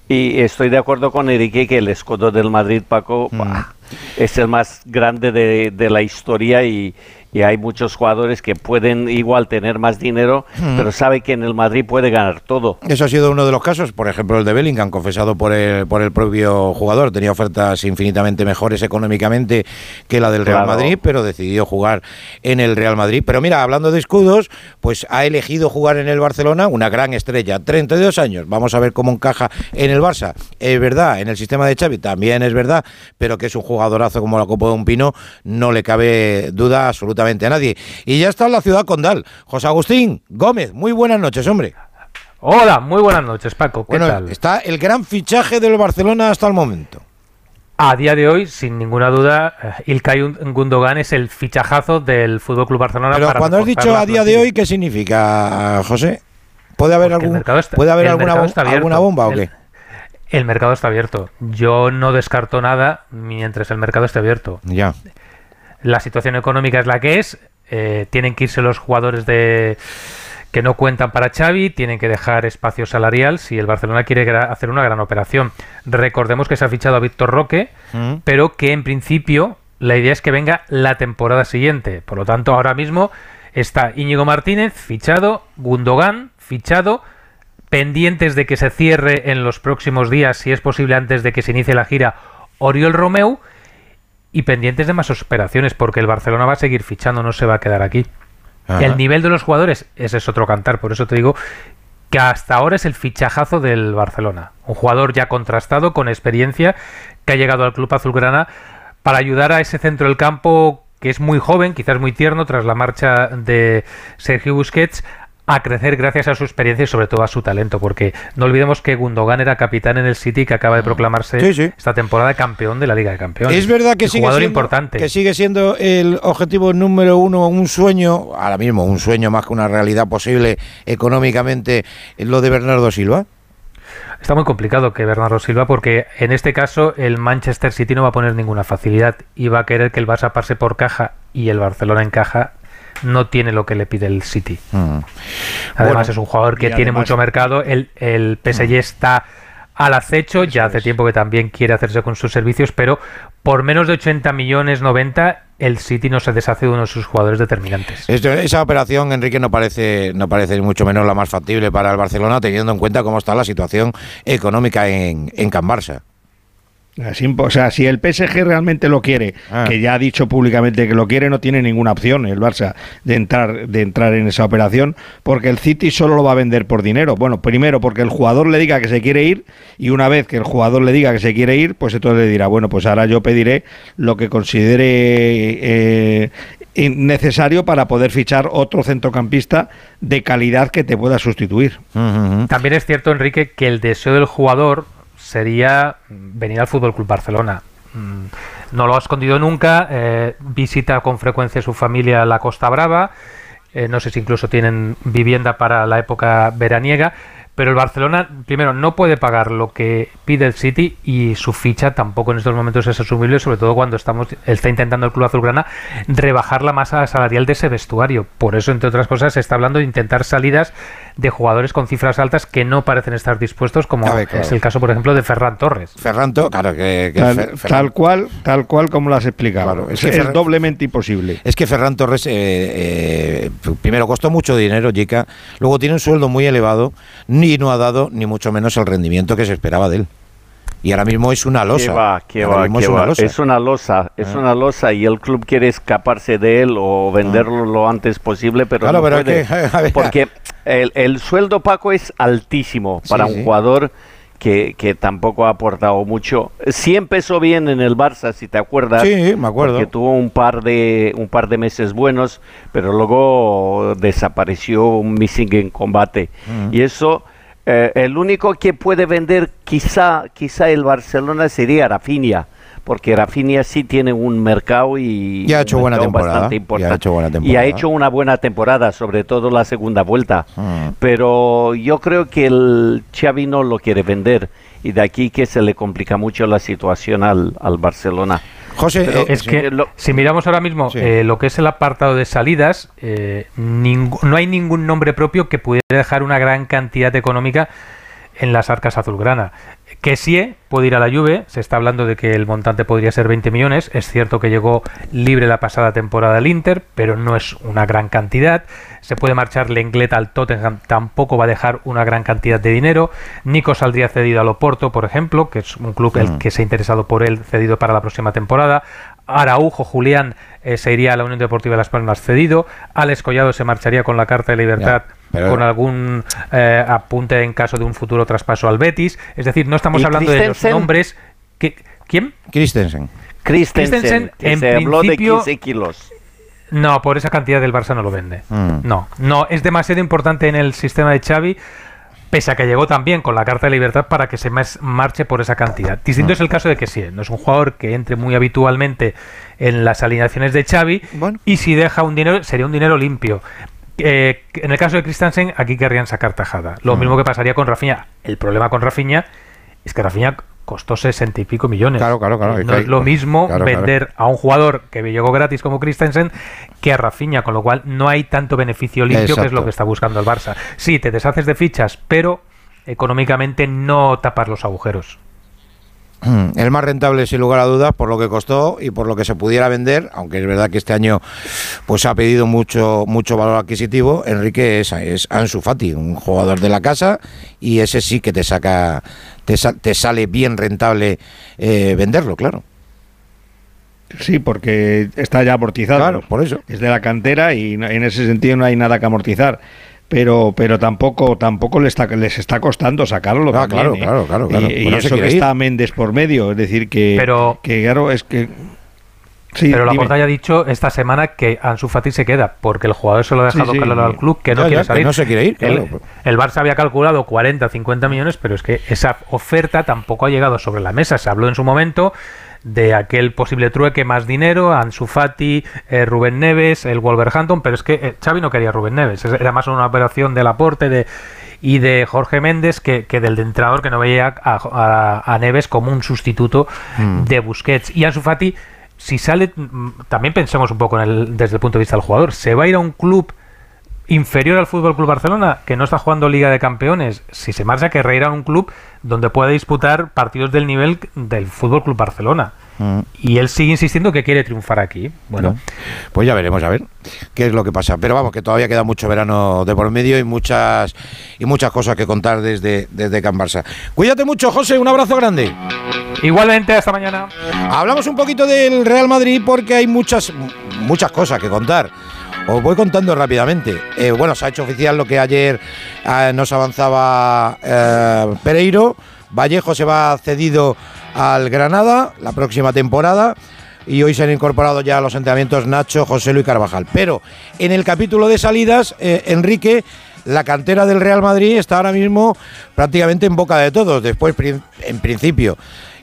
Y estoy de acuerdo con Enrique que el escudo del Madrid, Paco, bah, es el más grande de, de la historia y, y hay muchos jugadores que pueden igual tener más dinero, Mm. pero sabe que en el Madrid puede ganar todo. Eso ha sido uno de los casos, por ejemplo el de Bellingham, confesado por el, por el propio jugador. Tenía ofertas infinitamente mejores económicamente que la del Real Claro. Madrid, pero decidió jugar en el Real Madrid. Pero mira, hablando de escudos, pues ha elegido jugar en el Barcelona una gran estrella, 32 años. Vamos a ver cómo encaja en el Barça. Es verdad, en el sistema de Xavi también es verdad, pero que es un jugadorazo como la Copa de un Pino, no le cabe duda absolutamente a nadie. Y ya está en la ciudad condal. José Agustín Gómez, muy buenas noches, hombre. Hola, muy buenas noches, Paco. ¿Qué Bueno, tal? está el gran fichaje del Barcelona hasta el momento. A día de hoy, sin ninguna duda, eh, Ilkay Gundogan es el fichajazo del Fútbol Club Barcelona. Pero para cuando has dicho a día de hoy, ¿qué significa, José? ¿Puede haber, Porque algún, está- ¿puede haber alguna, abierto. alguna bomba o El- qué? El mercado está abierto. Yo no descarto nada mientras el mercado esté abierto. Ya. La situación económica es la que es. eh, tienen que irse los jugadores de que no cuentan para Xavi, tienen que dejar espacio salarial si el Barcelona quiere hacer una gran operación. Recordemos que se ha fichado a Víctor Roque, Mm. pero que en principio la idea es que venga la temporada siguiente. Por lo tanto, ahora mismo está Íñigo Martínez fichado, Gundogan fichado, pendientes de que se cierre en los próximos días, si es posible antes de que se inicie la gira, Oriol Romeu y pendientes de más operaciones, porque el Barcelona va a seguir fichando, no se va a quedar aquí. Ajá. El nivel de los jugadores, ese es otro cantar, por eso te digo que hasta ahora es el fichajazo del Barcelona. Un jugador ya contrastado, con experiencia, que ha llegado al club azulgrana para ayudar a ese centro del campo que es muy joven, quizás muy tierno, tras la marcha de Sergio Busquets, a crecer gracias a su experiencia y sobre todo a su talento, porque no olvidemos que Gundogan era capitán en el City que acaba de proclamarse Mm. Sí, sí. esta temporada campeón de la Liga de Campeones. Es verdad que sigue, jugador siendo, importante. que sigue siendo el objetivo número uno, un sueño, ahora mismo un sueño más que una realidad posible económicamente, lo de Bernardo Silva. Está muy complicado que Bernardo Silva, porque en este caso el Manchester City no va a poner ninguna facilidad y va a querer que el Barça pase por caja y el Barcelona en caja no tiene lo que le pide el City. Mm. Además Bueno, es un jugador que tiene además- mucho mercado, el, el PSG está al acecho, ya hace tiempo que también quiere hacerse con sus servicios, pero por menos de 80 millones 90 el City no se deshace de uno de sus jugadores determinantes. esa operación, Enrique, no parece, no parece mucho menos la más factible para el Barcelona, teniendo en cuenta cómo está la situación económica en, en Can Barça. O sea, si el PSG realmente lo quiere, Ah. que ya ha dicho públicamente que lo quiere, no tiene ninguna opción el Barça de entrar, de entrar en esa operación, porque el City solo lo va a vender por dinero. Bueno, primero porque el jugador le diga que se quiere ir, y una vez que el jugador le diga que se quiere ir, pues entonces le dirá, bueno, pues ahora yo pediré lo que considere eh, necesario para poder fichar otro centrocampista de calidad que te pueda sustituir. También es cierto, Enrique, que el deseo del jugador sería venir al Fútbol Club Barcelona. Mm, No lo ha escondido nunca, eh, visita con frecuencia su familia la Costa Brava, eh, no sé si incluso tienen vivienda para la época veraniega, pero el Barcelona, primero, no puede pagar lo que pide el City y su ficha tampoco en estos momentos es asumible, sobre todo cuando estamos está intentando el Club Azulgrana rebajar la masa salarial de ese vestuario. Por eso, entre otras cosas, se está hablando de intentar salidas de jugadores con cifras altas que no parecen estar dispuestos, como A ver, claro. es el caso, por ejemplo, de Ferran Torres. Ferran, To- claro, que, que Tal, Fer- Ferran- tal cual, tal cual como lo has explicado. Claro, es que es Ferran- doblemente imposible. Es que Ferran Torres, eh, eh, primero, costó mucho dinero, Jica, luego tiene un sueldo muy elevado y no ha dado ni mucho menos el rendimiento que se esperaba de él. Y ahora mismo es una losa. ¿Qué va, qué Ahora va, mismo qué es una losa. Es una losa, es Ah. una losa y el club quiere escaparse de él o venderlo lo antes posible, pero Claro, no pero puede. que, porque el, el sueldo Paco es altísimo para Sí, un sí. jugador que, que tampoco ha aportado mucho. Sí empezó bien en el Barça, si te acuerdas. Sí, me acuerdo. Que tuvo un par de un par de meses buenos, pero luego desapareció un missing en combate. Y eso eh, el único que puede vender quizá quizá el Barcelona sería Rafinha, porque Rafinha sí tiene un mercado y Y ha hecho buena temporada, bastante y ha importante. hecho buena Y ha hecho una buena temporada, sobre todo la segunda vuelta. Mm. Pero yo creo que el Xavi no lo quiere vender y de aquí que se le complica mucho la situación al, al Barcelona. José, Pero, es que eh, lo- si miramos ahora mismo eh, lo que es el apartado de salidas, eh, no hay ningún nombre propio que pudiera dejar una gran cantidad económica en las arcas azulgrana. Que sí puede ir a la Juve, se está hablando de que el montante podría ser 20 millones, es cierto que llegó libre la pasada temporada al Inter, pero no es una gran cantidad. Se puede marchar Lenglet al Tottenham, tampoco va a dejar una gran cantidad de dinero. Nico saldría cedido al Oporto, por ejemplo, que es un club el Mm. que se ha interesado por él, cedido para la próxima temporada. Araujo, Julián, eh, se iría a la Unión Deportiva de Las Palmas cedido. Alex Collado se marcharía con la Carta de Libertad pero- con algún eh, apunte en caso de un futuro traspaso al Betis. Es decir, no estamos ¿Y hablando de los nombres. que ¿Quién? Christensen. Christensen, Christensen, que en se habló de principio- 15 kilos. No, por esa cantidad del Barça no lo vende. Mm. No, no, es demasiado importante en el sistema de Xavi, pese a que llegó también con la carta de libertad para que se marche por esa cantidad. Distinto Mm. es el caso de que sí, no es un jugador que entre muy habitualmente en las alineaciones de Xavi y si deja un dinero sería un dinero limpio. Eh, en el caso de Christensen, aquí querrían sacar tajada. Lo Mm. mismo que pasaría con Rafinha. El problema con Rafinha es que Rafinha costó sesenta y pico millones. Claro, claro, claro, No es lo mismo claro, claro. vender a un jugador que llegó gratis como Christensen que a Rafinha, con lo cual no hay tanto beneficio limpio que es lo que está buscando el Barça. Sí, te deshaces de fichas, pero económicamente no tapas los agujeros. El más rentable, sin lugar a dudas, por lo que costó y por lo que se pudiera vender, aunque es verdad que este año pues ha pedido mucho mucho valor adquisitivo. Enrique es, es Ansu Fati, un jugador de la casa, y ese sí que te saca, te, sa- te sale bien rentable eh, venderlo, claro. Sí, porque está ya amortizado. Claro, por eso. Es de la cantera y en ese sentido no hay nada que amortizar. Pero, pero tampoco, tampoco les está, les está costando sacarlo. Ah, también, claro, ¿eh? claro, claro, claro. Y, y no se eso que ir. está Méndez por medio, es decir, que, Pero- que claro, es que. Sí, pero la dime. ya ha dicho esta semana que Ansu Fati se queda, porque el jugador se lo ha dejado sí. claro al club que no Ya, quiere ya, que salir. no se quiere ir, el Barça había calculado 40, 50 millones, pero es que esa oferta tampoco ha llegado sobre la mesa. Se habló en su momento de aquel posible trueque más dinero, Ansu Fati, eh, Rubén Neves, el Wolverhampton, pero es que eh, Xavi no quería Rubén Neves, Es- era más una operación del aporte de y de Jorge Méndez que, que del de entrenador que no veía a, a- a Neves como un sustituto Mm. de Busquets. Y Ansu Fati, si sale, mm, también pensemos un poco en el- desde el punto de vista del jugador, se va a ir a un club inferior al Fútbol Club Barcelona, que no está jugando Liga de Campeones, si se marcha que reirá a un club donde pueda disputar partidos del nivel del Fútbol Club Barcelona. Mm. Y él sigue insistiendo que quiere triunfar aquí. Bueno, pues ya veremos a ver qué es lo que pasa. Pero vamos, que todavía queda mucho verano de por medio y muchas y muchas cosas que contar desde, desde Can Barça. Cuídate mucho, José, un abrazo grande. Igualmente, hasta mañana. Hablamos un poquito del Real Madrid porque hay muchas, muchas cosas que contar. Os voy contando rápidamente. Eh, bueno, se ha hecho oficial lo que ayer eh, nos avanzaba eh, Pereiro. Vallejo se va cedido al Granada la próxima temporada y hoy se han incorporado ya a los entrenamientos Nacho, José Luis Carvajal. Pero en el capítulo de salidas, Enrique, la cantera del Real Madrid está ahora mismo prácticamente en boca de todos. Después, en principio,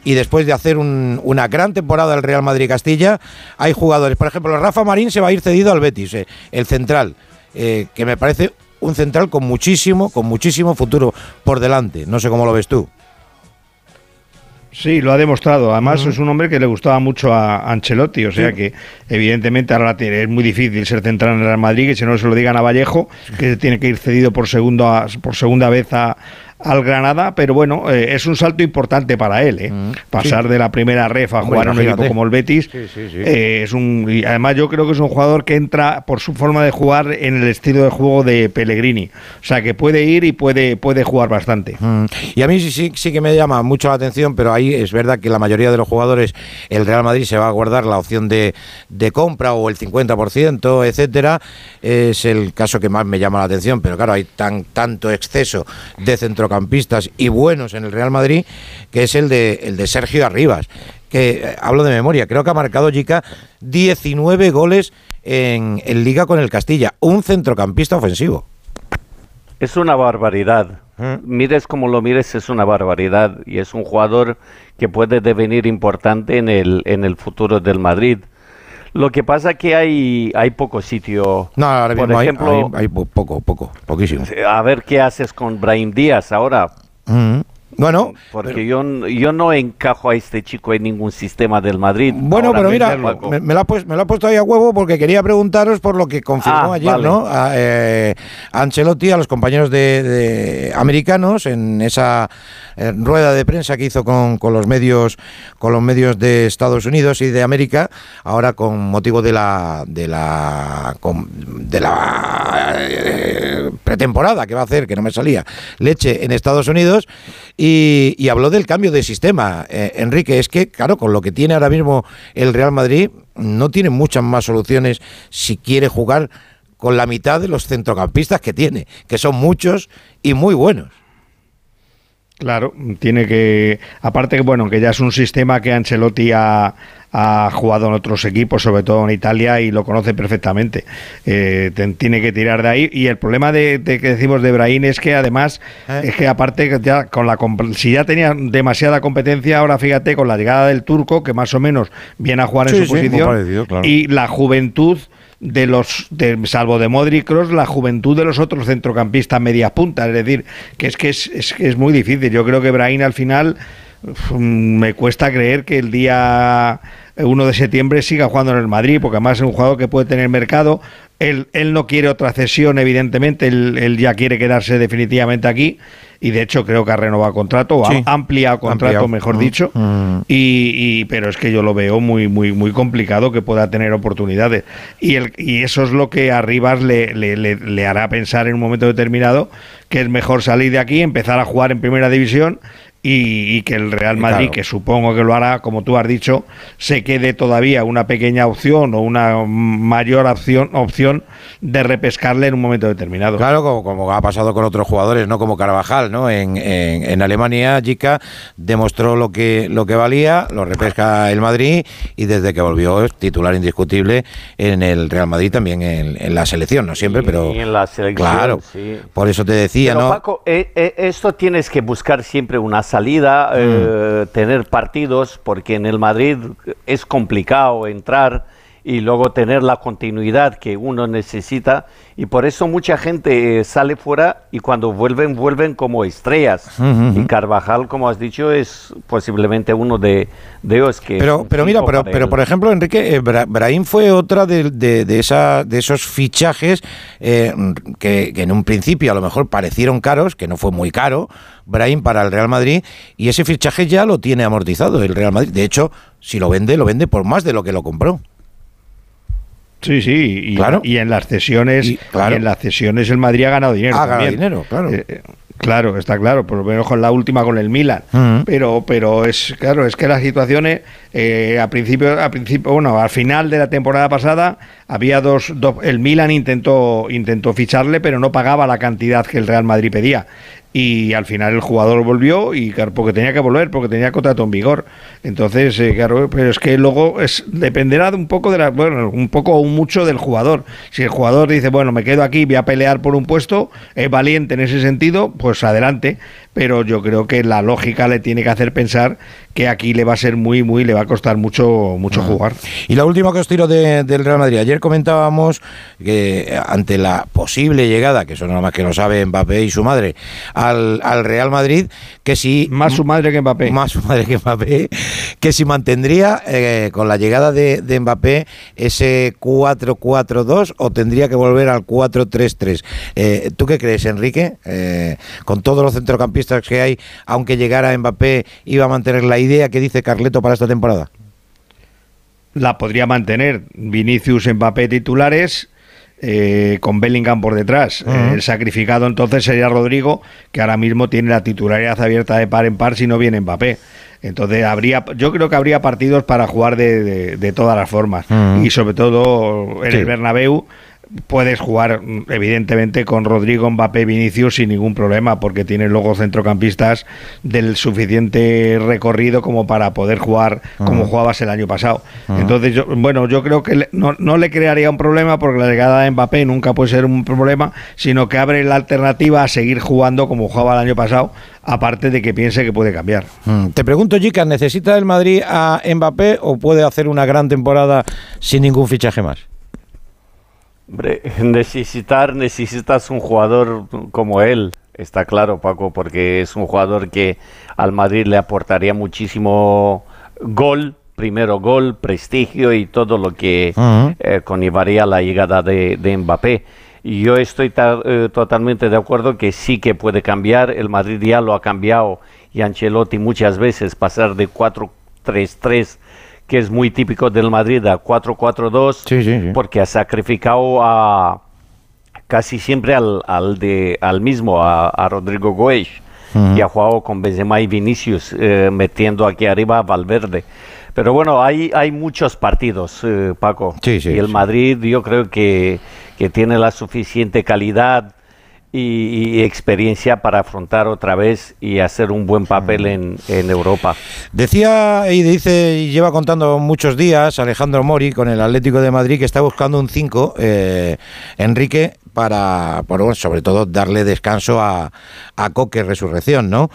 y después de hacer una gran temporada el Real Madrid Castilla, hay jugadores. Por ejemplo, Rafa Marín se va a ir cedido al Betis, eh, el central, eh, que me parece un central con muchísimo, con muchísimo futuro por delante. No sé cómo lo ves tú. Sí, lo ha demostrado. Además, es un hombre que le gustaba mucho a Ancelotti. O sea que, evidentemente, ahora es muy difícil ser central en el Real Madrid, que si no se lo digan a Vallejo, que tiene que ir cedido por, segundo por segunda vez a, al Granada, pero bueno, eh, es un salto importante para él. ¿eh? Mm, Pasar de la primera ref a jugar en un equipo como el Betis eh, es un y además yo creo que es un jugador que entra por su forma de jugar en el estilo de juego de Pellegrini, o sea que puede ir y puede puede jugar bastante. Mm. Y a mí sí, sí sí que me llama mucho la atención, pero ahí es verdad que la mayoría de los jugadores el Real Madrid se va a guardar la opción de, de compra o el 50%, etcétera. Es el caso que más me llama la atención, pero claro, hay tan tanto exceso de centro campistas y buenos en el Real Madrid, que es el de, el de Sergio Arribas, que eh, hablo de memoria, creo que ha marcado Jica 19 goles en, en Liga con el Castilla, un centrocampista ofensivo. Es una barbaridad. ¿Mm? Mires como lo mires, es una barbaridad. Y es un jugador que puede devenir importante en el, en el futuro del Madrid. Lo que pasa es que hay, hay poco sitio. No, ahora Por ejemplo, hay, poco, poco, poquísimo. A ver qué haces con Brahim Díaz ahora. Mm. Bueno, porque yo, yo no encajo a este chico en ningún sistema del Madrid. Bueno, pero mira, me, lo ha puesto, me, lo ha puesto ahí a huevo porque quería preguntaros por lo que confirmó ah, ayer, ¿no? A, eh, Ancelotti, a los compañeros de, americanos en esa eh, rueda de prensa que hizo con, con, los medios, con los medios de Estados Unidos y de América, ahora con motivo de la de la de la eh, pretemporada que va a hacer, que no me salía, leche en Estados Unidos. Y, habló del cambio de sistema. Eh, Enrique, es que, claro, con lo que tiene ahora mismo el Real Madrid, no tiene muchas más soluciones si quiere jugar con la mitad de los centrocampistas que tiene, que son muchos y muy buenos. Claro, tiene que. Aparte bueno, que ya es un sistema que Ancelotti ha, ha jugado en otros equipos, sobre todo en Italia, y lo conoce perfectamente. Eh, tiene que tirar de ahí. Y el problema de, que decimos de Brahim es que además, eh. es que aparte, ya con la si ya tenía demasiada competencia, ahora fíjate, con la llegada del turco, que más o menos viene a jugar en su posición, y la juventud de los, de, salvo de Modric Cross, la juventud de los otros centrocampistas medias puntas. Es decir, que es que es, es, es muy difícil. Yo creo que Brahim al final me cuesta creer que el día 1 de septiembre siga jugando en el Madrid, porque además es un jugador que puede tener mercado. Él, él no quiere otra cesión, evidentemente, él, ya quiere quedarse definitivamente aquí y de hecho creo que ha renovado contrato, o ha ampliado contrato, mejor mm, dicho, mm. y, pero es que yo lo veo muy muy muy complicado que pueda tener oportunidades y, el, y eso es lo que a Rivas le, le, le hará pensar en un momento determinado que es mejor salir de aquí, empezar a jugar en primera división y, que el Real Madrid, que supongo que lo hará, como tú has dicho, se quede todavía una pequeña opción o una mayor opción, opción de repescarle en un momento determinado. Claro, como, como ha pasado con otros jugadores, ¿no? Como Carvajal, ¿no? En, en, Alemania, Jica demostró lo que, lo que valía, lo repesca el Madrid y desde que volvió es titular indiscutible en el Real Madrid también en, la selección, no siempre, pero... en la selección, claro, por eso te decía, pero, ¿no? Paco, eh, eh, esto tienes que buscar siempre una salida, eh, mm. tener partidos, porque en el Madrid es complicado entrar y luego tener la continuidad que uno necesita. Y por eso mucha gente eh, sale fuera y cuando vuelven vuelven como estrellas. Y Carvajal como has dicho es posiblemente uno de, de ellos que pero pero mira pero, pero por ejemplo Enrique eh, Brahim fue otra de, de, esa, de esos fichajes eh, que, que en un principio a lo mejor parecieron caros que no fue muy caro Brahim para el Real Madrid y ese fichaje ya lo tiene amortizado el Real Madrid. De hecho si lo vende lo vende por más de lo que lo compró Sí, sí, y, claro. y en las cesiones, en las cesiones el Madrid ha ganado dinero. Ha ganado dinero, claro. Eh, eh, claro, está claro, por lo menos con la última con el Milan. Pero, pero es claro, es que las situaciones eh, a principio, a principio, bueno, al final de la temporada pasada había dos, dos, el Milan intentó intentó ficharle, pero no pagaba la cantidad que el Real Madrid pedía y al final el jugador volvió y claro, porque tenía que volver, porque tenía contrato en vigor. Entonces, eh, claro, pero es que luego es dependerá de un poco de la, bueno, un poco o mucho del jugador. Si el jugador dice, bueno, me quedo aquí, voy a pelear por un puesto, es valiente en ese sentido, pues adelante pero yo creo que la lógica le tiene que hacer pensar que aquí le va a ser muy, muy, le va a costar mucho, mucho jugar. Y la última que os tiro del Real Madrid. Ayer comentábamos que ante la posible llegada, que eso nada más que lo sabe Mbappé y su madre, al, Real Madrid, que si... Más su madre que Mbappé. Más su madre que Mbappé, que si mantendría eh, con la llegada de, Mbappé ese 4-4-2 o tendría que volver al 4-3-3. Eh, ¿Tú qué crees, Enrique? Eh, con todos los centrocampistas que hay, aunque llegara Mbappé, iba a mantener la idea que dice Carleto para esta temporada? La podría mantener. Vinicius, Mbappé titulares. Eh, con Bellingham por detrás. El sacrificado entonces sería Rodrigo, que ahora mismo tiene la titularidad abierta de par en par si no viene Mbappé. Entonces habría, yo creo que habría partidos para jugar de, todas las formas y sobre todo en el Bernabéu puedes jugar evidentemente con Rodrigo, Mbappé, Vinicius sin ningún problema porque tiene luego centrocampistas del suficiente recorrido como para poder jugar como jugabas el año pasado. Entonces, yo, bueno, yo creo que no, no, le crearía un problema porque la llegada de Mbappé nunca puede ser un problema, sino que abre la alternativa a seguir jugando como jugaba el año pasado, aparte de que piense que puede cambiar. Te pregunto, Jica, ¿necesita el Madrid a Mbappé o puede hacer una gran temporada sin ningún fichaje más? Hombre, necesitar, necesitas un jugador como él, está claro, Paco, porque es un jugador que al Madrid le aportaría muchísimo gol, primero gol, prestigio y todo lo que eh, conllevaría la llegada de, Mbappé. Y yo estoy eh, totalmente de acuerdo que sí que puede cambiar, el Madrid ya lo ha cambiado y Ancelotti muchas veces pasar de 4-3-3 que es muy típico del Madrid, a 4-4-2, porque ha sacrificado a casi siempre al, al, de, al mismo, a, Rodrigo Goes, y ha jugado con Benzema y Vinicius, eh, metiendo aquí arriba a Valverde. Pero bueno, hay, hay muchos partidos, eh, Paco. y el Madrid yo creo que, que tiene la suficiente calidad y, experiencia para afrontar otra vez y hacer un buen papel en, en, Europa. Decía y dice y lleva contando muchos días Alejandro Mori con el Atlético de Madrid que está buscando un 5, eh, Enrique, para, por, sobre todo, darle descanso a, a Coque Resurrección, ¿no?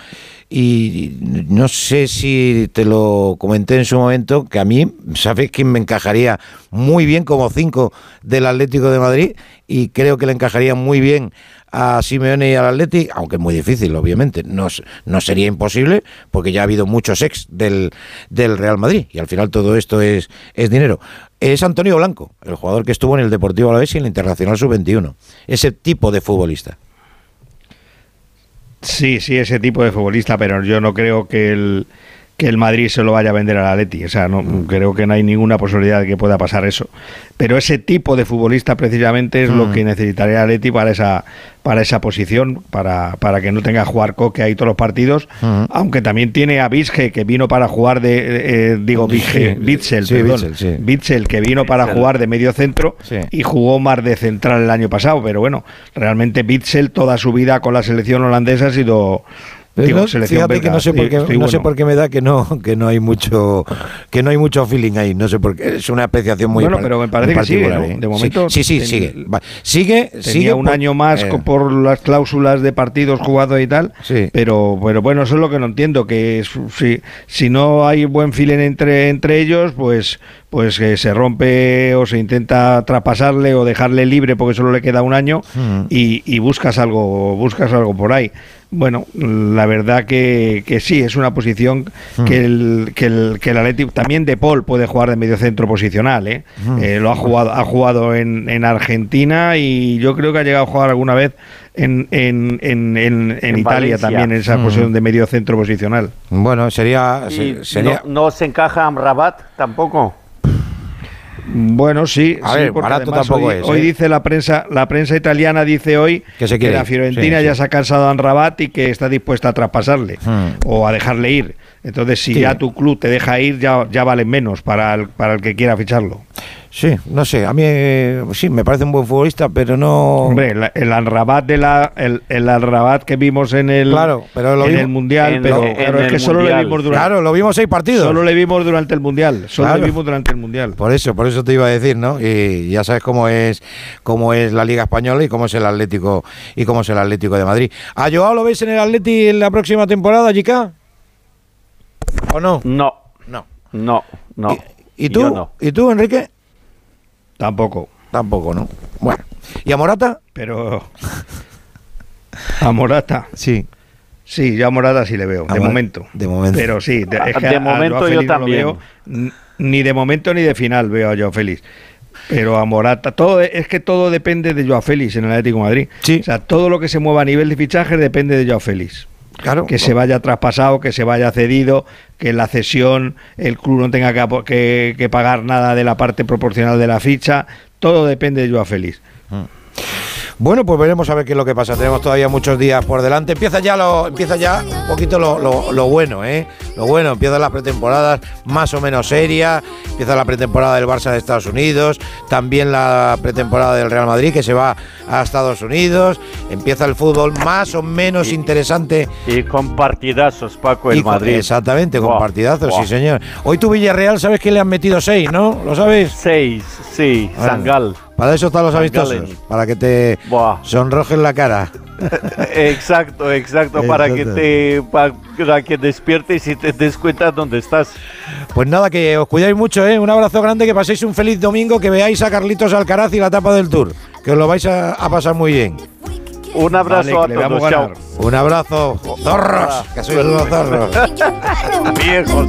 Y no sé si te lo comenté en su momento, que a mí, ¿sabes quién me encajaría muy bien como 5 del Atlético de Madrid? Y creo que le encajaría muy bien a Simeone y al Atleti, aunque es muy difícil, obviamente, no, no sería imposible, porque ya ha habido muchos ex del, del Real Madrid, y al final todo esto es, es dinero. Es Antonio Blanco, el jugador que estuvo en el Deportivo Alavés y en el Internacional Sub-21. Ese tipo de futbolista. Sí, sí, ese tipo de futbolista, pero yo no creo que el que el Madrid se lo vaya a vender al Atleti. O sea, no, creo que no hay ninguna posibilidad de que pueda pasar eso. Pero ese tipo de futbolista precisamente es lo mm. que necesitaría el Atleti para esa, para esa posición, para, para que no tenga que jugar Coque ahí todos los partidos. Mm. Aunque también tiene a Vizge, que vino para jugar de, eh, digo, Vizge, Bitzel, perdón. Bitzel, que vino para jugar de medio centro y jugó más de central el año pasado. Pero bueno, realmente Bitzel toda su vida con la selección holandesa ha sido no, fíjate que no sé por qué, no sé por qué me da que no que no hay mucho que no hay mucho feeling ahí, no sé por qué, es una apreciación muy Bueno, pero me parece que sigue, ¿eh? de momento sí, sí, sigue. Sigue, tenía sigue un año más eh. por las cláusulas de partidos jugados y tal, pero pero bueno, eso es lo que no entiendo que si si no hay buen feeling entre entre ellos, pues pues que se rompe o se intenta traspasarle o dejarle libre porque solo le queda un año Mm. y, y buscas algo buscas algo por ahí bueno la verdad que, que sí es una posición Mm. que el que el que el Athletic también de Paul puede jugar de medio centro posicional ¿eh? Mm. Eh, lo ha jugado ha jugado en, en Argentina y yo creo que ha llegado a jugar alguna vez en, en, en, en- en En Italia Valencia. también en esa Mm. posición de medio centro posicional Bueno, sería, sería no, no se encaja Amrabat tampoco. Bueno, sí, A sí, ver, porque barato tampoco hoy, es, hoy ¿eh? dice la prensa, la prensa italiana dice hoy Que se quiere la Fiorentina sí, ya sí. se ha cansado a Rabat y que está dispuesta a traspasarle Hmm. o a dejarle ir. Entonces, si Sí. ya tu club te deja ir, ya, ya vale menos para el, para el que quiera ficharlo. Sí, no sé, a mí eh, sí, me parece un buen futbolista, pero no... Hombre, la- el Anrabat de la el, el que vimos en el Claro, pero lo en vimos- el mundial, en- pero en es el que solo le vimos durante Claro, lo vimos seis partidos. solo le vimos durante el mundial, solo Claro. le vimos durante el mundial. Por eso, por eso te iba a decir, ¿no? Y ya sabes cómo es cómo es la Liga Española y cómo es el Atlético y cómo es el Atlético de Madrid. ¿A Joao lo veis en el Atleti en la próxima temporada, Jica? ¿O no? No, No. no, no. ¿Y tú? Yo no. ¿Y tú, Enrique? Tampoco, Tampoco, ¿no? Bueno. ¿Y a Morata? pero a Morata Sí. Sí, yo a Morata sí le veo, A de momento. de momento. Pero sí, de, es que De a- a momento Joao yo Félix no lo también. veo, ni de momento ni de final veo a Joao Félix. Pero a Morata, todo es que todo depende de Joao Félix en el Atlético de Madrid. Sí. O sea, todo lo que se mueva a nivel de fichajes depende de Joao Félix. Claro. Que se vaya traspasado, que se vaya cedido, que la cesión el club no tenga que, apo- que- que pagar nada de la parte proporcional de la ficha. Todo depende de Joao Félix. Bueno, pues veremos a ver qué es lo que pasa. Tenemos todavía muchos días por delante. Empieza ya lo, empieza ya un poquito lo, lo- lo bueno, ¿eh? Lo bueno, empiezan las pretemporadas más o menos serias. Empieza la pretemporada del Barça de Estados Unidos. También la pretemporada del Real Madrid que se va a Estados Unidos. Empieza el fútbol más o menos interesante. Y con partidazos, Paco, el Y con- Madrid. Exactamente, con partidazos, sí señor. Hoy tu Villarreal, sabes que le han metido seis, ¿no? ¿Lo sabes? Seis, sí, Zangal. Para eso están los amistosos, para que te Buah. sonrojen la cara. Exacto, exacto, para que te para que despiertes y te des cuenta dónde estás. Pues nada, que os cuidáis mucho, ¿eh? Un abrazo grande, que paséis un feliz domingo, que veáis a Carlitos Alcaraz y la tapa del Tour. Que os lo vais a, a pasar muy bien. Un abrazo Vale, a todos, a chao. ganar. Un abrazo, zorros, que sois unos zorros. Viejos.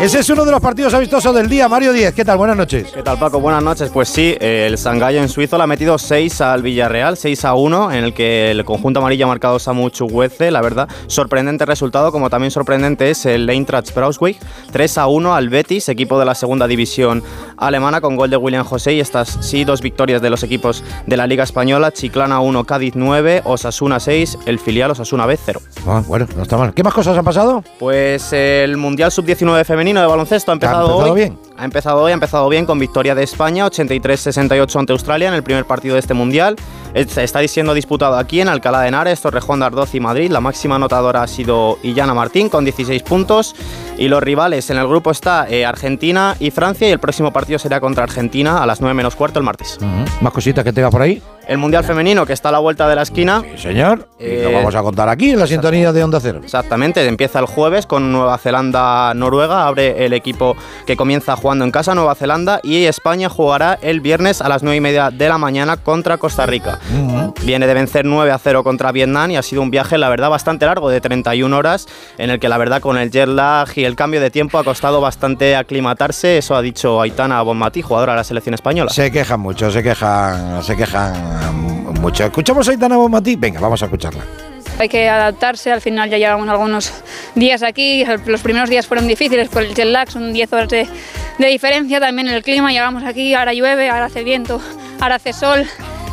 Ese es uno de los partidos amistosos del día, Mario 10. ¿Qué tal? Buenas noches. ¿Qué tal, Paco? Buenas noches. Pues sí, el Sangallo en Suizo le ha metido 6 al Villarreal, 6 a 1, en el que el conjunto amarillo ha marcado Samu Chukwueze, la verdad. Sorprendente resultado, como también sorprendente es el Eintracht Braunschweig, 3 a 1 al Betis, equipo de la segunda división alemana, con gol de William José. Y estas sí, dos victorias de los equipos de la Liga Española: Chiclana 1, Cádiz 9, Osasuna 6, el filial Osasuna B 0. Ah, bueno, no está mal. ¿Qué más cosas han pasado? Pues el Mundial Sub-19 femenino de baloncesto ha empezado, empezado hoy. bien? Ha empezado hoy, ha empezado bien con victoria de España, 83-68 ante Australia en el primer partido de este Mundial. Es- Está siendo disputado aquí en Alcalá de Henares, Torrejón de Ardoz y Madrid. La máxima anotadora ha sido Illana Martín con 16 puntos. Y los rivales en el grupo está eh, Argentina y Francia y el próximo partido será contra Argentina a las 9 menos cuarto el martes. Más cositas que tenga por ahí. El Mundial femenino que está a la vuelta de la esquina. Sí, señor. Y lo Eh, vamos a contar aquí en la sintonía de Onda Cero. Exactamente, empieza el jueves con Nueva Zelanda-Noruega, abre el equipo que comienza jugando en casa, Nueva Zelanda, y España jugará el viernes a las 9 y media de la mañana contra Costa Rica. Viene de vencer 9 a 0 contra Vietnam y ha sido un viaje, la verdad, bastante largo, de 31 horas, en el que la verdad con el jet lag y el cambio de tiempo ha costado bastante aclimatarse, eso ha dicho Aitana Bonmatí, jugadora de la selección española. Se quejan mucho, se quejan, se quejan mucho. ¿Escuchamos a Aitana Bonmatí? Venga, vamos a escucharla. Hay que adaptarse, al final ya llevamos algunos días aquí, los primeros días fueron difíciles por el jet lag, son 10 horas de, de diferencia, también el clima, llegamos aquí, ahora llueve, ahora hace viento, ahora hace sol,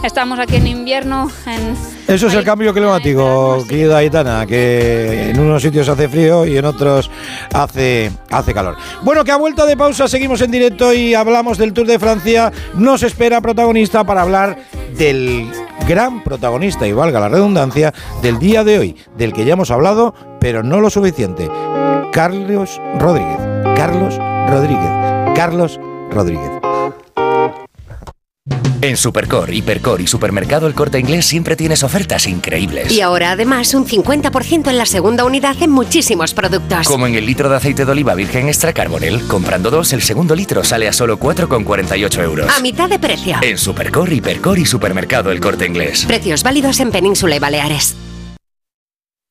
estamos aquí en invierno, en, Eso es el cambio climático, querida Aitana, que en unos sitios hace frío y en otros hace, hace calor. Bueno, que a vuelta de pausa seguimos en directo y hablamos del Tour de Francia. Nos espera protagonista para hablar del gran protagonista, y valga la redundancia, del día de hoy, del que ya hemos hablado, pero no lo suficiente. Carlos Rodríguez. Carlos Rodríguez. Carlos Rodríguez. En Supercor, Hipercor y Supermercado El Corte Inglés siempre tienes ofertas increíbles. Y ahora además un 50% en la segunda unidad en muchísimos productos. Como en el litro de aceite de oliva virgen extra carbonel, comprando dos, el segundo litro sale a solo 4,48 euros. A mitad de precio. En Supercor, Hipercor y Supermercado El Corte Inglés. Precios válidos en Península y Baleares.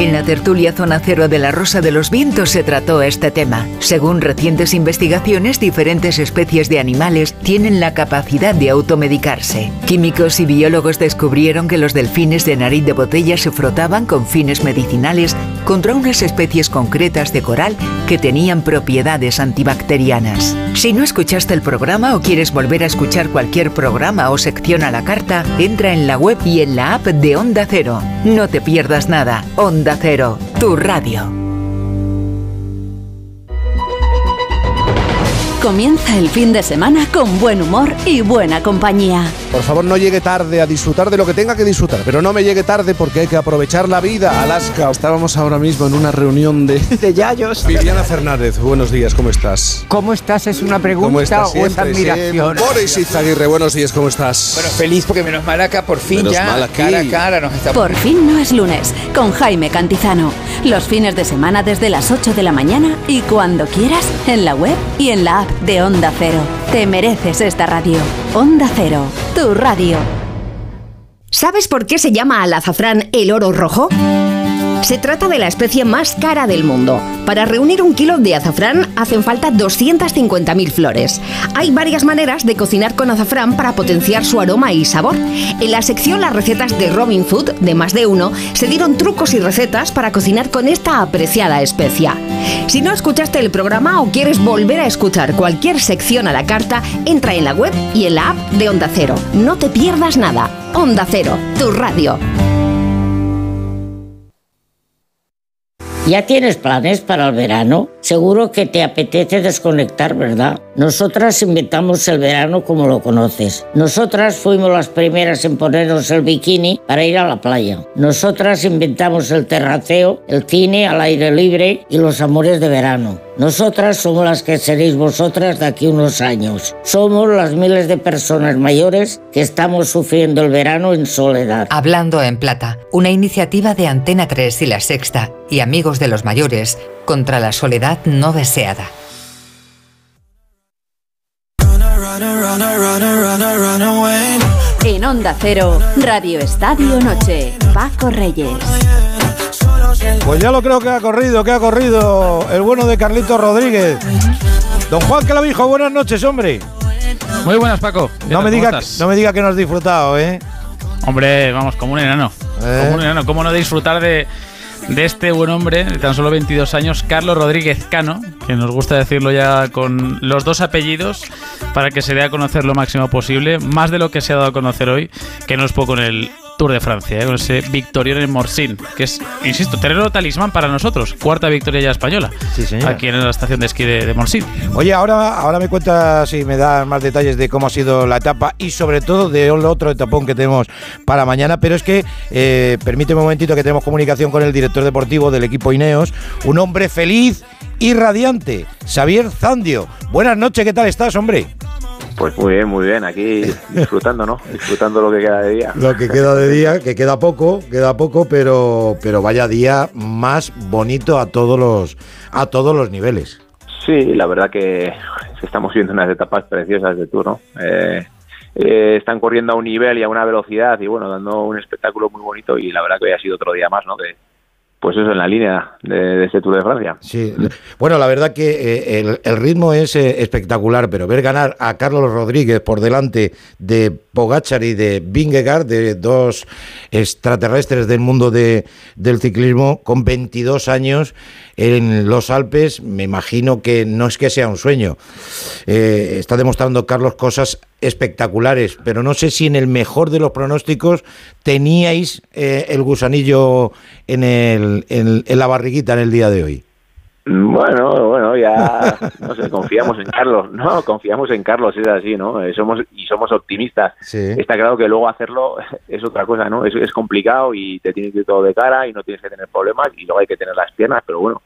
En la tertulia Zona Cero de la Rosa de los Vientos se trató este tema. Según recientes investigaciones, diferentes especies de animales tienen la capacidad de automedicarse. Químicos y biólogos descubrieron que los delfines de nariz de botella se frotaban con fines medicinales contra unas especies concretas de coral que tenían propiedades antibacterianas. Si no escuchaste el programa o quieres volver a escuchar cualquier programa o sección a la carta, entra en la web y en la app de Onda Cero. No te pierdas nada. Onda Cero, tu radio. Comienza el fin de semana con buen humor y buena compañía. Por favor, no llegue tarde a disfrutar de lo que tenga que disfrutar, pero no me llegue tarde porque hay que aprovechar la vida. Alaska, estábamos ahora mismo en una reunión de, de Yayos. Viviana Fernández, buenos días, ¿cómo estás? ¿Cómo estás? ¿Es una pregunta ¿Cómo estás? o es admiración? Boris Izaguirre, buenos días, ¿cómo estás? Bueno, feliz porque menos mal acá, por fin Menos ya, mal aquí. cara a cara nos estamos... Por fin no es lunes, con Jaime Cantizano. Los fines de semana desde las 8 de la mañana y cuando quieras en la web y en la app de Onda Cero. Te mereces esta radio. Onda Cero, tu radio. ¿Sabes por qué se llama al azafrán el oro rojo? Se trata de la especie más cara del mundo. Para reunir un kilo de azafrán hacen falta 250.000 flores. Hay varias maneras de cocinar con azafrán para potenciar su aroma y sabor. En la sección Las recetas de Robin Food, de más de uno, se dieron trucos y recetas para cocinar con esta apreciada especia. Si no escuchaste el programa o quieres volver a escuchar cualquier sección a la carta, entra en la web y en la app de Onda Cero. No te pierdas nada. Onda Cero, tu radio. ¿Ya tienes planes para el verano? Seguro que te apetece desconectar, ¿verdad? Nosotras inventamos el verano como lo conoces. Nosotras fuimos las primeras en ponernos el bikini para ir a la playa. Nosotras inventamos el terraceo, el cine al aire libre y los amores de verano. Nosotras somos las que seréis vosotras de aquí unos años. Somos las miles de personas mayores que estamos sufriendo el verano en soledad. Hablando en Plata, una iniciativa de Antena 3 y La Sexta y Amigos de los Mayores contra la soledad no deseada. En Onda Cero, Radio Estadio Noche, Paco Reyes. Pues ya lo creo que ha corrido, que ha corrido el bueno de Carlitos Rodríguez. Don Juan Clavijo, buenas noches, hombre. Muy buenas, Paco. No me, diga, no me diga que no has disfrutado, ¿eh? Hombre, vamos, como un enano. Eh. Como un enano. ¿Cómo no disfrutar de, de este buen hombre de tan solo 22 años, Carlos Rodríguez Cano, que nos gusta decirlo ya con los dos apellidos para que se dé a conocer lo máximo posible, más de lo que se ha dado a conocer hoy, que no es poco en el Tour de Francia, ¿eh? con ese victorión en Morsin, que es, insisto, terreno talismán para nosotros, cuarta victoria ya española, Sí, señor. aquí en la estación de esquí de, de Morsin. Oye, ahora, ahora me cuentas y me das más detalles de cómo ha sido la etapa y sobre todo de otro etapón que tenemos para mañana. Pero es que, eh, permíteme un momentito que tenemos comunicación con el director deportivo del equipo Ineos, un hombre feliz y radiante, Xavier Zandio. Buenas noches, ¿qué tal estás, hombre? Pues muy bien, muy bien, aquí disfrutando, ¿no? Disfrutando lo que queda de día. Lo que queda de día, que queda poco, queda poco, pero, pero vaya día más bonito a todos los, a todos los niveles. Sí, la verdad que estamos viendo unas etapas preciosas de Tour, ¿no? Eh, eh, están corriendo a un nivel y a una velocidad y bueno, dando un espectáculo muy bonito y la verdad que hoy ha sido otro día más, ¿no? Que, pues eso en la línea de, de este Tour de Francia. Sí, bueno, la verdad que eh, el, ritmo es eh, espectacular, pero ver ganar a Carlos Rodríguez por delante de Pogachar y de Vingegaard, de dos extraterrestres del mundo de, del ciclismo, con 22 años en los Alpes, me imagino que no es que sea un sueño. Eh, está demostrando Carlos cosas espectaculares, pero no sé si en el mejor de los pronósticos teníais eh, el gusanillo en, el, en, en la barriguita en el día de hoy. Bueno, bueno, ya no sé, confiamos en Carlos, no, confiamos en Carlos, es así, ¿no? Eh, somos y somos optimistas. Está claro que luego hacerlo es otra cosa, ¿no? Es, es complicado y te tienes que ir todo de cara y no tienes que tener problemas y luego hay que tener las piernas, pero bueno,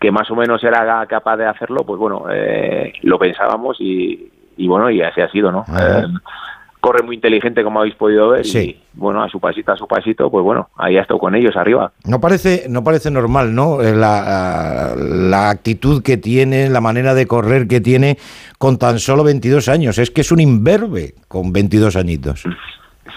que más o menos era capaz de hacerlo, pues bueno, eh, lo pensábamos y, y bueno, y así ha sido, ¿no? Eh, corre muy inteligente, como habéis podido ver, y bueno, a su pasito, a su pasito, pues bueno, ahí ha estado con ellos arriba. No parece, no parece normal, ¿no? Eh, La, la actitud que tiene, la manera de correr que tiene con tan solo 22 años. Es que es un imberbe con 22 añitos.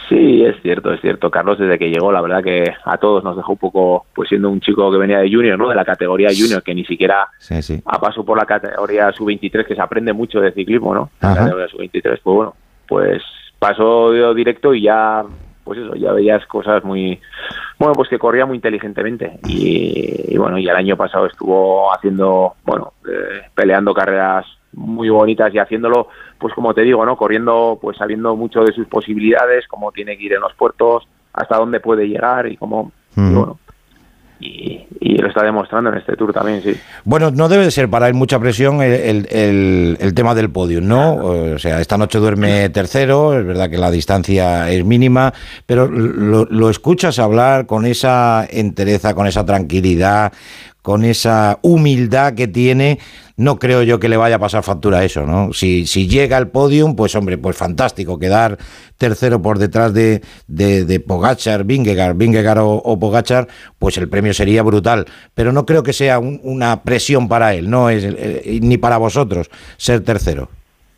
Sí, es cierto, es cierto. Carlos, desde que llegó, la verdad que a todos nos dejó un poco, pues siendo un chico que venía de junior, ¿no? De la categoría junior, que ni siquiera Sí, sí. ha pasado por la categoría sub-23, que se aprende mucho de ciclismo, ¿no? La Ajá. categoría sub-23, pues bueno, pues pasó directo y ya, pues eso, ya veías cosas muy, bueno, pues que corría muy inteligentemente. Y, y bueno, y el año pasado estuvo haciendo, bueno, eh, peleando carreras muy bonitas y haciéndolo, pues como te digo, ¿no? Corriendo, pues sabiendo mucho de sus posibilidades, cómo tiene que ir en los puertos, hasta dónde puede llegar y cómo, y bueno, y, y lo está demostrando en este tour también, sí. Bueno, no debe de ser para él mucha presión el, el- el- el tema del podio, ¿no? O sea, esta noche duerme tercero, es verdad que la distancia es mínima, pero lo, lo escuchas hablar con esa entereza, con esa tranquilidad, con esa humildad que tiene, no creo yo que le vaya a pasar factura eso, ¿no? Si, si llega al podium, pues hombre, pues fantástico, quedar tercero por detrás de, de, de Pogachar, Vingegaard, Vingegaard o, o Pogachar, pues el premio sería brutal. Pero no creo que sea un- una presión para él, no es eh, ni para vosotros ser tercero.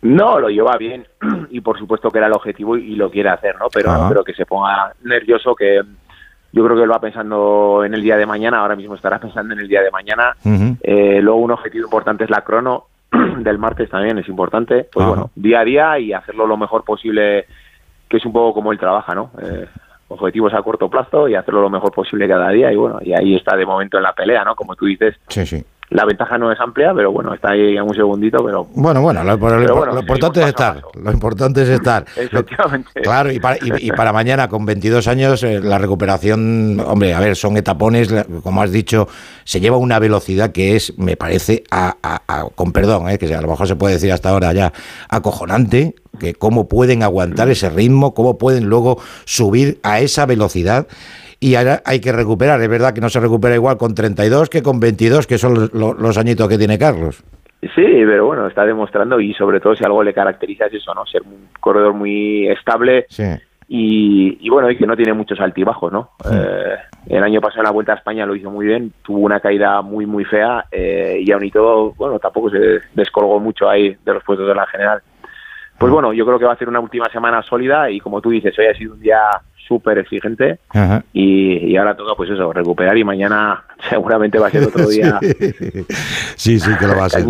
No, lo lleva bien y por supuesto que era el objetivo y lo quiere hacer, ¿no? Pero no creo que se ponga nervioso, que yo creo que él va pensando en el día de mañana, ahora mismo estará pensando en el día de mañana. Eh, luego un objetivo importante es la crono del martes también, es importante. Pues Ajá. bueno, día a día y hacerlo lo mejor posible, que es un poco como él trabaja, ¿no? Eh, objetivos a corto plazo y hacerlo lo mejor posible cada día y bueno, y ahí está de momento en la pelea, ¿no? Como tú dices, Sí, sí. La ventaja no es amplia, pero bueno, está ahí en un segundito, pero Bueno, bueno, lo, lo- Pero bueno, lo importante es estar. Lo importante es estar. Efectivamente. Claro, y para, y, y para mañana, con 22 años, eh, la recuperación, hombre, a ver, son etapones, como has dicho, se lleva una velocidad que es, me parece, a, a- a- con perdón, eh, que a lo mejor se puede decir hasta ahora ya, acojonante, que cómo pueden aguantar ese ritmo, cómo pueden luego subir a esa velocidad. Y ahora hay que recuperar, es verdad que no se recupera igual con 32 que con 22, que son los, los- los añitos que tiene Carlos. Sí, pero bueno, está demostrando y sobre todo si algo le caracteriza es eso, ¿no? Ser un corredor muy estable Sí. y, y bueno, y que no tiene muchos altibajos, ¿no? Eh, el año pasado en la Vuelta a España lo hizo muy bien, tuvo una caída muy, muy fea eh, y aún y todo, bueno, tampoco se descolgó mucho ahí de los puestos de la general. Pues bueno, yo creo que va a ser una última semana sólida y como tú dices, hoy ha sido un día súper exigente Ajá. y, y ahora toca pues eso, recuperar y mañana seguramente va a ser otro día Sí, sí, que lo va a ser.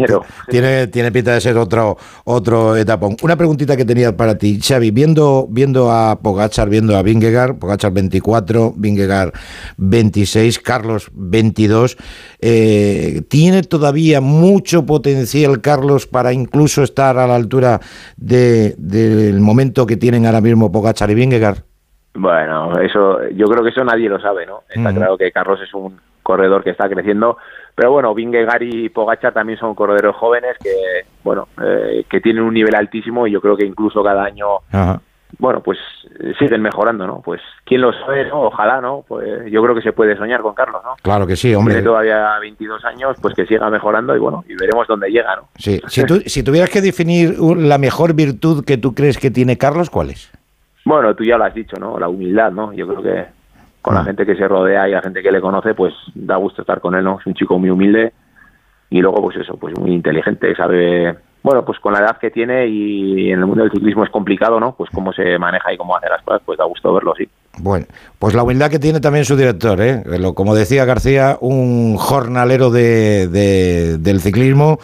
Tiene, tiene pinta de ser otro, otro etapón. Una preguntita que tenía para ti, Xavi, viendo, viendo a Pogachar, viendo a Vingegaard, Pogachar 24, Vingegaard 26, Carlos 22, eh, ¿tiene todavía mucho potencial Carlos para incluso estar a la altura de- del momento que tienen ahora mismo Pogachar y Vingegaard? Bueno, eso, yo creo que eso nadie lo sabe, ¿no? Está claro que Carlos es un corredor que está creciendo, pero bueno, Vingegaard y Pogacar también son corredores jóvenes que, bueno, eh, que tienen un nivel altísimo y yo creo que incluso cada año, bueno, pues eh, siguen mejorando, ¿no? Pues quién lo sabe, ¿no? Ojalá, ¿no? Pues yo creo que se puede soñar con Carlos, ¿no? Claro que sí, hombre. Tiene todavía 22 años, pues que siga mejorando y bueno, y veremos dónde llega, ¿no? Sí. Si, tú- si tuvieras que definir la mejor virtud que tú crees que tiene Carlos, ¿cuál es? Bueno, tú ya lo has dicho, ¿no? La humildad, ¿no? Yo creo que con la gente que se rodea y la gente que le conoce, pues da gusto estar con él, ¿no? Es un chico muy humilde y luego, pues eso, pues muy inteligente, sabe, bueno, pues con la edad que tiene y en el mundo del ciclismo es complicado, ¿no? Pues cómo se maneja y cómo hace las cosas, pues da gusto verlo, sí. Bueno, pues la humildad que tiene también su director, ¿eh? Como decía García, un jornalero de, de- del ciclismo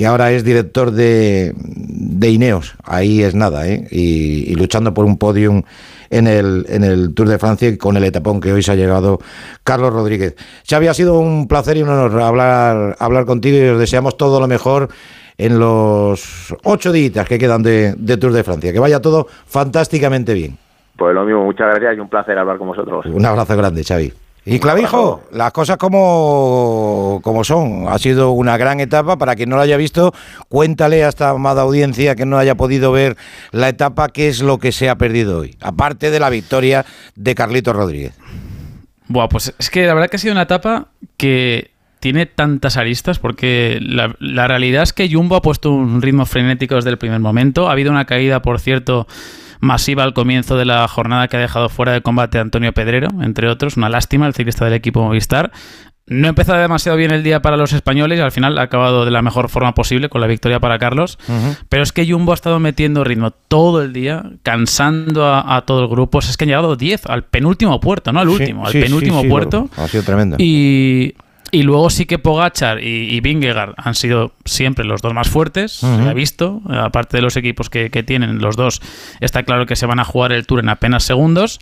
que ahora es director de, de Ineos. Ahí es nada, ¿eh? Y, y luchando por un podium en el, en el Tour de Francia con el etapón que hoy se ha llegado Carlos Rodríguez. Xavi, ha sido un placer y un honor hablar, hablar contigo y os deseamos todo lo mejor en los ocho días que quedan de, de Tour de Francia. Que vaya todo fantásticamente bien. Pues lo mismo, muchas gracias y un placer hablar con vosotros. Un abrazo grande, Xavi. Y Clavijo, las cosas como, como son. Ha sido una gran etapa. Para quien no lo haya visto, cuéntale a esta amada audiencia que no haya podido ver la etapa, qué es lo que se ha perdido hoy. Aparte de la victoria de Carlitos Rodríguez. Buah, pues es que la verdad que ha sido una etapa que tiene tantas aristas porque la, la realidad es que Jumbo ha puesto un ritmo frenético desde el primer momento. Ha habido una caída, por cierto, masiva al comienzo de la jornada que ha dejado fuera de combate a Antonio Pedrero, entre otros. Una lástima, el ciclista del equipo Movistar. No ha empezado demasiado bien el día para los españoles y al final ha acabado de la mejor forma posible con la victoria para Carlos. Pero es que Jumbo ha estado metiendo ritmo todo el día, cansando a, a todo el grupo. O sea, es que han llegado 10 al penúltimo puerto, no al Sí, último, al sí, penúltimo sí, puerto. Ha sido tremendo. Y, y luego sí que Pogachar y, y Vingegaard han sido siempre los dos más fuertes, Ujú. se ha visto. Aparte de los equipos que, que tienen, los dos, está claro que se van a jugar el Tour en apenas segundos.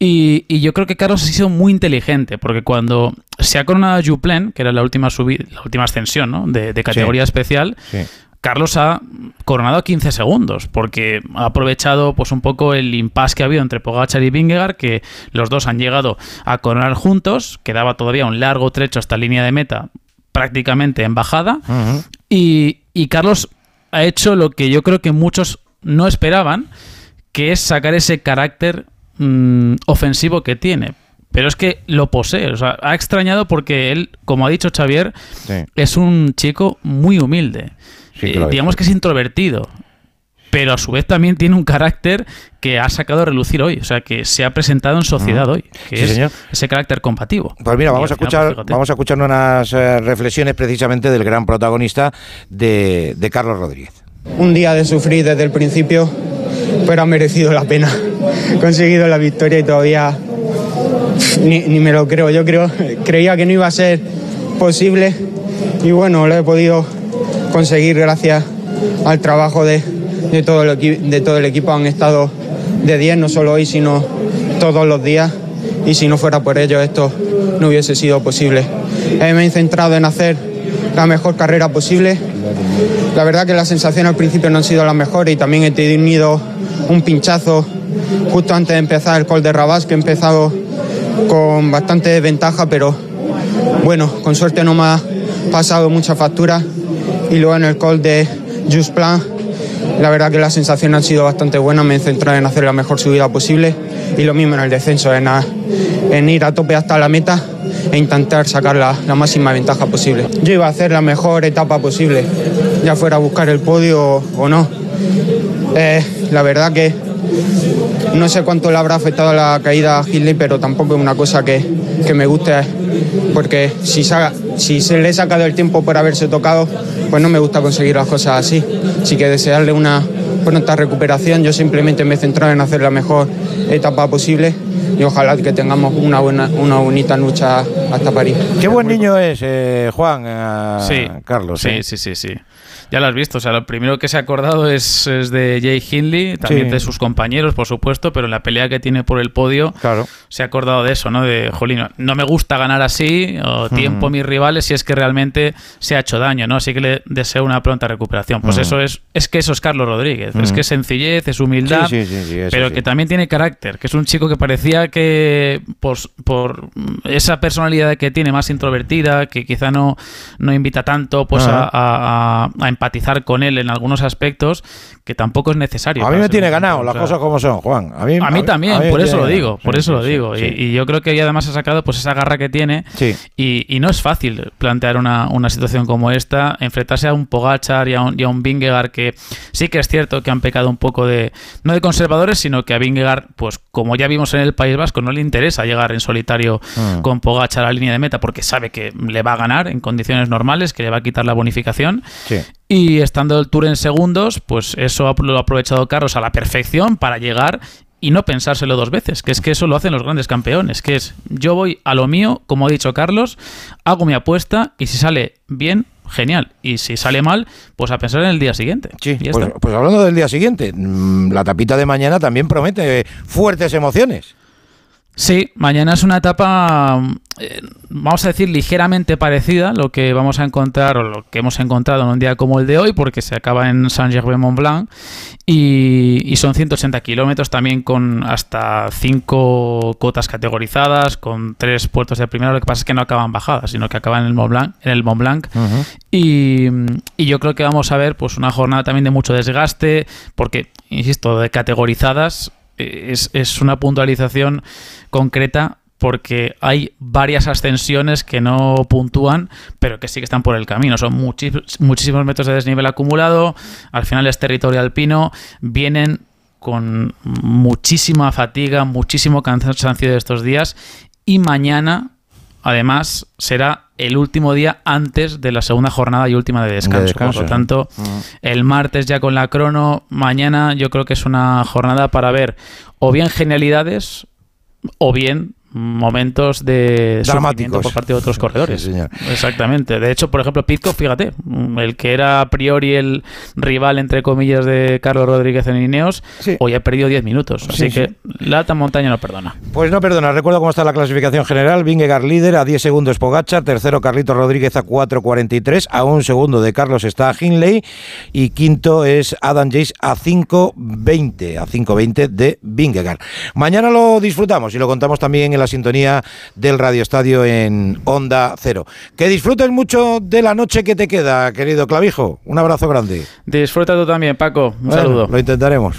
Y, y yo creo que Carlos ha sido muy inteligente, porque cuando se ha coronado Juplen, que era la última, subi- la última ascensión ¿no? de, de categoría especial, Sí. Carlos ha coronado a 15 segundos porque ha aprovechado pues un poco el impasse que ha habido entre Pogachar y Vingegaard que los dos han llegado a coronar juntos, quedaba todavía un largo trecho hasta línea de meta prácticamente en bajada y, y Carlos ha hecho lo que yo creo que muchos no esperaban, que es sacar ese carácter mm, ofensivo que tiene. Pero es que lo posee, o sea, ha extrañado porque él, como ha dicho Xavier, Sí. es un chico muy humilde. Sí, que Eh, digamos que es introvertido. Pero a su vez también tiene un carácter que ha sacado a relucir hoy. O sea, que se ha presentado en sociedad Ujú. hoy. Que Sí, es señor. ese carácter combativo. Pues mira, vamos a escuchar, pues, vamos a escuchar unas eh, reflexiones precisamente del gran protagonista de, de Carlos Rodríguez. Un día de sufrir desde el principio, pero ha merecido la pena. He conseguido la victoria y todavía ni, ni me lo creo. Yo creo, creía que no iba a ser posible y bueno, lo he podido conseguir gracias al trabajo de, de todo, el equipo. Han estado de 10, no solo hoy, sino todos los días. Y si no fuera por ello, esto no hubiese sido posible. Me he centrado en hacer la mejor carrera posible. La verdad que las sensaciones al principio no han sido las mejores y también he tenido un pinchazo justo antes de empezar el col de Rabás, que he empezado con bastante ventaja, pero bueno, con suerte no me ha pasado mucha factura. Y luego en el col de Just Plan, la verdad que las sensaciones han sido bastante buenas, me he centrado en hacer la mejor subida posible y lo mismo en el descenso, en, en ir a tope hasta la meta e intentar sacar la, la máxima ventaja posible. Yo iba a hacer la mejor etapa posible, ya fuera a buscar el podio o, no. Eh, la verdad que no sé cuánto le habrá afectado la caída a Hindley, pero tampoco es una cosa que, que me guste, porque si, si se le he sacado el tiempo por haberse tocado, pues no me gusta conseguir las cosas así. Así que desearle una pronta recuperación, yo simplemente me he centrado en hacer la mejor etapa posible y ojalá que tengamos una, buena, una bonita lucha hasta París. Qué buen niño es, eh, Juan, eh, Sí, Carlos. Sí, eh. sí, sí, sí. Ya lo has visto. O sea, lo primero que se ha acordado es, es de Jay Hindley, también Sí. de sus compañeros, por supuesto, pero en la pelea que tiene por el podio se ha acordado de eso, ¿no? De, jolín, no me gusta ganar así, o tiempo a mis rivales si es que realmente se ha hecho daño, ¿no? Así que le deseo una pronta recuperación. Pues Ujú. eso es, es que eso es Carlos Rodríguez. Es Ujú. que es sencillez, es humildad, Sí, sí, pero que también tiene carácter, que es un chico que parecía que pues, por esa personalidad que tiene más introvertida, que quizá no, no invita tanto pues a- a- a empatizar con él en algunos aspectos, que tampoco es necesario. A mí me tiene ganado, las cosas como son, Juan. A mí, a mí también, a mí me por eso lo digo, ganado. por Sí, eso lo digo. sí, Y, yo creo que ella además ha sacado pues esa garra que tiene y, y no es fácil plantear una, una situación como esta, enfrentarse a un Pogachar y a un, y a un Vingegaard que sí que es cierto que han pecado un poco de, no de conservadores, sino que a Vingegaard, pues como ya vimos en el País Vasco, no le interesa llegar en solitario Mm. con Pogachar a la línea de meta porque sabe que le va a ganar en condiciones normales, que le va a quitar la bonificación. Sí. Y estando el Tour en segundos, pues eso ha- lo ha aprovechado Carlos a la perfección para llegar y no pensárselo dos veces, que es que eso lo hacen los grandes campeones, que es yo voy a lo mío, como ha dicho Carlos, hago mi apuesta y si sale bien, genial. Y si sale mal, pues a pensar en el día siguiente. Sí, pues, pues, hablando del día siguiente, mm, la tapita de mañana también promete fuertes emociones. Sí, mañana es una etapa, eh, vamos a decir, ligeramente parecida a lo que vamos a encontrar o lo que hemos encontrado en un día como el de hoy, porque se acaba en Saint-Gervais-Mont-Blanc y, son 180 kilómetros también con hasta cinco cotas categorizadas, con tres puertos de primera. Lo que pasa es que no acaban bajadas, sino que acaban en el Mont Blanc. En el Mont Blanc. y, y yo creo que vamos a ver pues una jornada también de mucho desgaste, porque, insisto, de categorizadas es, una puntualización concreta porque hay varias ascensiones que no puntúan, pero que sí que están por el camino. Son muchísimos metros de desnivel acumulado, al final es territorio alpino, vienen con muchísima fatiga, muchísimo cansancio de estos días y mañana, además, será el último día antes de la segunda jornada y última de descanso. por lo tanto, el martes ya con la crono, mañana yo creo que es una jornada para ver o bien genialidades o bien momentos de dramáticos por parte de otros corredores. Exactamente. De hecho, por ejemplo, Pitcock, fíjate, el que era a priori el rival entre comillas de Carlos Rodríguez en Ineos, hoy ha perdido 10 minutos. Así que la alta montaña no perdona. Pues no perdona. Recuerdo cómo está la clasificación general. Vingegaard líder a 10 segundos Pogachar, tercero Carlito Rodríguez a 4.43, a un segundo de Carlos está Hinley y quinto es Adam Jace a 5.20, a 5.20 de Vingegaard. Mañana lo disfrutamos y lo contamos también en la sintonía del Radio Estadio en Onda Cero. Que disfrutes mucho de la noche que te queda, querido Clavijo. Un abrazo grande. Disfruta tú también, Paco. Un saludo. Lo intentaremos.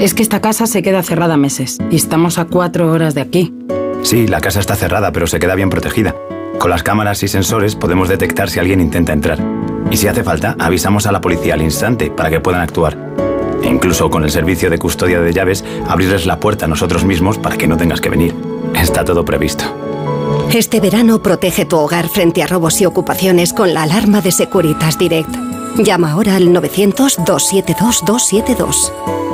Es que esta casa se queda cerrada meses y estamos a cuatro horas de aquí. Sí, la casa está cerrada, pero se queda bien protegida. Con las cámaras y sensores podemos detectar si alguien intenta entrar. Y si hace falta, avisamos a la policía al instante para que puedan actuar. E incluso con el servicio de custodia de llaves, abrirles la puerta a nosotros mismos para que no tengas que venir. Está todo previsto. Este verano protege tu hogar frente a robos y ocupaciones con la alarma de Securitas Direct. Llama ahora al 900-272-272.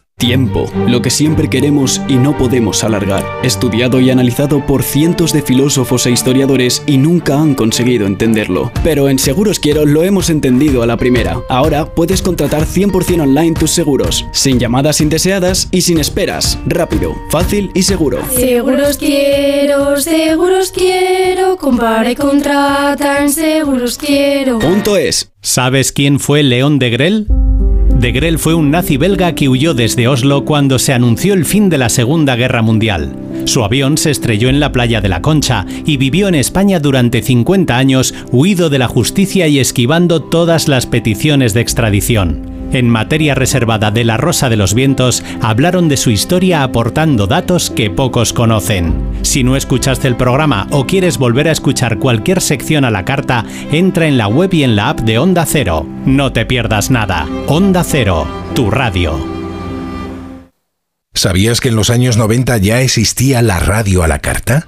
Tiempo, lo que siempre queremos y no podemos alargar. Estudiado y analizado por cientos de filósofos e historiadores y nunca han conseguido entenderlo. Pero en Seguros Quiero lo hemos entendido a la primera. Ahora puedes contratar 100% online tus seguros, sin llamadas indeseadas y sin esperas. Rápido, fácil y seguro. Seguros Quiero, Seguros Quiero, compara y contrata en Seguros Quiero. Punto es. ¿Sabes quién fue León de Grel? De Grel fue un nazi belga que huyó desde Oslo cuando se anunció el fin de la Segunda Guerra Mundial. Su avión se estrelló en la playa de la Concha y vivió en España durante 50 años, huido de la justicia y esquivando todas las peticiones de extradición. En materia reservada de La Rosa de los Vientos, hablaron de su historia aportando datos que pocos conocen. Si no escuchaste el programa o quieres volver a escuchar cualquier sección a la carta, entra en la web y en la app de Onda Cero. No te pierdas nada. Onda Cero, tu radio. ¿Sabías que en los años 90 ya existía la radio a la carta?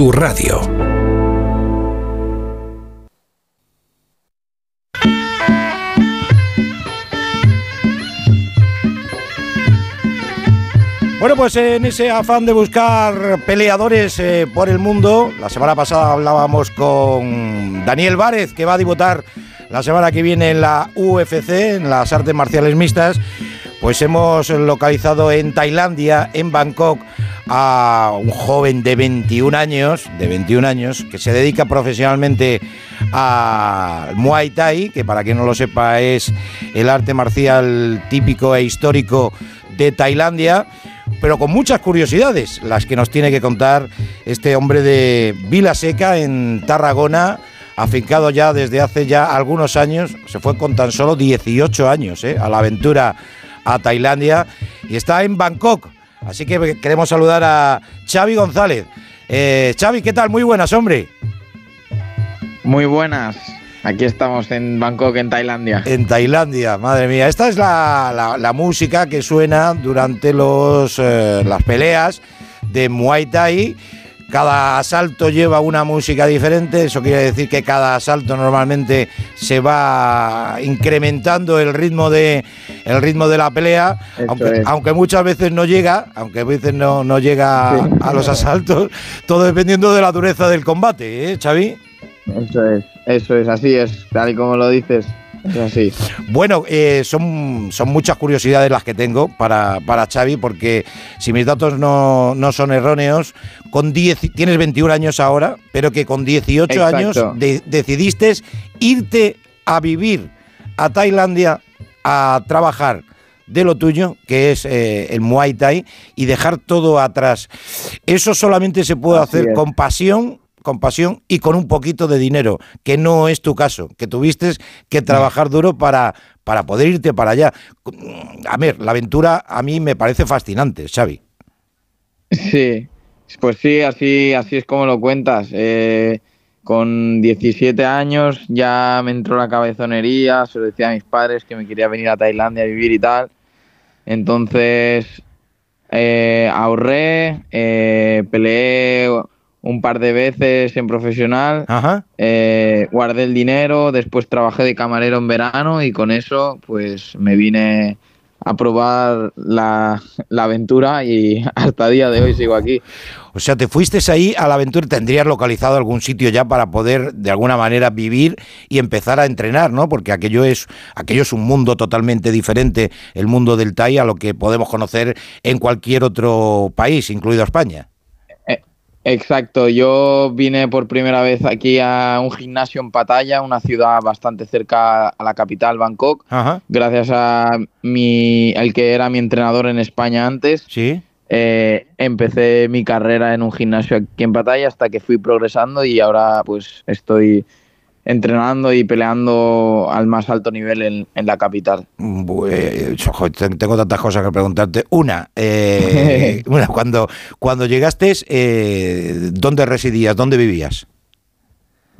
tu radio. Bueno, pues en ese afán de buscar peleadores eh, por el mundo, la semana pasada hablábamos con Daniel Várez, que va a debutar la semana que viene en la UFC, en las artes marciales mixtas. Pues hemos localizado en Tailandia, en Bangkok, a un joven de 21 años, de 21 años, que se dedica profesionalmente al Muay Thai, que para quien no lo sepa es el arte marcial típico e histórico de Tailandia, pero con muchas curiosidades, las que nos tiene que contar este hombre de Vila Seca en Tarragona, afincado ya desde hace ya algunos años, se fue con tan solo 18 años ¿eh? a la aventura a Tailandia y está en Bangkok. Así que queremos saludar a Xavi González. Eh, Xavi, ¿qué tal? Muy buenas, hombre. Muy buenas. Aquí estamos en Bangkok, en Tailandia. En Tailandia, madre mía. Esta es la, la- la música que suena durante los, eh, las peleas de Muay Thai. Cada asalto lleva una música diferente, eso quiere decir que cada asalto normalmente se va incrementando el ritmo de, el ritmo de la pelea, aunque, aunque muchas veces no llega, aunque a veces no, no llega Sí. a los asaltos, todo dependiendo de la dureza del combate, ¿eh, Xavi? Eso es, eso es, así es, tal y como lo dices, Bueno, eh, son, son muchas curiosidades las que tengo para, para Xavi, porque si mis datos no, no son erróneos, con 10, tienes 21 años ahora, pero que con 18 Exacto. años de- decidiste irte a vivir a Tailandia a trabajar de lo tuyo, que es eh, el Muay Thai, y dejar todo atrás. Eso solamente se puede Así hacer es. con pasión, con pasión y con un poquito de dinero, que no es tu caso, que tuviste que trabajar duro para, para poder irte para allá. A ver, la aventura a mí me parece fascinante, Xavi. Sí, pues sí, así, así es como lo cuentas. Eh, con 17 años ya me entró la cabezonería, se lo decía a mis padres que me quería venir a Tailandia a vivir y tal. Entonces eh, ahorré, eh, peleé un par de veces en profesional, eh, guardé el dinero, después trabajé de camarero en verano y con eso pues me vine a probar la, la aventura y hasta día de hoy sigo aquí. O sea, te fuiste ahí a la aventura, tendrías localizado algún sitio ya para poder de alguna manera vivir y empezar a entrenar, ¿no? Porque aquello es, aquello es un mundo totalmente diferente, el mundo del Thai, a lo que podemos conocer en cualquier otro país, incluido España. Exacto, yo vine por primera vez aquí a un gimnasio en Pattaya, una ciudad bastante cerca a la capital, Bangkok, Ajá. gracias a mi, el que era mi entrenador en España antes. Sí. Eh, empecé mi carrera en un gimnasio aquí en Pattaya hasta que fui progresando y ahora pues estoy entrenando y peleando al más alto nivel en, en la capital. Pues, ojo, tengo tantas cosas que preguntarte. Una, eh, cuando, cuando llegaste, eh, ¿dónde residías? ¿Dónde vivías?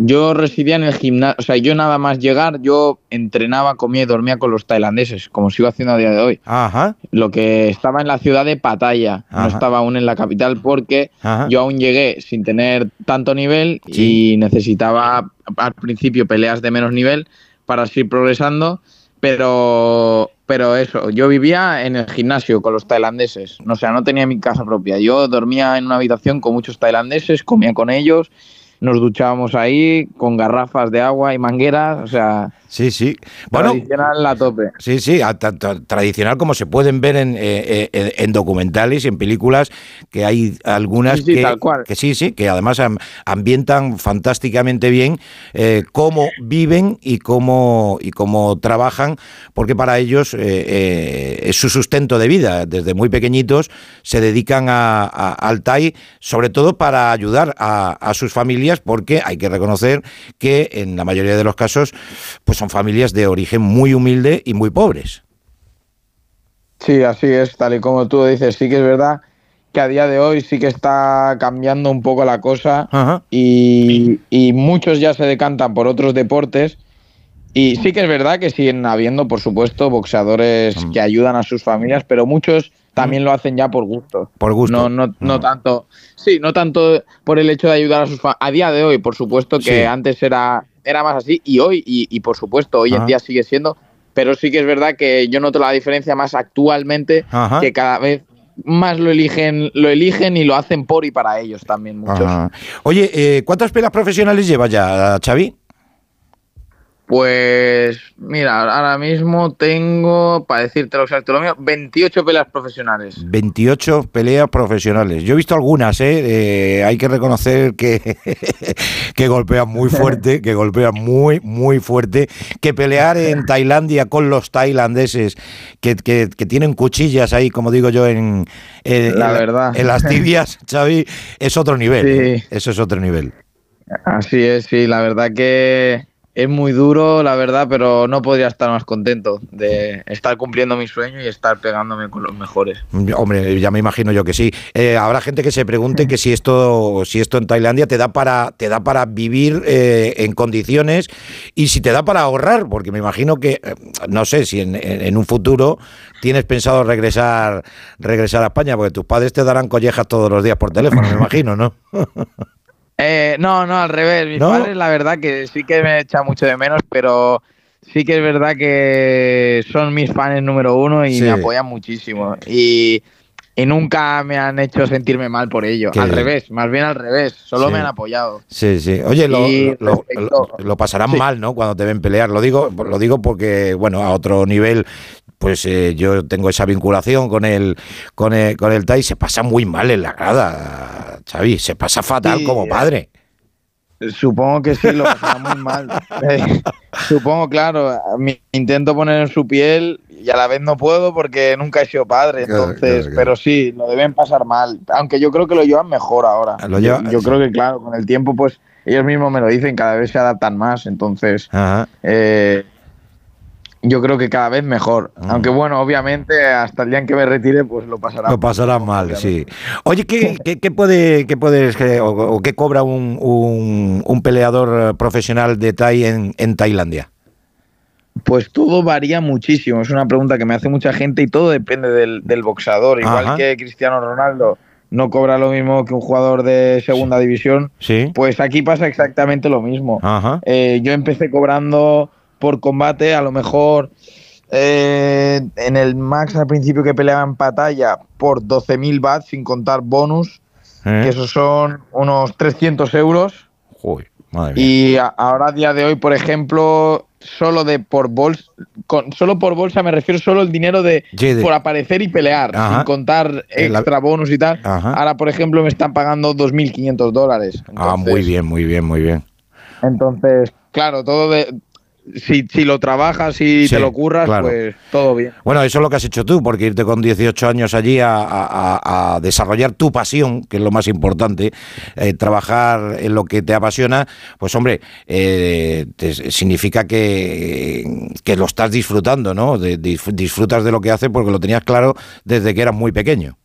Yo residía en el gimnasio, o sea, yo nada más llegar, yo entrenaba, comía y dormía con los tailandeses, como sigo haciendo a día de hoy. Ajá. Lo que estaba en la ciudad de Pattaya, Ajá. no estaba aún en la capital porque Ajá. yo aún llegué sin tener tanto nivel y necesitaba al principio peleas de menos nivel para seguir progresando, pero pero eso, yo vivía en el gimnasio con los tailandeses, o sea, no tenía mi casa propia. Yo dormía en una habitación con muchos tailandeses, comía con ellos, nos duchábamos ahí con garrafas de agua y mangueras, o sea, Sí, sí. Bueno, tradicional a tope. Sí, sí, a- tradicional como se pueden ver en, eh, eh, en documentales y en películas, que hay algunas Sí, sí, que, tal cual. que sí, sí, que además am- ambientan fantásticamente bien eh, cómo viven y cómo, y cómo trabajan, porque para ellos eh, es su sustento de vida. Desde muy pequeñitos se dedican a- a- al TAI, sobre todo para ayudar a, a sus familias, porque hay que reconocer que en la mayoría de los casos pues son familias de origen muy humilde y muy pobres. Sí, así es, tal y como tú dices, sí que es verdad que a día de hoy sí que está cambiando un poco la cosa y, y muchos ya se decantan por otros deportes. Y sí que es verdad que siguen habiendo, por supuesto, boxeadores que ayudan a sus familias, pero muchos también lo hacen ya por gusto. Por gusto. No, no, no tanto, sí, no tanto por el hecho de ayudar a sus familias. A día de hoy, por supuesto, que Sí. antes era, era más así y hoy, y, y por supuesto, hoy en día sigue siendo, pero sí que es verdad que yo noto la diferencia más actualmente, Ajá. que cada vez más lo eligen, lo eligen y lo hacen por y para ellos también muchos. Ajá. Oye, eh, ¿cuántas pelas profesionales llevas ya, Xavi? Pues mira, ahora mismo tengo, para decirte lo exacto, lo mío, 28 peleas profesionales. 28 peleas profesionales. Yo he visto algunas, ¿eh? Eh, hay que reconocer que, que golpean muy fuerte, que golpean muy, muy fuerte. Que pelear en Tailandia con los tailandeses, que, que- que tienen cuchillas ahí, como digo yo, en, en- La verdad. en las tibias, Xavi, es otro nivel. ¿eh? Eso es otro nivel. Así es, sí, la verdad que es muy duro, la verdad, pero no podría estar más contento de estar cumpliendo mi sueño y estar pegándome con los mejores. Hombre, ya me imagino yo que sí. Eh, habrá gente que se pregunte que si esto, si esto en Tailandia te da para, te da para vivir eh, en condiciones y si te da para ahorrar, porque me imagino que, eh, no sé, si en, en- un futuro tienes pensado regresar, regresar a España, porque tus padres te darán collejas todos los días por teléfono, me imagino, ¿no? Eh, no, no, al revés. Mis ¿No? padres, la verdad, que sí que me echa mucho de menos, pero sí que es verdad que son mis fans número uno y Sí. me apoyan muchísimo. Y, y nunca me han hecho sentirme mal por ello. Al revés, más bien al revés. Solo Sí. me han apoyado. Sí, sí. Oye, lo, lo- lo- lo pasarán Sí. mal, ¿no? Cuando te ven pelear. Lo digo, lo digo porque, bueno, a otro nivel, pues eh, yo tengo esa vinculación con el, con el, con el Tai. Se pasa muy mal en la grada, Xavi. Se pasa fatal Sí, como eh, padre. Supongo que sí, lo pasará muy mal. Eh, supongo, claro, me intento poner en su piel y a la vez no puedo porque nunca he sido padre. Entonces, claro, claro. pero sí, lo deben pasar mal. Aunque yo creo que lo llevan mejor ahora. Lo yo, lleva- yo creo que, claro, con el tiempo, pues ellos mismos me lo dicen, cada vez se adaptan más. Entonces, Ajá. eh, yo creo que cada vez mejor. Aunque bueno, obviamente, hasta el día en que me retire, pues lo pasará Lo pasarán mal, sí. Oye, ¿qué, qué, qué puede, qué puedes, qué- o, o qué cobra un, un, un peleador eh, profesional de Tai en, en Tailandia? Pues todo varía muchísimo. Es una pregunta que me hace mucha gente y todo depende del, del boxeador. Igual Ajá. que Cristiano Ronaldo no cobra lo mismo que un jugador de segunda división, Sí. pues aquí pasa exactamente lo mismo. Ajá. Eh, yo empecé cobrando por combate, a lo mejor eh, en el max al principio que peleaba en batalla por 12.000 bahts sin contar bonus, ¿Eh? que esos son unos 300 euros. Joder, madre mía. Y a- ahora a día de hoy, por ejemplo, solo de por bolsa, con, solo por bolsa me refiero solo el dinero de por aparecer y pelear, Ajá. sin contar la- extra bonus y tal. Ajá. Ahora, por ejemplo, me están pagando 2.500 dólares. Ah, muy bien, muy bien, muy bien. Entonces, claro, todo de... Si, si lo trabajas y Sí, te lo curras, claro. pues todo bien. Bueno, eso es lo que has hecho tú, porque irte con 18 años allí a, a- desarrollar tu pasión, que es lo más importante, eh, trabajar en lo que te apasiona, pues hombre, eh, te- significa que, que lo estás disfrutando, ¿no? De- disfrutas de lo que haces porque lo tenías claro desde que eras muy pequeño.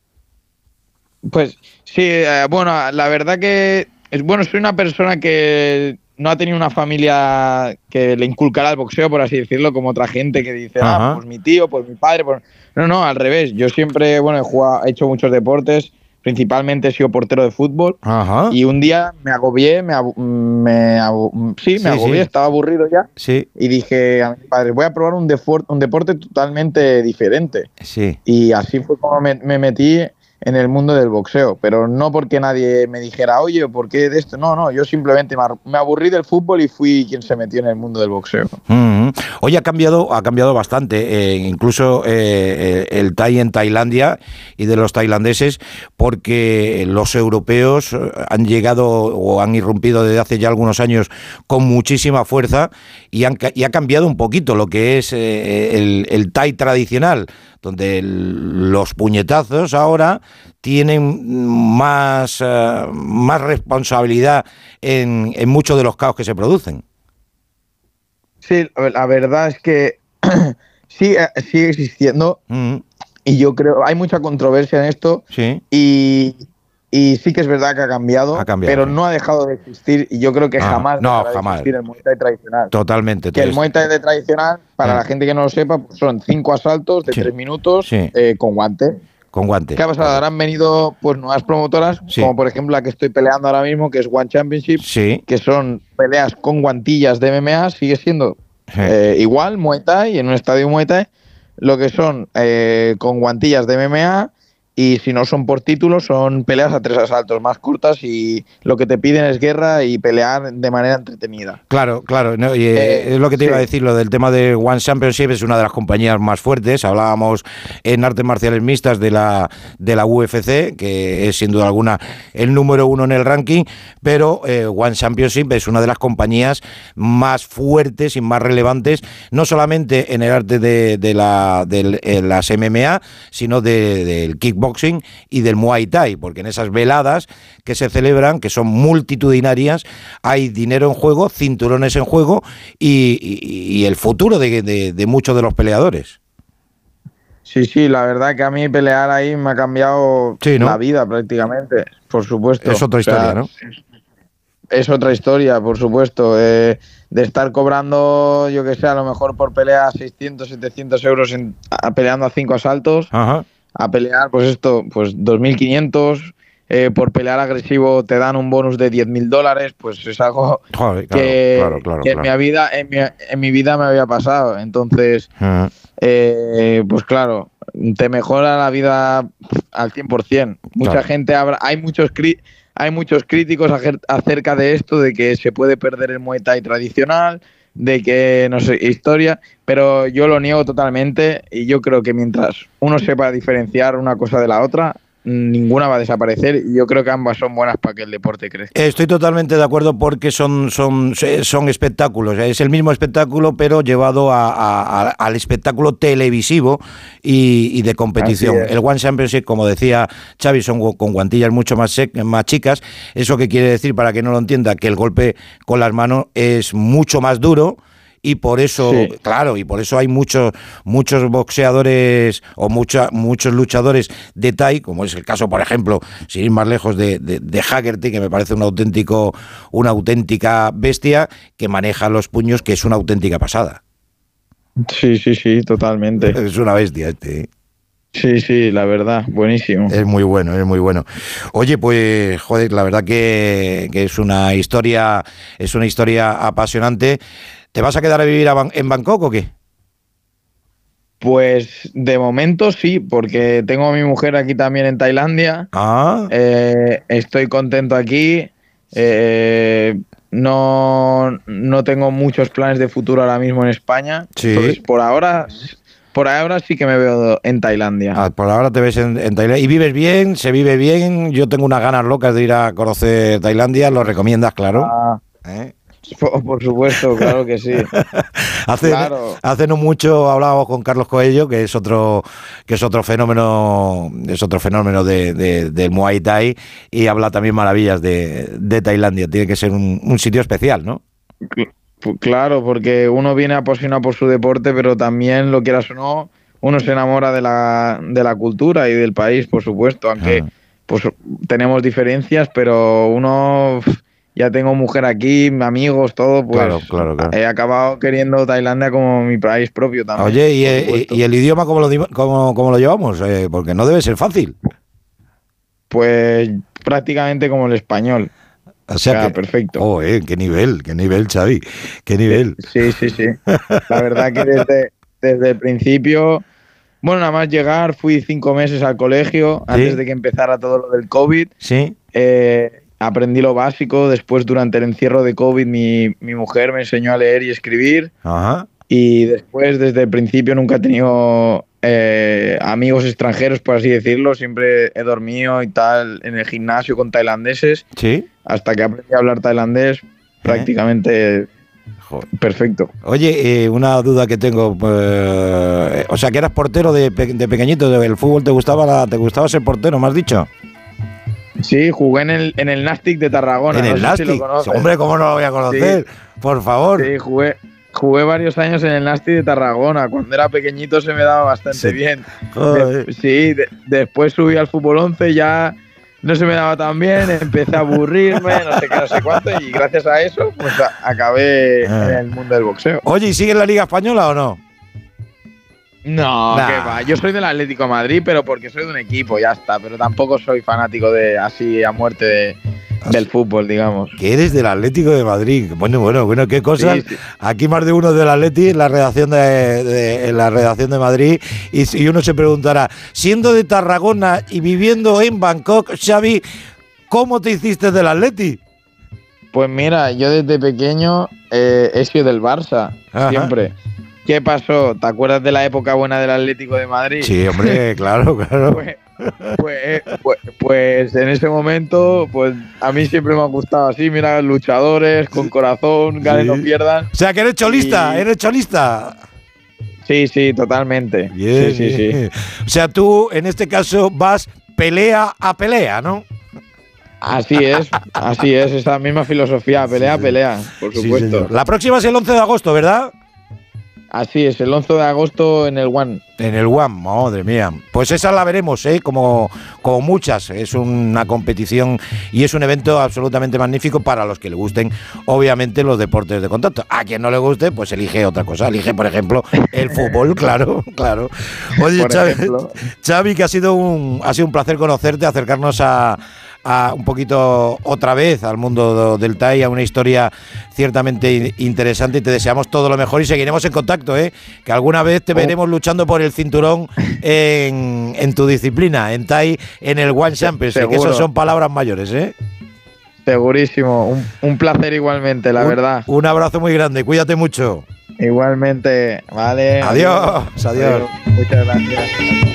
Pues sí, eh, bueno, la verdad que es bueno, soy una persona que no ha tenido una familia que le inculcara el boxeo, por así decirlo, como otra gente que dice, Ajá. ah, pues mi tío, pues mi padre, pues no, no, al revés. Yo siempre, bueno, he jugado, he hecho muchos deportes, principalmente he sido portero de fútbol. Ajá. Y un día me agobié, me, abu- me sí, me Sí, agobié, sí. estaba aburrido ya. Sí, Y dije a mis padres, voy a probar un, un deporte totalmente diferente. sí. Y así fue como me, me metí en el mundo del boxeo, pero no porque nadie me dijera, oye, ¿por qué de esto? No, no, yo simplemente me aburrí del fútbol y fui quien se metió en el mundo del boxeo. Mm. Hoy ha cambiado, ha cambiado bastante, eh, incluso eh, eh, el Thai en Tailandia y de los tailandeses, porque los europeos han llegado o han irrumpido desde hace ya algunos años con muchísima fuerza y, han y ha cambiado un poquito lo que es el, el Thai tradicional, donde el- los puñetazos ahora tienen más, eh, más responsabilidad en, en muchos de los caos que se producen. Sí, la verdad es que sigue, sigue existiendo y yo creo, hay mucha controversia en esto Sí. y, y sí que es verdad que ha cambiado, Ha cambiado, pero sí. no ha dejado de existir y yo creo que Ah, jamás no, dejará de jamás. existir el Muay Thai tradicional. Totalmente. Que el Muay Thai de tradicional, para Ah. la gente que no lo sepa, pues son cinco asaltos de Sí. tres minutos Sí. eh, con guante. Con guante. ¿Qué ha pasado? Ahora han venido pues nuevas promotoras, como por ejemplo la que estoy peleando ahora mismo, que es One Championship, que son peleas con guantillas de MMA, sigue siendo eh, igual Muay Thai, en un estadio Muay Thai, lo que son eh, con guantillas de MMA y si no son por títulos, son peleas a tres asaltos más cortas y lo que te piden es guerra y pelear de manera entretenida. Claro, claro. no, y, eh, Eh, es lo que te iba a decir, lo del tema de One Championship es una de las compañías más fuertes. Hablábamos en artes marciales mixtas de la, de la UFC, que es sin duda alguna el número uno en el ranking, pero eh, One Championship es una de las compañías más fuertes y más relevantes, no solamente en el arte de, de la, eh, las MMA, sino de- del kickboxing y del Muay Thai, porque en esas veladas que se celebran, que son multitudinarias, hay dinero en juego, cinturones en juego y, y- y el futuro de, de- de muchos de los peleadores. Sí, sí, la verdad que a mí pelear ahí me ha cambiado Sí, ¿no? la vida prácticamente, por supuesto. Es otra O sea, historia, ¿no? Es otra historia, por supuesto. eh, de estar cobrando, yo que sé, a lo mejor por pelea 600, 700 euros en- a- peleando a cinco asaltos, Ajá. A pelear, pues esto, pues 2.500. eh, por pelear agresivo te dan un bonus de 10.000 dólares, pues es algo Joder, que, claro, claro, que en, mi vida, en, mi, en mi vida me había pasado. Entonces, eh, pues claro, te mejora la vida al 100%. Mucha gente habla, hay muchos hay muchos críticos acerca de esto, de que se puede perder el Muay Thai tradicional, de que no sé, historia, pero yo lo niego totalmente y yo creo que mientras uno sepa diferenciar una cosa de la otra, ninguna va a desaparecer y yo creo que ambas son buenas para que el deporte crezca. Estoy totalmente de acuerdo porque son, son, son espectáculos. Es el mismo espectáculo, pero llevado a- a- a- al espectáculo televisivo y, y de competición. El One Championship, como decía Xavi, son con guantillas mucho más, sec- más chicas. ¿Eso que quiere decir, para que no lo entienda? Que el golpe con las manos es mucho más duro. Y por eso, Sí. claro, y por eso hay muchos muchos boxeadores o mucha- muchos luchadores de Thai, como es el caso, por ejemplo, sin ir más lejos, de, de, de Haggerty, que me parece un auténtico, una auténtica bestia, que maneja los puños, que es una auténtica pasada. Sí, sí, sí, totalmente. Es una bestia este. ¿eh? Sí, sí, la verdad, buenísimo. Es muy bueno, es muy bueno. Oye, pues, joder, la verdad que, que es una historia, es una historia apasionante. ¿Te vas a quedar a vivir a Ban- en Bangkok o qué? Pues de momento sí, porque tengo a mi mujer aquí también en Tailandia. Ah, Eh, estoy contento aquí. Eh, no, no tengo muchos planes de futuro ahora mismo en España. Sí. Entonces, por ahora, por ahora sí que me veo en Tailandia. Ah, por ahora te ves en, en Tailandia. ¿Y vives bien? ¿Se vive bien? Yo tengo unas ganas locas de ir a conocer Tailandia. ¿Lo recomiendas, claro? Ah, ¿Eh? por, por supuesto, claro que sí. Hace, Claro. hace no mucho hablábamos con Carlos Coello, que es otro, que es otro fenómeno, es otro fenómeno de, de- del Muay Thai, y habla también maravillas de, de Tailandia. Tiene que ser un, un sitio especial, ¿no? Claro, porque uno viene apasionado por su deporte, pero también, lo quieras o no, uno se enamora de la, de la cultura y del país, por supuesto, aunque Ah. pues tenemos diferencias, pero uno ya tengo mujer aquí, amigos, todo, pues Claro, claro, claro. he acabado queriendo Tailandia como mi país propio también. Oye, ¿y, eh, el idioma cómo lo, cómo, cómo lo llevamos? Eh, porque no debe ser fácil. Pues prácticamente como el español. O sea, sea, que, perfecto. Oh, eh, qué nivel, qué nivel, Xavi, qué nivel. Sí, sí, sí. La verdad que desde, desde el principio, bueno, nada más llegar, fui cinco meses al colegio antes de que empezara todo lo del COVID. Sí. Eh, aprendí lo básico. Después, durante el encierro de COVID, mi, mi mujer me enseñó a leer y escribir. Ajá. Y después, desde el principio, nunca he tenido eh, amigos extranjeros, por así decirlo. Siempre he dormido y tal en el gimnasio con tailandeses. Sí. Hasta que aprendí a hablar tailandés, prácticamente perfecto. Oye, eh, una duda que tengo. eh, o sea, que eras portero de, pe- de pequeñito, ¿el fútbol te gustaba, la- te gustaba ser portero, me has dicho? Sí, jugué en el, en el Nastic de Tarragona. En no el si lo Nastic. conoces. Hombre, ¿cómo no lo voy a conocer? Por favor. Sí, jugué, jugué varios años en el Nastic de Tarragona. Cuando era pequeñito se me daba bastante Sí. bien. De- sí, de- después subí al fútbol 11 ya no se me daba tan bien, empecé a aburrirme, no sé qué, no sé cuánto, y gracias a eso, pues a- acabé Ah. en el mundo del boxeo. Oye, ¿y sigues la Liga Española o no? No, Nah. que va. Yo soy del Atlético de Madrid, pero porque soy de un equipo, ya está. Pero tampoco soy fanático de así a muerte de, del fútbol, digamos. Que eres del Atlético de Madrid. Bueno, bueno, bueno, qué cosas. Sí, sí. Aquí más de uno del Atleti en la redacción de, de- en la redacción de Madrid y, uno se preguntará, siendo de Tarragona y viviendo en Bangkok, Xavi, ¿cómo te hiciste del Atleti? Pues mira, yo desde pequeño eh, he sido del Barça, Ajá. siempre. ¿Qué pasó? ¿Te acuerdas de la época buena del Atlético de Madrid? Sí, hombre, claro, claro. Pues, pues, eh, pues- pues en ese momento, pues a mí siempre me ha gustado así, mira, luchadores, con corazón, ganen o pierdan. O sea, que eres cholista, Y- eres cholista. Sí, sí, totalmente. Bien, sí, sí, sí. O sea, tú en este caso vas pelea a pelea, ¿no? Así es, así es, esa misma filosofía, pelea, pelea, por supuesto. La próxima es el 11 de agosto, ¿verdad? Así es, el 11 de agosto en el One. En el One, madre mía. Pues esa la veremos, ¿eh? Como, como muchas. Es una competición y es un evento absolutamente magnífico para los que le gusten, obviamente, los deportes de contacto. A quien no le guste, pues elige otra cosa. Elige, por ejemplo, el fútbol, claro, claro. Oye, Xavi. Xavi, que ha sido un, ha sido un placer conocerte, acercarnos a, a un poquito otra vez al mundo del TAI, a una historia ciertamente in- interesante y te deseamos todo lo mejor y seguiremos en contacto, ¿eh? que alguna vez te veremos luchando por el cinturón en, en tu disciplina, en TAI, en el One Championship, que esas son palabras mayores. ¿eh? Segurísimo, un, un placer igualmente, la Un- verdad. Un abrazo muy grande, cuídate mucho. Igualmente, vale. Adiós, adiós. Muchas gracias.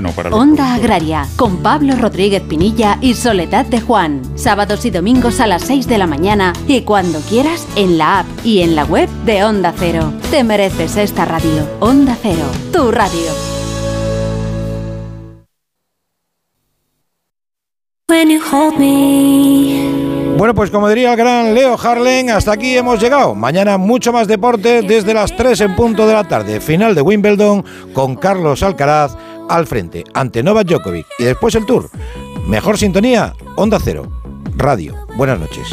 bueno para los Onda Agraria, con Pablo Rodríguez Pinilla y Soledad de Juan. Sábados y domingos a las 6 de la mañana y cuando quieras en la app y en la web de Onda Cero. Te mereces esta radio. Onda Cero, tu radio. When you hold me. Bueno, pues como diría el gran Leo Harlen, hasta aquí hemos llegado. Mañana mucho más deporte desde las 3 en punto de la tarde. Final de Wimbledon con Carlos Alcaraz al frente ante Novak Djokovic. Y después el Tour. Mejor sintonía, Onda Cero. Radio. Buenas noches.